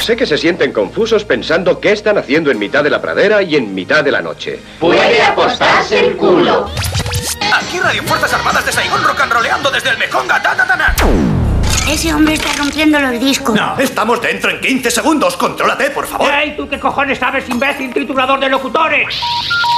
Sé que se sienten confusos pensando qué están haciendo en mitad de la pradera y en mitad de la noche. Puede apostarse el culo. Aquí Radio Fuerzas Armadas de Saigón rock and roleando desde el Mekonga. Ta, ta, ta, ta. Ese hombre está rompiendo los discos. No, estamos dentro en 15 segundos. Contrólate, por favor. ¡Ey, tú qué cojones sabes, imbécil triturador de locutores!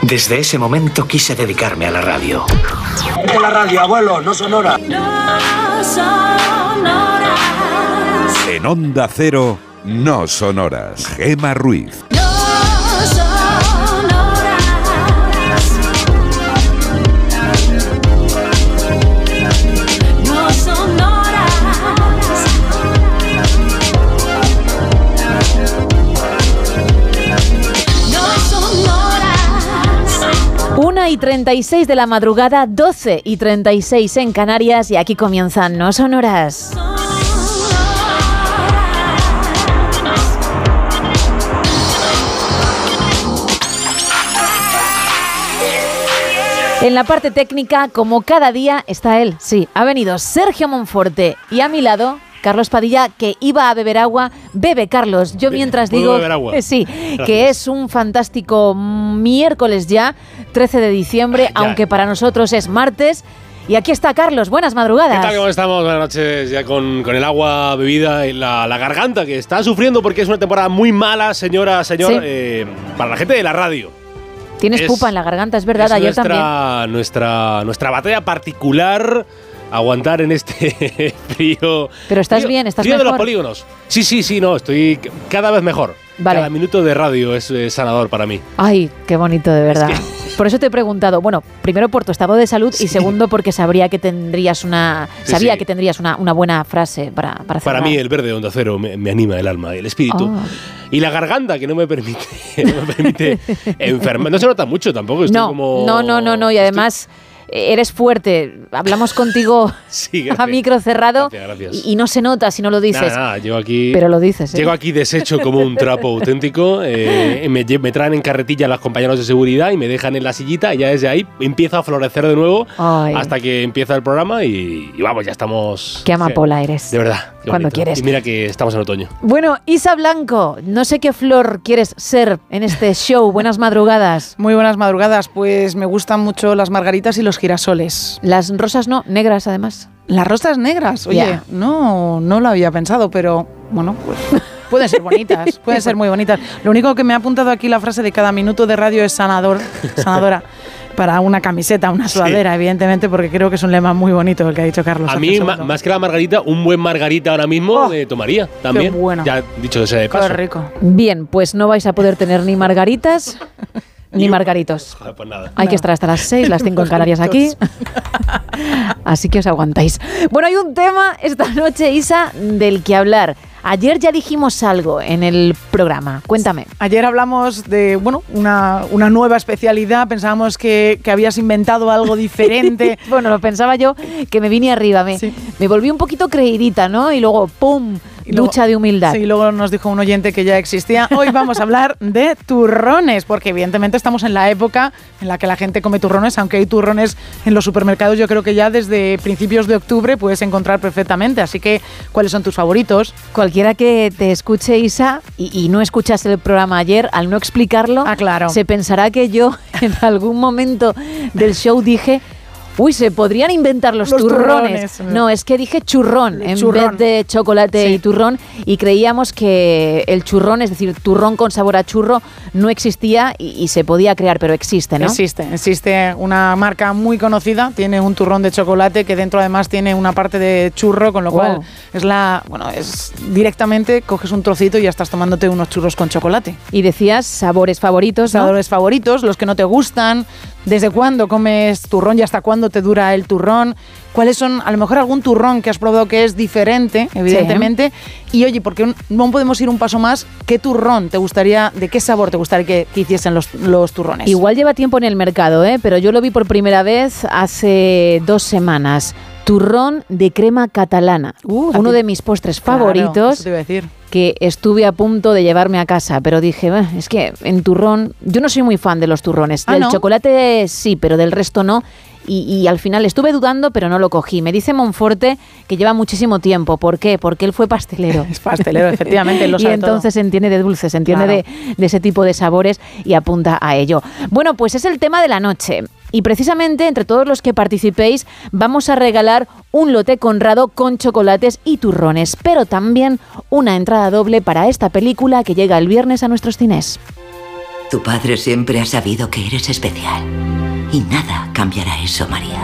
Desde ese momento quise dedicarme a la radio. De la radio, abuelo, no sonora. En Onda Cero, no sonoras. Gema Ruiz. Y 36 de la madrugada, 12 y 36 en Canarias y aquí comienzan No Sonoras. En la parte técnica, como cada día, está él. Sí, ha venido Sergio Monforte y a mi lado, Carlos Padilla, que iba a beber agua. Bebe, Carlos. Yo mientras ¿Puedo digo beber agua? eh, sí, Gracias. que es un fantástico miércoles ya, 13 de diciembre, Ya. aunque para nosotros es martes. Y aquí está Carlos. Buenas madrugadas. ¿Qué tal? ¿Cómo estamos? Buenas noches. Ya con, con el agua bebida y la, la garganta que está sufriendo porque es una temporada muy mala, señora, señor, Sí. eh, para la gente de la radio. Tienes es- pupa en la garganta, es verdad, es ayer también. nuestra, nuestra, nuestra batalla particular aguantar en este frío. Pero estás frío- bien, estás frío de los mejor. polígonos. Sí, sí, sí, no, estoy cada vez mejor. Vale. Cada minuto de radio es, eh, sanador para mí. Ay, qué bonito, de verdad. Por eso te he preguntado, bueno, primero por tu estado de salud y segundo porque sabría que tendrías una, Sí, sabía sí. que tendrías una, una buena frase para para, Para mí el verde de onda cero me, me anima el alma, el espíritu. Oh. Y la garganta que no me permite, no me permite enfermar. No se nota mucho tampoco. Estoy No, como, no, no, no, no, y además eh, eres fuerte. Hablamos contigo Sí, a micro cerrado Gracias, gracias. Y, y no se nota si no lo dices. Nada, nada, llego aquí. Pero lo dices, ¿eh? Llego aquí deshecho como un trapo auténtico. eh, me, traen en carretilla los compañeros de seguridad y me dejan en la sillita y ya desde ahí empiezo a florecer de nuevo Ay. hasta que empieza el programa y, y vamos, ya estamos. Qué amapola eres. De verdad. Qué Cuando bonito. quieres. Y mira que estamos en otoño. Bueno, Isa Blanco, no sé qué flor quieres ser en este show. Buenas madrugadas. Muy buenas madrugadas, pues me gustan mucho las margaritas y los girasoles. Las rosas no, negras además. Las rosas negras, oye, Ya. no, no lo había pensado, pero bueno, pues pueden ser bonitas, pueden ser muy bonitas. Lo único que me ha apuntado aquí la frase de cada minuto de radio es sanador, sanadora. Para una camiseta, una sudadera, evidentemente, porque creo que es un lema muy bonito el que ha dicho Carlos. A mí, ma- más que la margarita, un buen margarita ahora mismo me tomaría también. bueno. Ya dicho sea de Qué paso. rico. Bien, pues no vais a poder tener ni margaritas ni margaritos. Joder, pues nada. Hay que estar hasta las 6, las 5 en Canarias aquí. Así que os aguantáis. Bueno, hay un tema esta noche, Isa, del que hablar. Ayer ya dijimos algo en el programa. Cuéntame. Ayer hablamos de, bueno, una, una nueva especialidad, pensábamos que, que habías inventado algo diferente. bueno, lo pensaba yo que me vine arriba. Me, me volví un poquito creidita, ¿no? Y luego, ¡pum! Y luego- Ducha de humildad. Sí, luego nos dijo un oyente que ya existía. Hoy vamos a hablar de turrones, porque evidentemente estamos en la época en la que la gente come turrones, aunque hay turrones en los supermercados, yo creo que ya desde principios de octubre puedes encontrar perfectamente. Así que, ¿cuáles son tus favoritos? Cualquiera que te escuche, Isa, y, y no escuchas el programa ayer, al no explicarlo, se pensará que yo en algún momento del show dije. Uy, se podrían inventar los, Los turrones. turrones. No, es que dije churrón en Churrón. vez de chocolate y turrón y creíamos que el churrón, es decir, turrón con sabor a churro, no existía y, y se podía crear, pero existe, ¿no? Existe, existe una marca muy conocida, tiene un turrón de chocolate que dentro además tiene una parte de churro, con lo Wow. cual es la, bueno, es directamente coges un trocito y ya estás tomándote unos churros con chocolate. Y decías sabores favoritos, ¿no? Sabores favoritos, los que no te gustan, ¿Desde cuándo comes turrón y hasta cuándo te dura el turrón? ¿Cuáles son, a lo mejor, algún turrón que has probado que es diferente, evidentemente? Y oye, porque no podemos ir un paso más? ¿Qué turrón te gustaría, de qué sabor te gustaría que, hiciesen los, los, turrones? Igual lleva tiempo en el mercado, ¿eh? pero yo lo vi por primera vez hace dos semanas. Turrón de crema catalana. Uh, uno de mis postres favoritos. te iba a decir que estuve a punto de llevarme a casa, pero dije, es que en turrón, yo no soy muy fan de los turrones. ¿Ah, del chocolate sí, pero del resto no. Y, al final estuve dudando, pero no lo cogí. Me dice Monforte que lleva muchísimo tiempo. ¿Por qué? Porque él fue pastelero. Es pastelero, efectivamente. y entonces entiende de dulces, entiende de, de ese tipo de sabores y apunta a ello. Bueno, pues es el tema de la noche. Y precisamente entre todos los que participéis vamos a regalar un lote conrado con chocolates y turrones, pero también una entrada doble para esta película que llega el viernes a nuestros cines. Tu padre siempre ha sabido que eres especial. Y nada cambiará eso, María.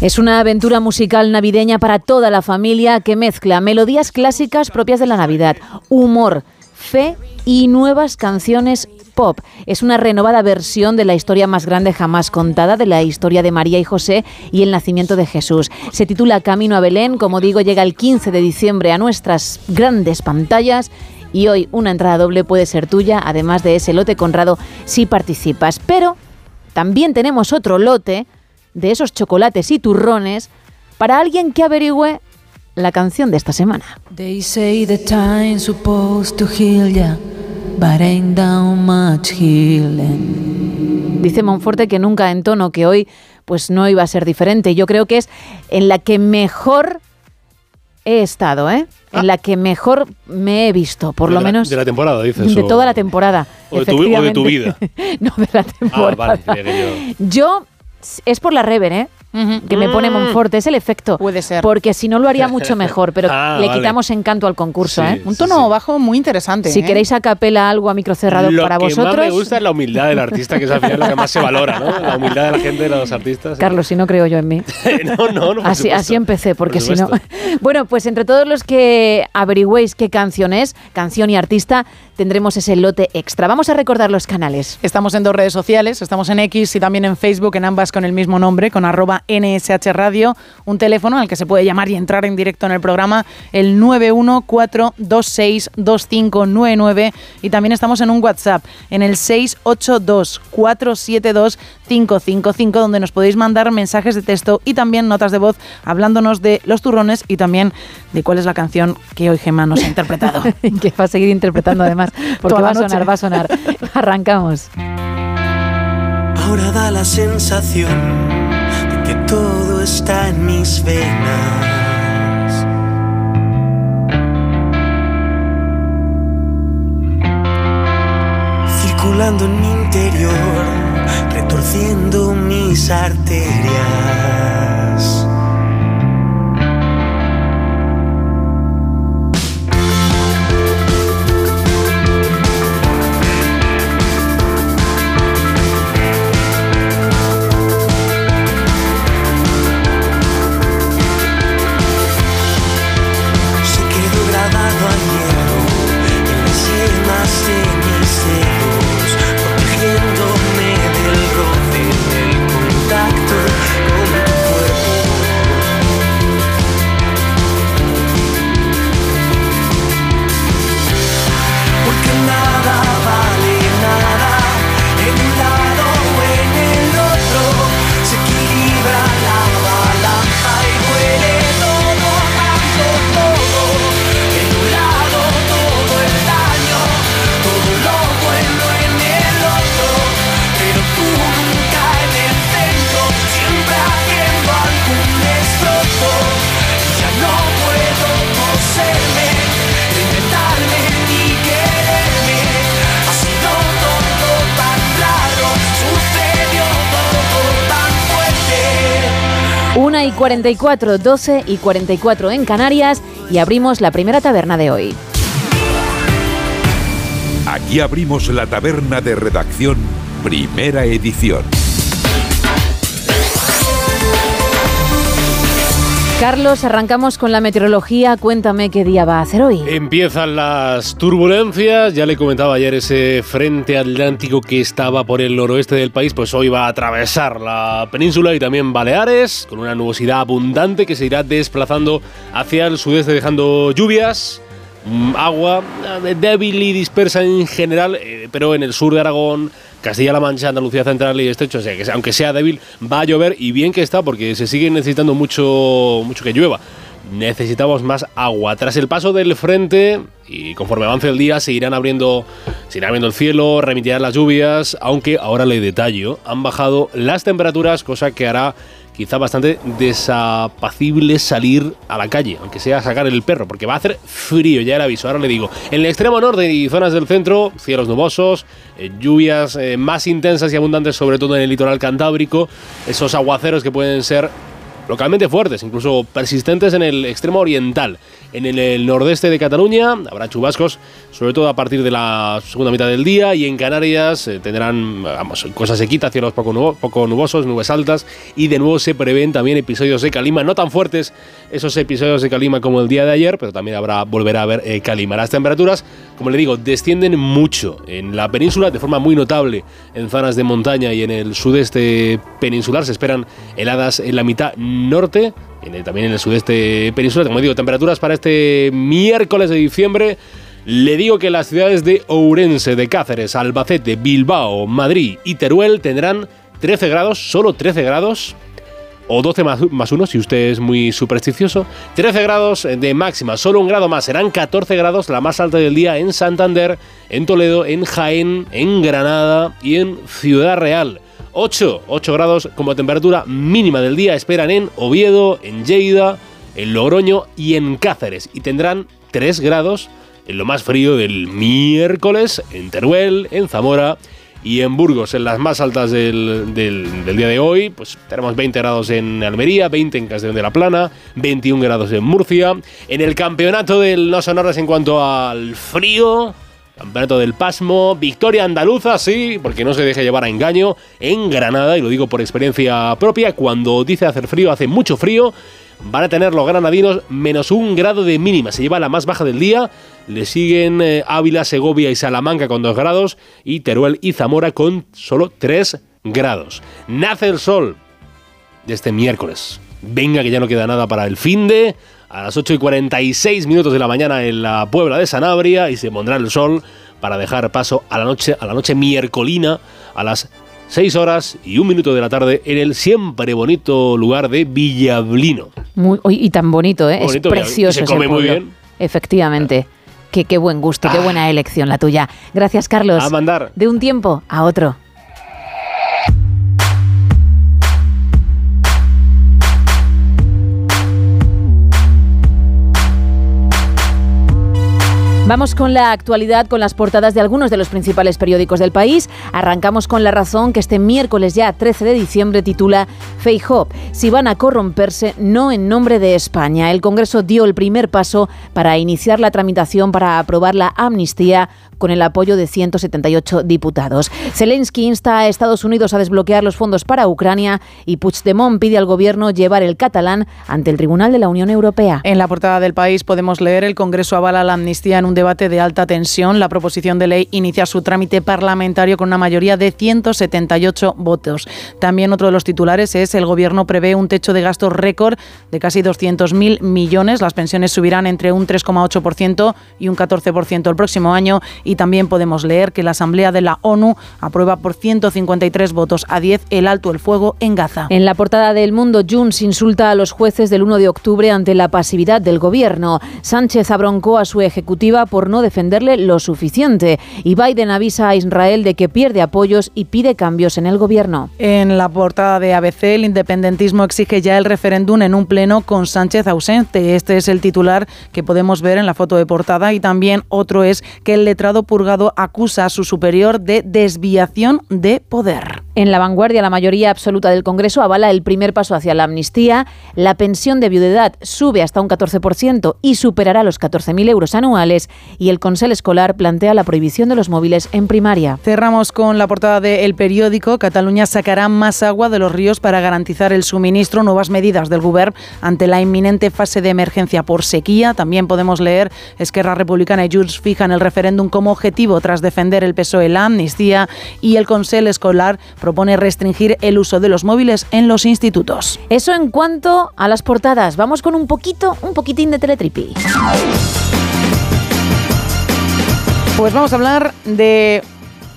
Es una aventura musical navideña para toda la familia que mezcla melodías clásicas propias de la Navidad, humor, fe y nuevas canciones pop. Es una renovada versión de la historia más grande jamás contada, de la historia de María y José y el nacimiento de Jesús. Se titula Camino a Belén, como digo, llega el 15 de diciembre a nuestras grandes pantallas y hoy una entrada doble puede ser tuya, además de ese lote Conrado si participas. Pero también tenemos otro lote de esos chocolates y turrones para alguien que averigüe la canción de esta semana. They say the supposed to heal ya, but ain't down much healing. Dice Monforte que nunca en tono, que hoy pues no iba a ser diferente. Yo creo que es en la que mejor he estado, ¿eh? En ah. la que mejor me he visto, por lo menos. De la temporada, dices. De toda la temporada. O de, tu, o de tu vida. no, de la temporada. Ah, vale, yo... yo es por la Rever, ¿eh? Que me pone Monforte, es el efecto. Puede ser. Porque si no lo haría mucho mejor, pero ah, le quitamos encanto al concurso. ¿eh? Un tono bajo muy interesante. Si ¿eh? queréis a capela algo a micro cerrado para vosotros. Lo que más me gusta es la humildad del artista, que es al final lo que más se valora, ¿no? La humildad de la gente, de los artistas. Carlos, si no creo yo en mí. no, no, no. Así, así empecé, porque si no. bueno, pues entre todos los que averigüéis qué canción es, canción y artista, tendremos ese lote extra. Vamos a recordar los canales. Estamos en dos redes sociales, estamos en X y también en Facebook, en ambas con el mismo nombre, con arroba NSH Radio, un teléfono al que se puede llamar y entrar en directo en el programa, el 914262599 y también estamos en un WhatsApp, en el 682472555, donde nos podéis mandar mensajes de texto y también notas de voz hablándonos de los turrones y también de cuál es la canción que hoy Gemma nos ha interpretado. que va a seguir interpretando además, porque va a sonar, va a sonar. Arrancamos. Ahora da la sensación todo está en mis venas. Circulando en mi interior, retorciendo mis arterias. 44, 12 y 44 en Canarias y abrimos la primera taberna de hoy. Aquí abrimos la taberna de redacción, primera edición. Carlos, arrancamos con la meteorología. Cuéntame qué día va a hacer hoy. Empiezan las turbulencias. Ya le comentaba ayer ese frente atlántico que estaba por el noroeste del país, pues hoy va a atravesar la península y también Baleares, con una nubosidad abundante que se irá desplazando hacia el sudeste, dejando lluvias. Mm, Agua eh, débil y dispersa en general, eh, pero en el sur de Aragón, Castilla-La Mancha, Andalucía Central y Estrecho, o sea, que aunque sea débil, va a llover y bien que está porque se sigue necesitando mucho, mucho que llueva. Necesitamos más agua. Tras el paso del frente y conforme avance el día, se irán abriendo, se irá abriendo el cielo, remitirán las lluvias, aunque ahora le detallo, han bajado las temperaturas, cosa que hará quizá bastante desapacible salir a la calle, aunque sea sacar el perro, porque va a hacer frío, ya el aviso. Ahora le digo, en el extremo norte y zonas del centro, cielos nubosos, eh, lluvias eh, más intensas y abundantes, sobre todo en el litoral cantábrico, esos aguaceros que pueden ser localmente fuertes, incluso persistentes en el extremo oriental. En el, nordeste de Cataluña habrá chubascos, sobre todo a partir de la segunda mitad del día, y en Canarias eh, tendrán vamos, cosas sequitas, cielos poco, nubo- poco nubosos, nubes altas, y de nuevo se prevén también episodios de calima, no tan fuertes esos episodios de calima como el día de ayer, pero también habrá volverá a haber eh, calima. Las temperaturas, como le digo, descienden mucho en la península de forma muy notable en zonas de montaña y en el sudeste peninsular se esperan heladas en la mitad norte, también en el sudeste peninsular. Como digo, temperaturas para este miércoles de diciembre. Le digo que las ciudades de Ourense, de Cáceres, Albacete, Bilbao, Madrid y Teruel tendrán 13 grados, solo 13 grados o 12 más, más 1 si usted es muy supersticioso. 13 grados de máxima, solo un grado más, serán 14 grados, la más alta del día en Santander, en Toledo, en Jaén, en Granada y en Ciudad Real. 8, 8 grados como temperatura mínima del día esperan en Oviedo, en Lleida, en Logroño y en Cáceres. Y tendrán 3 grados en lo más frío del miércoles, en Teruel, en Zamora y en Burgos, en las más altas del, del- día de hoy, pues tenemos 20 grados en Almería, 20 en Castellón de la Plana, 21 grados en Murcia. En el campeonato del No Sonoras en cuanto al frío, campeonato del pasmo, victoria andaluza, sí, porque no se deja llevar a engaño, en Granada, y lo digo por experiencia propia, cuando dice hacer frío, hace mucho frío. Van a tener los granadinos menos un grado de mínima. Se lleva la más baja del día. Le siguen eh, Ávila, Segovia y Salamanca con 2 grados. Y Teruel y Zamora con solo 3 grados. Nace el sol de este miércoles. Venga, que ya no queda nada para el fin de. A las 8 y 46 minutos de la mañana en la Puebla de Sanabria. Y se pondrá el sol para dejar paso a la noche, a la noche miércolina. A las 6 horas y un minuto de la tarde en el siempre bonito lugar de Villablino. Muy, y tan bonito, ¿eh? Bonito, es y precioso. se come ese muy bien. Efectivamente. Qué, qué buen gusto, qué buena elección la tuya. Gracias, Carlos. A mandar. De un tiempo a otro. Vamos con la actualidad, con las portadas de algunos de los principales periódicos del país. Arrancamos con La Razón, que este miércoles ya 13 de diciembre titula Feijó, si van a corromperse, no en nombre de España. El Congreso dio el primer paso para iniciar la tramitación para aprobar la amnistía con el apoyo de 178 diputados. Zelensky insta a Estados Unidos a desbloquear los fondos para Ucrania y Puigdemont pide al gobierno llevar el catalán ante el Tribunal de la Unión Europea. En la portada del país podemos leer el Congreso avala la amnistía en un debate de alta tensión. La proposición de ley inicia su trámite parlamentario con una mayoría de 178 votos. También otro de los titulares es el Gobierno prevé un techo de gastos récord de casi 200.000 millones. Las pensiones subirán entre un 3,8% y un 14% el próximo año. También podemos leer que la Asamblea de la ONU aprueba por 153 votos a 10 el alto el fuego en Gaza. En la portada del Mundo, Junts insulta a los jueces del 1 de octubre ante la pasividad del gobierno. Sánchez abroncó a su ejecutiva por no defenderle lo suficiente. Y Biden avisa a Israel de que pierde apoyos y pide cambios en el gobierno. En la portada de ABC, el independentismo exige ya el referéndum en un pleno con Sánchez ausente. Este es el titular que podemos ver en la foto de portada y también otro es que el letrado purgado acusa a su superior de desviación de poder. En la vanguardia, la mayoría absoluta del Congreso avala el primer paso hacia la amnistía. La pensión de viudedad sube hasta un 14% y superará los 14.000 euros anuales. Y el Consell Escolar plantea la prohibición de los móviles en primaria. Cerramos con la portada de El Periódico. Cataluña sacará más agua de los ríos para garantizar el suministro. Nuevas medidas del Gobierno ante la inminente fase de emergencia por sequía. También podemos leer Esquerra Republicana y Junts fijan el referéndum como objetivo tras defender el PSOE la amnistía y el Consell Escolar propone restringir el uso de los móviles en los institutos. Eso en cuanto a las portadas. Vamos con un poquito, un poquitín de teletripi. Pues vamos a hablar de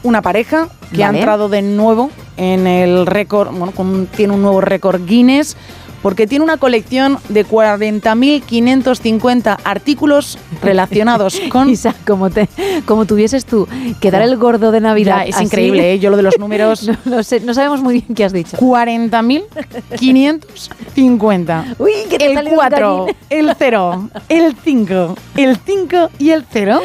una pareja que ha entrado de nuevo en el récord, bueno, tiene un nuevo récord Guinness porque tiene una colección de 40.550 artículos relacionados con... Isa, como, te, como tuvieses tú que dar el gordo de Navidad. Ya, es así. increíble, ¿eh? yo lo de los números... no, lo sé, no sabemos muy bien qué has dicho. 40.550. Uy, que te el sale un 4, gallín. el 0, el 5, el 5 y el 0.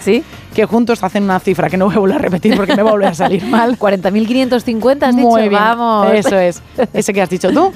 ¿Sí? Que juntos hacen una cifra que no voy a volver a repetir porque me va a volver a salir mal. 40.550 has Muy dicho, bien, vamos. Eso es, ese que has dicho tú.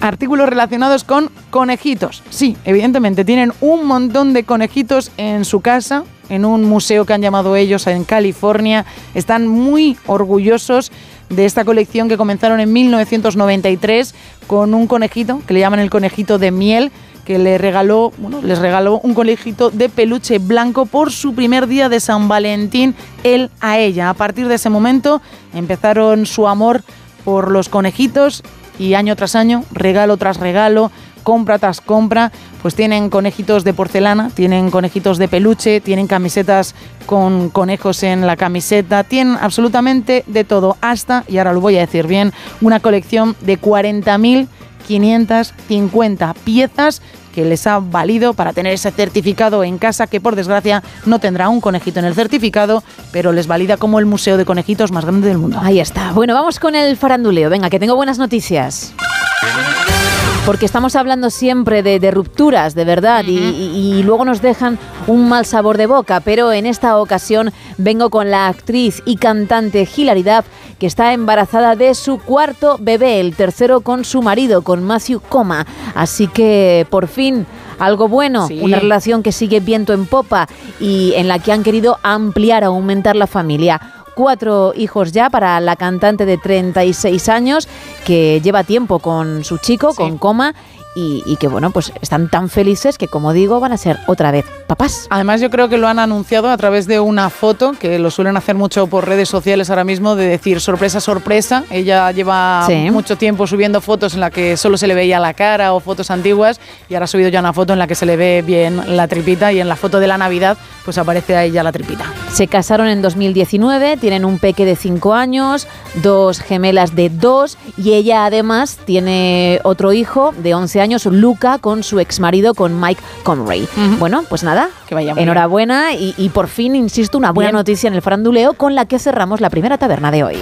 Artículos relacionados con conejitos. Sí, evidentemente, tienen un montón de conejitos en su casa, en un museo que han llamado ellos en California. Están muy orgullosos de esta colección que comenzaron en 1993 con un conejito que le llaman el conejito de miel que le regaló, bueno, les regaló un conejito de peluche blanco por su primer día de San Valentín, él a ella. A partir de ese momento empezaron su amor por los conejitos y año tras año, regalo tras regalo, compra tras compra, pues tienen conejitos de porcelana, tienen conejitos de peluche, tienen camisetas con conejos en la camiseta, tienen absolutamente de todo, hasta, y ahora lo voy a decir bien, una colección de 40.550 piezas que les ha valido para tener ese certificado en casa que por desgracia no tendrá un conejito en el certificado, pero les valida como el museo de conejitos más grande del mundo. Ahí está. Bueno, vamos con el faranduleo. Venga, que tengo buenas noticias. Porque estamos hablando siempre de, de rupturas, de verdad, y, y- y luego nos dejan un mal sabor de boca. Pero en esta ocasión vengo con la actriz y cantante Hilary Duff, que está embarazada de su cuarto bebé, el tercero con su marido, con Matthew Coma. Así que por fin algo bueno, Sí. una relación que sigue viento en popa y en la que han querido ampliar, aumentar la familia. Cuatro hijos ya para la cantante de 36 años que lleva tiempo con su chico, con coma, y, y que bueno, pues están tan felices que como digo van a ser otra vez papás. Además, yo creo que lo han anunciado a través de una foto, que lo suelen hacer mucho por redes sociales ahora mismo, de decir sorpresa, sorpresa. Ella lleva Sí. mucho tiempo subiendo fotos en la que solo se le veía la cara o fotos antiguas, y ahora ha subido ya una foto en la que se le ve bien la tripita, y en la foto de la Navidad, pues aparece ahí ya la tripita. Se casaron en 2019, tienen un peque de 5 años, dos gemelas de 2 y ella además tiene otro hijo de 11 años, Luca, con su exmarido, con Mike Conray. Bueno, pues nada, Que vaya enhorabuena y, y por fin, insisto, una buena Bien. noticia en el faranduleo con la que cerramos la primera taberna de hoy.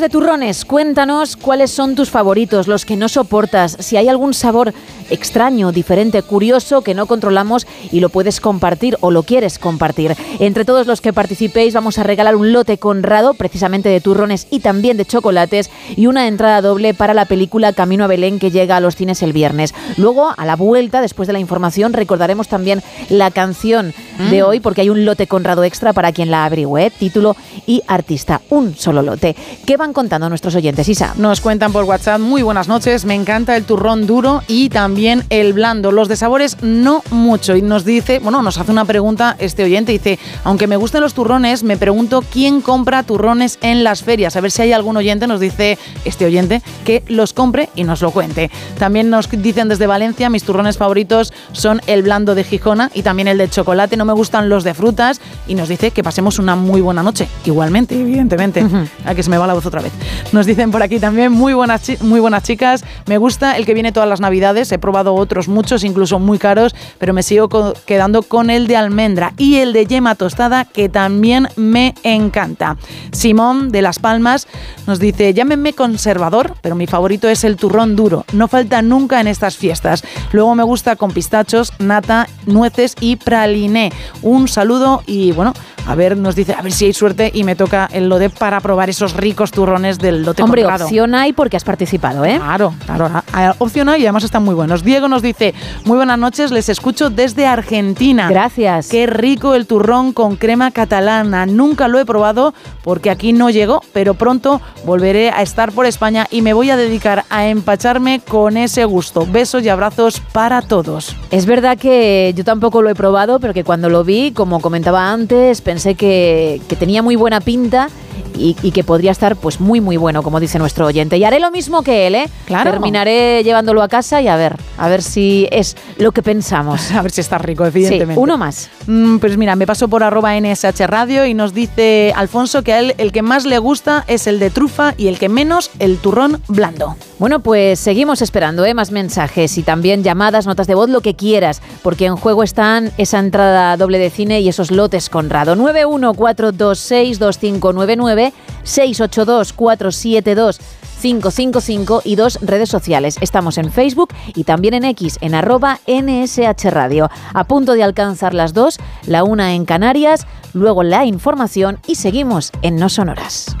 De turrones. Cuéntanos cuáles son tus favoritos, los que no soportas, si hay algún sabor extraño, diferente, curioso que no controlamos y lo puedes compartir o lo quieres compartir. Entre todos los que participéis vamos a regalar un lote conrado precisamente de turrones y también de chocolates y una entrada doble para la película Camino a Belén que llega a los cines el viernes. Luego, a la vuelta, después de la información, recordaremos también la canción de Mm. hoy porque hay un lote conrado extra para quien la averigüe, título y artista. Un solo lote. ¿Qué van contando nuestros oyentes, Isa? Nos cuentan por WhatsApp, muy buenas noches, me encanta el turrón duro y también el blando. Los de sabores no mucho. Y nos dice, bueno, nos hace una pregunta este oyente, dice, aunque me gusten los turrones, me pregunto quién compra turrones en las ferias. A ver si hay algún oyente, nos dice este oyente, que los compre y nos lo cuente. También nos dicen desde Valencia, mis turrones favoritos son el blando de Gijona y también el de chocolate, no me gustan los de frutas y nos dice que pasemos una muy buena noche. Igualmente, evidentemente. A que se me va la voz otra vez. Nos dicen por aquí también, muy buenas, muy buenas chicas, me gusta el que viene todas las navidades, he probado otros muchos, incluso muy caros, pero me sigo quedando con el de almendra y el de yema tostada, que también me encanta. Simón de Las Palmas nos dice, llámenme conservador, pero mi favorito es el turrón duro, no falta nunca en estas fiestas. Luego me gusta con pistachos, nata, nueces y praliné. Un saludo y bueno, a ver, nos dice, a ver si hay suerte y me toca el lote para probar esos ricos turrones del lote Hombre, comprado. opción hay porque has participado, ¿eh? Claro, claro. a- a- Opción hay y además están muy buenos. Diego nos dice, muy buenas noches, les escucho desde Argentina. Gracias. Qué rico el turrón con crema catalana. Nunca lo he probado porque aquí no llegó, pero pronto volveré a estar por España y me voy a dedicar a empacharme con ese gusto. Besos y abrazos para todos. Es verdad que yo tampoco lo he probado, pero que cuando lo vi, como comentaba antes, pensé que, que tenía muy buena pinta y, y que podría estar pues muy muy bueno, como dice nuestro oyente. Y haré lo mismo que él, ¿eh? Claro. Terminaré llevándolo a casa y a ver, a ver si es lo que pensamos. A ver si está rico, evidentemente. Sí, uno más. Mm, pues mira, me paso por arroba NSH Radio y nos dice Alfonso que a él el que más le gusta es el de trufa y el que menos el turrón blando. Bueno, pues seguimos esperando ¿eh? más mensajes y también llamadas, notas de voz, lo que quieras, porque en juego están esa entrada doble de cine y esos lotes Conrado. 914262599, 682472555 555 y dos redes sociales. Estamos en Facebook y también en X, en arroba NSH Radio. A punto de alcanzar las dos, la una en Canarias, luego la información y seguimos en No Sonoras.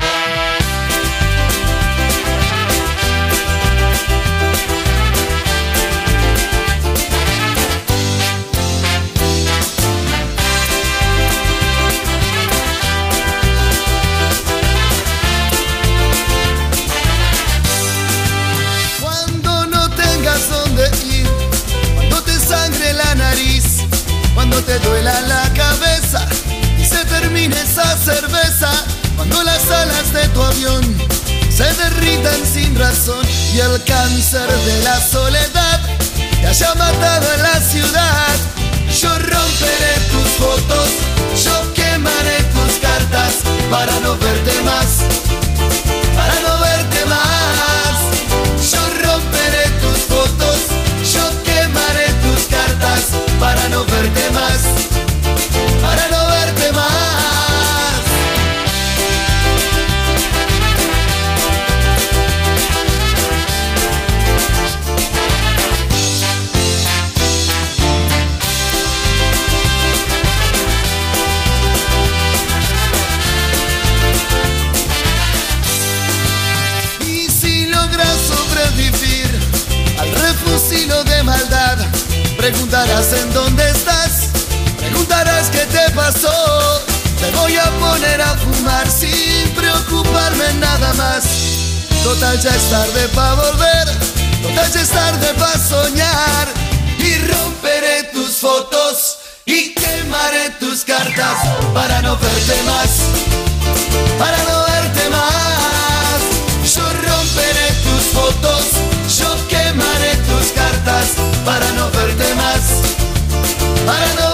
Cuando las alas de tu avión se derritan sin razón y el cáncer de la soledad te haya matado en la ciudad. Yo romperé tus fotos, yo quemaré tus cartas para no verte más, para no verte más. Yo romperé tus fotos, yo quemaré tus cartas para no verte más, para no verte más. Preguntarás en dónde estás, preguntarás qué te pasó. Te voy a poner a fumar sin preocuparme nada más. Total ya es tarde para volver, total ya es tarde para soñar. Y romperé tus fotos y quemaré tus cartas para no verte más, para no verte más. Yo romperé tus fotos, tus cartas para no verte más, para no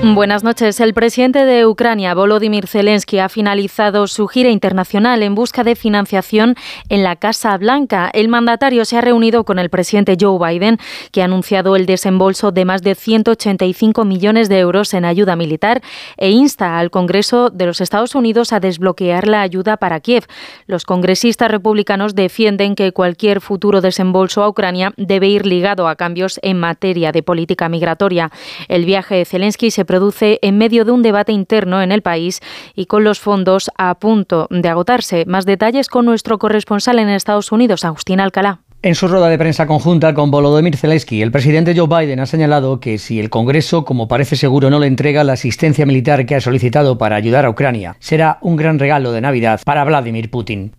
Buenas noches. El presidente de Ucrania, Volodymyr Zelensky, ha finalizado su gira internacional en busca de financiación en la Casa Blanca. El mandatario se ha reunido con el presidente Joe Biden, que ha anunciado el desembolso de más de 185 millones de euros en ayuda militar e insta al Congreso de los Estados Unidos a desbloquear la ayuda para Kiev. Los congresistas republicanos defienden que cualquier futuro desembolso a Ucrania debe ir ligado a cambios en materia de política migratoria. El viaje de Zelensky se produce en medio de un debate interno en el país y con los fondos a punto de agotarse. Más detalles con nuestro corresponsal en Estados Unidos, Agustín Alcalá. En su rueda de prensa conjunta con Volodymyr Zelensky, el presidente Joe Biden ha señalado que si el Congreso, como parece seguro, no le entrega la asistencia militar que ha solicitado para ayudar a Ucrania, será un gran regalo de Navidad para Vladimir Putin.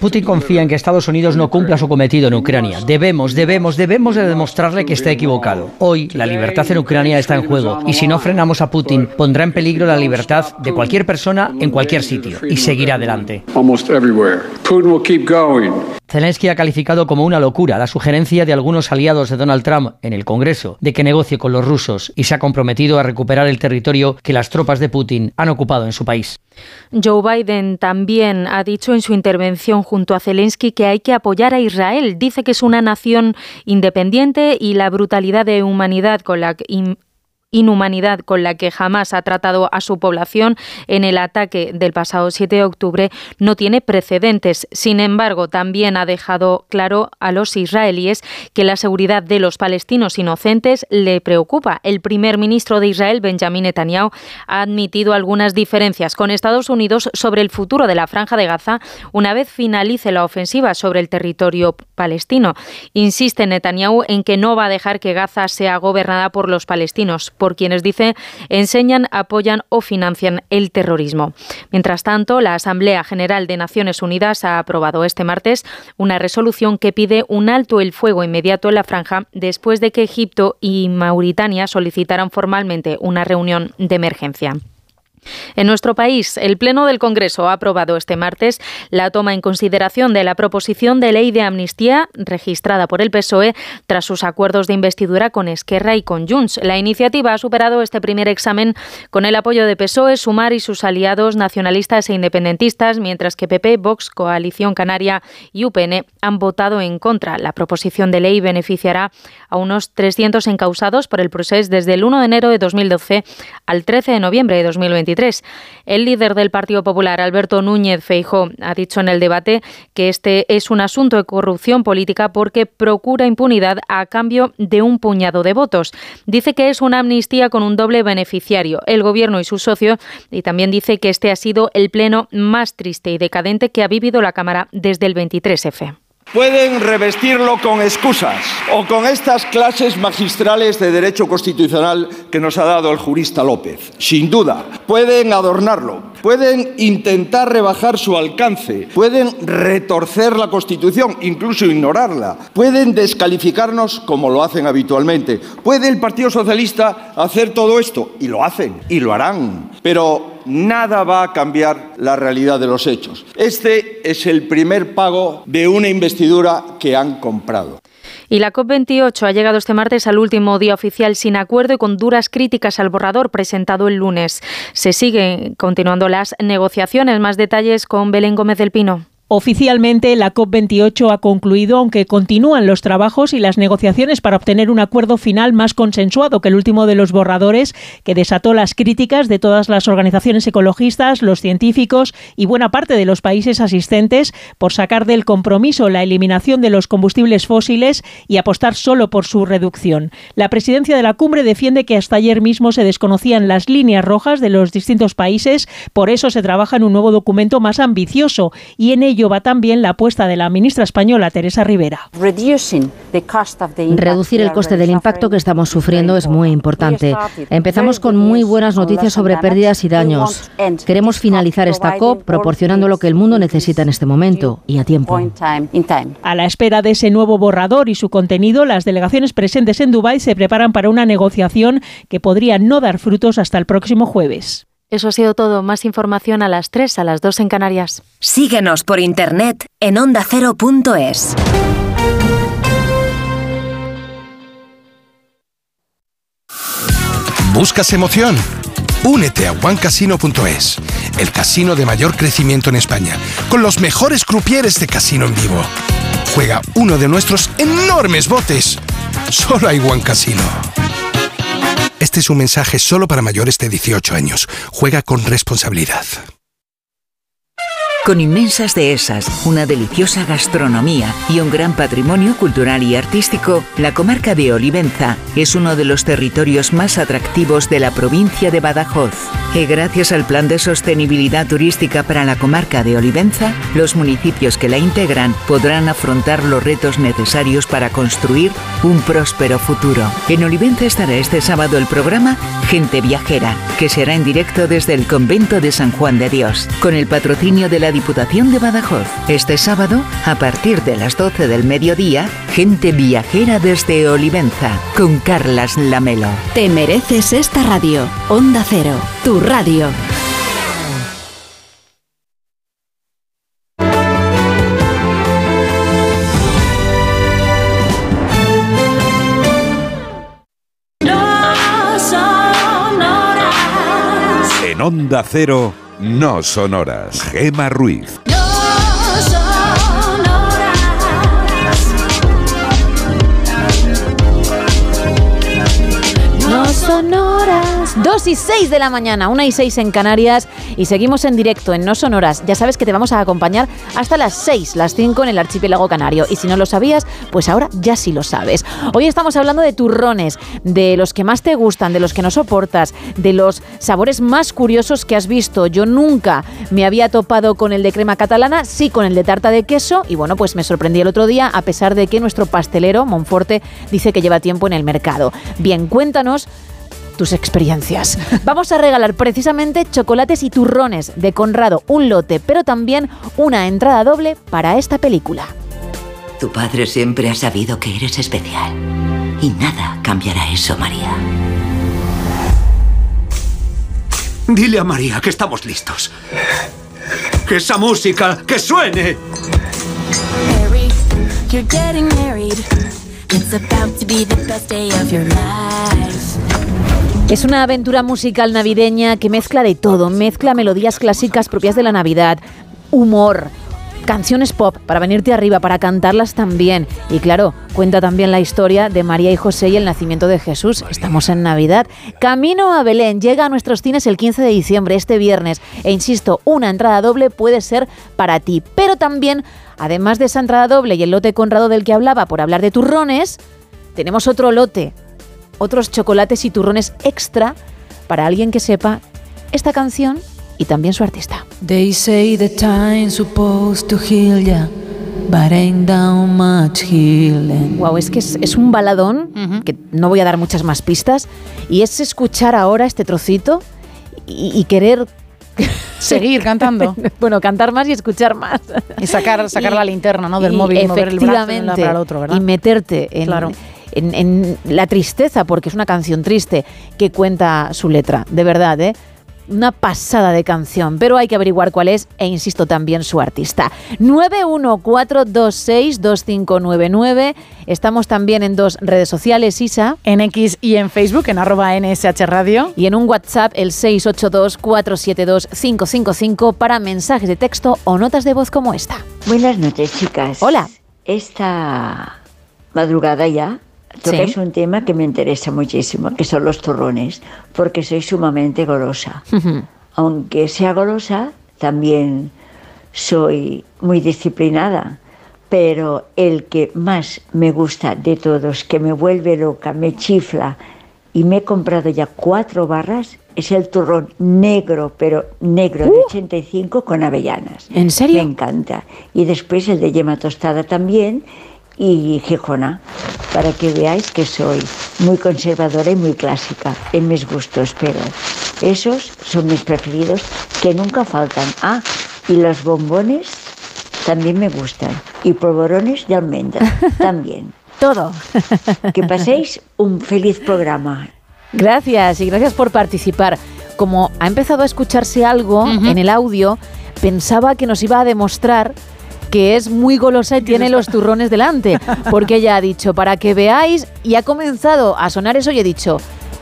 Putin confía en que Estados Unidos no cumpla su cometido en Ucrania. Debemos, debemos, debemos de demostrarle que está equivocado. Hoy la libertad en Ucrania está en juego y si no frenamos a Putin, pondrá en peligro la libertad de cualquier persona en cualquier sitio y seguirá adelante. Zelensky ha calificado como una locura la sugerencia de algunos aliados de Donald Trump en el Congreso de que negocie con los rusos y se ha comprometido a recuperar el territorio que las tropas de Putin han ocupado en su país. Joe Biden también ha dicho en su intervención junto a Zelensky que hay que apoyar a Israel. Dice que es una nación independiente y la brutalidad de humanidad con la que inhumanidad con la que jamás ha tratado a su población en el ataque del pasado 7 de octubre no tiene precedentes. Sin embargo, también ha dejado claro a los israelíes que la seguridad de los palestinos inocentes le preocupa. El primer ministro de Israel, Benjamin Netanyahu, ha admitido algunas diferencias con Estados Unidos sobre el futuro de la franja de Gaza una vez finalice la ofensiva sobre el territorio palestino. Insiste Netanyahu en que no va a dejar que Gaza sea gobernada por los palestinos por quienes dice enseñan, apoyan o financian el terrorismo. Mientras tanto, la Asamblea General de Naciones Unidas ha aprobado este martes una resolución que pide un alto el fuego inmediato en la franja después de que Egipto y Mauritania solicitaran formalmente una reunión de emergencia. En nuestro país, el Pleno del Congreso ha aprobado este martes la toma en consideración de la proposición de ley de amnistía registrada por el PSOE tras sus acuerdos de investidura con Esquerra y con Junts. La iniciativa ha superado este primer examen con el apoyo de PSOE, Sumar y sus aliados nacionalistas e independentistas, mientras que PP, Vox, Coalición Canaria y UPN han votado en contra. La proposición de ley beneficiará a unos 300 encausados por el proceso desde el 1 de enero de 2012 al 13 de noviembre de 2023. El líder del Partido Popular, Alberto Núñez Feijó, ha dicho en el debate que este es un asunto de corrupción política porque procura impunidad a cambio de un puñado de votos. Dice que es una amnistía con un doble beneficiario, el gobierno y su socio, y también dice que este ha sido el pleno más triste y decadente que ha vivido la Cámara desde el 23F. Pueden revestirlo con excusas o con estas clases magistrales de derecho constitucional que nos ha dado el jurista López. Sin duda, pueden adornarlo, pueden intentar rebajar su alcance, pueden retorcer la Constitución, incluso ignorarla, pueden descalificarnos como lo hacen habitualmente. ¿Puede el Partido Socialista hacer todo esto? Y lo hacen, y lo harán. Pero nada va a cambiar la realidad de los hechos. Este es el primer pago de una investidura que han comprado. Y la COP28 ha llegado este martes al último día oficial sin acuerdo y con duras críticas al borrador presentado el lunes. Se siguen continuando las negociaciones. Más detalles con Belén Gómez del Pino. Oficialmente, la COP28 ha concluido, aunque continúan los trabajos y las negociaciones para obtener un acuerdo final más consensuado que el último de los borradores, que desató las críticas de todas las organizaciones ecologistas, los científicos y buena parte de los países asistentes por sacar del compromiso la eliminación de los combustibles fósiles y apostar solo por su reducción. La presidencia de la cumbre defiende que hasta ayer mismo se desconocían las líneas rojas de los distintos países, por eso se trabaja en un nuevo documento más ambicioso y en ello va también la apuesta de la ministra española Teresa Rivera. Reducir el coste del impacto que estamos sufriendo es muy importante. Empezamos con muy buenas noticias sobre pérdidas y daños. Queremos finalizar esta COP proporcionando lo que el mundo necesita en este momento y a tiempo. A la espera de ese nuevo borrador y su contenido, las delegaciones presentes en Dubái se preparan para una negociación que podría no dar frutos hasta el próximo jueves. Eso ha sido todo. Más información a las 3, a las 2 en Canarias. Síguenos por internet en ondacero.es. ¿Buscas emoción? Únete a OneCasino.es, el casino de mayor crecimiento en España, con los mejores crupieres de casino en vivo. Juega uno de nuestros enormes botes. Solo hay One Casino. Este es un mensaje solo para mayores de 18 años. Juega con responsabilidad. Con inmensas dehesas, una deliciosa gastronomía y un gran patrimonio cultural y artístico, la comarca de Olivenza es uno de los territorios más atractivos de la provincia de Badajoz. Y gracias al Plan de Sostenibilidad Turística para la comarca de Olivenza, los municipios que la integran podrán afrontar los retos necesarios para construir un próspero futuro. En Olivenza estará este sábado el programa Gente Viajera, que será en directo desde el convento de San Juan de Dios, con el patrocinio de la Diputación de Badajoz. Este sábado, a partir de las 12 del mediodía, Gente Viajera desde Olivenza, con Carlas Lamelo. Te mereces esta radio. Onda Cero, tu radio. En Onda Cero, no sonoras. Gema Ruiz. Sonoras. 2 y 6 de la mañana, 1 y 6 en Canarias y seguimos en directo en No Sonoras. Ya sabes que te vamos a acompañar hasta las 6, las 5 en el archipiélago canario. Y si no lo sabías, pues ahora ya sí lo sabes. Hoy estamos hablando de turrones, de los que más te gustan, de los que no soportas, de los sabores más curiosos que has visto. Yo nunca me había topado con el de crema catalana, sí con el de tarta de queso y bueno, pues me sorprendí el otro día a pesar de que nuestro pastelero, Monforte, dice que lleva tiempo en el mercado. Bien, cuéntanos tus experiencias. Vamos a regalar precisamente chocolates y turrones de Conrado, un lote, pero también una entrada doble para esta película. Tu padre siempre ha sabido que eres especial. Y nada cambiará eso, María. Dile a María que estamos listos. Que esa música, que suene. Harry, you're getting married. It's about to be the best day of your life. Es una aventura musical navideña que mezcla de todo, mezcla melodías clásicas propias de la Navidad, humor, canciones pop para venirte arriba, para cantarlas también. Y claro, cuenta también la historia de María y José y el nacimiento de Jesús. Estamos en Navidad. Camino a Belén llega a nuestros cines el 15 de diciembre, este viernes. E insisto, una entrada doble puede ser para ti. Pero también, además de esa entrada doble y el lote Conrado del que hablaba por hablar de turrones, tenemos otro lote otros chocolates y turrones extra para alguien que sepa esta canción y también su artista. They say the time's supposed to heal ya, but ain't down much healing. Wow, es que es, es un baladón, que no voy a dar muchas más pistas, y es escuchar ahora este trocito y, y querer Seguir cantando. bueno, cantar más y escuchar más. Y sacar, sacar Y- la linterna, ¿no? Del y móvil, mover el brazo de un lado efectivamente, para el otro, ¿verdad? Y meterte en, Claro. En- en la tristeza, porque es una canción triste que cuenta su letra, de verdad, ¿eh? Una pasada de canción, pero hay que averiguar cuál es e insisto también su artista. 914262599. Estamos también en dos redes sociales, Isa. En X y en Facebook, en arroba NSH Radio. Y en un WhatsApp, el 682472555 para mensajes de texto o notas de voz como esta. Buenas noches, chicas. Hola. Esta madrugada ya tocáis un tema que me interesa muchísimo, que son los turrones, porque soy sumamente golosa. Aunque sea golosa, también soy muy disciplinada, pero el que más me gusta de todos, que me vuelve loca, me chifla, y me he comprado ya cuatro barras, es el turrón negro, pero negro de 85 con avellanas. ¿En serio? Me encanta. Y después el de yema tostada también y Gijona, para que veáis que soy muy conservadora y muy clásica en mis gustos, pero esos son mis preferidos que nunca faltan. Ah, y los bombones también me gustan. Y polvorones de almendra también. Todo. Que paséis un feliz programa. Gracias y gracias por participar. como ha empezado a escucharse algo en el audio, pensaba que nos iba a demostrar que es muy golosa y tiene los turrones delante, porque ella ha dicho, para que veáis, y ha comenzado a sonar eso y he dicho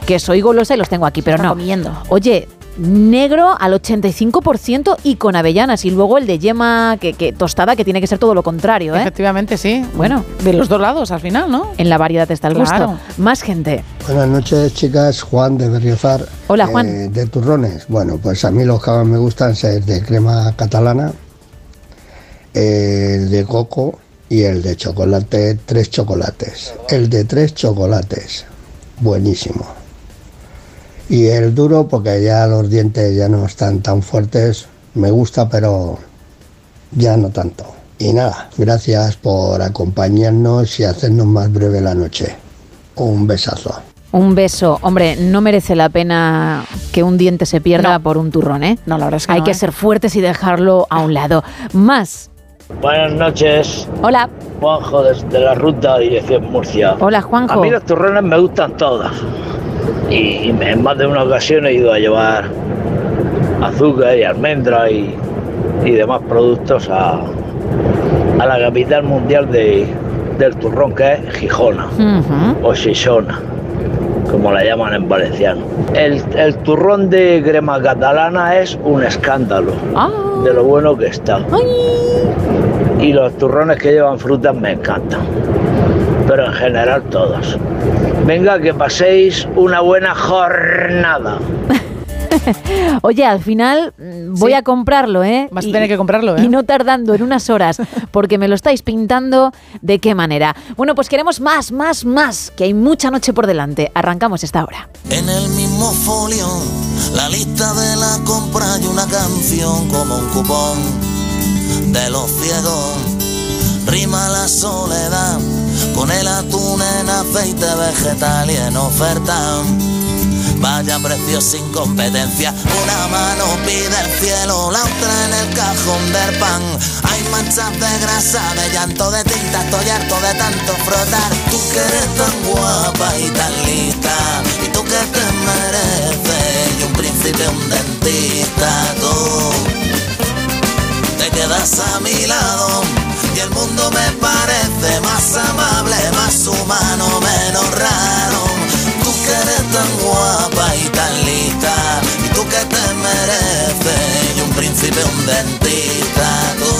que soy golosa y los tengo aquí, pero no. comiendo. Oye, negro al 85% y con avellanas, y luego el de yema que, que tostada, que tiene que ser todo lo contrario, ¿eh? Efectivamente, sí. Bueno. De los dos lados, al final, ¿no? En la variedad está el Claro. gusto. Más gente. Buenas noches, chicas. Juan de Berriozar. Hola, Juan. Eh, de turrones. Bueno, pues a mí los que más me gustan el de crema catalana, el de coco y el de chocolate, tres chocolates. El de tres chocolates. Buenísimo. Y el duro, porque ya los dientes ya no están tan fuertes. Me gusta, pero ya no tanto. Y nada, gracias por acompañarnos y hacernos más breve la noche. Un besazo. Un beso. Hombre, no merece la pena que un diente se pierda por un turrón, ¿eh? No, la verdad es que Hay no, que ¿eh? ser fuertes y dejarlo a un lado. Más. Buenas noches. Hola. Juanjo desde la ruta dirección Murcia. Hola, Juanjo. A mí los turrones me gustan todas. Y en más de una ocasión he ido a llevar azúcar y almendra y, y demás productos a, a la capital mundial de- del turrón que es Gijona o Xixona, como la llaman en valenciano. El, el turrón de crema catalana es un escándalo de lo bueno que está. Y los turrones que llevan frutas me encantan, pero en general todos. Venga, que paséis una buena jornada. Oye, al final mm, voy Sí. a comprarlo, ¿eh? Vas a tener que comprarlo, ¿eh? Y no tardando en unas horas, porque me lo estáis pintando de qué manera. Bueno, pues queremos más, más, más, que hay mucha noche por delante. Arrancamos esta hora. En el mismo folio, la lista de la compra y una canción como un cupón de los ciegos. Rima la soledad con el atún en aceite vegetal y en oferta. Vaya precio sin competencia. Una mano pide el cielo, la otra en el cajón del pan. Hay manchas de grasa, de llanto, de tinta. Estoy harto de tanto frotar. Tú que eres tan guapa y tan lista. Y tú que te mereces. Y un príncipe, un dentista. Tú te quedas a mi lado. Y el mundo me parece más amable, más humano, menos raro. Eres tan guapa y tan lista, y tú que te mereces, y un príncipe, un dentista, tú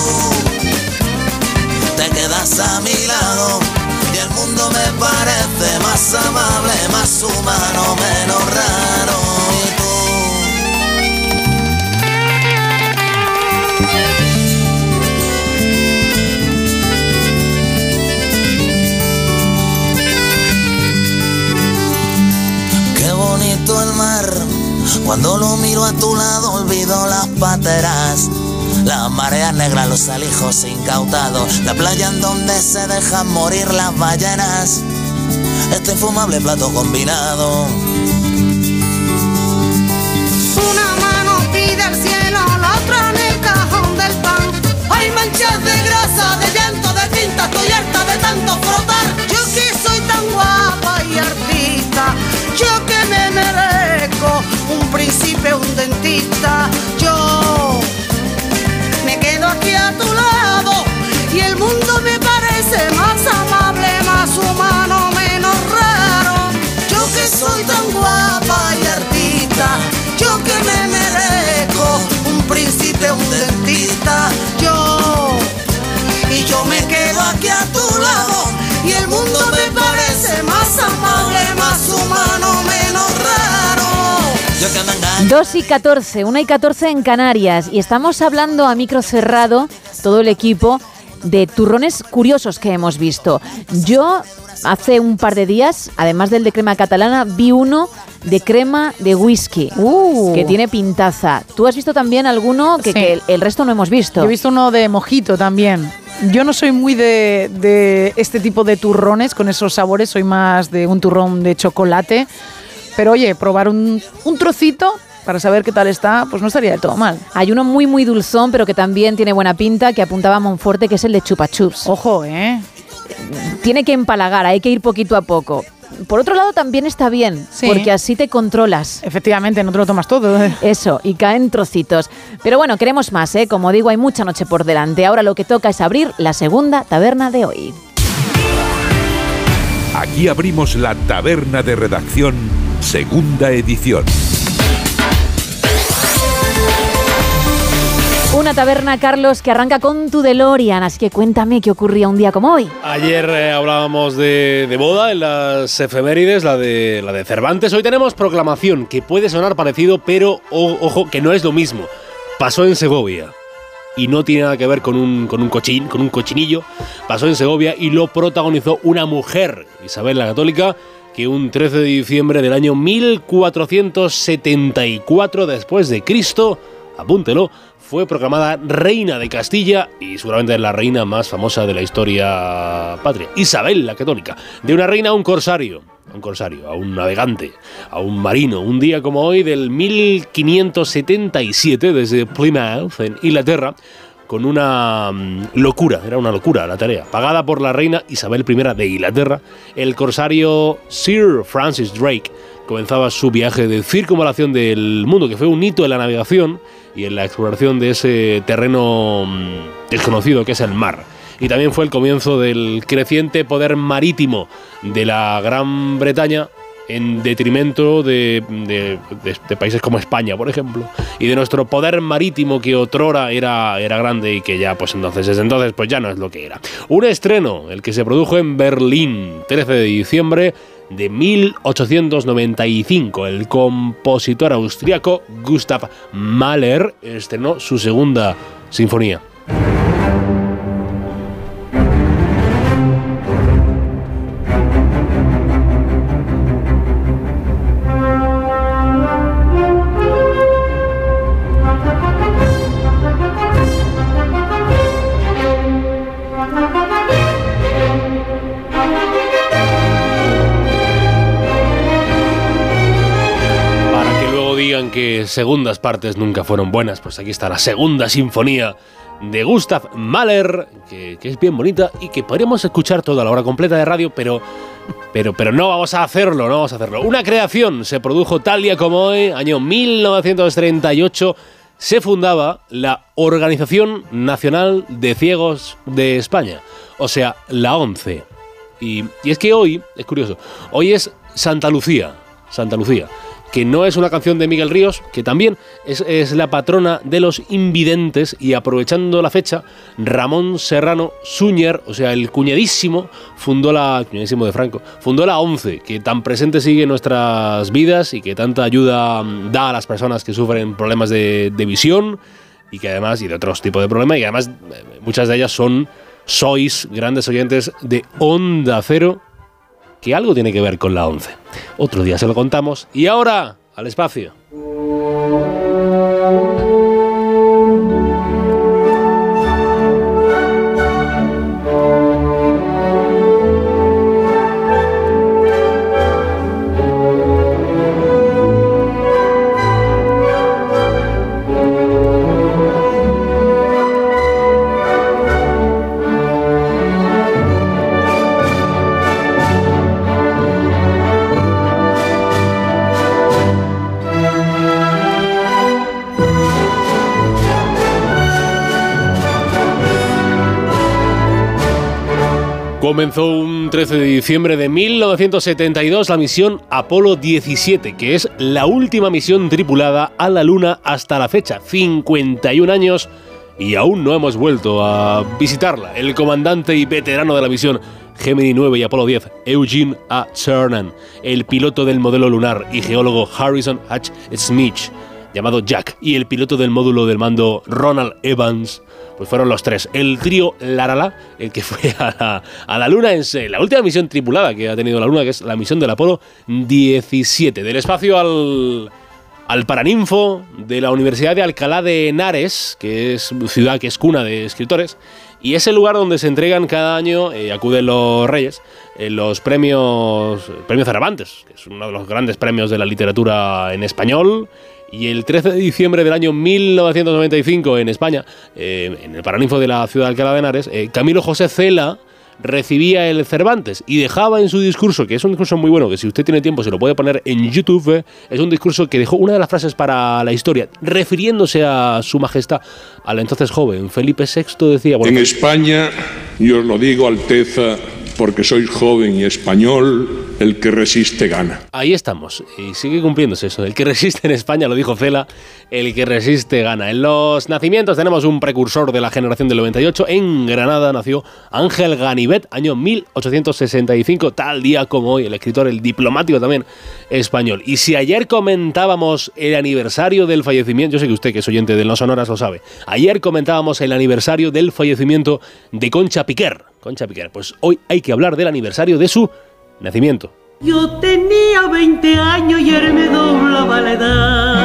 te quedas a mi lado, y el mundo me parece más amable, más humano, menos raro. Cuando lo miro a tu lado olvido las pateras. Las mareas negras, los alijos incautados. La playa en donde se dejan morir las ballenas. Este infumable plato combinado. Una mano pide al cielo, la otra en el cajón del pan. Hay manchas de grasa, de llanto, de tinta, estoy harta de tanto frotar. Yo que soy tan guapa y artista, príncipe, un dentista. 2 y 14, 1 y 14 en Canarias. Y estamos hablando a micro cerrado, todo el equipo, de turrones curiosos que hemos visto. Yo hace un par de días, además del de crema catalana, vi uno de crema de whisky, que tiene pintaza. ¿Tú has visto también alguno que, Sí. que el, el resto no hemos visto? Yo he visto uno de mojito también. Yo no soy muy de, de este tipo de turrones con esos sabores, soy más de un turrón de chocolate. Pero oye, probar un, un trocito para saber qué tal está, pues no estaría del todo mal. Hay uno muy, muy dulzón, pero que también tiene buena pinta, que apuntaba a Monforte, que es el de chupa chups. Ojo, ¿eh? Tiene que empalagar, hay que ir poquito a poco. por otro lado también está bien, Sí. porque así te controlas. Efectivamente, no te lo tomas todo. ¿eh? Eso, y caen trocitos. Pero bueno, queremos más, ¿eh? Como digo, hay mucha noche por delante. Ahora lo que toca es abrir la segunda taberna de hoy. Aquí abrimos la taberna de redacción, segunda edición. Una taberna, Carlos, que arranca con tu DeLorean, así que cuéntame qué ocurría un día como hoy. Ayer eh, hablábamos de, boda en las efemérides, la de, la de Cervantes. Hoy tenemos proclamación, que puede sonar parecido, pero ojo, que no es lo mismo. Pasó en Segovia. Y no tiene nada que ver con un, con un cochín, con un cochinillo. Pasó en Segovia y lo protagonizó una mujer, Isabel la Católica, que un 13 de diciembre del año 1474 después de Cristo, apúntelo, fue proclamada reina de Castilla y seguramente la reina más famosa de la historia patria, Isabel la Católica. De una reina a un corsario, a un corsario, a un navegante, a un marino. Un día como hoy del 1577 desde Plymouth, en Inglaterra, con una mm, locura, era una locura la tarea. Pagada por la reina Isabel I de Inglaterra, el corsario Sir Francis Drake comenzaba su viaje de circunvalación del mundo, que fue un hito en la navegación y en la exploración de ese terreno mm, desconocido que es el mar. Y también fue el comienzo del creciente poder marítimo de la Gran Bretaña en detrimento de, de- países como España, por ejemplo, y de nuestro poder marítimo que otrora era, era grande y que ya, pues entonces, desde entonces, pues ya no es lo que era. Un estreno, el que se produjo en Berlín, 13 de diciembre de 1895. El compositor austriaco Gustav Mahler estrenó su segunda sinfonía. Segundas partes nunca fueron buenas, pues aquí está la segunda sinfonía de Gustav Mahler, que, que es bien bonita y que podríamos escuchar toda la hora completa de radio, pero, pero, pero no vamos a hacerlo, no vamos a hacerlo. Una creación se produjo tal día como hoy, año 1938, se fundaba la Organización Nacional de Ciegos de España, o sea, la ONCE. Y, y es que hoy, es curioso, hoy es Santa Lucía, Santa Lucía, que no es una canción de Miguel Ríos, que también es, es la patrona de los invidentes y aprovechando la fecha, Ramón Serrano Suñer, o sea, el cuñadísimo, fundó la, cuñadísimo de Franco, fundó la ONCE, que tan presente sigue en nuestras vidas y que tanta ayuda mm, da a las personas que sufren problemas de, de visión y que además, y de otros tipos de problemas, y además eh, muchas de ellas son, sois grandes oyentes de Onda Cero, que algo tiene que ver con la 11. Otro día se lo contamos. Y ahora, al espacio. Comenzó un 13 de diciembre de 1972 la misión Apolo 17, que es la última misión tripulada a la Luna hasta la fecha, 51 años, y aún no hemos vuelto a visitarla. El comandante y veterano de la misión Gemini 9 y Apolo 10, Eugene A. Cernan, el piloto del modelo lunar y geólogo Harrison H. Smith, llamado Jack, y el piloto del módulo del mando Ronald Evans, pues fueron los tres. El trío Larala, el que fue a la, Luna en la última misión tripulada que ha tenido la Luna, que es la misión del Apolo 17. Del espacio al, al Paraninfo de la Universidad de Alcalá de Henares, que es ciudad que es cuna de escritores, y es el lugar donde se entregan cada año, eh, acuden los reyes, eh, los premios, el premio Cervantes, que es uno de los grandes premios de la literatura en español. Y el 13 de diciembre del año 1995 en España, eh, en el Paraninfo de la ciudad de Alcalá de Henares, eh, Camilo José Cela recibía el Cervantes y dejaba en su discurso, que es un discurso muy bueno, que si usted tiene tiempo se lo puede poner en YouTube, eh, es un discurso que dejó una de las frases para la historia, refiriéndose a su majestad, al entonces joven Felipe VI, decía... en España, yo os lo digo, Alteza, porque sois joven y español, el que resiste gana. Ahí estamos, y sigue cumpliéndose eso. El que resiste en España, lo dijo Cela, el que resiste gana. En los nacimientos tenemos un precursor de la generación del 98. En Granada nació Ángel Ganivet, año 1865, tal día como hoy, el escritor, el diplomático también español. Y si ayer comentábamos el aniversario del fallecimiento, yo sé que usted que es oyente de No Sonoras lo sabe, ayer comentábamos el aniversario del fallecimiento de Concha Piquer. Concha Piquer, pues hoy hay que hablar del aniversario de su nacimiento. Yo tenía 20 años y él me doblaba la edad.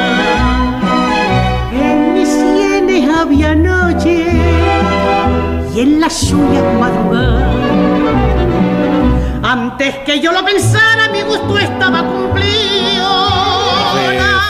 En mis sienes había noche y en las suyas madrugada. Antes que yo lo pensara, mi gusto estaba cumplido.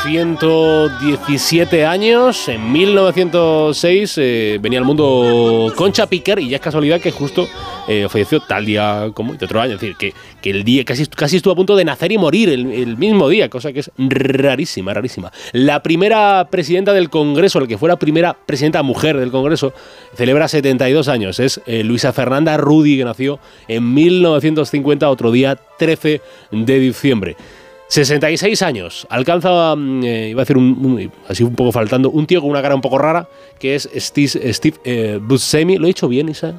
Hace 117 años, en 1906, eh, venía al mundo Concha Piquer y ya es casualidad que justo eh, falleció tal día como de otro año. Es decir, que, que el día casi, casi estuvo a punto de nacer y morir el, mismo día, cosa que es rarísima, rarísima. La primera presidenta del Congreso, la que fuera primera presidenta mujer del Congreso, celebra 72 años. Es eh, Luisa Fernanda Rudy, que nació en 1950, otro día 13 de diciembre. 66 años. Alcanza, mm, eh, iba a decir un, un- así un poco faltando, un tío con una cara un poco rara, que es Steve, Steve eh, Buscemi. ¿Lo he dicho bien, Isa?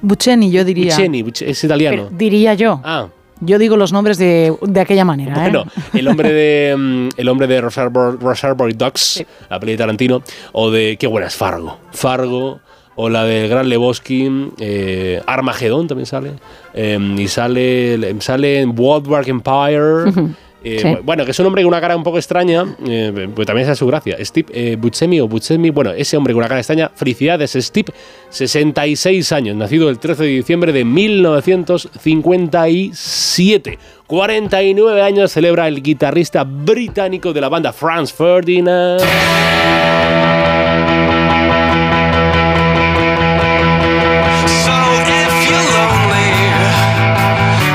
Bucceni, yo diría. Bucceni, Buc- es italiano. Pero diría yo. Ah. Yo digo los nombres de, de aquella manera. ¿eh? Bueno, el hombre de mm, el hombre de Reservoir, Dogs, la peli de Tarantino, o de qué buena es Fargo, Fargo, o la del Gran Lebowski, eh, Armagedón también sale, eh, y sale sale en Boardwalk Empire. eh, Sí. Bueno, que es un hombre con una cara un poco extraña, eh, pues también esa es su gracia. Steve eh, Buscemi o Buscemi, bueno, ese hombre con una cara extraña, felicidades, Steve, 66 años, nacido el 13 de diciembre de 1957. 49 años celebra el guitarrista británico de la banda Franz Ferdinand.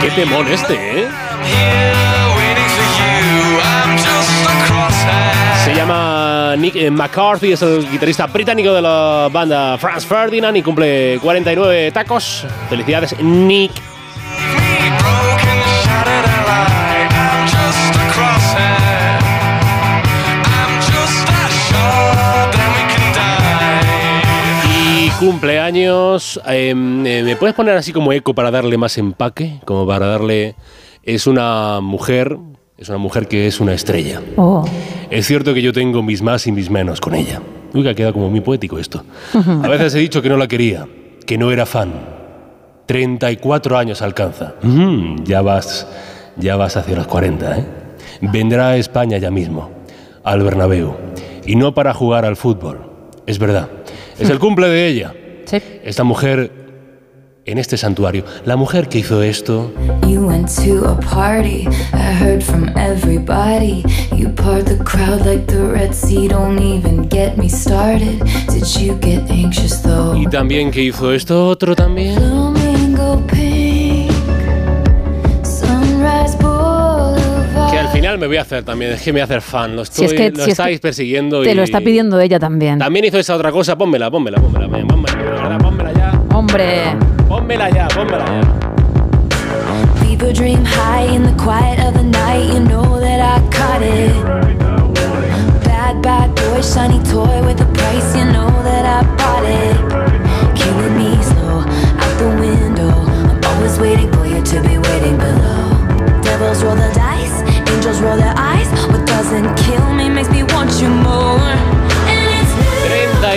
Qué temón este, ¿eh? Nick McCarthy, es el guitarrista británico de la banda Franz Ferdinand y cumple 49 tacos. Felicidades, Nick. Y cumpleaños. eh, eh, ¿Me puedes poner así como eco para darle más empaque? Como para darle. Es una mujer. Es una mujer que es una estrella. Oh. Es cierto que yo tengo mis más y mis menos con ella. Uy, que ha quedado como muy poético esto. A veces he dicho que no la quería, que no era fan. 34 años alcanza. Mm, ya vas, ya vas hacia los 40, ¿eh? Vendrá a España ya mismo, al Bernabéu, y no para jugar al fútbol. Es verdad. Es el cumple de ella. Esta mujer en este santuario, la mujer que hizo esto, You went to a party, I heard from everybody. You part the crowd like the Red Sea, don't even get me started. Did you get anxious though? y también que hizo esto otro también. Flamingo pink, sunrise boulevard. Que al final me voy a hacer también, es que me voy a hacer fan, lo, Si es que- lo si es estáis que persiguiendo Te y lo está pidiendo ella también. también hizo esa otra cosa, pónmela, pónmela, pónmela, pónmela, pónmela, ya, Hombre. Pónmela ya, pónmela a dream high in the quiet of the night. You know that I caught it. Bad, bad boy, shiny toy with a price. You know that I bought it. Killing me slow out the window. I'm always waiting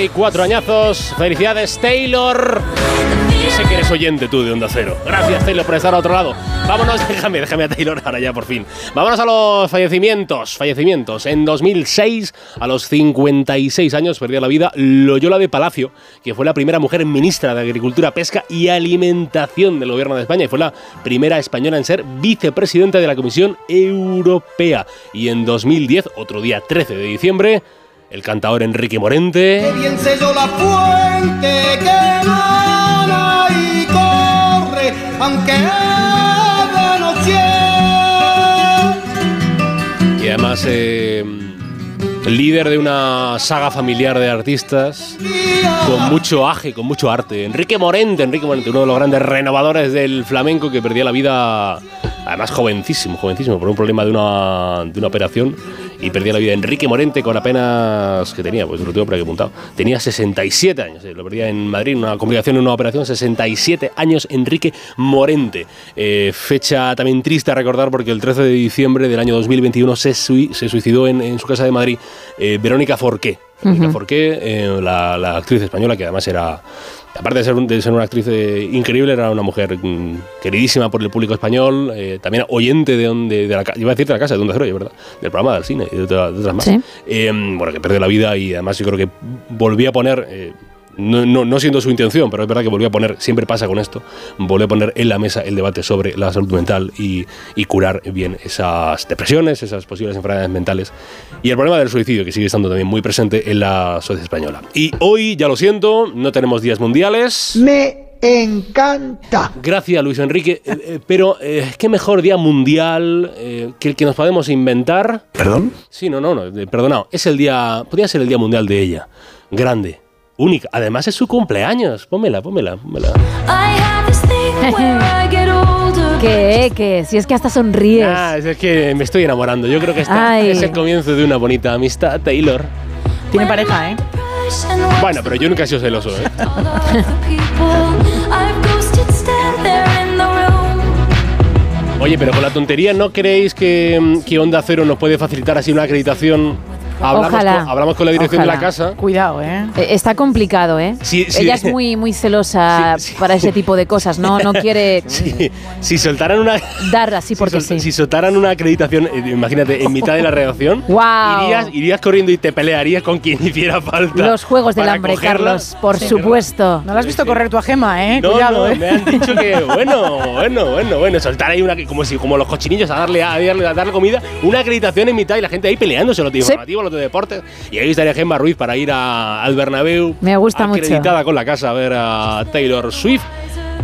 34 añazos, felicidades Taylor. Sé que eres oyente tú de Onda Cero. Gracias Taylor por estar al otro lado. Vámonos, déjame, déjame a Taylor ahora ya por fin. Vámonos a los fallecimientos. Fallecimientos. En 2006, a los 56 años, perdió la vida Loyola de Palacio, que fue la primera mujer ministra de Agricultura, Pesca y Alimentación del gobierno de España y fue la primera española en ser vicepresidenta de la Comisión Europea. Y en 2010, otro día 13 de diciembre, el cantador Enrique Morente. bien selló la fuente que gana y corre aunque haga noche. Y además, eh, líder de una saga familiar de artistas con mucho aje, con mucho arte. Enrique Morente, Enrique Morente, uno de los grandes renovadores del flamenco que perdía la vida, además jovencísimo, jovencísimo, por un problema de una, de una operación y perdía la vida. Enrique Morente con apenas, que tenía? Pues lo tengo por aquí apuntado. Tenía 67 años, eh, lo perdía en Madrid, una complicación en una operación, 67 años Enrique Morente. Eh, fecha también triste a recordar porque el 13 de diciembre del año 2021 se, sui- se suicidó en, en su casa de Madrid eh, Verónica Forqué. Verónica. Forqué, la, la actriz española que además era aparte de ser, un- de ser una actriz eh, increíble, era una mujer mm, queridísima por el público español, eh, también oyente de, donde, de la, iba a decir de la casa, de Onda Cero, verdad, del programa del cine y de, otra- de otras más. Sí. Eh, bueno, que perdió la vida y además yo creo que volvió a poner, no, no- no siendo su intención, pero es verdad que volvió a poner, siempre pasa con esto, volvió a poner en la mesa el debate sobre la salud mental y, y curar bien esas depresiones, esas posibles enfermedades mentales y el problema del suicidio que sigue estando también muy presente en la sociedad española. Y hoy, ya lo siento, no tenemos días mundiales. Me encanta. Gracias, Luis Enrique. Eh, eh, pero, eh, ¿qué mejor día mundial eh, que el que nos podemos inventar? ¿Perdón? Sí, no, no, no, eh, perdonado. Es el día, podría ser el día mundial de ella. Grande, única. Además es su cumpleaños. Pómela, pómela, pómela. ¿Qué? ¿Qué? Si es que hasta sonríes. Ah, es que me estoy enamorando. Yo creo que esta Ay. es el comienzo de una bonita amistad, Taylor. Tiene pareja, ¿eh? Bueno, pero yo nunca he sido celoso, ¿eh? Oye, pero con la tontería, ¿no creéis que, mm, que Onda Cero nos puede facilitar así una acreditación? Hablamos, Ojalá. Con, hablamos con la dirección Ojalá. de la casa. Cuidado, ¿eh? Eh, Está complicado, ¿eh? Sí, sí. Ella es muy, muy celosa para ese tipo de cosas, ¿no? No quiere Sí, si soltaran una, dar así porque si, sol- sí. si soltaran una acreditación, eh, imagínate, en mitad de la redacción, ¡Guau! irías, irías corriendo y te pelearías con quien hiciera falta. Los juegos del hambre, cogerla. Carlos, por supuesto. No la has visto correr tu agema, ¿eh? No, Cuidado, no, ¿eh? me han dicho que bueno, bueno, bueno, bueno, soltar ahí una como si como los cochinillos a darle a darle, a darle comida, una acreditación en mitad y la gente ahí peleándose los de Sí. informativo, de deportes y ahí estaría Gemma Ruiz para ir a- al Bernabéu. Me gusta mucho. acreditada con la casa a ver a Taylor Swift.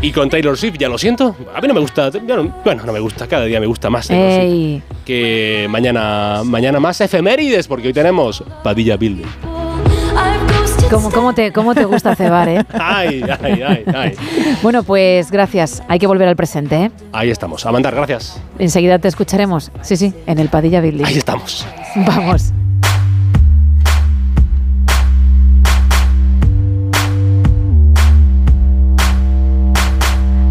Y con Taylor Swift, ya lo siento, a mí no me gusta, no- bueno, no me gusta, cada día me gusta más Taylor Swift. Ey. Que mañana, mañana más efemérides, porque hoy tenemos Padilla Building. ¿Cómo, cómo, te, ¿Cómo te gusta cebar, eh? Ay, ay, ay, ay. Bueno, pues gracias. Hay que volver al presente, ¿eh? Ahí estamos. A mandar, gracias. Enseguida te escucharemos. Sí, sí, en el Padilla Building. Ahí estamos. Vamos.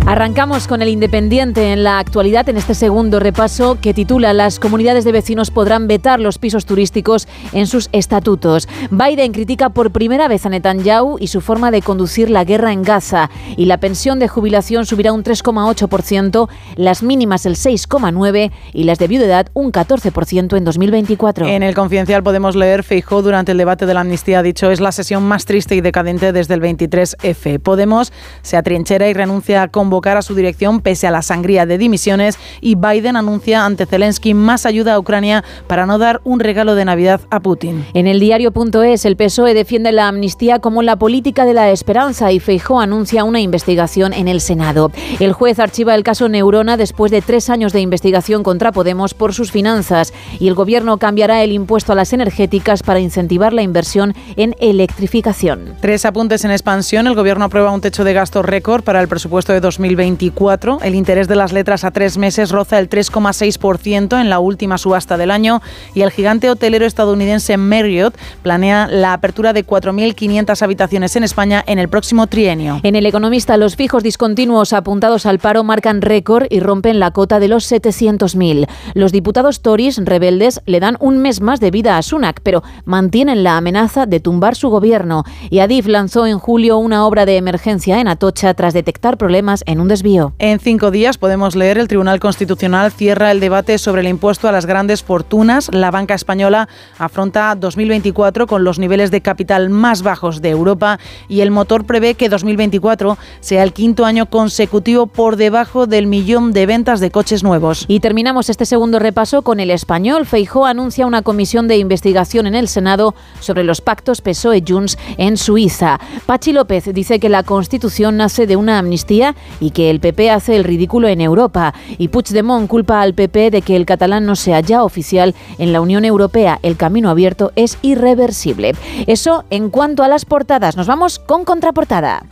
Arrancamos con el Independiente en la actualidad en este segundo repaso que titula Las comunidades de vecinos podrán vetar los pisos turísticos en sus estatutos. Biden critica por primera vez a Netanyahu y su forma de conducir la guerra en Gaza y la pensión de jubilación subirá un 3,8%, las mínimas el 6,9% y las de viudedad un 14% en 2024. En el Confidencial podemos leer Feijó durante el debate de la amnistía ha dicho es la sesión más triste y decadente desde el 23F. Podemos se atrinchera y renuncia a convocar a su dirección pese a la sangría de dimisiones y Biden anuncia ante Zelensky más ayuda a Ucrania para no dar un regalo de Navidad a Putin. En el diario.es, el PSOE defiende la amnistía como la política de la esperanza y Feijó anuncia una investigación en el Senado. El juez archiva el caso Neurona después de tres años de investigación contra Podemos por sus finanzas y el gobierno cambiará el impuesto a las energéticas para incentivar la inversión en electrificación. Tres apuntes en expansión. El Gobierno aprueba un techo de gasto récord para el presupuesto de 2024. El interés de las letras a tres meses roza el 3,6% en la última subasta del año y el gigante hotelero estadounidense Marriott planea la apertura de 4.500 habitaciones en España en el próximo trienio. En el economista, los fijos discontinuos apuntados al paro marcan récord y rompen la cota de los 700.000. Los diputados Tories rebeldes le dan un mes más de vida a Sunak, pero mantienen la amenaza de tumbar su gobierno. Y Adif lanzó en julio una obra de emergencia en Atocha tras detectar problemas en un desvío. En cinco días podemos leer el Tribunal Constitucional cierra el debate sobre el impuesto a las grandes fortunas. La banca española afronta 2024 con los niveles de capital más bajos de Europa y el motor prevé que 2024 sea el quinto año consecutivo por debajo del millón de ventas de coches nuevos. Y terminamos este segundo repaso con el español. Feijó anuncia una comisión de investigación en el Senado sobre los pactos PSOE-Junts en Suiza. Pachi López dice que la Constitución nace de una amnistía y que el PP hace el ridículo en Europa y Puigdemont culpa al PP de que el catalán no sea ya oficial en la Unión Europea. El camino abierto es irreversible. Eso en cuanto a las portadas. Nos vamos con contraportada.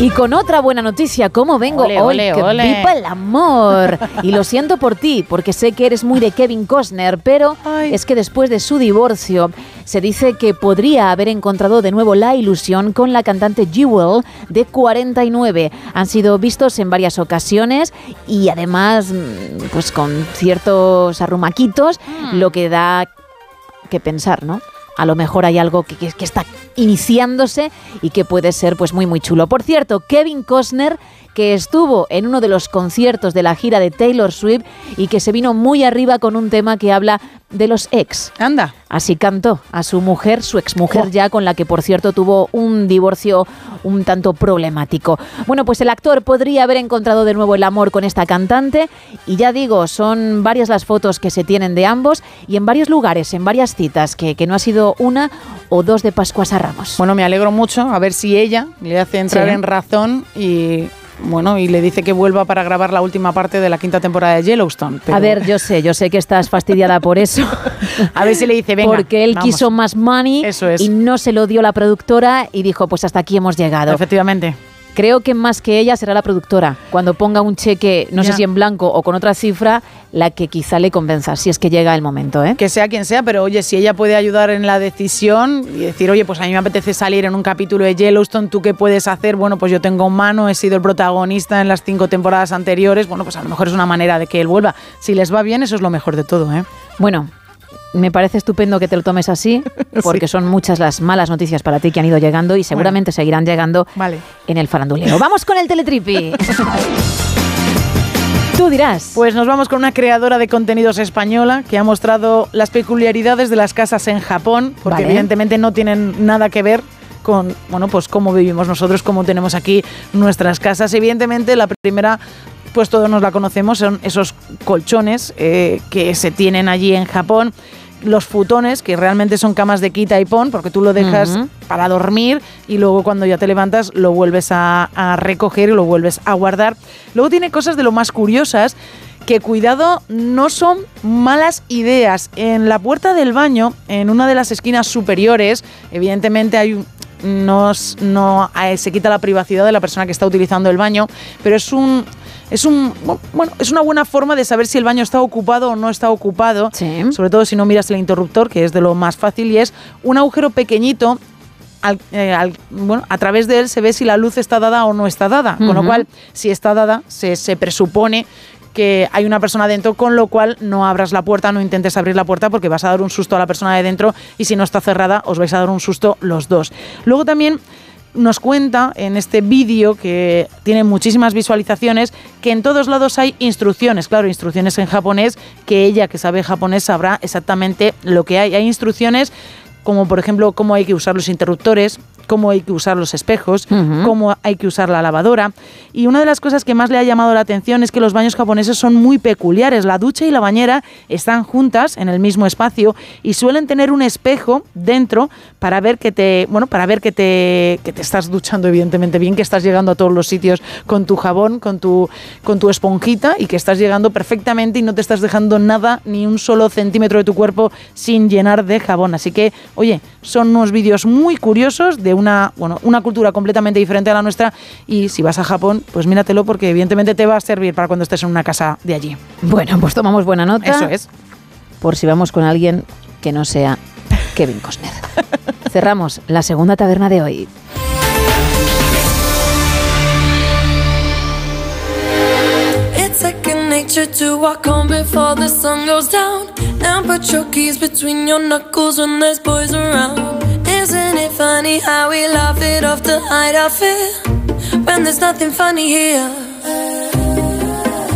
Y con otra buena noticia, ¿cómo vengo Ole, hoy? ole, que ole. viva el amor. Y lo siento por ti, porque sé que eres muy de Kevin Costner, pero es que después de su divorcio se dice que podría haber encontrado de nuevo la ilusión con la cantante Jewel de 49. Han sido vistos en varias ocasiones y además mm, pues con ciertos arrumaquitos, lo que da que pensar, ¿no? A lo mejor hay algo que, está iniciándose y que puede ser pues muy muy chulo. Por cierto, Kevin Costner que estuvo en uno de los conciertos de la gira de Taylor Swift y que se vino muy arriba con un tema que habla de los ex. Anda. Así cantó a su mujer, su exmujer ya, con la que por cierto tuvo un divorcio un tanto problemático. Bueno, pues el actor podría haber encontrado de nuevo el amor con esta cantante y ya digo, son varias las fotos que se tienen de ambos y en varios lugares, en varias citas, que, que no ha sido una o dos de Pascuas a Ramos. Bueno, me alegro mucho a ver si ella le hace entrar Sí. en razón y bueno, y le dice que vuelva para grabar la última parte de la quinta temporada de Yellowstone. pero- A ver, yo sé, yo sé que estás fastidiada por eso. A ver si le dice, venga, Porque él vamos. quiso más money y no se lo dio la productora y dijo, pues hasta aquí hemos llegado. Efectivamente. Creo que más que ella será la productora. Cuando ponga un cheque, no sé si en blanco o con otra cifra, la que quizá le convenza, si es que llega el momento, ¿eh? Que sea quien sea, pero oye, si ella puede ayudar en la decisión y decir, oye, pues a mí me apetece salir en un capítulo de Yellowstone, ¿tú qué puedes hacer? Bueno, pues yo tengo mano, he sido el protagonista en las cinco temporadas anteriores, bueno, pues a lo mejor es una manera de que él vuelva. Si les va bien, eso es lo mejor de todo, ¿eh? Bueno, me parece estupendo que te lo tomes así, porque son muchas las malas noticias para ti que han ido llegando y seguramente seguirán llegando Vale. en el faranduleo. Vamos con el teletripi. Tú dirás. Pues nos vamos con una creadora de contenidos española que ha mostrado las peculiaridades de las casas en Japón, porque Vale. evidentemente no tienen nada que ver con, bueno, pues cómo vivimos nosotros, cómo tenemos aquí nuestras casas. Evidentemente la primera pues todos nos la conocemos, son esos colchones eh, que se tienen allí en Japón. Los futones, que realmente son camas de quita y pon, porque tú lo dejas para dormir y luego cuando ya te levantas lo vuelves a, a recoger y lo vuelves a guardar. Luego tiene cosas de lo más curiosas que cuidado no son malas ideas. En la puerta del baño, en una de las esquinas superiores, evidentemente hay un, no, no eh, se quita la privacidad de la persona que está utilizando el baño, pero es un es un bueno, es una buena forma de saber si el baño está ocupado o no está ocupado, sobre todo si no miras el interruptor, que es de lo más fácil y es un agujero pequeñito al- eh, al- bueno, a través de él se ve si la luz está dada o no está dada. Con lo cual, si está dada, se, se presupone que hay una persona dentro, con lo cual no abras la puerta, no intentes abrir la puerta porque vas a dar un susto a la persona de dentro y si no está cerrada os vais a dar un susto los dos. Luego también nos cuenta en este vídeo que tiene muchísimas visualizaciones que en todos lados hay instrucciones, claro, instrucciones en japonés, que ella que sabe japonés sabrá exactamente lo que hay. Hay instrucciones como por ejemplo cómo hay que usar los interruptores, cómo hay que usar los espejos, cómo hay que usar la lavadora. Y una de las cosas que más le ha llamado la atención es que los baños japoneses son muy peculiares. La ducha y la bañera están juntas en el mismo espacio y suelen tener un espejo dentro para ver que te, bueno, para ver que te, que te estás duchando evidentemente bien, que estás llegando a todos los sitios con tu jabón, con tu, con tu esponjita y que estás llegando perfectamente y no te estás dejando nada, ni un solo centímetro de tu cuerpo sin llenar de jabón. Así que, oye, son unos vídeos muy curiosos de una, bueno, una cultura completamente diferente a la nuestra y si vas a Japón, pues míratelo porque evidentemente te va a servir para cuando estés en una casa de allí. Bueno, pues tomamos buena nota. Eso es. Por si vamos con alguien que no sea Kevin Costner. Cerramos la segunda taberna de hoy. It's second nature to walk home before the sun goes down. And put your keys between your knuckles when there's boys around. Isn't it funny how we laugh it off to hide our fear? When there's nothing funny here.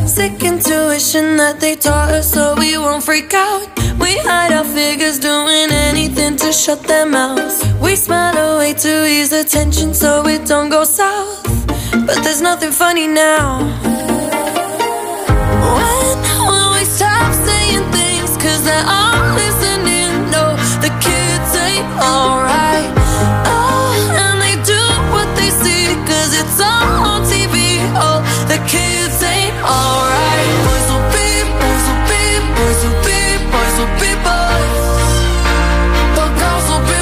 Sick intuition that they taught us so we won't freak out. We hide our figures doing anything to shut their mouths. We smile away to ease the tension so it don't go south. But there's nothing funny now. When will we stop saying things? Cause they're all alright. Oh, and they do what they see, cause it's all on TV. Oh, the kids ain't alright. Boys will be, boys will be, boys will be, boys will be boys. Girls will be.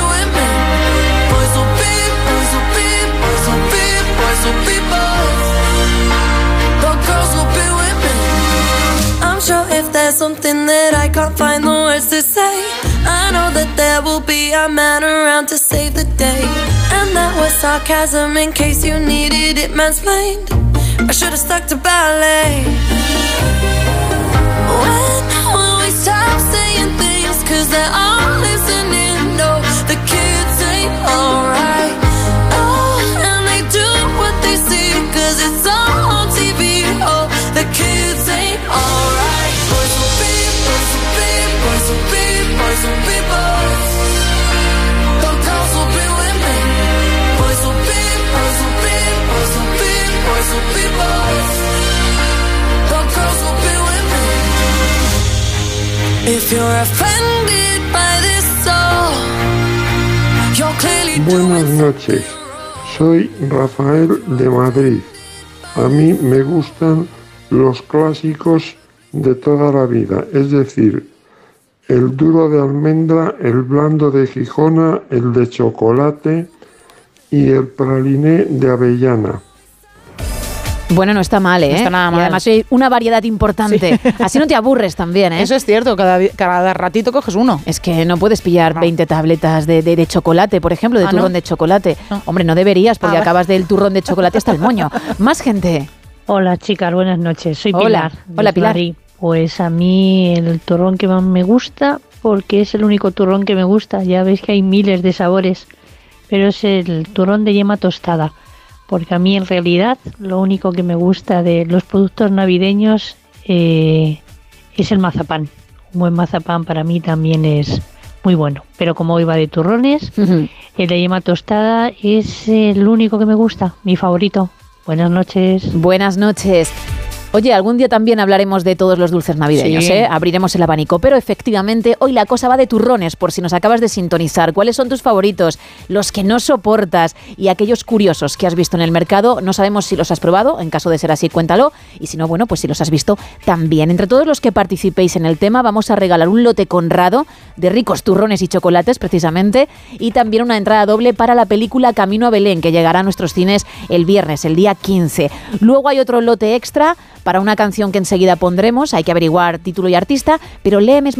Boys will be, boys will be, boys will be, boys will be boys. Girls will be. I'm sure if there's something that I can't find the words to say, I know that there will a man around to save the day. And that was sarcasm in case you needed it mansplained. I should have stuck to ballet. When will we stop saying things? Cause they're all listening. No, the kids ain't alright. Oh, and they do what they see. Cause it's all on TV. Oh, the kids ain't alright. Boys will be, boys will be, boys will be, boys will be boys. Buenas noches, soy Rafael de Madrid. A mí me gustan los clásicos de toda la vida, es decir, el duro de almendra, el blando de Gijona, el de chocolate y el praliné de avellana. Bueno, no está mal, ¿eh? No está nada Y mal. además hay una variedad importante. Así no te aburres también, ¿eh? Eso es cierto, cada, cada ratito coges uno. Es que no puedes pillar 20 tabletas de, de- de chocolate, por ejemplo, de Ah, turrón ¿no? de chocolate. Hombre, no deberías, porque Ah, acabas del turrón de chocolate hasta el moño. Más gente. Hola chicas, buenas noches. Soy Hola. Pilar. Hola, Pilar. Madrid. Pues a mí el turrón que más me gusta, porque es el único turrón que me gusta. Ya veis que hay miles de sabores, pero es el turrón de yema tostada. Porque a mí en realidad lo único que me gusta de los productos navideños eh, es el mazapán. Un buen mazapán para mí también es muy bueno. Pero como hoy va de turrones, el de yema tostada es el único que me gusta, mi favorito. Buenas noches. Buenas noches. Oye, algún día también hablaremos de todos los dulces navideños, Sí. ¿eh? Abriremos el abanico. Pero efectivamente, hoy la cosa va de turrones, por si nos acabas de sintonizar. ¿Cuáles son tus favoritos? Los que no soportas y aquellos curiosos que has visto en el mercado. No sabemos si los has probado. En caso de ser así, cuéntalo. Y si no, bueno, pues si los has visto también. Entre todos los que participéis en el tema, vamos a regalar un lote conrado de ricos turrones y chocolates, precisamente. Y también una entrada doble para la película Camino a Belén, que llegará a nuestros cines el viernes, el día 15. Luego hay otro lote extra para una canción que enseguida pondremos. Hay que averiguar título y artista, pero léeme,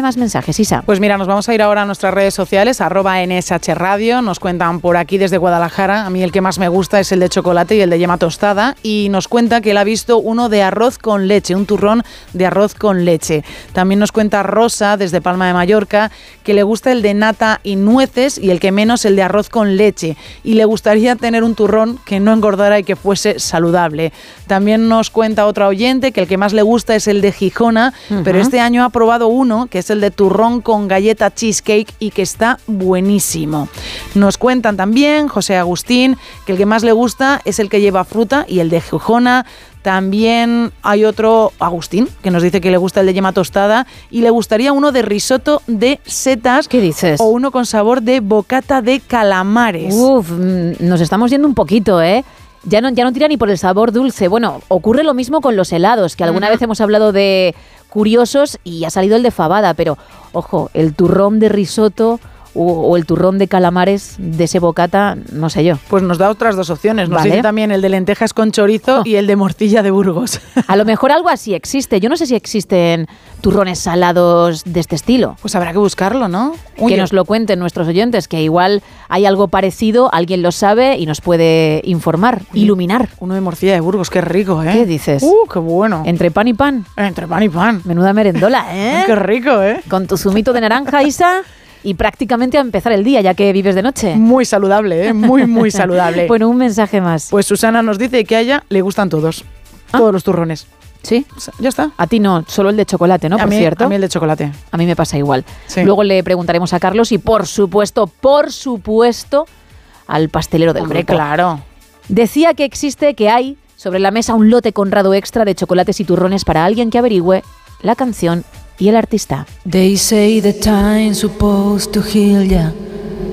más mensajes, Isa. Pues mira, nos vamos a ir ahora a nuestras redes sociales, arroba NSH Radio, nos cuentan por aquí desde Guadalajara, a mí el que más me gusta es el de chocolate y el de yema tostada, y nos cuenta que él ha visto uno de arroz con leche, un turrón de arroz con leche. También nos cuenta Rosa desde Palma de Mallorca que le gusta el de nata y nueces y el que menos el de arroz con leche, y le gustaría tener un turrón que no engordara y que fuese saludable. También nos cuenta otra oyente que el que más le gusta es el de Gijona, pero este año ha probado uno que es el de turrón con galleta cheesecake y que está buenísimo. Nos cuentan también José Agustín que el que más le gusta es el que lleva fruta y el de Gijona. También hay otro, Agustín, que nos dice que le gusta el de yema tostada y le gustaría uno de risotto de setas. ¿Qué dices? O uno con sabor de bocata de calamares. Uf, mm, nos estamos yendo un poquito, ¿eh? Ya no, ya no tira ni por el sabor dulce. Bueno, ocurre lo mismo con los helados, que alguna vez hemos hablado de curiosos y ha salido el de fabada, pero ojo, el turrón de risotto o, o el turrón de calamares de ese bocata, no sé yo. Pues nos da otras dos opciones. Nos Vale. dice también el de lentejas con chorizo y el de morcilla de Burgos. A lo mejor algo así existe. Yo no sé si existen turrones salados de este estilo. Pues habrá que buscarlo, ¿no? que Oye. nos lo cuenten nuestros oyentes, que igual hay algo parecido, alguien lo sabe y nos puede informar, iluminar. Uno de morcilla de Burgos, qué rico, ¿eh? ¿Qué dices? Uh, qué bueno. Entre pan y pan. Entre pan y pan. Menuda merendola, ¿eh? Qué rico, ¿eh? Con tu zumito de naranja, Isa, y prácticamente a empezar el día, ya que vives de noche. Muy saludable, ¿eh? Muy, muy saludable. bueno, un mensaje más. Pues Susana nos dice que a ella le gustan todos. Todos los turrones. ¿Sí? Ya está. A ti no, solo el de chocolate, ¿no? a Por mí, cierto. A mí el de chocolate. A mí me pasa igual. Sí. Luego le preguntaremos a Carlos y, por supuesto, por supuesto, al pastelero del Hombre, grupo. claro. Decía que existe, que hay sobre la mesa un lote conrado extra de chocolates y turrones para alguien que averigüe la canción y el artista. They say the time's supposed to heal ya,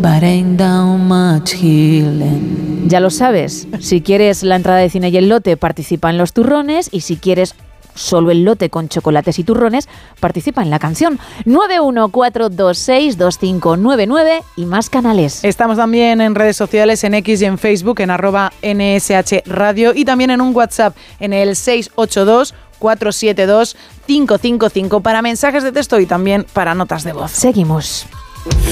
but ain't down much healing. Ya lo sabes, si quieres la entrada de cine y el lote, participa en los turrones y si quieres solo el lote con chocolates y turrones, participa en la canción 914262599 y más canales. Estamos también en redes sociales, en X y en Facebook, en arroba NSH Radio y también en un WhatsApp en el 682 608-472-555 para mensajes de texto y también para notas de voz. Seguimos.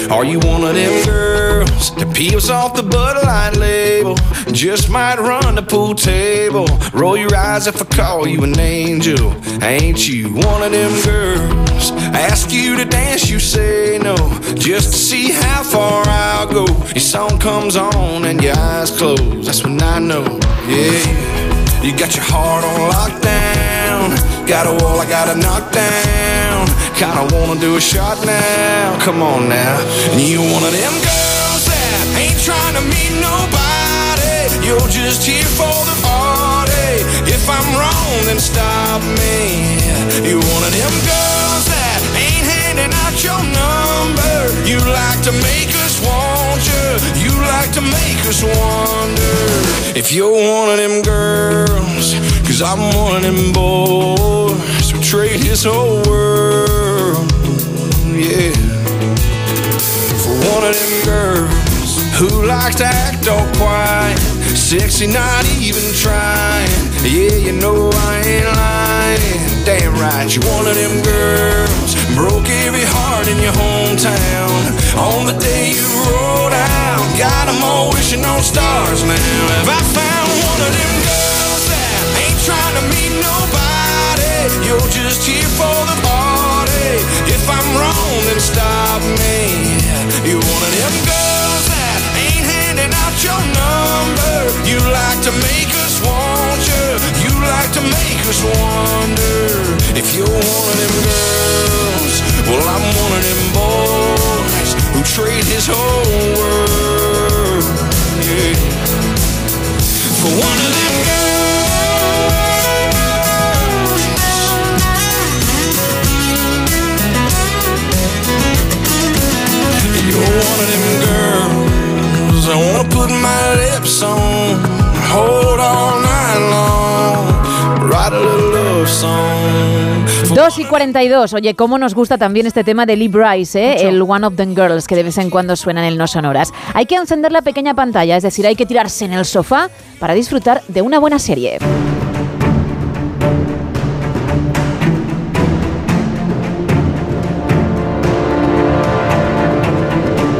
Are you one of them girls that peels off the Bud Light label? Just might run the pool table. Roll your eyes if I call you an angel. Ain't you one of them girls? I ask you to dance, you say no. Just to see how far I'll go. Your song comes on and your eyes close. That's when I know, yeah. You got your heart on lockdown. Got a wall I gotta knock down. Kinda wanna do a shot now. Come on now. You one of them girls that ain't trying to meet nobody. You're just here for the party. If I'm wrong, then stop me. You one of them girls that ain't handing out your number. You like to make us want you. You like to make us wonder if you're one of them girls. Cause I'm one of them boys who trade his whole world. Yeah. For one of them girls who likes to act all quiet. Sexy, not even trying. Yeah, you know I ain't lying. Damn right, you're one of them girls. Broke every heart in your hometown. On the day you rolled out, got 'em all wishing on stars now. Have I found one of them girls that ain't trying to meet nobody? You're just here for the party. If I'm wrong, then stop me. You're one of them girls that ain't handing out your number. You like to make us want you. You like to make us wonder if you're one of them girls. Well, I'm one of them boys trade his whole world. Yeah. For one of them You're one of them girls I wanna put my lips on, hold all night long, write a little love song. 2 y 42. Oye, cómo nos gusta también este tema de Lee Bryce, ¿eh? el One of Them Girls, que de vez en cuando suena en el No Sonoras. Hay que encender la pequeña pantalla, es decir, hay que tirarse en el sofá para disfrutar de una buena serie.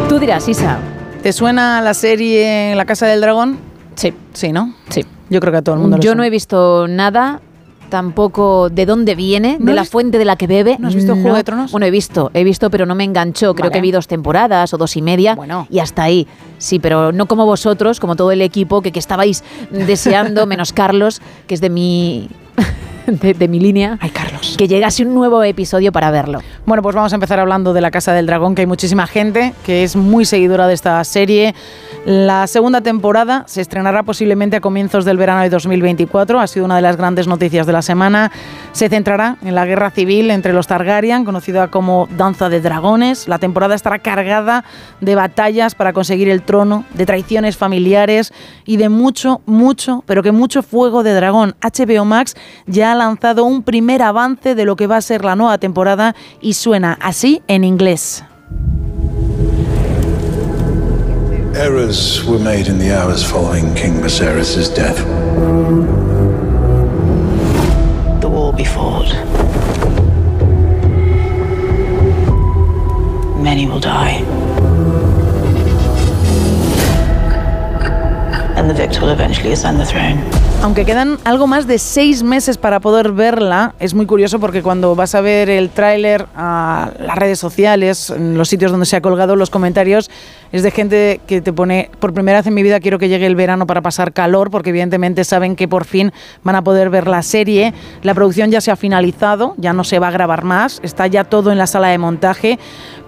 Tú dirás, Isa. ¿Te suena la serie La Casa del Dragón? Sí. Sí, ¿no? Sí. Yo creo que a todo el mundo le Yo no he visto nada, tampoco de dónde viene, ¿No de la fuente de la que bebe. ¿No has visto Juego de Tronos? Bueno, he visto, he visto, pero no me enganchó. Creo Vale. que vi dos temporadas o dos y media y hasta ahí. Sí, pero no como vosotros, como todo el equipo que, que estabais deseando, menos Carlos, que es de mi... De, de mi línea. Ay, Carlos. Que llegase un nuevo episodio para verlo. Bueno, pues vamos a empezar hablando de La Casa del Dragón, que hay muchísima gente que es muy seguidora de esta serie. La segunda temporada se estrenará posiblemente a comienzos del verano de 2024. Ha sido una de las grandes noticias de la semana. Se centrará en la guerra civil entre los Targaryen, conocida como Danza de Dragones. La temporada estará cargada de batallas para conseguir el trono, de traiciones familiares y de mucho, mucho, pero que mucho fuego de dragón. HBO Max ya ha lanzado un primer avance de lo que va a ser la nueva temporada y suena así en inglés. Errors were made in the hours following King Viserys' death. The war be fought. Many will die. And the victor will eventually ascend the throne. Aunque quedan algo más de seis meses para poder verla, es muy curioso porque cuando vas a ver el tráiler a las redes sociales, en los sitios donde se ha colgado los comentarios, es de gente que te pone, por primera vez en mi vida quiero que llegue el verano para pasar calor, porque evidentemente saben que por fin van a poder ver la serie. La producción ya se ha finalizado, ya no se va a grabar más, está ya todo en la sala de montaje,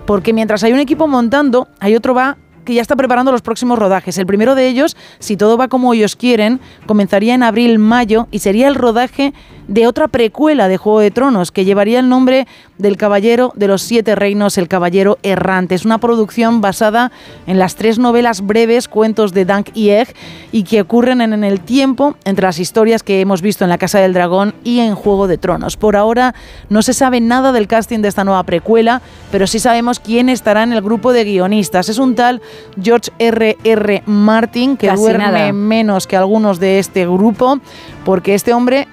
porque mientras hay un equipo montando, hay otro va que ya está preparando los próximos rodajes. El primero de ellos, si todo va como ellos quieren, comenzaría en abril-mayo y sería el rodaje de otra precuela de Juego de Tronos que llevaría el nombre del Caballero de los Siete Reinos, el Caballero Errante. Es una producción basada en las tres novelas breves, cuentos de Dunk y Egg, y que ocurren en, en el tiempo entre las historias que hemos visto en La Casa del Dragón y en Juego de Tronos. Por ahora no se sabe nada del casting de esta nueva precuela, pero sí sabemos quién estará en el grupo de guionistas. Es un tal George R. R. Martin, que Casi duerme nada. menos que algunos de este grupo, porque este hombre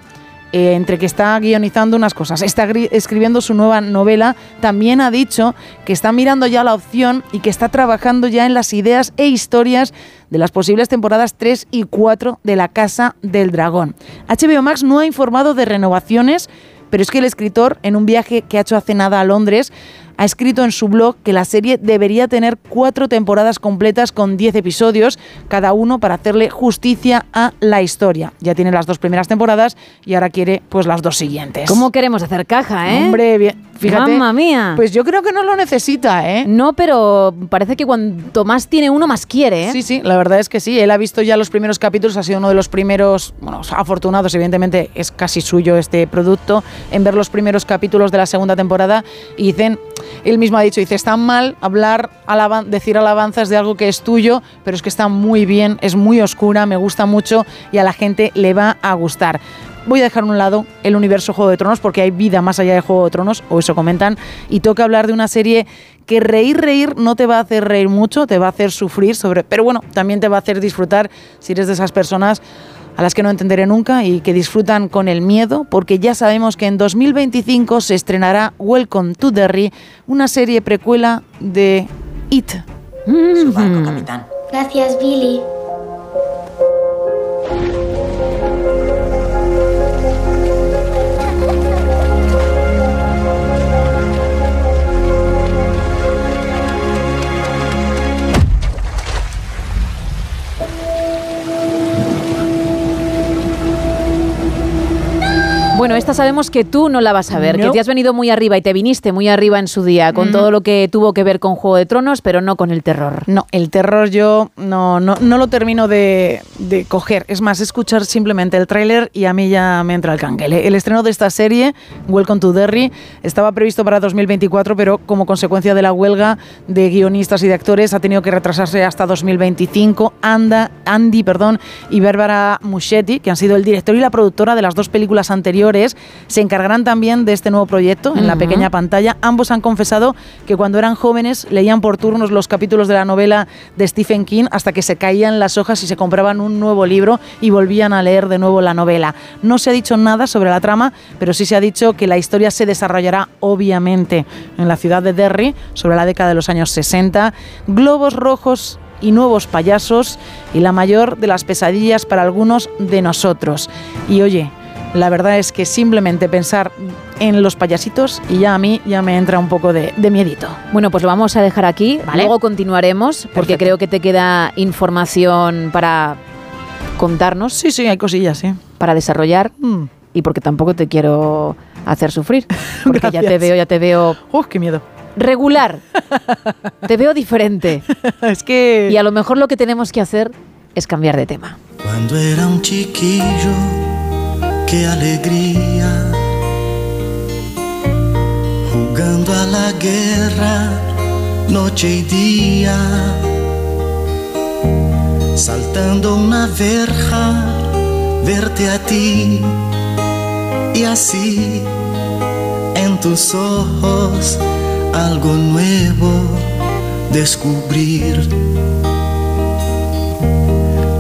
eh, entre que está guionizando unas cosas, está escribiendo su nueva novela, también ha dicho que está mirando ya la opción y que está trabajando ya en las ideas e historias de las posibles temporadas 3 y 4 de La Casa del Dragón. HBO Max no ha informado de renovaciones, pero es que el escritor, en un viaje que ha hecho hace nada a Londres, ha escrito en su blog que la serie debería tener cuatro temporadas completas con 10 episodios, cada uno para hacerle justicia a la historia. Ya tiene las dos primeras temporadas y ahora quiere pues las dos siguientes. ¿Cómo queremos hacer caja, eh? Hombre, bien, fíjate. Mamma mía. Pues yo creo que no lo necesita, ¿eh? No, pero parece que cuanto más tiene uno, más quiere, ¿eh? Sí, sí, la verdad es que sí. Él ha visto ya los primeros capítulos, ha sido uno de los primeros, bueno, afortunados, evidentemente es casi suyo este producto, en ver los primeros capítulos de la segunda temporada y dicen, él mismo ha dicho, dice, está mal hablar, decir alabanzas de algo que es tuyo, pero es que está muy bien, es muy oscura, me gusta mucho y a la gente le va a gustar. Voy a dejar a un lado el universo Juego de Tronos porque hay vida más allá de Juego de Tronos, o eso comentan, y toca hablar de una serie que reír, reír no te va a hacer reír mucho, te va a hacer sufrir, sobre, pero bueno, también te va a hacer disfrutar si eres de esas personas a las que no entenderé nunca y que disfrutan con el miedo, porque ya sabemos que en 2025 se estrenará Welcome to Derry, una serie precuela de It. Su barco, capitán. Gracias, Billy. Bueno, esta sabemos que tú no la vas a ver, que No. te has venido muy arriba y te viniste muy arriba en su día con Mm. todo lo que tuvo que ver con Juego de Tronos, pero no con el terror. No, el terror yo no, no, no lo termino de, de coger. Es más, escuchar simplemente el tráiler y a mí ya me entra el canguele. El estreno de esta serie, Welcome to Derry, estaba previsto para 2024, pero como consecuencia de la huelga de guionistas y de actores ha tenido que retrasarse hasta 2025. Anda, Andy perdón, y Bárbara Muschetti, que han sido el director y la productora de las dos películas anteriores, se encargarán también de este nuevo proyecto en la pequeña pantalla. Ambos han confesado que cuando eran jóvenes leían por turnos los capítulos de la novela de Stephen King hasta que se caían las hojas y se compraban un nuevo libro y volvían a leer de nuevo la novela. No se ha dicho nada sobre la trama, pero sí se ha dicho que la historia se desarrollará obviamente en la ciudad de Derry sobre la década de los años 60. Globos rojos y nuevos payasos y la mayor de las pesadillas para algunos de nosotros. Y oye, la verdad es que simplemente pensar en los payasitos y ya a mí ya me entra un poco de, de miedito. Bueno, pues lo vamos a dejar aquí. Vale. Luego continuaremos, porque Perfecto. creo que te queda información para contarnos. Sí, sí, hay cosillas, sí. Para desarrollar. Mm. Y porque tampoco te quiero hacer sufrir. Porque ya te veo, ya te veo. ¡Uf, qué miedo! Regular. te veo diferente. es que. Y a lo mejor lo que tenemos que hacer es cambiar de tema. Cuando era un chiquillo, qué alegría. Jugando a la guerra, noche y día. Saltando una verja, verte a ti. Y así, en tus ojos, algo nuevo descubrir.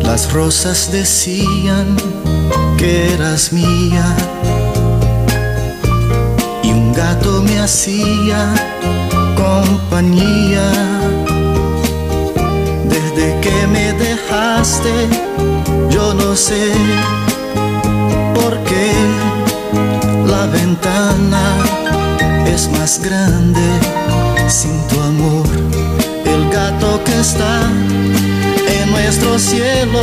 Las rosas decían que eras mía y un gato me hacía compañía. Desde que me dejaste, yo no sé por qué la ventana es más grande sin tu amor. El gato que está en nuestro cielo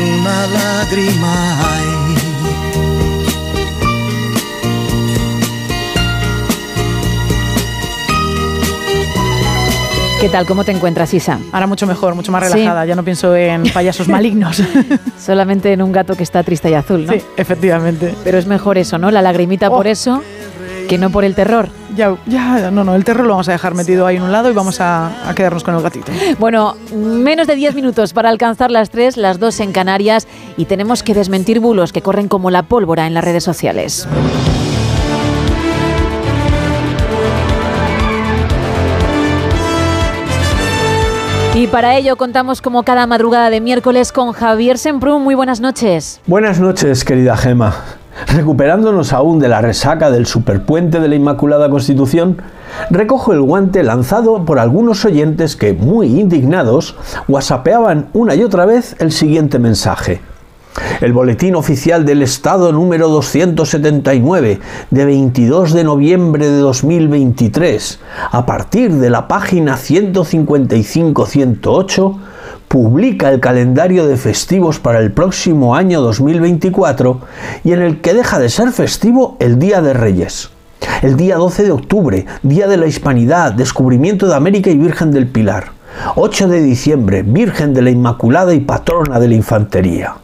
una lágrima hay. ¿Qué tal? ¿Cómo te encuentras, Isa? Ahora mucho mejor, mucho más Sí. relajada. Ya no pienso en payasos malignos. Solamente en un gato que está triste y azul, ¿no? Sí, efectivamente. Pero es mejor eso, ¿no? La lagrimita por eso que no por el terror. Ya, ya, no, no, el terror lo vamos a dejar metido ahí en un lado y vamos a, a quedarnos con el gatito. Bueno, menos de 10 minutos para alcanzar las 3, las 2 en Canarias y tenemos que desmentir bulos que corren como la pólvora en las redes sociales. Y para ello contamos como cada madrugada de miércoles con Javier Semprún. Muy buenas noches. Buenas noches, querida Gema. Recuperándonos aún de la resaca del superpuente de la Inmaculada Constitución, recojo el guante lanzado por algunos oyentes que, muy indignados, whatsappeaban una y otra vez el siguiente mensaje. El Boletín Oficial del Estado número 279 de 22 de noviembre de 2023, a partir de la página 155-108, publica el calendario de festivos para el próximo año 2024 y en el que deja de ser festivo el Día de Reyes. El día 12 de octubre, Día de la Hispanidad, Descubrimiento de América y Virgen del Pilar. 8 de diciembre, Virgen de la Inmaculada y Patrona de la Infantería.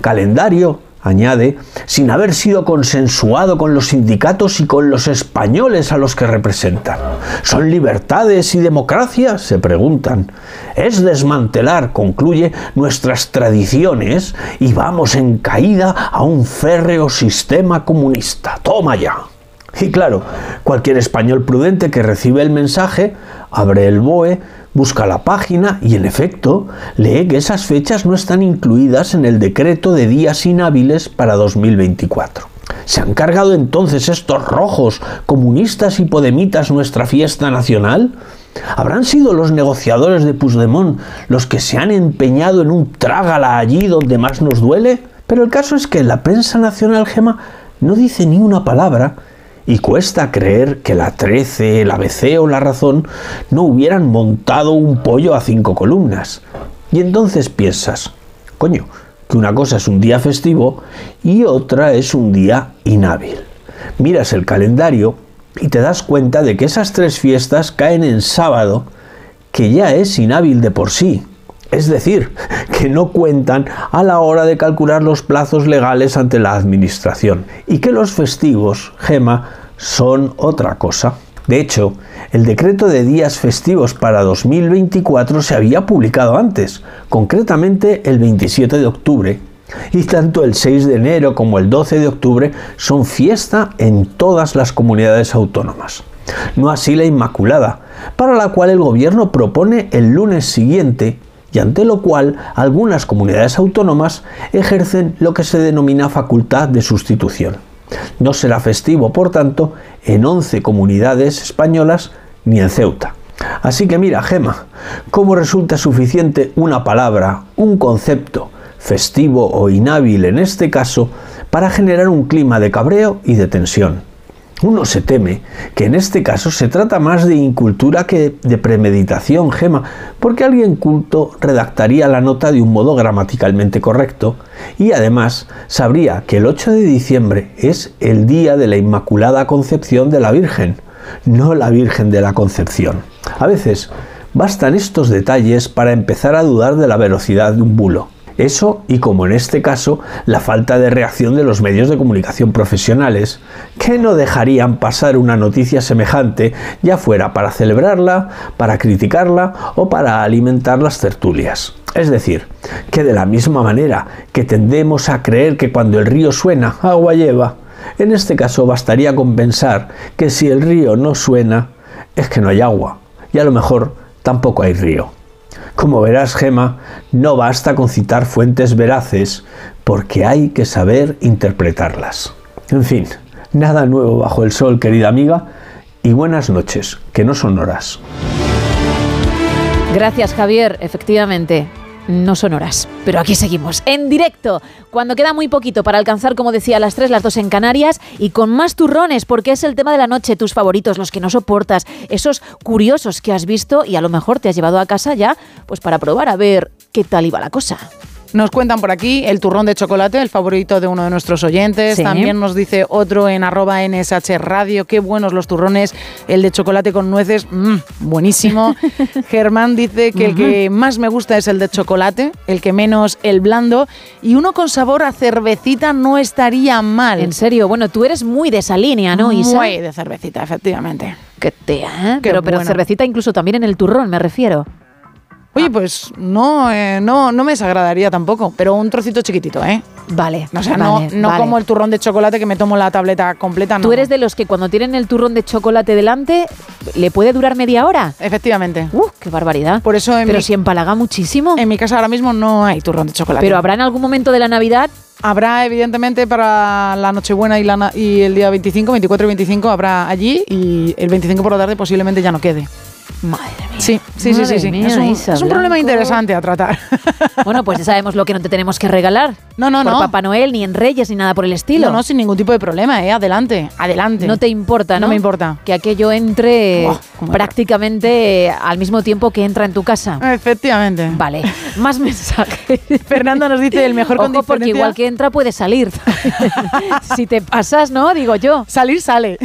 Calendario, añade, sin haber sido consensuado con los sindicatos y con los españoles a los que representan. ¿Son libertades y democracia? se preguntan. Es desmantelar, concluye, nuestras tradiciones y vamos en caída a un férreo sistema comunista. Toma ya. Y claro, cualquier español prudente que recibe el mensaje, abre el BOE, busca la página y en efecto lee que esas fechas no están incluidas en el decreto de días inhábiles para 2024. ¿Se han cargado entonces estos rojos, comunistas y podemitas nuestra fiesta nacional? ¿Habrán sido los negociadores de Puigdemont los que se han empeñado en un trágala allí donde más nos duele? Pero el caso es que la prensa nacional gema no dice ni una palabra y cuesta creer que la 13, la ABC o la Razón no hubieran montado un pollo a cinco columnas. Y entonces piensas, coño, que una cosa es un día festivo y otra es un día inhábil. Miras el calendario y te das cuenta de que esas tres fiestas caen en sábado, que ya es inhábil de por sí. Es decir, que no cuentan a la hora de calcular los plazos legales ante la Administración y que los festivos, Gema, son otra cosa. De hecho, el decreto de días festivos para 2024 se había publicado antes, concretamente el 27 de octubre, y tanto el 6 de enero como el 12 de octubre son fiesta en todas las comunidades autónomas. No así la Inmaculada, para la cual el gobierno propone el lunes siguiente y ante lo cual algunas comunidades autónomas ejercen lo que se denomina facultad de sustitución. No será festivo, por tanto, en 11 comunidades españolas ni en Ceuta. Así que mira, Gema, ¿cómo resulta suficiente una palabra, un concepto, festivo o inhábil en este caso, para generar un clima de cabreo y de tensión? Uno se teme que en este caso se trata más de incultura que de premeditación, Gema, porque alguien culto redactaría la nota de un modo gramaticalmente correcto y además sabría que el 8 de diciembre es el día de la Inmaculada Concepción de la Virgen, no la Virgen de la Concepción. A veces bastan estos detalles para empezar a dudar de la velocidad de un bulo. Eso y como en este caso, la falta de reacción de los medios de comunicación profesionales, que no dejarían pasar una noticia semejante, ya fuera para celebrarla, para criticarla o para alimentar las tertulias. Es decir, que de la misma manera que tendemos a creer que cuando el río suena, agua lleva, en este caso bastaría con pensar que si el río no suena, es que no hay agua, y a lo mejor tampoco hay río. Como verás, Gema, no basta con citar fuentes veraces, porque hay que saber interpretarlas. En fin, nada nuevo bajo el sol, querida amiga, y buenas noches, que no son horas. Gracias, Javier. Efectivamente, no son horas. Pero aquí seguimos, en directo, cuando queda muy poquito para alcanzar, como decía, las 3, las 2 en Canarias y con más turrones, porque es el tema de la noche, tus favoritos, los que no soportas, esos curiosos que has visto y a lo mejor te has llevado a casa ya, pues para probar a ver qué tal iba la cosa. Nos cuentan por aquí el turrón de chocolate, el favorito de uno de nuestros oyentes. Sí. También nos dice otro en arroba NSH Radio, qué buenos los turrones, el de chocolate con nueces, mm, buenísimo. Germán dice que el que más me gusta es el de chocolate, el que menos el blando, y uno con sabor a cervecita no estaría mal. En serio, bueno, tú eres muy de esa línea, ¿no, Isa? Muy de cervecita, efectivamente. Qué tía, ¿eh? Pero, pero bueno. cervecita incluso también en el turrón, me refiero. Oye, pues no, eh, no, no me desagradaría tampoco, pero un trocito chiquitito, ¿eh? Vale. O sea, vale, no, no vale. como el turrón de chocolate que me tomo la tableta completa, no. ¿Tú eres de los que cuando tienen el turrón de chocolate delante, le puede durar media hora? Efectivamente. ¡Uh, qué barbaridad! Por eso en Pero mi- si empalaga muchísimo. En mi casa ahora mismo no hay turrón de chocolate. Pero habrá en algún momento de la Navidad. Habrá, evidentemente, para la Nochebuena y, la, y el día 25, 24 y 25 habrá allí y el 25 por la tarde posiblemente ya no quede. Madre mía. Sí, sí, sí, sí. Madre sí. mía, es un, Isa es un problema interesante a tratar. Bueno, pues ya sabemos lo que no te tenemos que regalar. No, no, por no. Papá Noel, ni en Reyes, ni nada por el estilo. No, no, sin ningún tipo de problema, ¿eh? Adelante, adelante. No te importa, ¿no? No me importa. Que aquello entre prácticamente al mismo tiempo que entra en tu casa. Efectivamente. Vale, más mensajes. Fernando nos dice el mejor Ojo, porque igual que entra puede salir. si te pasas, ¿no? Digo yo. Salir sale.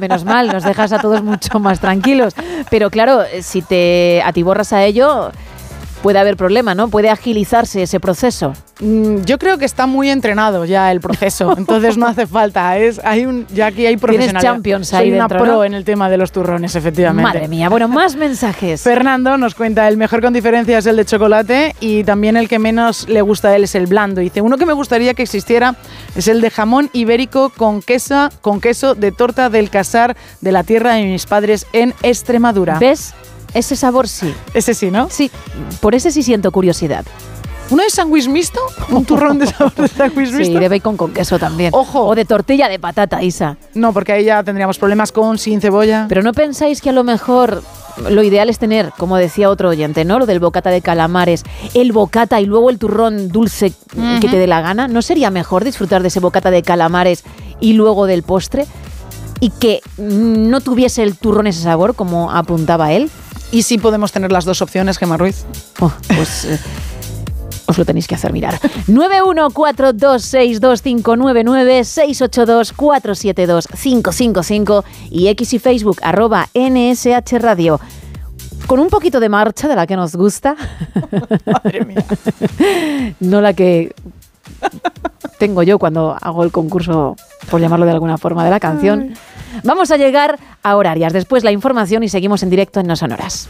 Menos mal, nos dejas a todos mucho más tranquilos. Pero claro, si te atiborras a ello, puede haber problema, ¿no? Puede agilizarse ese proceso. Mm, Yo creo que está muy entrenado ya el proceso, entonces no hace falta. Es, hay un, ya aquí hay profesionales. champions ahí Soy una pro ¿no? en el tema de los turrones, efectivamente. Madre mía, bueno, más mensajes. Fernando nos cuenta, el mejor con diferencia es el de chocolate y también el que menos le gusta a él es el blando. Dice, uno que me gustaría que existiera es el de jamón ibérico con queso, con queso de torta del casar de la tierra de mis padres en Extremadura. ¿Ves? Ese sabor sí. Ese sí, ¿no? Sí, por ese sí siento curiosidad. ¿Uno de sándwich mixto? ¿Un turrón de sabor de sándwich Sí, mixto? de bacon con queso también. Ojo. O de tortilla de patata, Isa. No, porque ahí ya tendríamos problemas con sin cebolla. Pero ¿no pensáis que a lo mejor lo ideal es tener, como decía otro oyente, ¿no? Lo del bocata de calamares, el bocata y luego el turrón dulce que te dé la gana. ¿No sería mejor disfrutar de ese bocata de calamares y luego del postre? Y que mm, no tuviese el turrón ese sabor, como apuntaba él. Y sí podemos tener las dos opciones, Gemma Ruiz. Oh, pues eh, os lo tenéis que hacer mirar. 914262599 682472555 y X y Facebook arroba NSH Radio. Con un poquito de marcha de la que nos gusta. Madre mía. no la que tengo yo cuando hago el concurso, por llamarlo de alguna forma, de la canción. Vamos a llegar a horarias. Después la información y seguimos en directo en No Sonoras.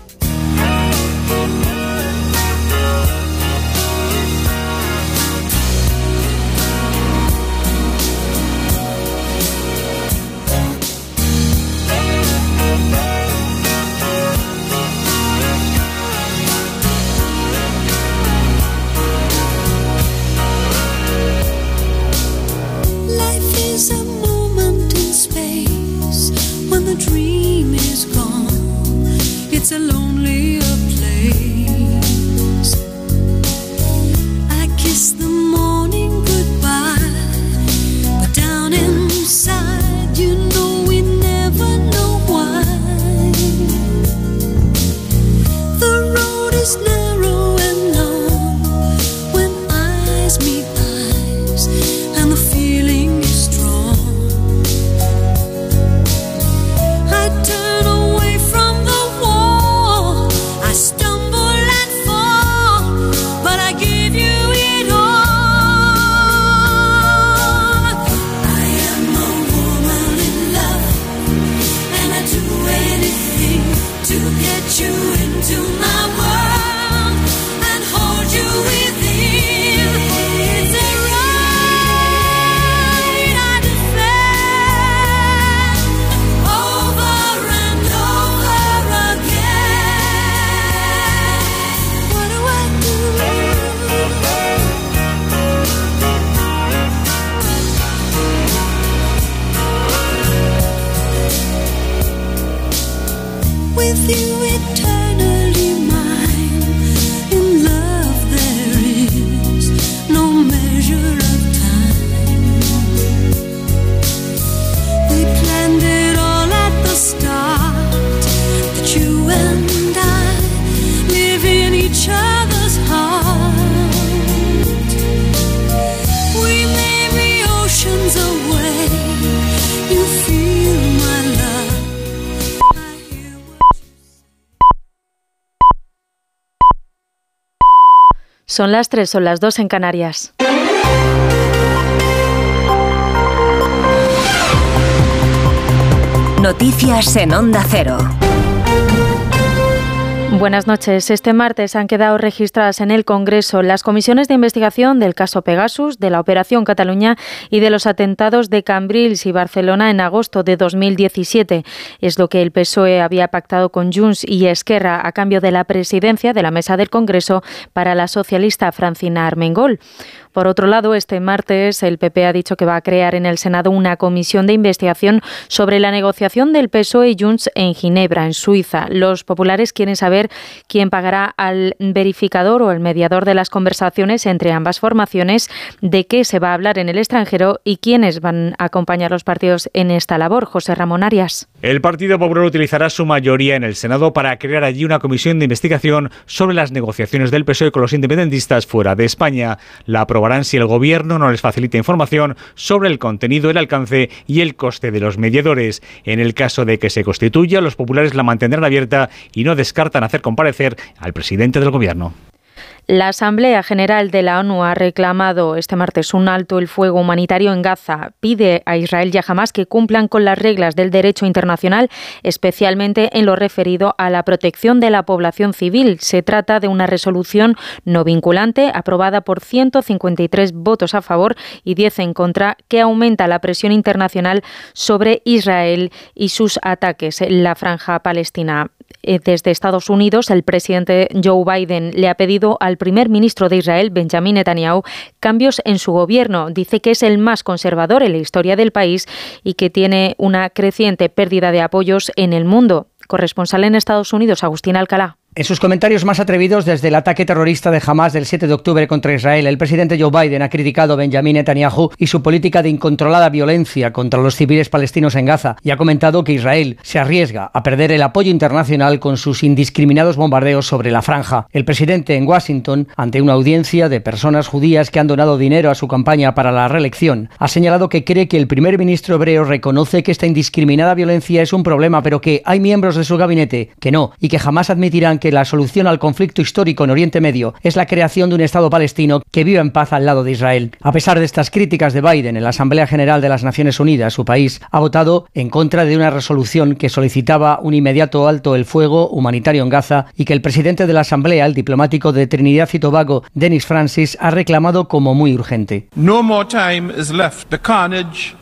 Son las 3, son las 2 en Canarias. Noticias en Onda Cero. Buenas noches. Este martes han quedado registradas en el Congreso las comisiones de investigación del caso Pegasus, de la Operación Cataluña y de los atentados de Cambrils y Barcelona en agosto de 2017. Es lo que el PSOE había pactado con Junts y Esquerra a cambio de la presidencia de la mesa del Congreso para la socialista Francina Armengol. Por otro lado, este martes el PP ha dicho que va a crear en el Senado una comisión de investigación sobre la negociación del PSOE y Junts en Ginebra, en Suiza. Los populares quieren saber quién pagará al verificador o el mediador de las conversaciones entre ambas formaciones, de qué se va a hablar en el extranjero y quiénes van a acompañar los partidos en esta labor. José Ramón Arias. El Partido Popular utilizará su mayoría en el Senado para crear allí una comisión de investigación sobre las negociaciones del PSOE con los independentistas fuera de España. La si el Gobierno no les facilita información sobre el contenido, el alcance y el coste de los mediadores. En el caso de que se constituya, los populares la mantendrán abierta y no descartan hacer comparecer al presidente del Gobierno. La Asamblea General de la ONU ha reclamado este martes un alto el fuego humanitario en Gaza. Pide a Israel y a Hamas que cumplan con las reglas del derecho internacional, especialmente en lo referido a la protección de la población civil. Se trata de una resolución no vinculante aprobada por 153 votos a favor y 10 en contra que aumenta la presión internacional sobre Israel y sus ataques en la franja palestina. Eh, desde Estados Unidos, el presidente Joe Biden le ha pedido al primer ministro de Israel, Benjamin Netanyahu, cambios en su gobierno. Dice que es el más conservador en la historia del país y que tiene una creciente pérdida de apoyos en el mundo. Corresponsal en Estados Unidos, Agustín Alcalá. En sus comentarios más atrevidos desde el ataque terrorista de Hamas del 7 de octubre contra Israel, el presidente Joe Biden ha criticado a Benjamin Netanyahu y su política de incontrolada violencia contra los civiles palestinos en Gaza y ha comentado que Israel se arriesga a perder el apoyo internacional con sus indiscriminados bombardeos sobre la franja. El presidente en Washington, ante una audiencia de personas judías que han donado dinero a su campaña para la reelección, ha señalado que cree que el primer ministro hebreo reconoce que esta indiscriminada violencia es un problema, pero que hay miembros de su gabinete que no y que jamás admitirán que la solución al conflicto histórico en Oriente Medio es la creación de un Estado palestino que viva en paz al lado de Israel. A pesar de estas críticas de Biden en la Asamblea General de las Naciones Unidas, su país ha votado en contra de una resolución que solicitaba un inmediato alto el fuego humanitario en Gaza y que el presidente de la Asamblea, el diplomático de Trinidad y Tobago, Dennis Francis, ha reclamado como muy urgente. No more time is left. The carnage.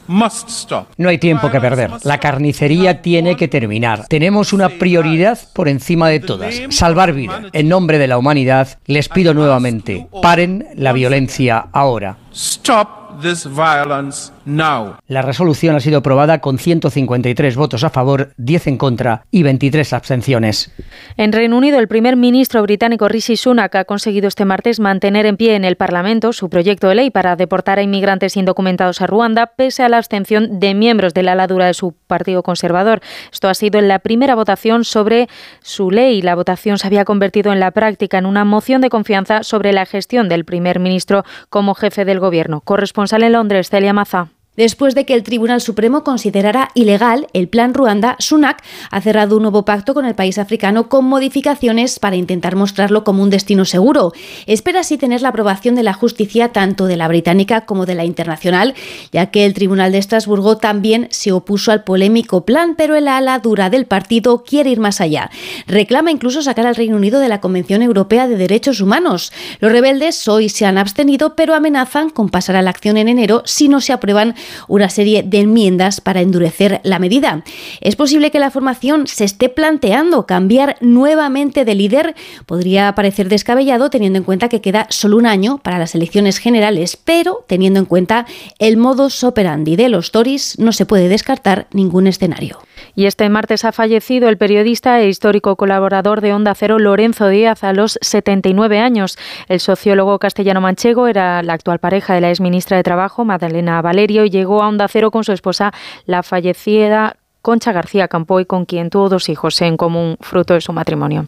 No hay tiempo que perder. La carnicería tiene que terminar. Tenemos una prioridad por encima de todas. Salvar vida. En nombre de la humanidad, les pido nuevamente, paren la violencia ahora. Stop this violence now. La resolución ha sido aprobada con 153 votos a favor, 10 en contra y 23 abstenciones. En Reino Unido, el primer ministro británico Rishi Sunak ha conseguido este martes mantener en pie en el Parlamento su proyecto de ley para deportar a inmigrantes indocumentados a Ruanda, pese a la abstención de miembros de la ala dura de su partido conservador. Esto ha sido en la primera votación sobre su ley. La votación se había convertido en la práctica en una moción de confianza sobre la gestión del primer ministro como jefe del gobierno. Corresponsal en Londres, Celia Maza. Después de que el Tribunal Supremo considerara ilegal el Plan Ruanda, Sunak ha cerrado un nuevo pacto con el país africano con modificaciones para intentar mostrarlo como un destino seguro. Espera así tener la aprobación de la justicia tanto de la británica como de la internacional, ya que el Tribunal de Estrasburgo también se opuso al polémico plan, pero el ala dura del partido quiere ir más allá. Reclama incluso sacar al Reino Unido de la Convención Europea de Derechos Humanos. Los rebeldes hoy se han abstenido, pero amenazan con pasar a la acción en enero si no se aprueban una serie de enmiendas para endurecer la medida. Es posible que la formación se esté planteando cambiar nuevamente de líder. Podría parecer descabellado teniendo en cuenta que queda solo un año para las elecciones generales, pero teniendo en cuenta el modus operandi de los Tories, no se puede descartar ningún escenario. Y este martes ha fallecido el periodista e histórico colaborador de Onda Cero, Lorenzo Díaz, a los 79 años. El sociólogo castellano-manchego era la actual pareja de la exministra de Trabajo, Madalena Valerio, y llegó a Onda Cero con su esposa, la fallecida Concha García Campoy, con quien tuvo dos hijos en común, fruto de su matrimonio.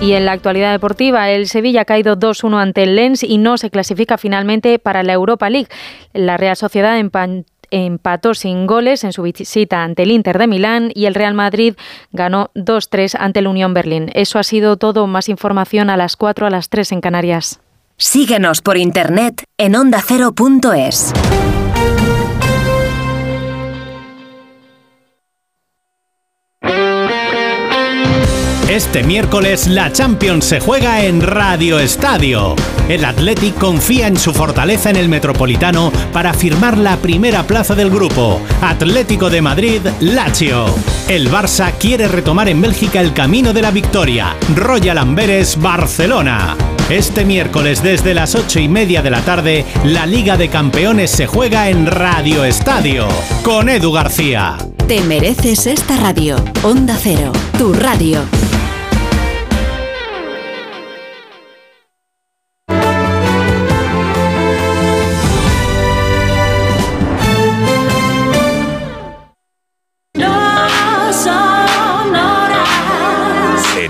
Y en la actualidad deportiva, el Sevilla ha caído 2-1 ante el Lens y no se clasifica finalmente para la Europa League. La Real Sociedad empató sin goles en su visita ante el Inter de Milán y el Real Madrid ganó 2-3 ante el Unión Berlín. Eso ha sido todo. Más información a las 4 a las 3 en Canarias. Síguenos por internet en ondacero.es. Este miércoles la Champions se juega en Radio Estadio. El Athletic confía en su fortaleza en el Metropolitano para firmar la primera plaza del grupo. Atlético de Madrid, Lazio. El Barça quiere retomar en Bélgica el camino de la victoria. Royal Amberes, Barcelona. Este miércoles desde las ocho y media de la tarde, la Liga de Campeones se juega en Radio Estadio con Edu García. Te mereces esta radio. Onda Cero, tu radio.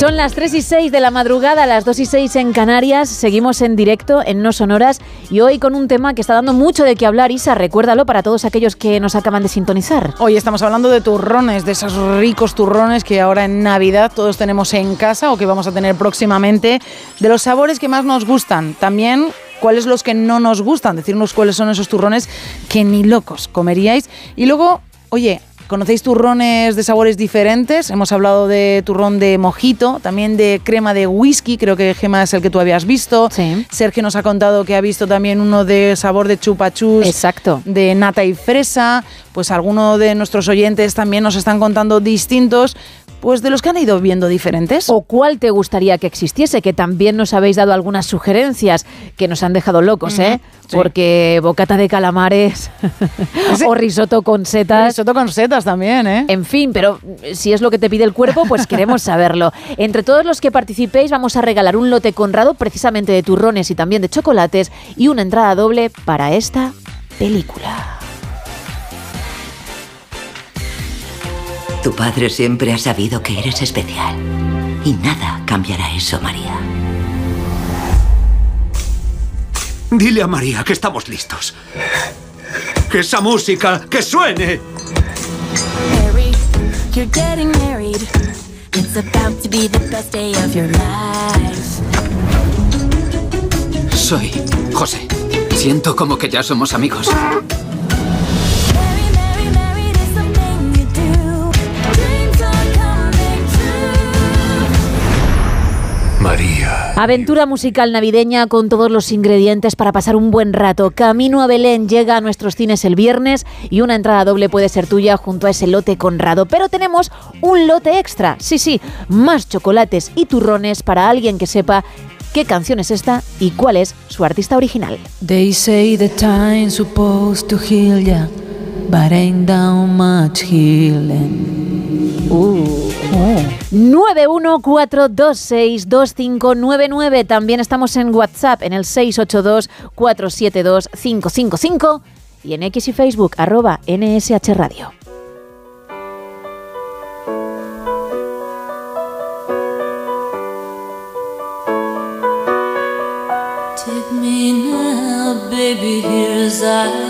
Son las 3 y 6 de la madrugada, las 2 y 6 en Canarias. Seguimos en directo en No Sonoras y hoy con un tema que está dando mucho de qué hablar. Isa, recuérdalo para todos aquellos que nos acaban de sintonizar. Hoy estamos hablando de turrones, de esos ricos turrones que ahora en Navidad todos tenemos en casa o que vamos a tener próximamente, de los sabores que más nos gustan. También cuáles los que no nos gustan, decirnos cuáles son esos turrones que ni locos comeríais. Y luego, oye, ¿Conocéis turrones de sabores diferentes? Hemos hablado de turrón de mojito, también de crema de whisky, creo que Gema es el que tú habías visto. Sergio nos ha contado que ha visto también uno de sabor de chupachus. Exacto. De nata y fresa. Pues algunos de nuestros oyentes también nos están contando distintos, pues de los que han ido viendo diferentes. ¿O cuál te gustaría que existiese? Que también nos habéis dado algunas sugerencias que nos han dejado locos, ¿eh? sí. Porque bocata de calamares o risotto con setas. Risotto con setas también, ¿eh? En fin, pero si es lo que te pide el cuerpo, pues queremos saberlo. Entre todos los que participéis vamos a regalar un lote conrado precisamente de turrones y también de chocolates y una entrada doble para esta película. Tu padre siempre ha sabido que eres especial. Y nada cambiará eso, María. Dile a María que estamos listos. Que esa música, que suene. Harry, you're getting married. It's about to be the best day of your life. Soy José. Siento como que ya somos amigos. Aventura musical navideña con todos los ingredientes para pasar un buen rato. Camino a Belén llega a nuestros cines el viernes y una entrada doble puede ser tuya junto a ese lote conrado. Pero tenemos un lote extra. Sí, sí, más chocolates y turrones para alguien que sepa qué canción es esta y cuál es su artista original. They say the time's supposed to heal ya, but ain't down much healing. Uh. 914262599. También estamos en WhatsApp en el 682-472-555 y en X y Facebook arroba NSH Radio. Take me now, baby, here as I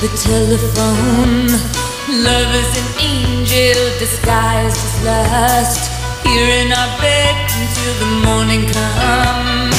The telephone. Love is an angel disguised as lust. Here in our bed until the morning comes.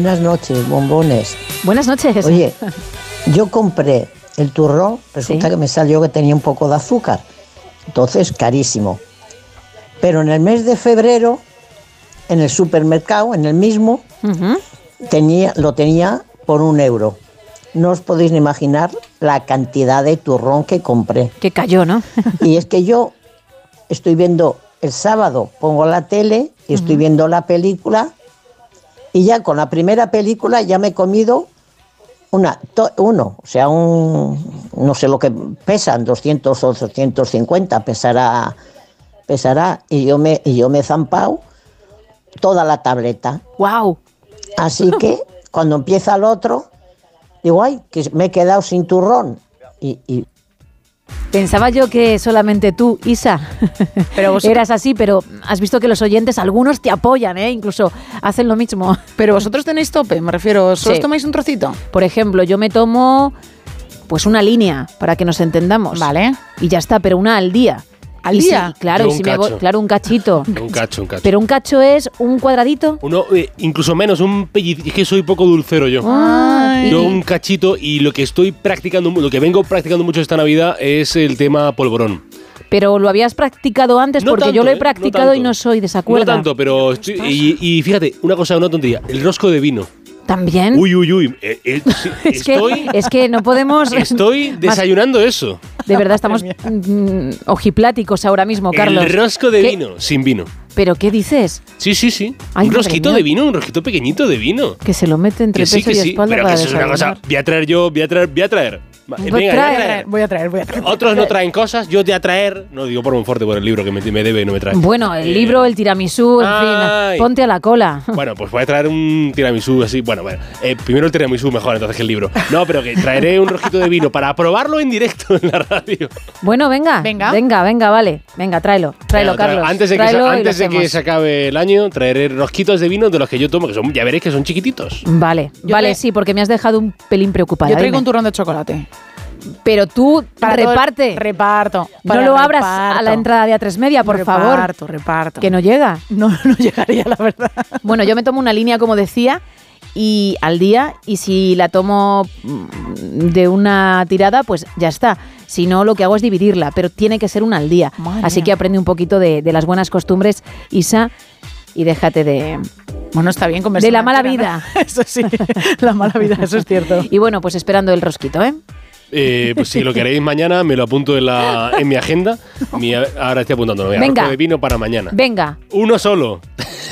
Buenas noches, bombones. Buenas noches. Oye, yo compré el turrón, resulta que me salió que tenía un poco de azúcar, entonces carísimo. Pero en el mes de febrero, en el supermercado, en el mismo, tenía, lo tenía por un euro. No os podéis ni imaginar la cantidad de turrón que compré. Que cayó, ¿no? y es que yo estoy viendo el sábado, pongo la tele y estoy viendo la película y ya con la primera película ya me he comido una, to- uno, o sea, un, no sé lo que pesan, 200 o 250, pesará, pesará, y yo me, y yo me he zampado toda la tableta. ¡Wow! Así que cuando empieza el otro, digo, ay, que me he quedado sin turrón. Y, y Pensaba yo que solamente tú, Isa, Pero vos- eras así, pero has visto que los oyentes, algunos te apoyan, ¿eh? incluso hacen lo mismo. Pero vosotros tenéis tope, me refiero, ¿solo Sí. tomáis un trocito? Por ejemplo, yo me tomo pues una línea, para que nos entendamos. Vale. Y ya está, pero una al día. ¿Al Y si- día? claro, y un si me voy- cacho. claro, un cachito. Un cacho, un cacho. Pero un cacho es un cuadradito. Uno, eh, incluso menos, un pellizco. Es que soy poco dulcero yo. Yo un cachito y lo que estoy practicando, lo que vengo practicando mucho esta Navidad es el tema polvorón. Pero lo habías practicado antes No porque tanto, yo lo he ¿eh? No practicado y no soy desacuerdo. No tanto, pero estoy- y, y fíjate, una cosa, una tontería, el rosco de vino. También. Uy, uy, uy. eh, eh, sí, es, que, estoy, es que no podemos. estoy Más- desayunando eso. De verdad, estamos mm, ojipláticos ahora mismo, Carlos. El rosco de ¿Qué? vino, sin vino. ¿Pero qué dices? Sí, sí, sí. Ay, un rosquito mía. de vino, un rosquito pequeñito de vino. Que se lo mete entre Que sí, pecho que y sí. espalda Pero que para eso es una cosa. Voy a traer yo, voy a traer, voy a traer. Va, Voy a venga, voy a traer. Voy a traer, voy a traer. Otros no traen cosas, yo te a traer. No digo por un fuerte por el libro que me, me debe y no me trae. Bueno, el Eh, libro, el tiramisú, en Ay. fin, ponte a la cola. Bueno, pues voy a traer un tiramisú así. Bueno, bueno. eh, primero el tiramisú mejor entonces que el libro. No, pero que traeré un rojito de vino para probarlo en directo en la radio. Bueno, venga, Venga. venga, venga, vale. Venga, tráelo, tráelo, Carlos. Antes de, que, antes de que se acabe el año, traeré rosquitos de vino de los que yo tomo, que son, ya veréis que son chiquititos. Vale, Yo vale, sí, porque me has dejado un pelín preocupada. Yo traigo dime. un turrón de chocolate. Pero tú Para todo el- reparte. Reparto. no lo abras reparto. a la entrada de A3 Media, por favor. Reparto, reparto. Que no llega. No, no llegaría, la verdad. Bueno, yo me tomo una línea, como decía, y al día, y si la tomo mm, de una tirada, pues ya está. Si no, lo que hago es dividirla, pero tiene que ser una al día. Madre Así que aprende un poquito de, de las buenas costumbres, Isa, y déjate de... Bueno, está bien conversar. De la mala vida. Eso sí, la mala vida, eso es cierto. Y bueno, pues esperando el rosquito, ¿eh? Eh, pues si lo queréis mañana, me lo apunto en, la, en mi agenda. Mi- ahora estoy apuntando. Venga. de vino para mañana. Venga, Uno solo.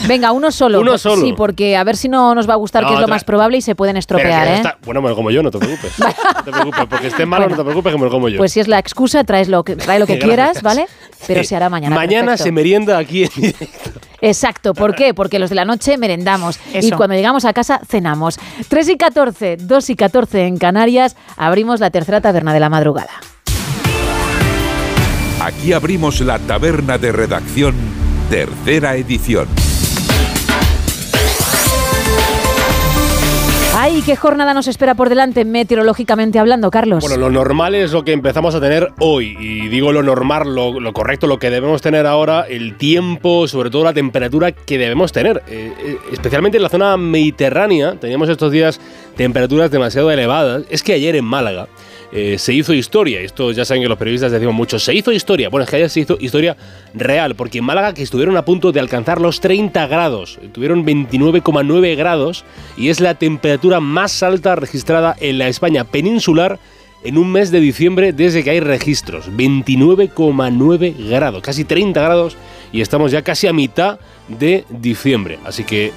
venga, uno solo. Uno Pues solo. Sí, porque a ver si no nos va a gustar, No, que es lo más probable, y se pueden estropear, ¿eh? está- bueno, bueno, como yo, no te preocupes. no te preocupes, porque esté malo, Bueno. no te preocupes, que me lo como yo. Pues si es la excusa, traes lo que, trae lo que quieras, ¿vale? Pero se hará mañana. Mañana perfecto. se merienda aquí en directo. Exacto, ¿por qué? Porque los de la noche merendamos y cuando llegamos a casa cenamos. 3 y 14, 2 y 14 en Canarias, abrimos la tercera taberna de la madrugada. Aquí abrimos la taberna de redacción, tercera edición. Ay, ¿qué jornada nos espera por delante meteorológicamente hablando, Carlos? Bueno, lo normal es lo que empezamos a tener hoy. Y digo lo normal, lo, correcto, lo que debemos tener ahora, el tiempo, sobre todo la temperatura que debemos tener. Eh, eh, especialmente en la zona mediterránea, teníamos estos días temperaturas demasiado elevadas. Es que ayer en Málaga eh, se hizo historia. Esto ya saben que los periodistas decimos mucho. Se hizo historia. Bueno, es que ayer se hizo historia real, porque en Málaga que estuvieron a punto de alcanzar los 30 grados, tuvieron 29,9 grados y es la temperatura más alta registrada en la España peninsular en un mes de diciembre desde que hay registros. 29,9 grados, casi 30 grados y estamos ya casi a mitad de diciembre. Así que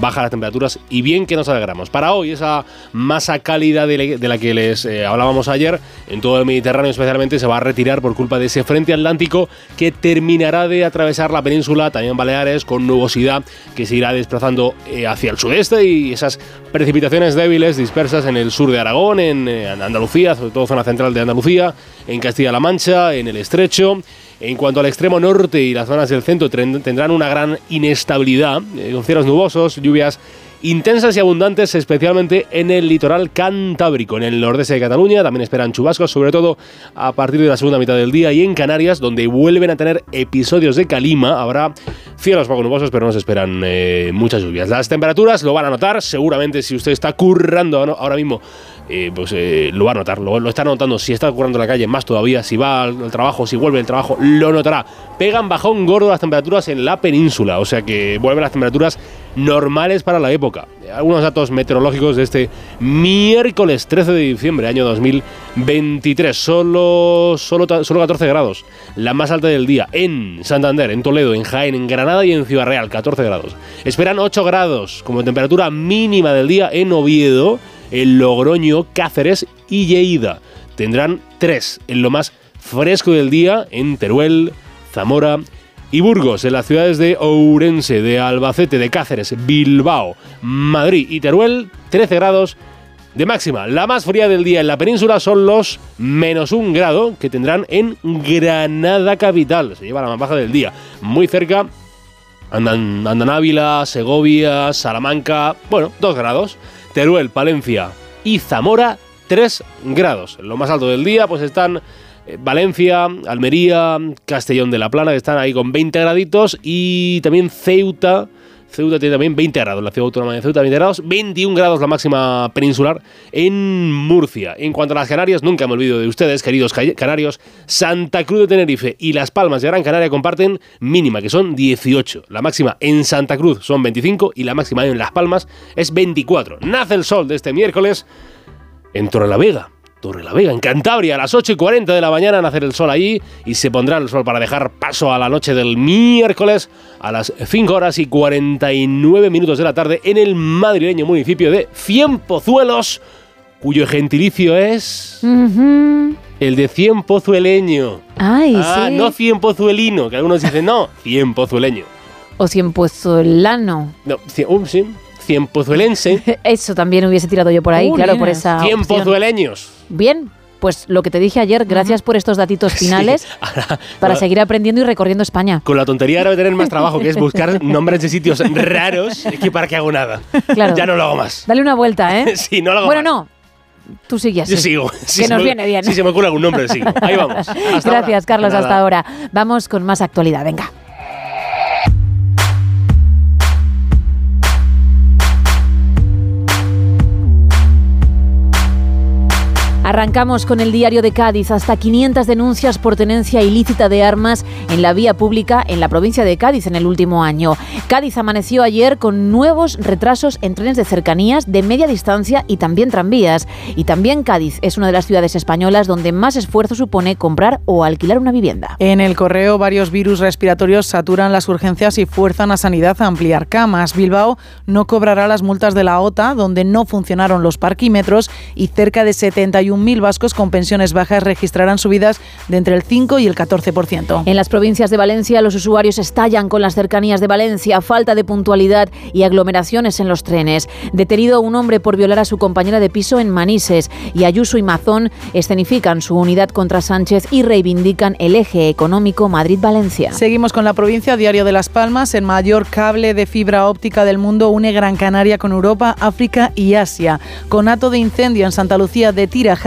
baja las temperaturas y bien que nos alegramos. Para hoy, esa masa cálida de, la que les eh, hablábamos ayer, en todo el Mediterráneo especialmente, se va a retirar por culpa de ese frente atlántico que terminará de atravesar la península, también Baleares, con nubosidad que se irá desplazando eh, hacia el sudeste y esas precipitaciones débiles dispersas en el sur de Aragón, en, eh, en Andalucía, sobre todo zona central de Andalucía, en Castilla-La Mancha, en el Estrecho. En cuanto al extremo norte y las zonas del centro tendrán una gran inestabilidad, eh, con cielos nubosos, lluvias intensas y abundantes, especialmente en el litoral cantábrico. En el nordeste de Cataluña también esperan chubascos, sobre todo a partir de la segunda mitad del día y en Canarias, donde vuelven a tener episodios de calima. Habrá cielos poco nubosos, pero no se esperan eh, muchas lluvias. Las temperaturas lo van a notar, seguramente si usted está currando ahora mismo eh, pues eh, lo va a notar, lo, lo está notando. Si está currando en la calle, más todavía. Si va al, al trabajo, si vuelve del trabajo, lo notará. Pegan bajón gordo las temperaturas en la península, o sea que vuelven las temperaturas normales para la época. Algunos datos meteorológicos de este miércoles 13 de diciembre, año 2023. Solo, solo, solo 14 grados, la más alta del día en Santander, en Toledo, en Jaén, en Granada y en Ciudad Real, 14 grados. Esperan 8 grados como temperatura mínima del día en Oviedo en Logroño, Cáceres y Lleida. Tendrán 3 en lo más fresco del día en Teruel, Zamora y Burgos, en las ciudades de Ourense, de Albacete, de Cáceres, Bilbao, Madrid y Teruel, 13 grados de máxima. La más fría del día en la península son los menos un grado que tendrán en Granada capital. Se lleva la más baja del día. Muy cerca andan, andan Ávila, Segovia, Salamanca, bueno, 2 grados. Teruel, Palencia y Zamora, 3 grados. Lo más alto del día, pues están eh, Valencia, Almería, Castellón de la Plana, que están ahí con 20 graditos, y también Ceuta. Ceuta tiene también 20 grados, la ciudad autónoma de Ceuta 20 grados, 21 grados la máxima peninsular en Murcia. En cuanto a las Canarias, nunca me olvido de ustedes, queridos ca- canarios, Santa Cruz de Tenerife y Las Palmas de Gran Canaria comparten mínima, que son 18. La máxima en Santa Cruz son 25 y la máxima en Las Palmas es 24. Nace el sol de este miércoles en Torrelavega. Torrelavega, en Cantabria, a las 8 y 40 de la mañana nacer el sol allí y se pondrá el sol para dejar paso a la noche del miércoles a las 5 horas y 49 minutos de la tarde en el madrileño municipio de Cienpozuelos, cuyo gentilicio es el de Cienpozueleño. Ay, ah, sí. no Cienpozuelino, que algunos dicen no, Cienpozueleño. O cienpozuelano. No, cien- um, sí, Cienpozuelense. Eso también hubiese tirado yo por ahí, Uh, claro, por bien. esa. opción. Cienpozueleños. Bien, pues lo que te dije ayer, gracias por estos datitos finales para Ahora- seguir aprendiendo y recorriendo España. Con la tontería ahora voy a tener más trabajo, que es buscar nombres de sitios raros, que para qué hago nada. Claro. Ya no lo hago más. Dale una vuelta, ¿eh? Sí, no lo hago Bueno, más. no. Tú sigues. Yo sigo. Si que se nos me- viene bien. Si se me ocurre algún nombre, sigo. Ahí vamos. Hasta Gracias, ahora. Carlos, hasta ahora. Vamos con más actualidad. Venga. Arrancamos con el diario de Cádiz. Hasta 500 denuncias por tenencia ilícita de armas en la vía pública en la provincia de Cádiz en el último año. Cádiz amaneció ayer con nuevos retrasos en trenes de cercanías, de media distancia y también tranvías. Y también Cádiz es una de las ciudades españolas donde más esfuerzo supone comprar o alquilar una vivienda. En el correo, varios virus respiratorios saturan las urgencias y fuerzan a Sanidad a ampliar camas. Bilbao no cobrará las multas de la OTA, donde no funcionaron los parquímetros, y cerca de 71.000 vascos con pensiones bajas registrarán subidas de entre el 5 y el 14%. En las provincias de Valencia, los usuarios estallan con las cercanías de Valencia, falta de puntualidad y aglomeraciones en los trenes. Detenido un hombre por violar a su compañera de piso en Manises y Ayuso y Mazón escenifican su unidad contra Sánchez y reivindican el eje económico Madrid-Valencia. Seguimos con la provincia, Diario de Las Palmas. El mayor cable de fibra óptica del mundo une Gran Canaria con Europa, África y Asia. Conato de incendio en Santa Lucía de Tiraja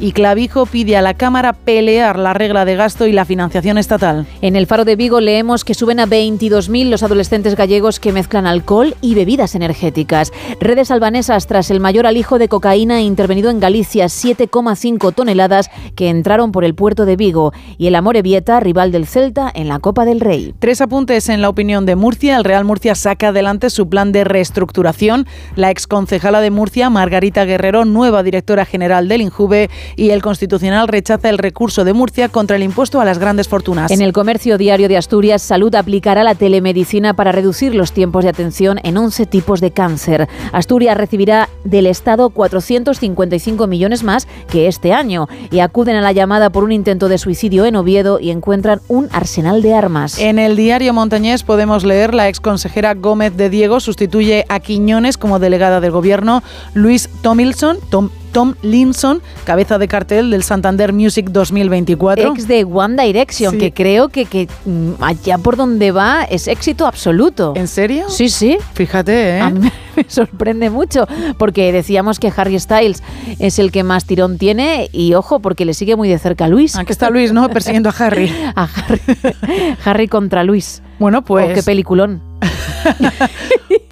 y Clavijo pide a la Cámara pelear la regla de gasto y la financiación estatal. En el Faro de Vigo leemos que suben a 22.000 los adolescentes gallegos que mezclan alcohol y bebidas energéticas. Redes albanesas tras el mayor alijo de cocaína intervenido en Galicia, 7,5 toneladas que entraron por el puerto de Vigo. Y el Amorebieta, rival del Celta, en la Copa del Rey. Tres apuntes en la opinión de Murcia. El Real Murcia saca adelante su plan de reestructuración. La exconcejala de Murcia, Margarita Guerrero, nueva directora general del Y el Constitucional rechaza el recurso de Murcia contra el impuesto a las grandes fortunas. En el comercio diario de Asturias, Salud aplicará la telemedicina para reducir los tiempos de atención en 11 tipos de cáncer. Asturias recibirá del Estado 455 millones más que este año y acuden a la llamada por un intento de suicidio en Oviedo y encuentran un arsenal de armas. En el diario Montañés podemos leer la exconsejera Gómez de Diego sustituye a Quiñones como delegada del gobierno. Luis Tomilson, Tom, Tom Linson, cabeza de cartel del Santander Music 2024. Ex de One Direction, Sí. que creo que, que mm, allá por donde va es éxito absoluto. ¿En serio? Sí, sí. Fíjate, ¿eh? A mí me sorprende mucho, porque decíamos que Harry Styles es el que más tirón tiene y ojo, porque le sigue muy de cerca a Luis. Aquí está Luis, ¿no? Persiguiendo a Harry. a Harry. Harry contra Luis. Bueno, pues... Oh, qué peliculón.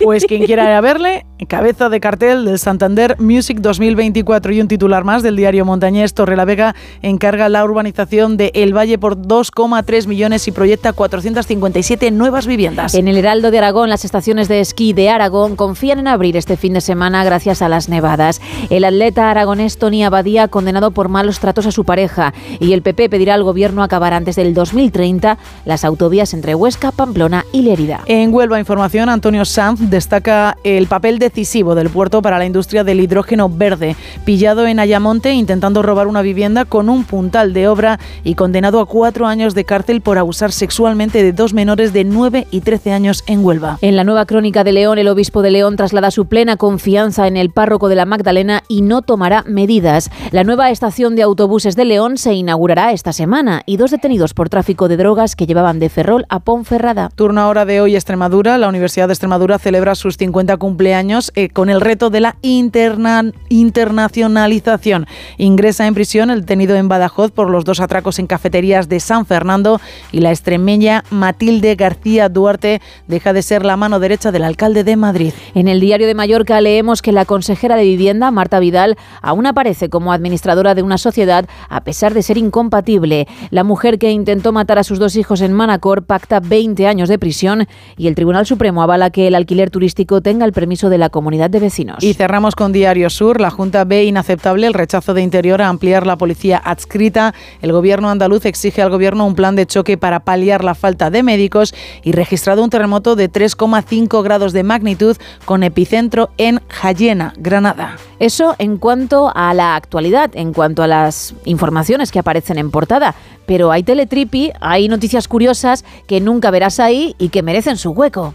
Pues quien quiera ir a verle, cabeza de cartel del Santander Music 2024 y un titular más del diario Montañés Torrelavega encarga la urbanización de El Valle por 2,3 millones y proyecta 457 nuevas viviendas. En el Heraldo de Aragón, las estaciones de esquí de Aragón confían en abrir este fin de semana gracias a las nevadas. El atleta aragonés Tony Abadía condenado por malos tratos a su pareja y el PP pedirá al gobierno acabar antes del 2030 las autovías entre Huesca, Pamplona y Lérida. En Huelva Información, Antonio Sanz destaca el papel decisivo del puerto para la industria del hidrógeno verde. Pillado en Ayamonte intentando robar una vivienda con un puntal de obra y condenado a cuatro años de cárcel por abusar sexualmente de dos menores de 9 y 13 años en Huelva. En la nueva crónica de León, el obispo de León traslada su plena confianza en el párroco de la Magdalena y no tomará medidas. La nueva estación de autobuses de León se inaugurará esta semana y dos detenidos por tráfico de drogas que llevaban de Ferrol a Ponferrada. Turno ahora de hoy Extremadura. La Universidad de Extremadura celebra sus 50 cumpleaños eh, con el reto de la interna- internacionalización. Ingresa en prisión el detenido en Badajoz por los dos atracos en cafeterías de San Fernando y la extremeña Matilde García Duarte deja de ser la mano derecha del alcalde de Madrid. En el diario de Mallorca leemos que la consejera de Vivienda, Marta Vidal, aún aparece como administradora de una sociedad a pesar de ser incompatible. La mujer que intentó matar a sus dos hijos en Manacor pacta 20 años de prisión y el Tribunal Supremo avala que el alquiler turístico tenga el permiso de la comunidad de vecinos. Y cerramos con Diario Sur. La Junta ve inaceptable el rechazo de Interior a ampliar la policía adscrita. El gobierno andaluz exige al gobierno un plan de choque para paliar la falta de médicos y registrado un terremoto de 3,5 grados de magnitud con epicentro en Jayena, Granada. Eso en cuanto a la actualidad, en cuanto a las informaciones que aparecen en portada. Pero hay teletripi, hay noticias curiosas que nunca verás ahí y que merecen su hueco.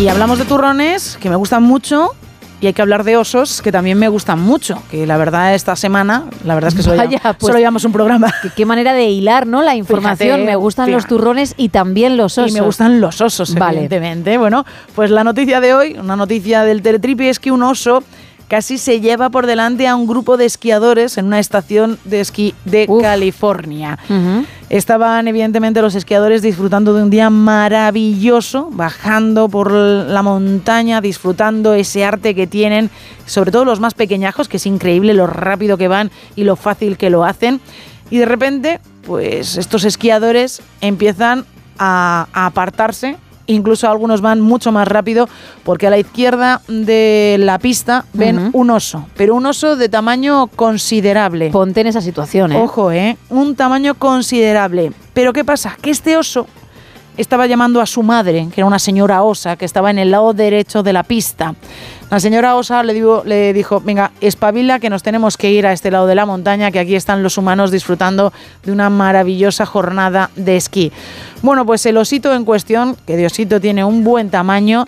Y hablamos de turrones, que me gustan mucho. Y hay que hablar de osos, que también me gustan mucho. Que la verdad, esta semana, la verdad es que solo, Vaya, llevamos- pues, solo llevamos un programa. Qué, qué manera de hilar, ¿no? La información. Fíjate, me gustan los turrones y también los osos. Y me gustan los osos, Vale. evidentemente. Bueno, pues la noticia de hoy, una noticia del Teletripi, es que un oso casi se lleva por delante a un grupo de esquiadores en una estación de esquí de California. Estaban evidentemente los esquiadores disfrutando de un día maravilloso, bajando por la montaña, disfrutando ese arte que tienen, sobre todo los más pequeñajos, que es increíble lo rápido que van y lo fácil que lo hacen. Y de repente, pues estos esquiadores empiezan a, a apartarse. Incluso algunos van mucho más rápido porque a la izquierda de la pista ven un oso, pero un oso de tamaño considerable. Ponte en esa situación, ¿eh? Ojo, ¿eh? Un tamaño considerable. Pero ¿qué pasa? Que este oso estaba llamando a su madre, que era una señora osa, que estaba en el lado derecho de la pista. La señora osa le, dijo, venga, espabila que nos tenemos que ir a este lado de la montaña, que aquí están los humanos disfrutando de una maravillosa jornada de esquí. Bueno, pues el osito en cuestión, que de osito tiene un buen tamaño,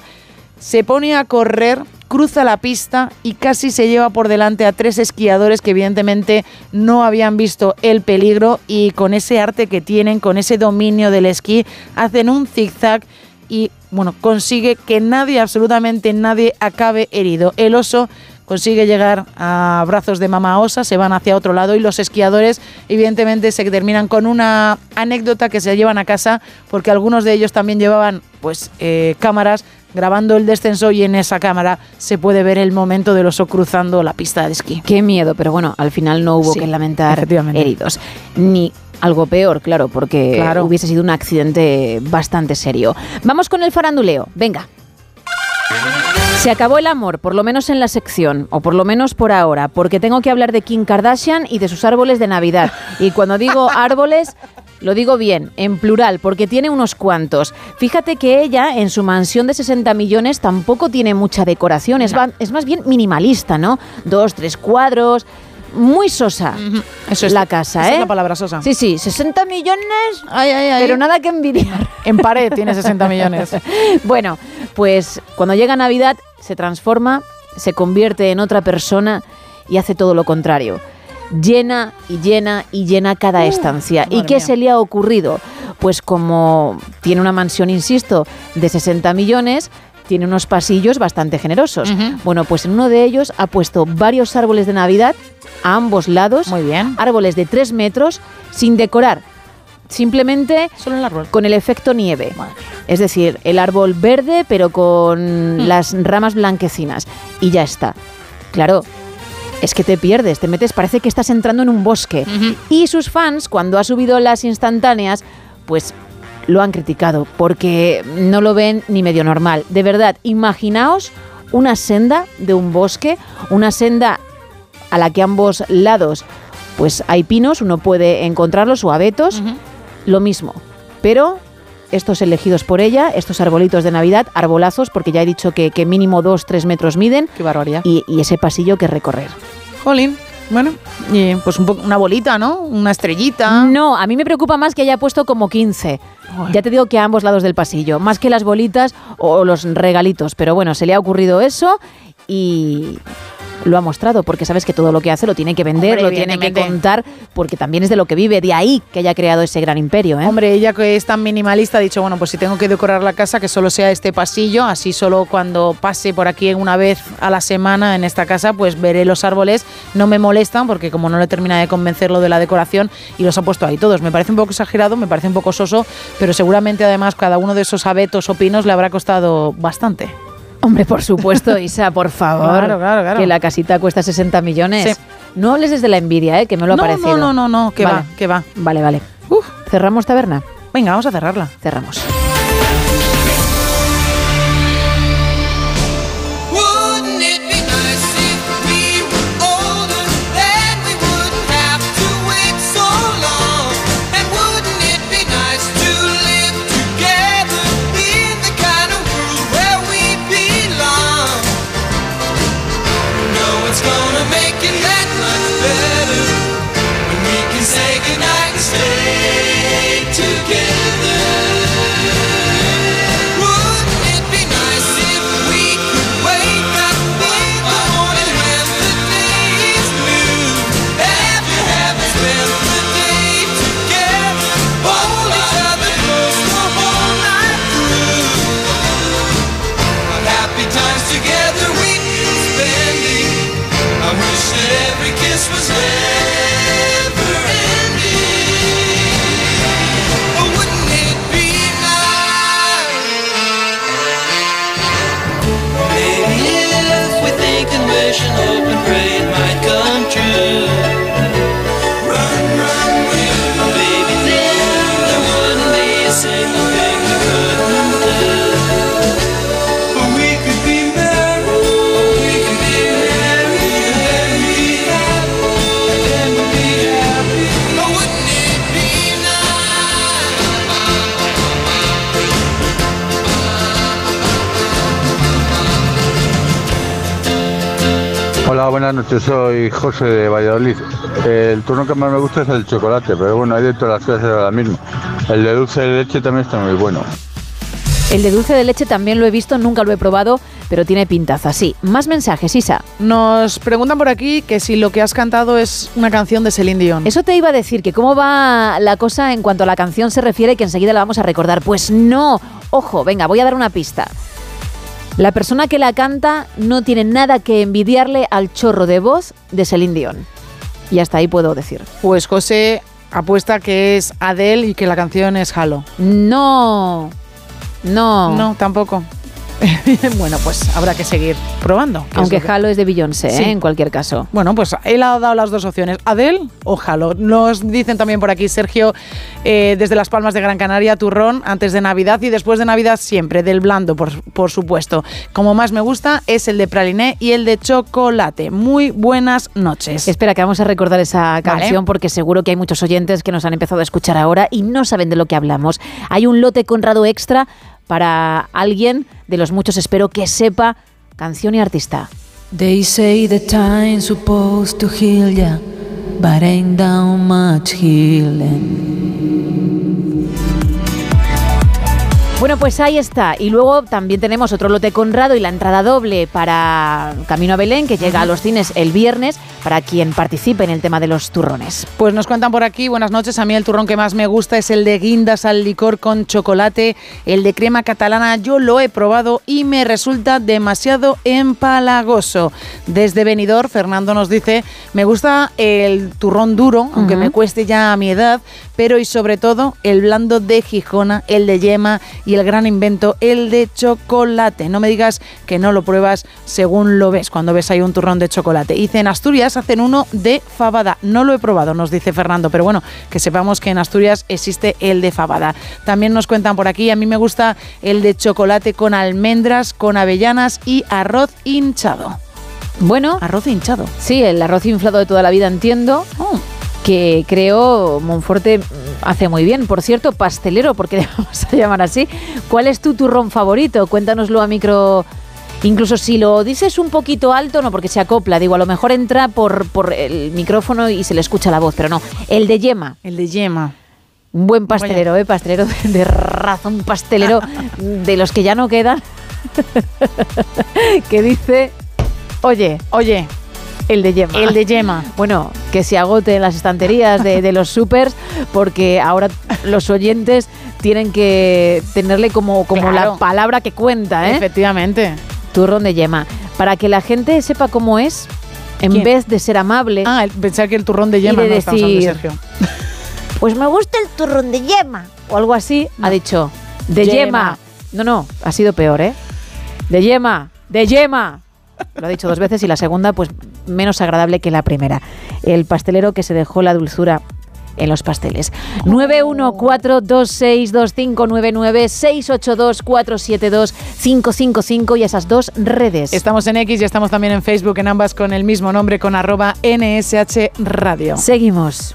se pone a correr, cruza la pista y casi se lleva por delante a tres esquiadores que evidentemente no habían visto el peligro y con ese arte que tienen, con ese dominio del esquí, hacen un zigzag y bueno, consigue que nadie, absolutamente nadie, acabe herido. El oso consigue llegar a brazos de mamá osa, se van hacia otro lado y los esquiadores evidentemente se terminan con una anécdota que se llevan a casa porque algunos de ellos también llevaban pues eh, cámaras grabando el descenso y en esa cámara se puede ver el momento del oso cruzando la pista de esquí. Qué miedo, pero bueno, al final no hubo Sí, que lamentar heridos. Ni algo peor, claro, porque Claro. hubiese sido un accidente bastante serio. Vamos con el faranduleo, venga. Se acabó el amor, por lo menos en la sección, o por lo menos por ahora, porque tengo que hablar de Kim Kardashian y de sus árboles de Navidad. Y cuando digo árboles, lo digo bien, en plural, porque tiene unos cuantos. Fíjate que ella, en su mansión de 60 millones, tampoco tiene mucha decoración, es, va- es más bien minimalista, ¿no? Dos, tres cuadros, muy sosa Eso es la casa, esa ¿eh? es la palabra sosa. Sí, sí, 60 millones, Ay, ay, ay. pero nada que envidiar. En pared tiene 60 millones. Bueno, pues cuando llega Navidad se transforma, se convierte en otra persona y hace todo lo contrario. Llena y llena y llena cada estancia. ¿Y qué mía. se le ha ocurrido? Pues como tiene una mansión, insisto, de 60 millones, tiene unos pasillos bastante generosos. Bueno, pues en uno de ellos ha puesto varios árboles de Navidad a ambos lados. Muy bien. Árboles de 3 metros sin decorar. Simplemente Solo el árbol. con el efecto nieve. Es decir, el árbol verde pero con las ramas blanquecinas. Y ya está. Claro, es que te pierdes, te metes, parece que estás entrando en un bosque. Y sus fans, cuando ha subido las instantáneas, pues lo han criticado porque no lo ven ni medio normal. De verdad, imaginaos una senda de un bosque, una senda a la que ambos lados pues hay pinos, uno puede encontrarlos o abetos, lo mismo. Pero estos elegidos por ella, estos arbolitos de Navidad, arbolazos, porque ya he dicho que, que mínimo 2-3 metros miden, Qué barbaridad. y, y ese pasillo que recorrer. Jolín. Bueno, y pues un una bolita, ¿no? Una estrellita. No, a mí me preocupa más que haya puesto como 15. Ya te digo que a ambos lados del pasillo, más que las bolitas o los regalitos. Pero bueno, se le ha ocurrido eso y lo ha mostrado, porque sabes que todo lo que hace lo tiene que vender, Hombre, lo tiene que contar, porque también es de lo que vive, de ahí que haya creado ese gran imperio. ¿eh? Hombre, ella que es tan minimalista ha dicho, bueno, pues si tengo que decorar la casa, que solo sea este pasillo, así solo cuando pase por aquí una vez a la semana en esta casa, pues veré los árboles, no me molestan, porque como no le termina de convencer lo de la decoración, y los ha puesto ahí todos. Me parece un poco exagerado, me parece un poco soso, pero seguramente además cada uno de esos abetos o pinos le habrá costado bastante. Hombre, por supuesto, Isa, por favor. Claro, claro, claro. Que la casita cuesta 60 millones. Sí. No hables desde la envidia, ¿eh? que me lo ha no, parecido. no, no, no, no, que Vale. va, que va. Vale, vale. ¿Cerramos taberna? Venga, vamos a cerrarla. Cerramos. Hola, buenas noches, soy José de Valladolid. El turno que más me gusta es el chocolate, pero bueno, hay de todas las clases ahora mismo. El de dulce de leche también está muy bueno. El de dulce de leche también lo he visto, nunca lo he probado, pero tiene pintaza, sí. Más mensajes, Isa. Nos preguntan por aquí que si lo que has cantado es una canción de Celine Dion. Eso te iba a decir, que cómo va la cosa en cuanto a la canción se refiere, que enseguida la vamos a recordar. Pues no, ojo, venga, voy a dar una pista. La persona que la canta no tiene nada que envidiarle al chorro de voz de Celine Dion. Y hasta ahí puedo decir. Pues José apuesta que es Adele y que la canción es Halo. No. No. No, tampoco. bueno, pues habrá que seguir probando. que Aunque es que- Halo es de Beyoncé, Sí. ¿eh? en cualquier caso. Bueno, pues él ha dado las dos opciones, Adele o Halo. Nos dicen también por aquí, Sergio, eh, desde Las Palmas de Gran Canaria, turrón antes de Navidad y después de Navidad siempre, del blando, por, por supuesto. Como más me gusta es el de praliné y el de chocolate. Muy buenas noches. Espera, que vamos a recordar esa canción porque seguro que hay muchos oyentes que nos han empezado a escuchar ahora y no saben de lo que hablamos. Hay un lote Conrado extra para alguien de los muchos, espero que sepa canción y artista. Bueno, pues ahí está. Y luego también tenemos otro lote Conrado y la entrada doble para Camino a Belén, que llega a los cines el viernes, para quien participe en el tema de los turrones. Pues nos cuentan por aquí, buenas noches, a mí el turrón que más me gusta es el de guindas al licor con chocolate, el de crema catalana, yo lo he probado y me resulta demasiado empalagoso. Desde Benidorm, Fernando nos dice, me gusta el turrón duro, aunque me cueste ya a mi edad, pero y sobre todo el blando de Gijona, el de yema y el gran invento, el de chocolate. No me digas que no lo pruebas según lo ves, cuando ves ahí un turrón de chocolate. Dice, en Asturias hacen uno de fabada. No lo he probado, nos dice Fernando, pero bueno, que sepamos que en Asturias existe el de fabada. También nos cuentan por aquí, a mí me gusta el de chocolate con almendras, con avellanas y arroz hinchado. Bueno. Arroz hinchado. Sí, el arroz inflado de toda la vida entiendo. Que creo Monforte hace muy bien. Por cierto, pastelero, porque le vamos a llamar así. ¿Cuál es tu turrón favorito? Cuéntanoslo a micro. Incluso si lo dices un poquito alto, no porque se acopla, digo, a lo mejor entra por, por el micrófono y se le escucha la voz, pero no. El de yema. El de yema. Un buen pastelero, ¿eh? Pastelero de, de raza, un pastelero de los que ya no quedan. que dice, oye, oye, el de yema. El de yema. Bueno, que se agote en las estanterías de, de los supers, porque ahora los oyentes tienen que tenerle como, como Claro. la palabra que cuenta, ¿eh? Efectivamente. Turrón de yema. Para que la gente sepa cómo es, en ¿Quién? vez de ser amable. Ah, pensar que el turrón de yema de no hablando de decir, Sergio. Pues me gusta el turrón de yema. O algo así, ha dicho. De Yema. yema. No, no, ha sido peor, ¿eh? De yema, de yema. Lo ha dicho dos veces y la segunda, pues menos agradable que la primera. El pastelero que se dejó la dulzura en los pasteles. 914262599 y esas dos redes. Estamos en X y estamos también en Facebook, en ambas con el mismo nombre, con arroba NSH Radio. Seguimos.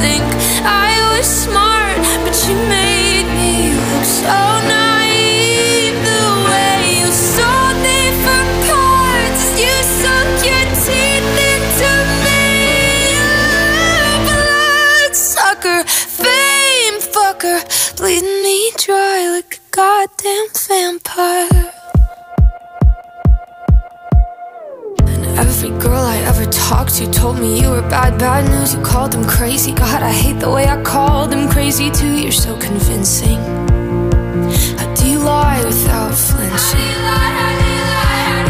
think I was smart, but you made me look so naive. The way you sold me for cards, you sunk your teeth into me. Blood sucker, fame fucker, bleeding me dry like a goddamn vampire. Every girl I ever talked to told me you were bad, bad news. You called them crazy. God, I hate the way I called them crazy too. You're so convincing. How do you lie without flinching?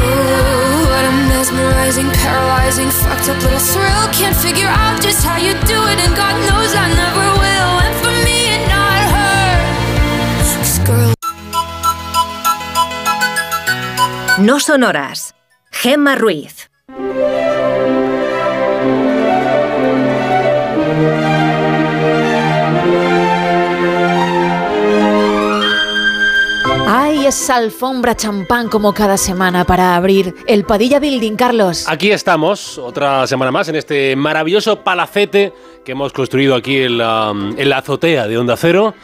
Ooh, what a mesmerizing, paralyzing, fucked up little thrill. Can't figure out just how you do it, and God knows I never will. And for me and not her, 'Cause girl. No sonoras. Gemma Ruiz. Esa alfombra champán como cada semana para abrir el Padilla Building, Carlos? Aquí estamos, otra semana más, en este maravilloso palacete que hemos construido aquí en la, en la azotea de Onda Cero.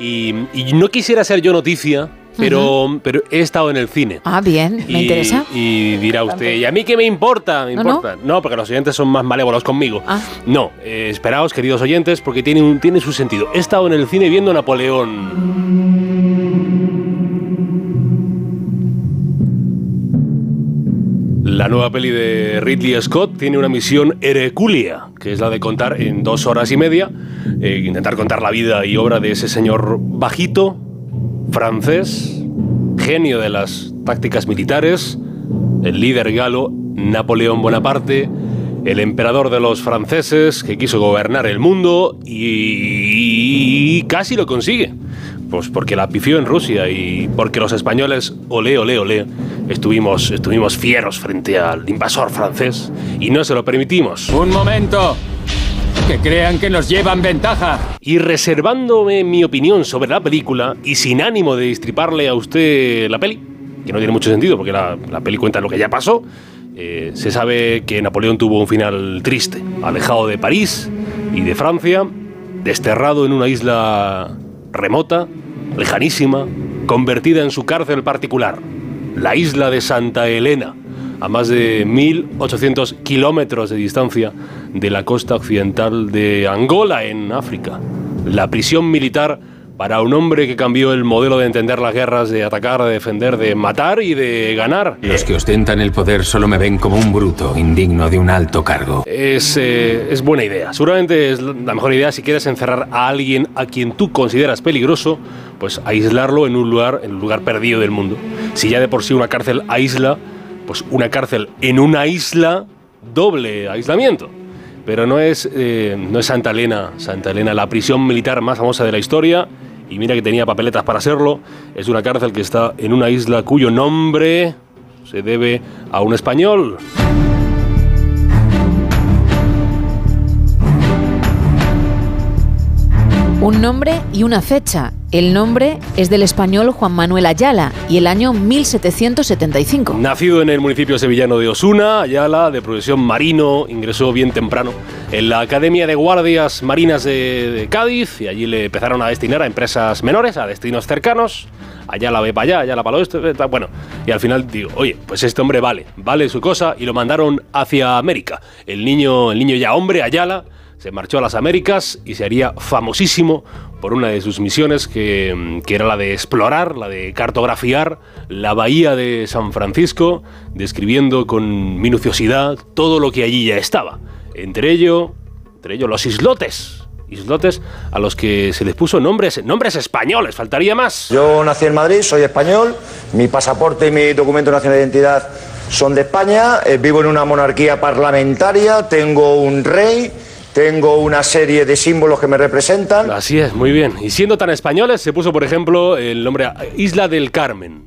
Y, y no quisiera ser yo noticia, pero, pero he estado en el cine. Ah, bien, me Y- interesa. Y dirá usted, ¿y a mí qué me importa? Me ¿No, no? importa. No, porque los oyentes son más malévolos conmigo. Ah. No, eh, esperaos, queridos oyentes, porque tiene, un, tiene su sentido. He estado en el cine viendo Napoleón. La nueva peli de Ridley Scott tiene una misión hercúlea, que es la de contar en dos horas y media, eh, intentar contar la vida y obra de ese señor bajito, francés, genio de las tácticas militares, el líder galo Napoleón Bonaparte, el emperador de los franceses que quiso gobernar el mundo y casi lo consigue. Pues porque la pifió en Rusia y porque los españoles, olé, olé, olé, estuvimos, estuvimos fieros frente al invasor francés y no se lo permitimos. Un momento. Que crean que nos llevan ventaja. Y reservándome mi opinión sobre la película y sin ánimo de distriparle a usted la peli, que no tiene mucho sentido porque la, la peli cuenta lo que ya pasó, eh, se sabe que Napoleón tuvo un final triste, alejado de París y de Francia, desterrado en una isla remota, lejanísima, convertida en su cárcel particular, la isla de Santa Elena, a más de 1.800 kilómetros de distancia de la costa occidental de Angola, en África. La prisión militar para un hombre que cambió el modelo de entender las guerras, de atacar, de defender, de matar y de ganar. Los que ostentan el poder solo me ven como un bruto, indigno de un alto cargo. Es, eh, es buena idea. Seguramente es la mejor idea si quieres encerrar a alguien a quien tú consideras peligroso, pues aislarlo en un lugar, en un lugar perdido del mundo. Si ya de por sí una cárcel aísla, pues una cárcel en una isla, doble aislamiento. Pero no es, eh, no es Santa Elena, Santa Elena, la prisión militar más famosa de la historia, y mira que tenía papeletas para hacerlo, es una cárcel que está en una isla cuyo nombre se debe a un español. Un nombre y una fecha. El nombre es del español Juan Manuel Ayala y el año 1775. Nacido en el municipio sevillano de Osuna, Ayala, de profesión marino, ingresó bien temprano en la Academia de Guardias Marinas de, Cádiz y allí le empezaron a destinar a empresas menores, a destinos cercanos. Ayala ve para allá, Ayala para lo bueno. Y al final digo, oye, pues este hombre vale, vale su cosa y lo mandaron hacia América. El niño, el niño ya hombre, Ayala, se marchó a las Américas y se haría famosísimo por una de sus misiones que, que era la de explorar, la de cartografiar la bahía de San Francisco, describiendo con minuciosidad todo lo que allí ya estaba. Entre ello, entre ello los islotes. Islotes a los que se les puso nombres, nombres españoles, faltaría más. Yo nací en Madrid, soy español, mi pasaporte y mi documento nacional de identidad son de España, eh, vivo en una monarquía parlamentaria, tengo un rey, tengo una serie de símbolos que me representan. Así es, muy bien. Y siendo tan españoles, se puso, por ejemplo, el nombre Isla del Carmen.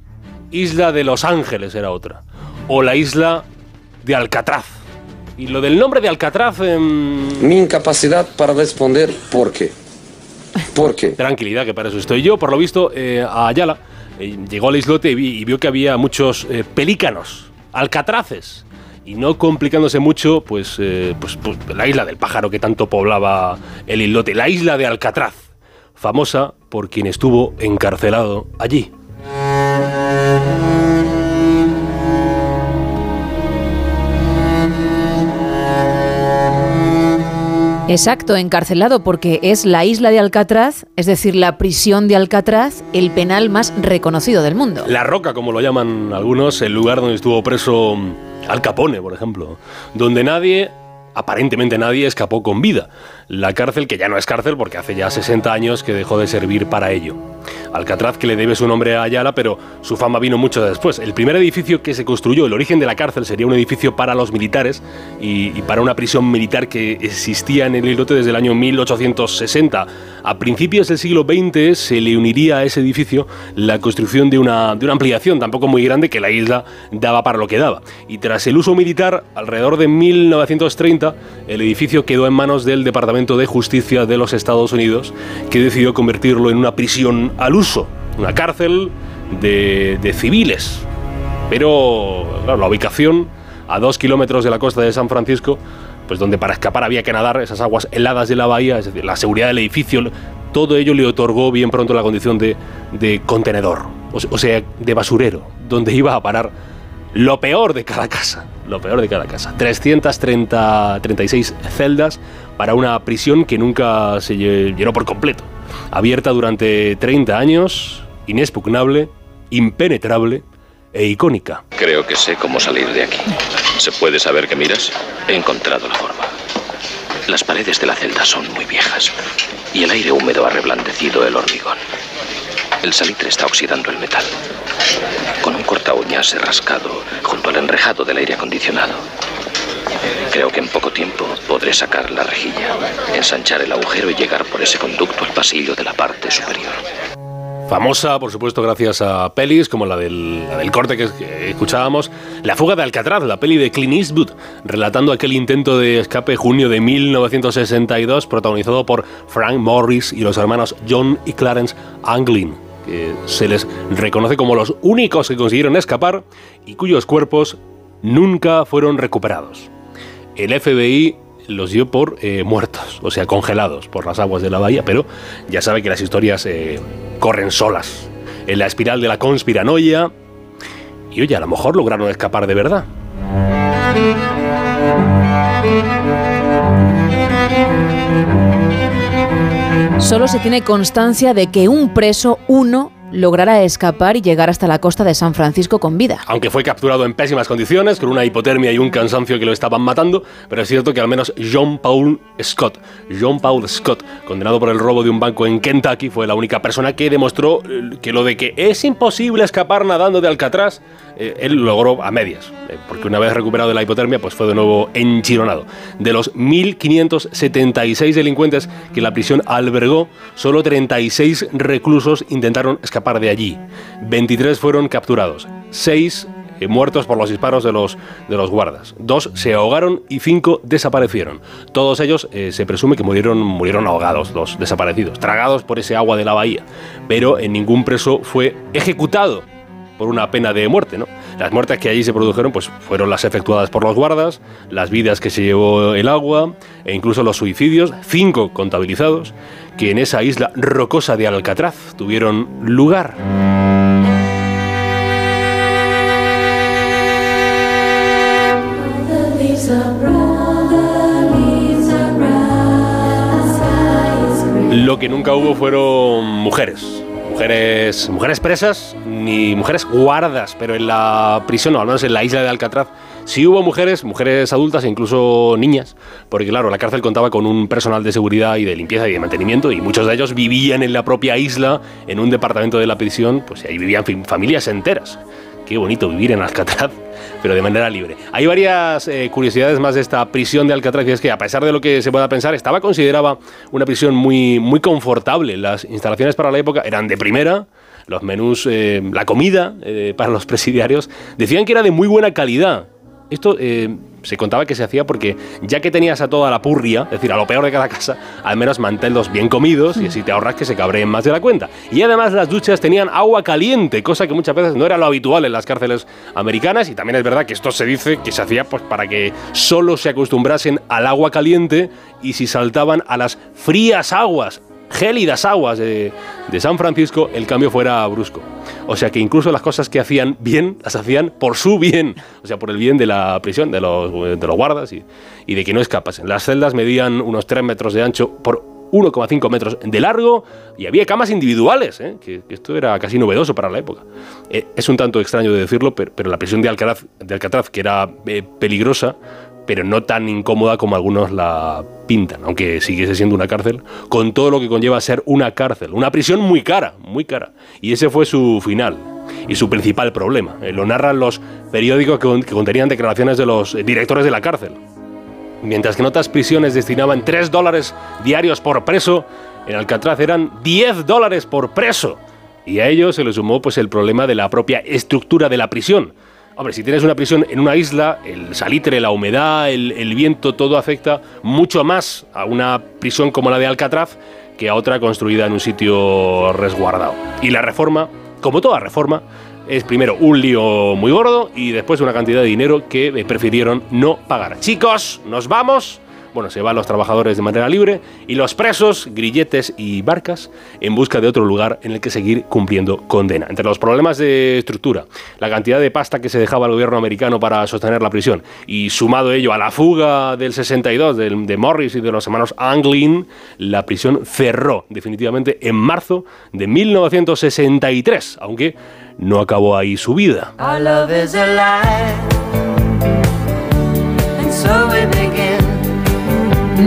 Isla de Los Ángeles era otra. O la isla de Alcatraz. Y lo del nombre de Alcatraz... em, Mi incapacidad para responder por qué. ¿Por qué? Tranquilidad, que para eso estoy yo. Por lo visto, eh, a Ayala eh, llegó al islote y, vi- y vio que había muchos eh, pelícanos, alcatraces. Y no complicándose mucho, pues, eh, pues, pues, la isla del pájaro que tanto poblaba el islote, la isla de Alcatraz, famosa por quien estuvo encarcelado allí. Exacto, encarcelado porque es la isla de Alcatraz, es decir, la prisión de Alcatraz, el penal más reconocido del mundo. La Roca, como lo llaman algunos, el lugar donde estuvo preso Al Capone, por ejemplo, donde nadie, aparentemente nadie, escapó con vida. La cárcel, que ya no es cárcel porque hace ya 60 años que dejó de servir para ello. Alcatraz, que le debe su nombre a Ayala, pero su fama vino mucho después. El primer edificio que se construyó, el origen de la cárcel, sería un edificio para los militares y, y para una prisión militar que existía en el islote desde el año 1860. A principios del siglo XX se le uniría a ese edificio la construcción de una, de una ampliación tampoco muy grande que la isla daba para lo que daba. Y tras el uso militar, alrededor de 1930, el edificio quedó en manos del Departamento de Justicia de los Estados Unidos, que decidió convertirlo en una prisión al uso, una cárcel de, civiles. Pero claro, la ubicación a dos kilómetros de la costa de San Francisco, pues donde para escapar había que nadar esas aguas heladas de la bahía, es decir, la seguridad del edificio, todo ello le otorgó bien pronto la condición de, contenedor, o, o sea, de basurero, donde iba a parar lo peor de cada casa, lo peor de cada casa. 336 celdas para una prisión que nunca se lle- llenó por completo. Abierta durante 30 años, inexpugnable, impenetrable e icónica. Creo que sé cómo salir de aquí. ¿Se puede saber qué miras? He encontrado la forma. Las paredes de la celda son muy viejas y el aire húmedo ha reblandecido el hormigón. El salitre está oxidando el metal. Con un corta uñas rascado junto al enrejado del aire acondicionado. Creo que en poco tiempo podré sacar la rejilla, ensanchar el agujero y llegar por ese conducto al pasillo de la parte superior. Famosa, por supuesto, gracias a pelis como la del, corte que escuchábamos, La fuga de Alcatraz, la peli de Clint Eastwood, relatando aquel intento de escape junio de 1962, protagonizado por Frank Morris y los hermanos John y Clarence Anglin, que se les reconoce como los únicos que consiguieron escapar y cuyos cuerpos nunca fueron recuperados. El FBI los dio por eh, muertos, o sea, congelados por las aguas de la bahía, pero ya sabe que las historias eh, corren solas. En la espiral de la conspiranoia, y oye, a lo mejor lograron escapar de verdad. Solo se tiene constancia de que un preso, uno, lograra escapar y llegar hasta la costa de San Francisco con vida. Aunque fue capturado en pésimas condiciones, con una hipotermia y un cansancio que lo estaban matando, pero es cierto que al menos John Paul Scott, John Paul Scott, condenado por el robo de un banco en Kentucky, fue la única persona que demostró eh, que lo de que es imposible escapar nadando de Alcatraz, eh, él lo logró a medias, eh, porque una vez recuperado de la hipotermia, pues fue de nuevo enchironado. De los 1.576 delincuentes que la prisión albergó, solo 36 reclusos intentaron escapar de allí. 23 fueron capturados, 6 eh, muertos por los disparos de los, de los guardas. Dos se ahogaron y cinco desaparecieron. Todos ellos eh, se presume que murieron, murieron ahogados, los desaparecidos, tragados por ese agua de la bahía. Pero en ningún preso fue ejecutado por una pena de muerte, ¿no? Las muertes que allí se produjeron pues, fueron las efectuadas por los guardas, las vidas que se llevó el agua e incluso los suicidios, cinco contabilizados, que en esa isla rocosa de Alcatraz tuvieron lugar. Lo que nunca hubo fueron mujeres. Mujeres, mujeres presas ni mujeres guardas, pero en la prisión, o al menos en la isla de Alcatraz, sí hubo mujeres, mujeres adultas e incluso niñas, porque claro, la cárcel contaba con un personal de seguridad y de limpieza y de mantenimiento, y muchos de ellos vivían en la propia isla, en un departamento de la prisión, pues ahí vivían fam- familias enteras. Qué bonito vivir en Alcatraz, pero de manera libre. Hay varias eh, curiosidades más de esta prisión de Alcatraz, y es que a pesar de lo que se pueda pensar, estaba considerada una prisión muy, muy confortable. Las instalaciones para la época eran de primera, los menús, eh, la comida eh, para los presidiarios, decían que era de muy buena calidad. Esto eh, se contaba que se hacía porque ya que tenías a toda la purria, es decir, a lo peor de cada casa, al menos manténlos bien comidos y así te ahorras que se cabreen más de la cuenta. Y además las duchas tenían agua caliente, cosa que muchas veces no era lo habitual en las cárceles americanas y también es verdad que esto se dice que se hacía pues para que solo se acostumbrasen al agua caliente y si saltaban a las frías aguas gélidas aguas de, de San Francisco, el cambio fuera brusco. O sea que incluso las cosas que hacían bien, las hacían por su bien, o sea, por el bien de la prisión, de los, de los guardas y, y de que no escapasen. Las celdas medían unos 3 metros de ancho por 1,5 metros de largo y había camas individuales, ¿eh? que, que esto era casi novedoso para la época. Eh, es un tanto extraño de decirlo, pero, pero la prisión de Alcatraz, de Alcatraz que era eh, peligrosa, pero no tan incómoda como algunos la pintan, aunque siguiese siendo una cárcel, con todo lo que conlleva ser una cárcel, una prisión muy cara, muy cara. Y ese fue su final y su principal problema. Eh, lo narran los periódicos que, contenían declaraciones de los directores de la cárcel. Mientras que en otras prisiones destinaban 3 dólares diarios por preso, en Alcatraz eran 10 dólares por preso. Y a ello se le sumó pues, el problema de la propia estructura de la prisión. Hombre, si tienes una prisión en una isla, el salitre, la humedad, el, viento, todo afecta mucho más a una prisión como la de Alcatraz que a otra construida en un sitio resguardado. Y la reforma como toda reforma, es primero un lío muy gordo y después una cantidad de dinero que prefirieron no pagar. Chicos, nos vamos. Bueno, se van los trabajadores de manera libre y los presos, grilletes y barcas en busca de otro lugar en el que seguir cumpliendo condena. Entre los problemas de estructura, la cantidad de pasta que se dejaba el gobierno americano para sostener la prisión y sumado ello a la fuga del 62 del- de, Morris y de los hermanos Anglin, la prisión cerró definitivamente en marzo de 1963, aunque no acabó ahí su vida. Our love is alive.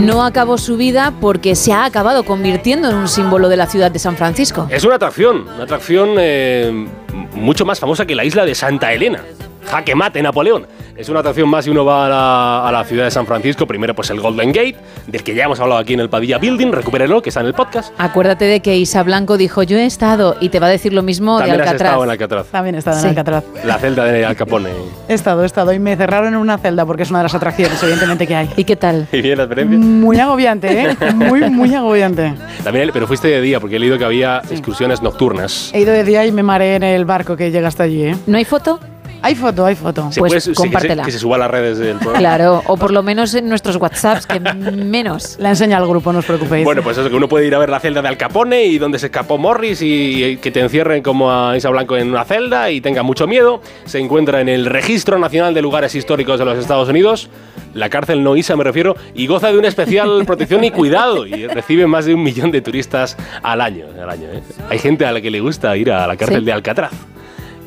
No acabó su vida porque se ha acabado convirtiendo en un símbolo de la ciudad de San Francisco. Es una atracción, una atracción eh, mucho más famosa que la isla de Santa Elena. Jaque mate Napoleón. Es una atracción más si uno va a la, a la ciudad de San Francisco. Primero, pues el Golden Gate, del que ya hemos hablado aquí en el Padilla Building. Recupérenlo, que está en el podcast. Acuérdate de que Isa Blanco dijo yo he estado y te va a decir lo mismo También de has Alcatraz. estado en Alcatraz. También he estado Sí. en Alcatraz. La celda de Al Capone. He estado, he estado. Y me cerraron en una celda porque es una de las atracciones, evidentemente, que hay. ¿Y qué tal? ¿Y bien la experiencia? Muy agobiante, ¿eh? Muy, muy agobiante. También, pero fuiste de día, porque he leído que había excursiones nocturnas. He ido de día y me mareé en el barco que llega hasta allí, ¿eh? ¿No hay foto? Hay foto, hay foto. ¿Se Pues puede- sí, que se- compártela. Que se, suba a las redes del programa. Claro, o por lo menos en nuestros WhatsApps, que menos. La enseña al grupo, no os preocupéis. Bueno, pues eso, que uno puede ir a ver la celda de Al Capone y donde se escapó Morris y, y que te encierren como a Isa Blanco en una celda y tenga mucho miedo. Se encuentra en el Registro Nacional de Lugares Históricos de los Estados Unidos. La cárcel no Isa, me refiero, y goza de una especial protección y cuidado. Y recibe más de un millón de turistas al año. Al año ¿eh? Hay gente a la que le gusta ir a la cárcel Sí. de Alcatraz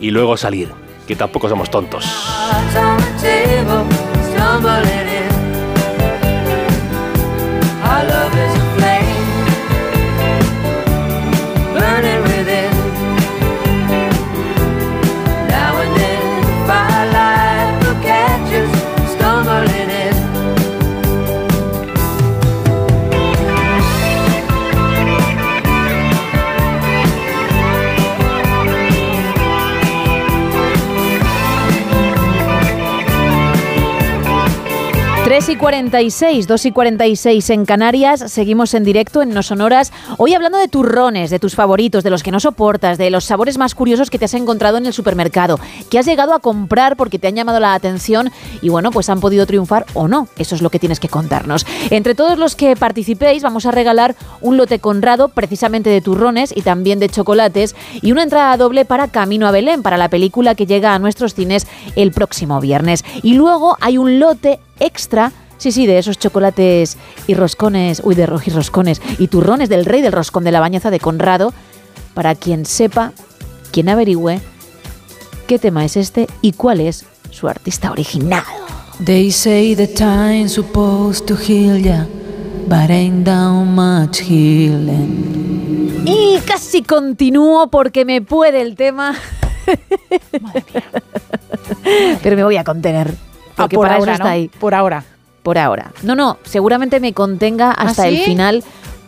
y luego salir, que tampoco somos tontos. 3 y 46, 2 y 46 en Canarias, seguimos en directo en No Sonoras. Hoy hablando de turrones, de tus favoritos, de los que no soportas, de los sabores más curiosos que te has encontrado en el supermercado, que has llegado a comprar porque te han llamado la atención y bueno, pues han podido triunfar o no. Eso es lo que tienes que contarnos. Entre todos los que participéis vamos a regalar un lote conrado precisamente de turrones y también de chocolates y una entrada doble para Camino a Belén, para la película que llega a nuestros cines el próximo viernes. Y luego hay un lote extra. Sí, sí, de esos chocolates y roscones, uy, de rojos roscones y turrones del rey del roscón de la bañaza de Conrado, para quien sepa, quien averigüe qué tema es este y cuál es su artista original. They say the time's supposed to heal ya, but ain't down much healing. Y casi continúo porque me puede el tema. Pero me voy a contener. Ah, Porque por para ahora, eso está ¿no? ahí. Por ahora. Por ahora. No, no, seguramente me contenga hasta el sí? final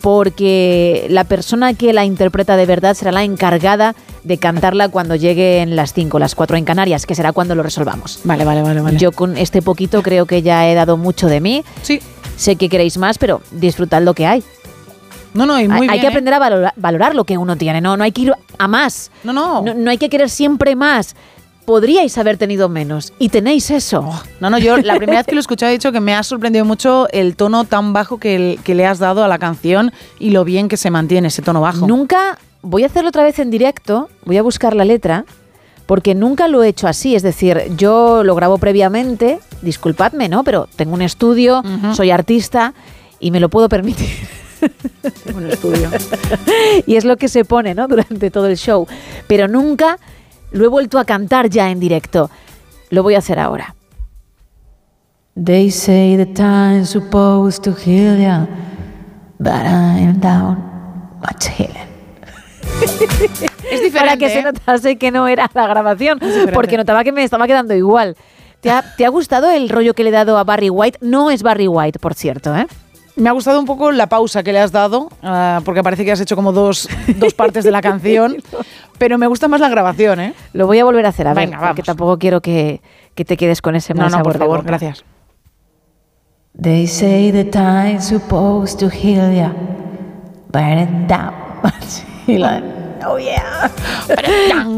porque la persona que la interpreta de verdad será la encargada de cantarla cuando lleguen las 5, las 4 en Canarias, que será cuando lo resolvamos. Vale, vale, vale, vale. Yo con este poquito creo que ya he dado mucho de mí. Sí. Sé que queréis más, pero disfrutad lo que hay. No, no, y muy hay, hay que ¿eh? aprender a valorar, valorar lo que uno tiene, no, no hay que ir a más. No, no. No, no hay que querer siempre más. Podríais haber tenido menos y tenéis eso. No, no, yo la primera vez que lo he escuchado he dicho que me ha sorprendido mucho el tono tan bajo que, el- que le has dado a la canción y lo bien que se mantiene ese tono bajo. Nunca, voy a hacerlo otra vez en directo, voy a buscar la letra, porque nunca lo he hecho así. Es decir, yo lo grabo previamente, disculpadme, ¿no? Pero tengo un estudio, soy artista y me lo puedo permitir. Un estudio. y es lo que se pone, ¿no? Durante todo el show. Pero nunca lo he vuelto a cantar ya en directo. Lo voy a hacer ahora. They say the time's supposed to heal ya, but I'm down much healing. Es diferente. Para que se ¿eh? notase que no era la grabación, porque notaba que me estaba quedando igual. ¿Te ha, te ha gustado el rollo que le he dado a Barry White? No es Barry White, por cierto, ¿eh? Me ha gustado un poco la pausa que le has dado, ah, porque parece que has hecho como dos, dos partes de la canción, pero me gusta más la grabación, ¿eh? Lo voy a volver a hacer, a ver, Venga, porque vamos. tampoco quiero que, que te quedes con ese No, mal no, sabor por favor, gracias. They say the time's supposed to heal ya, but down. Oh, yeah.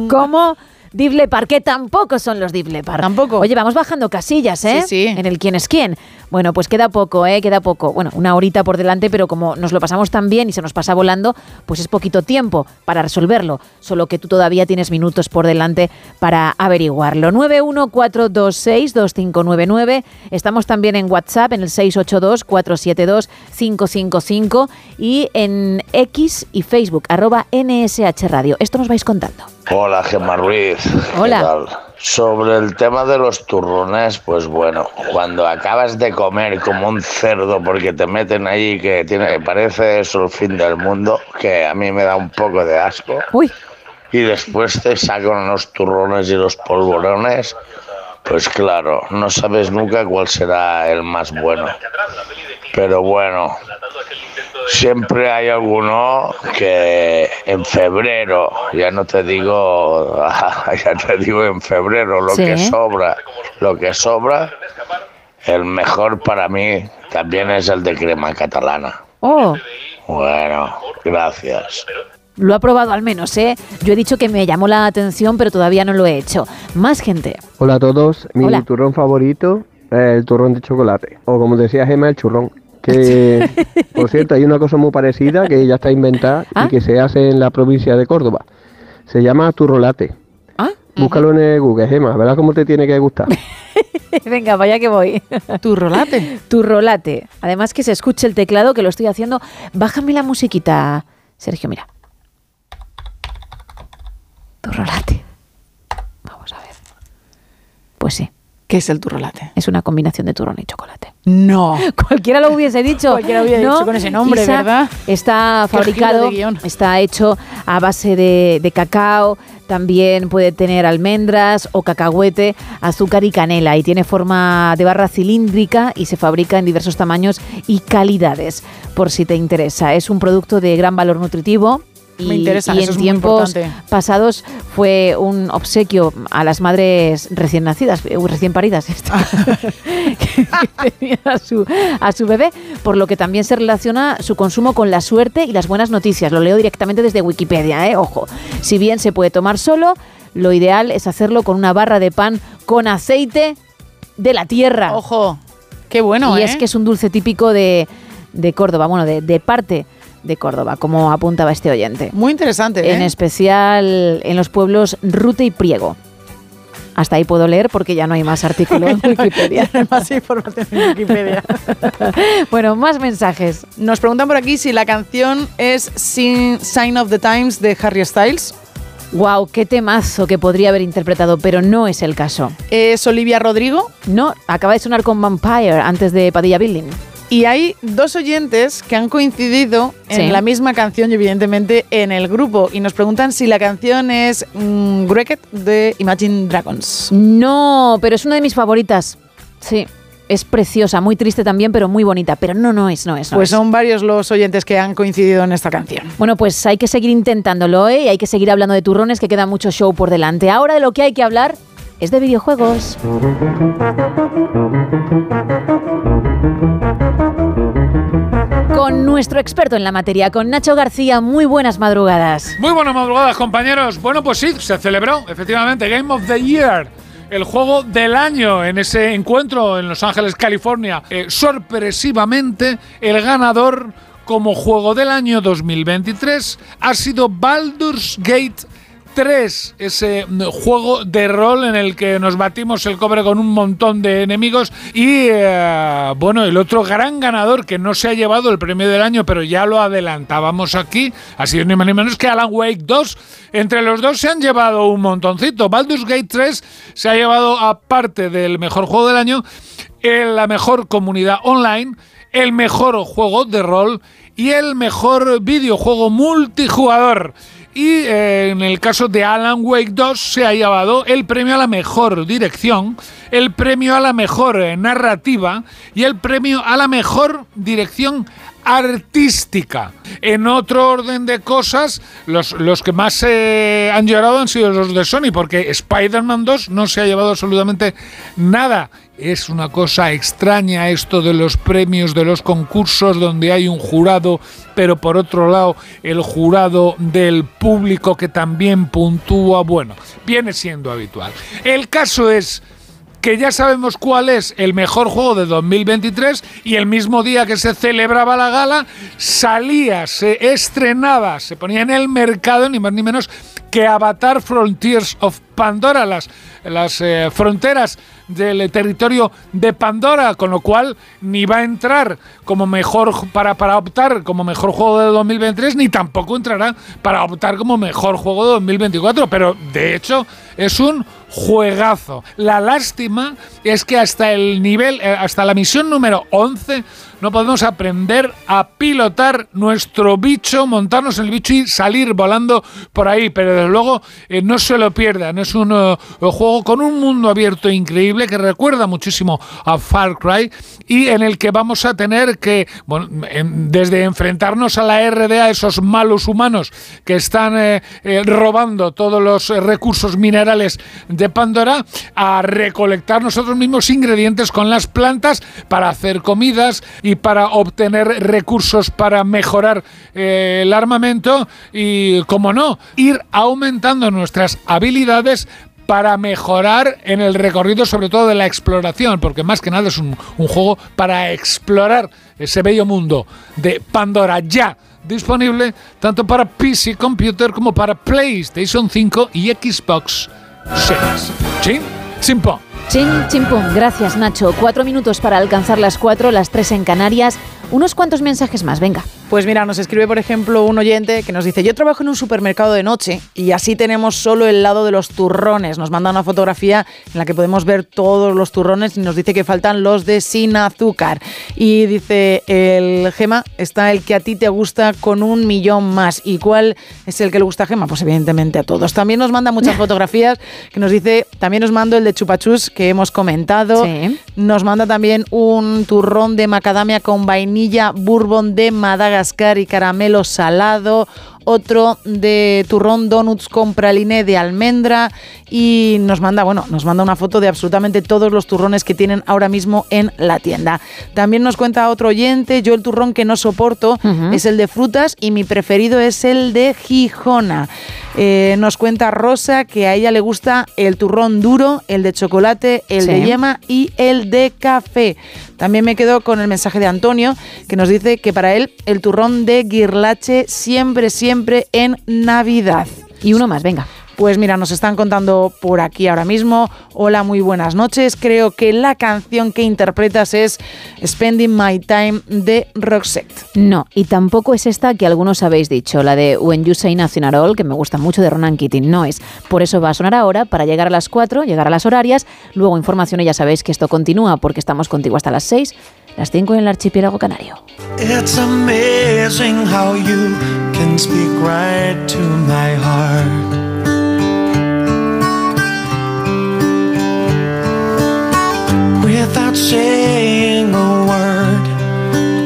Como Deep Leppard, que tampoco son los Deep Leppard. Tampoco. Oye, vamos bajando casillas, ¿eh? Sí, sí. En el quién es quién. Bueno, pues queda poco, ¿eh? Queda poco. Bueno, una horita por delante, pero como nos lo pasamos tan bien y se nos pasa volando, pues es poquito tiempo para resolverlo. Solo que tú todavía tienes minutos por delante para averiguarlo. 914262599. Estamos también en WhatsApp en el 682472555 y en X y Facebook, arroba NSH Radio. Esto nos vais contando. Hola, Gemma Ruiz. ¿Qué Hola. tal? Sobre el tema de los turrones, pues bueno, cuando acabas de comer como un cerdo porque te meten ahí que tiene, parece eso el fin del mundo, que a mí me da un poco de asco. Uy. Y después te sacan los turrones y los polvorones, pues claro, no sabes nunca cuál será el más bueno. Pero bueno, siempre hay alguno que en febrero, ya no te digo, ya te digo en febrero, lo Sí. que sobra, lo que sobra, el mejor para mí también es el de crema catalana. Oh, Bueno, gracias. Lo ha probado al menos, ¿eh? Yo he dicho que me llamó la atención, pero todavía no lo he hecho. Más gente. Hola a todos, mi Hola. turrón favorito es el turrón de chocolate, o como decía Gemma, el churrón. Que, por cierto, hay una cosa muy parecida que ya está inventada ¿Ah? y que se hace en la provincia de Córdoba. Se llama turrolate. ¿Ah? Búscalo en el Google, Gemma, verás cómo te tiene que gustar. Venga, vaya que voy. Tu rolate. Tu rolate. Además que se escuche el teclado que lo estoy haciendo. Bájame la musiquita, Sergio, mira. Tu rolate. Vamos a ver. Pues sí. ¿Qué es el turrolate? Es una combinación de turrón y chocolate. No. Cualquiera lo hubiese dicho. Cualquiera hubiera ¿no? dicho con ese nombre, Isa, ¿verdad? Está fabricado, está hecho a base de, de cacao, también puede tener almendras o cacahuete, azúcar y canela y tiene forma de barra cilíndrica y se fabrica en diversos tamaños y calidades, por si te interesa. Es un producto de gran valor nutritivo. Y, Me interesa, y eso en es tiempos pasados fue un obsequio a las madres recién nacidas, eh, recién paridas, que tenían a su, a su bebé, por lo que también se relaciona su consumo con la suerte y las buenas noticias. Lo leo directamente desde Wikipedia, ¿eh? ojo. Si bien se puede tomar solo, lo ideal es hacerlo con una barra de pan con aceite de la tierra. Ojo, qué bueno, Y ¿eh? es que es un dulce típico de, de Córdoba, bueno, de, de parte de Córdoba, como apuntaba este oyente. Muy interesante, En ¿eh? especial en los pueblos Rute y Priego. Hasta ahí puedo leer porque ya no hay más artículos en Wikipedia. más información en Wikipedia. bueno, más mensajes. Nos preguntan por aquí si la canción es Sin- Sign of the Times de Harry Styles. Wow, qué temazo que podría haber interpretado, pero no es el caso. ¿Es Olivia Rodrigo? No, acaba de sonar con Vampire antes de Padilla Building. Y hay dos oyentes que han coincidido en Sí. la misma canción y evidentemente en el grupo. Y nos preguntan si la canción es mm, Wrecked de Imagine Dragons. No, pero es una de mis favoritas. Sí, es preciosa, muy triste también, pero muy bonita. Pero no, no es, no es. no Pues es. son varios los oyentes que han coincidido en esta canción. Bueno, pues hay que seguir intentándolo, ¿eh? Y hay que seguir hablando de turrones, que queda mucho show por delante. Ahora de lo que hay que hablar es de videojuegos. Con nuestro experto en la materia, con Nacho García. Muy buenas madrugadas. Muy buenas madrugadas, compañeros. Bueno, pues sí, se celebró efectivamente Game of the Year. El juego del año en ese encuentro en Los Ángeles, California. Eh, sorpresivamente, el ganador como juego del año 2023 ha sido Baldur's Gate 3, ese mm, juego de rol en el que nos batimos el cobre con un montón de enemigos y eh, bueno, el otro gran ganador que no se ha llevado el premio del año, pero ya lo adelantábamos aquí, ha sido ni más ni menos que Alan Wake 2. Entre los dos se han llevado un montoncito. Baldur's Gate 3 se ha llevado aparte del mejor juego del año, eh, la mejor comunidad online, el mejor juego de rol y el mejor videojuego multijugador. Y eh, en el caso de Alan Wake 2 se ha llevado el premio a la mejor dirección, el premio a la mejor eh, narrativa y el premio a la mejor dirección artística. En otro orden de cosas, los, los que más eh, han llorado han sido los de Sony, porque Spider-Man 2 no se ha llevado absolutamente nada. Es una cosa extraña esto de los premios, de los concursos, donde hay un jurado, pero por otro lado el jurado del público que también puntúa, bueno, viene siendo habitual. El caso es que ya sabemos cuál es el mejor juego de 2023 y el mismo día que se celebraba la gala salía, se estrenaba, se ponía en el mercado ni más ni menos que Avatar Frontiers of Pandora, las, las eh, fronteras del territorio de Pandora, con lo cual ni va a entrar como mejor para, para optar como mejor juego de 2023, ni tampoco entrará para optar como mejor juego de 2024, pero de hecho es un juegazo. La lástima es que hasta el nivel, eh, hasta la misión número 11, no podemos aprender a pilotar nuestro bicho, montarnos el bicho y salir volando por ahí. Pero desde luego eh, no se lo pierdan. Es un eh, juego con un mundo abierto increíble que recuerda muchísimo a Far Cry y en el que vamos a tener que, bueno, desde enfrentarnos a la RDA, esos malos humanos que están eh, robando todos los recursos minerales de Pandora, a recolectar nosotros mismos ingredientes con las plantas para hacer comidas para obtener recursos para mejorar eh, el armamento y, como no, ir aumentando nuestras habilidades para mejorar en el recorrido, sobre todo de la exploración, porque más que nada es un, juego para explorar ese bello mundo de Pandora ya disponible tanto para PC Computer como para PlayStation 5 y Xbox Series. ¿Sí? Simpo. Chin, chimpum. Gracias, Nacho. Cuatro minutos para alcanzar las cuatro, las tres en Canarias. Unos cuantos mensajes más, venga. Pues mira, nos escribe, por ejemplo, un oyente que nos dice, yo trabajo en un supermercado de noche y así tenemos solo el lado de los turrones. Nos manda una fotografía en la que podemos ver todos los turrones y nos dice que faltan los de sin azúcar. Y dice, el Gema está el que a ti te gusta con un millón más. ¿Y cuál es el que le gusta a Gema? Pues evidentemente a todos. También nos manda muchas fotografías que nos dice, también nos mando el de chupachus que hemos comentado. Nos manda también un turrón de macadamia con vainilla, bourbon de Madagascar y caramelo salado. Otro de turrón donuts con praline de almendra y nos manda, bueno, nos manda una foto de absolutamente todos los turrones que tienen ahora mismo en la tienda. También nos cuenta otro oyente, yo el turrón que no soporto es el de frutas y mi preferido es el de Gijona. Eh, nos cuenta Rosa que a ella le gusta el turrón duro, el de chocolate, el Sí. de yema y el de café. También me quedo con el mensaje de Antonio que nos dice que para él el turrón de guirlache siempre, siempre en Navidad. Y uno más, venga. Pues mira, nos están contando por aquí ahora mismo. Hola, muy buenas noches. Creo que la canción que interpretas es Spending My Time de Roxette. No, y tampoco es esta que algunos habéis dicho, la de When You Say Nothing at All, que me gusta mucho de Ronan Keating. No es. Por eso va a sonar ahora, para llegar a las 4, llegar a las horarias. Luego información, y ya sabéis que esto continúa porque estamos contigo hasta las 6, las 5 en el archipiélago canario. It's amazing how you can speak right to my heart. Without saying a word,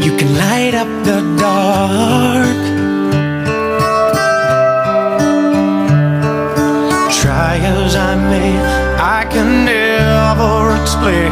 you can light up the dark. Try as I may, I can never explain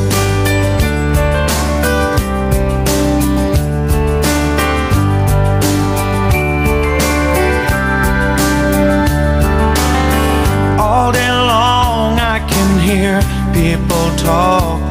Hear people talking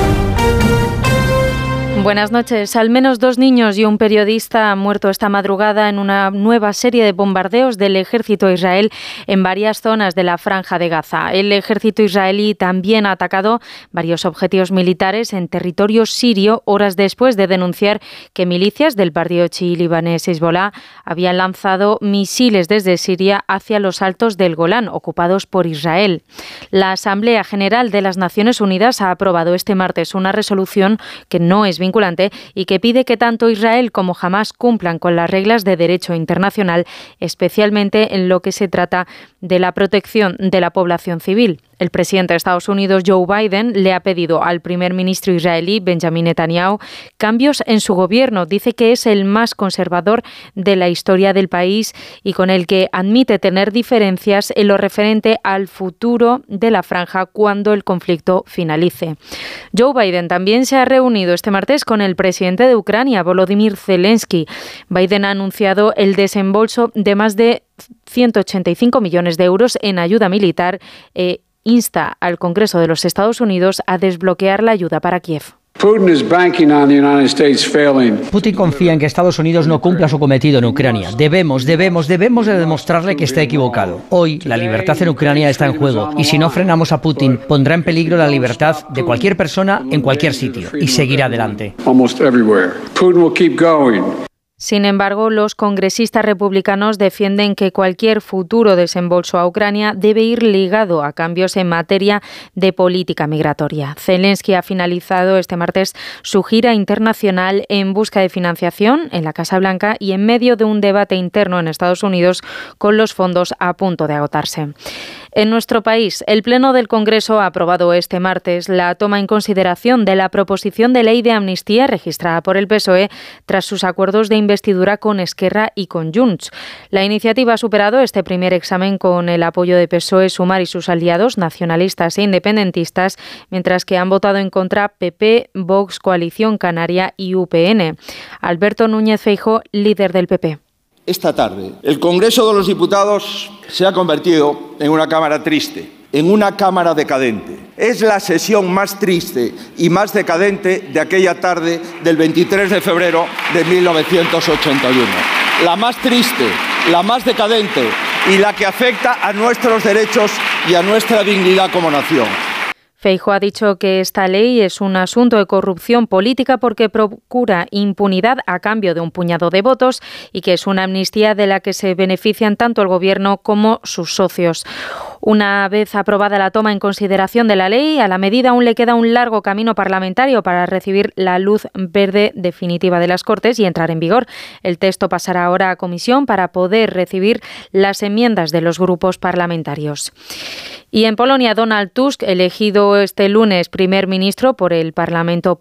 Buenas noches. Al menos dos niños y un periodista han muerto esta madrugada en una nueva serie de bombardeos del ejército israel en varias zonas de la franja de Gaza. El ejército israelí también ha atacado varios objetivos militares en territorio sirio horas después de denunciar que milicias del partido chií libanés Hezbollah habían lanzado misiles desde Siria hacia los altos del Golán, ocupados por Israel. La Asamblea General de las Naciones Unidas ha aprobado este martes una resolución que no es vinculante y que pide que tanto Israel como Hamas cumplan con las reglas de derecho internacional, especialmente en lo que se trata de la protección de la población civil. El presidente de Estados Unidos, Joe Biden, le ha pedido al primer ministro israelí, Benjamin Netanyahu, cambios en su gobierno. Dice que es el más conservador de la historia del país y con el que admite tener diferencias en lo referente al futuro de la franja cuando el conflicto finalice. Joe Biden también se ha reunido este martes con el presidente de Ucrania, Volodymyr Zelensky. Biden ha anunciado el desembolso de más de 185 millones de euros en ayuda militar. e insta al Congreso de los Estados Unidos a desbloquear la ayuda para Kiev. Putin confía en que Estados Unidos no cumpla su cometido en Ucrania. Debemos, debemos, debemos de demostrarle que está equivocado. Hoy la libertad en Ucrania está en juego y si no frenamos a Putin pondrá en peligro la libertad de cualquier persona en cualquier sitio y seguirá adelante. Sin embargo, los congresistas republicanos defienden que cualquier futuro desembolso a Ucrania debe ir ligado a cambios en materia de política migratoria. Zelensky ha finalizado este martes su gira internacional en busca de financiación en la Casa Blanca y en medio de un debate interno en Estados Unidos con los fondos a punto de agotarse. En nuestro país, el Pleno del Congreso ha aprobado este martes la toma en consideración de la proposición de ley de amnistía registrada por el PSOE tras sus acuerdos de investidura con Esquerra y con Junts. La iniciativa ha superado este primer examen con el apoyo de PSOE, Sumar y sus aliados nacionalistas e independentistas, mientras que han votado en contra PP, Vox, Coalición Canaria y UPN. Alberto Núñez Feijo, líder del PP. Esta tarde, el Congreso de los Diputados se ha convertido en una Cámara triste, en una Cámara decadente. Es la sesión más triste y más decadente de aquella tarde del 23 de febrero de 1981. La más triste, la más decadente y la que afecta a nuestros derechos y a nuestra dignidad como nación. Feijo ha dicho que esta ley es un asunto de corrupción política porque procura impunidad a cambio de un puñado de votos y que es una amnistía de la que se benefician tanto el Gobierno como sus socios. Una vez aprobada la toma en consideración de la ley, a la medida aún le queda un largo camino parlamentario para recibir la luz verde definitiva de las Cortes y entrar en vigor. El texto pasará ahora a comisión para poder recibir las enmiendas de los grupos parlamentarios. Y en Polonia, Donald Tusk, elegido este lunes primer ministro por el Parlamento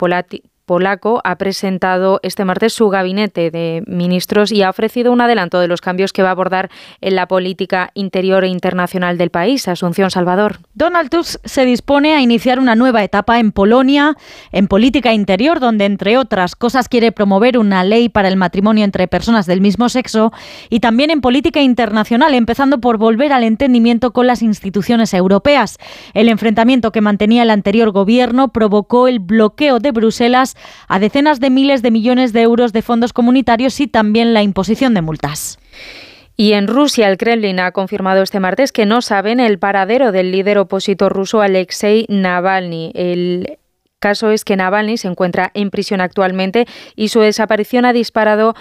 polaco ha presentado este martes su gabinete de ministros y ha ofrecido un adelanto de los cambios que va a abordar en la política interior e internacional del país. Asunción Salvador. Donald Tusk se dispone a iniciar una nueva etapa en Polonia, en política interior, donde, entre otras cosas, quiere promover una ley para el matrimonio entre personas del mismo sexo y también en política internacional, empezando por volver al entendimiento con las instituciones europeas. El enfrentamiento que mantenía el anterior gobierno provocó el bloqueo de Bruselas a decenas de miles de millones de euros de fondos comunitarios y también la imposición de multas. Y en Rusia, el Kremlin ha confirmado este martes que no saben el paradero del líder opositor ruso Alexei Navalny. El caso es que Navalny se encuentra en prisión actualmente y su desaparición ha disparado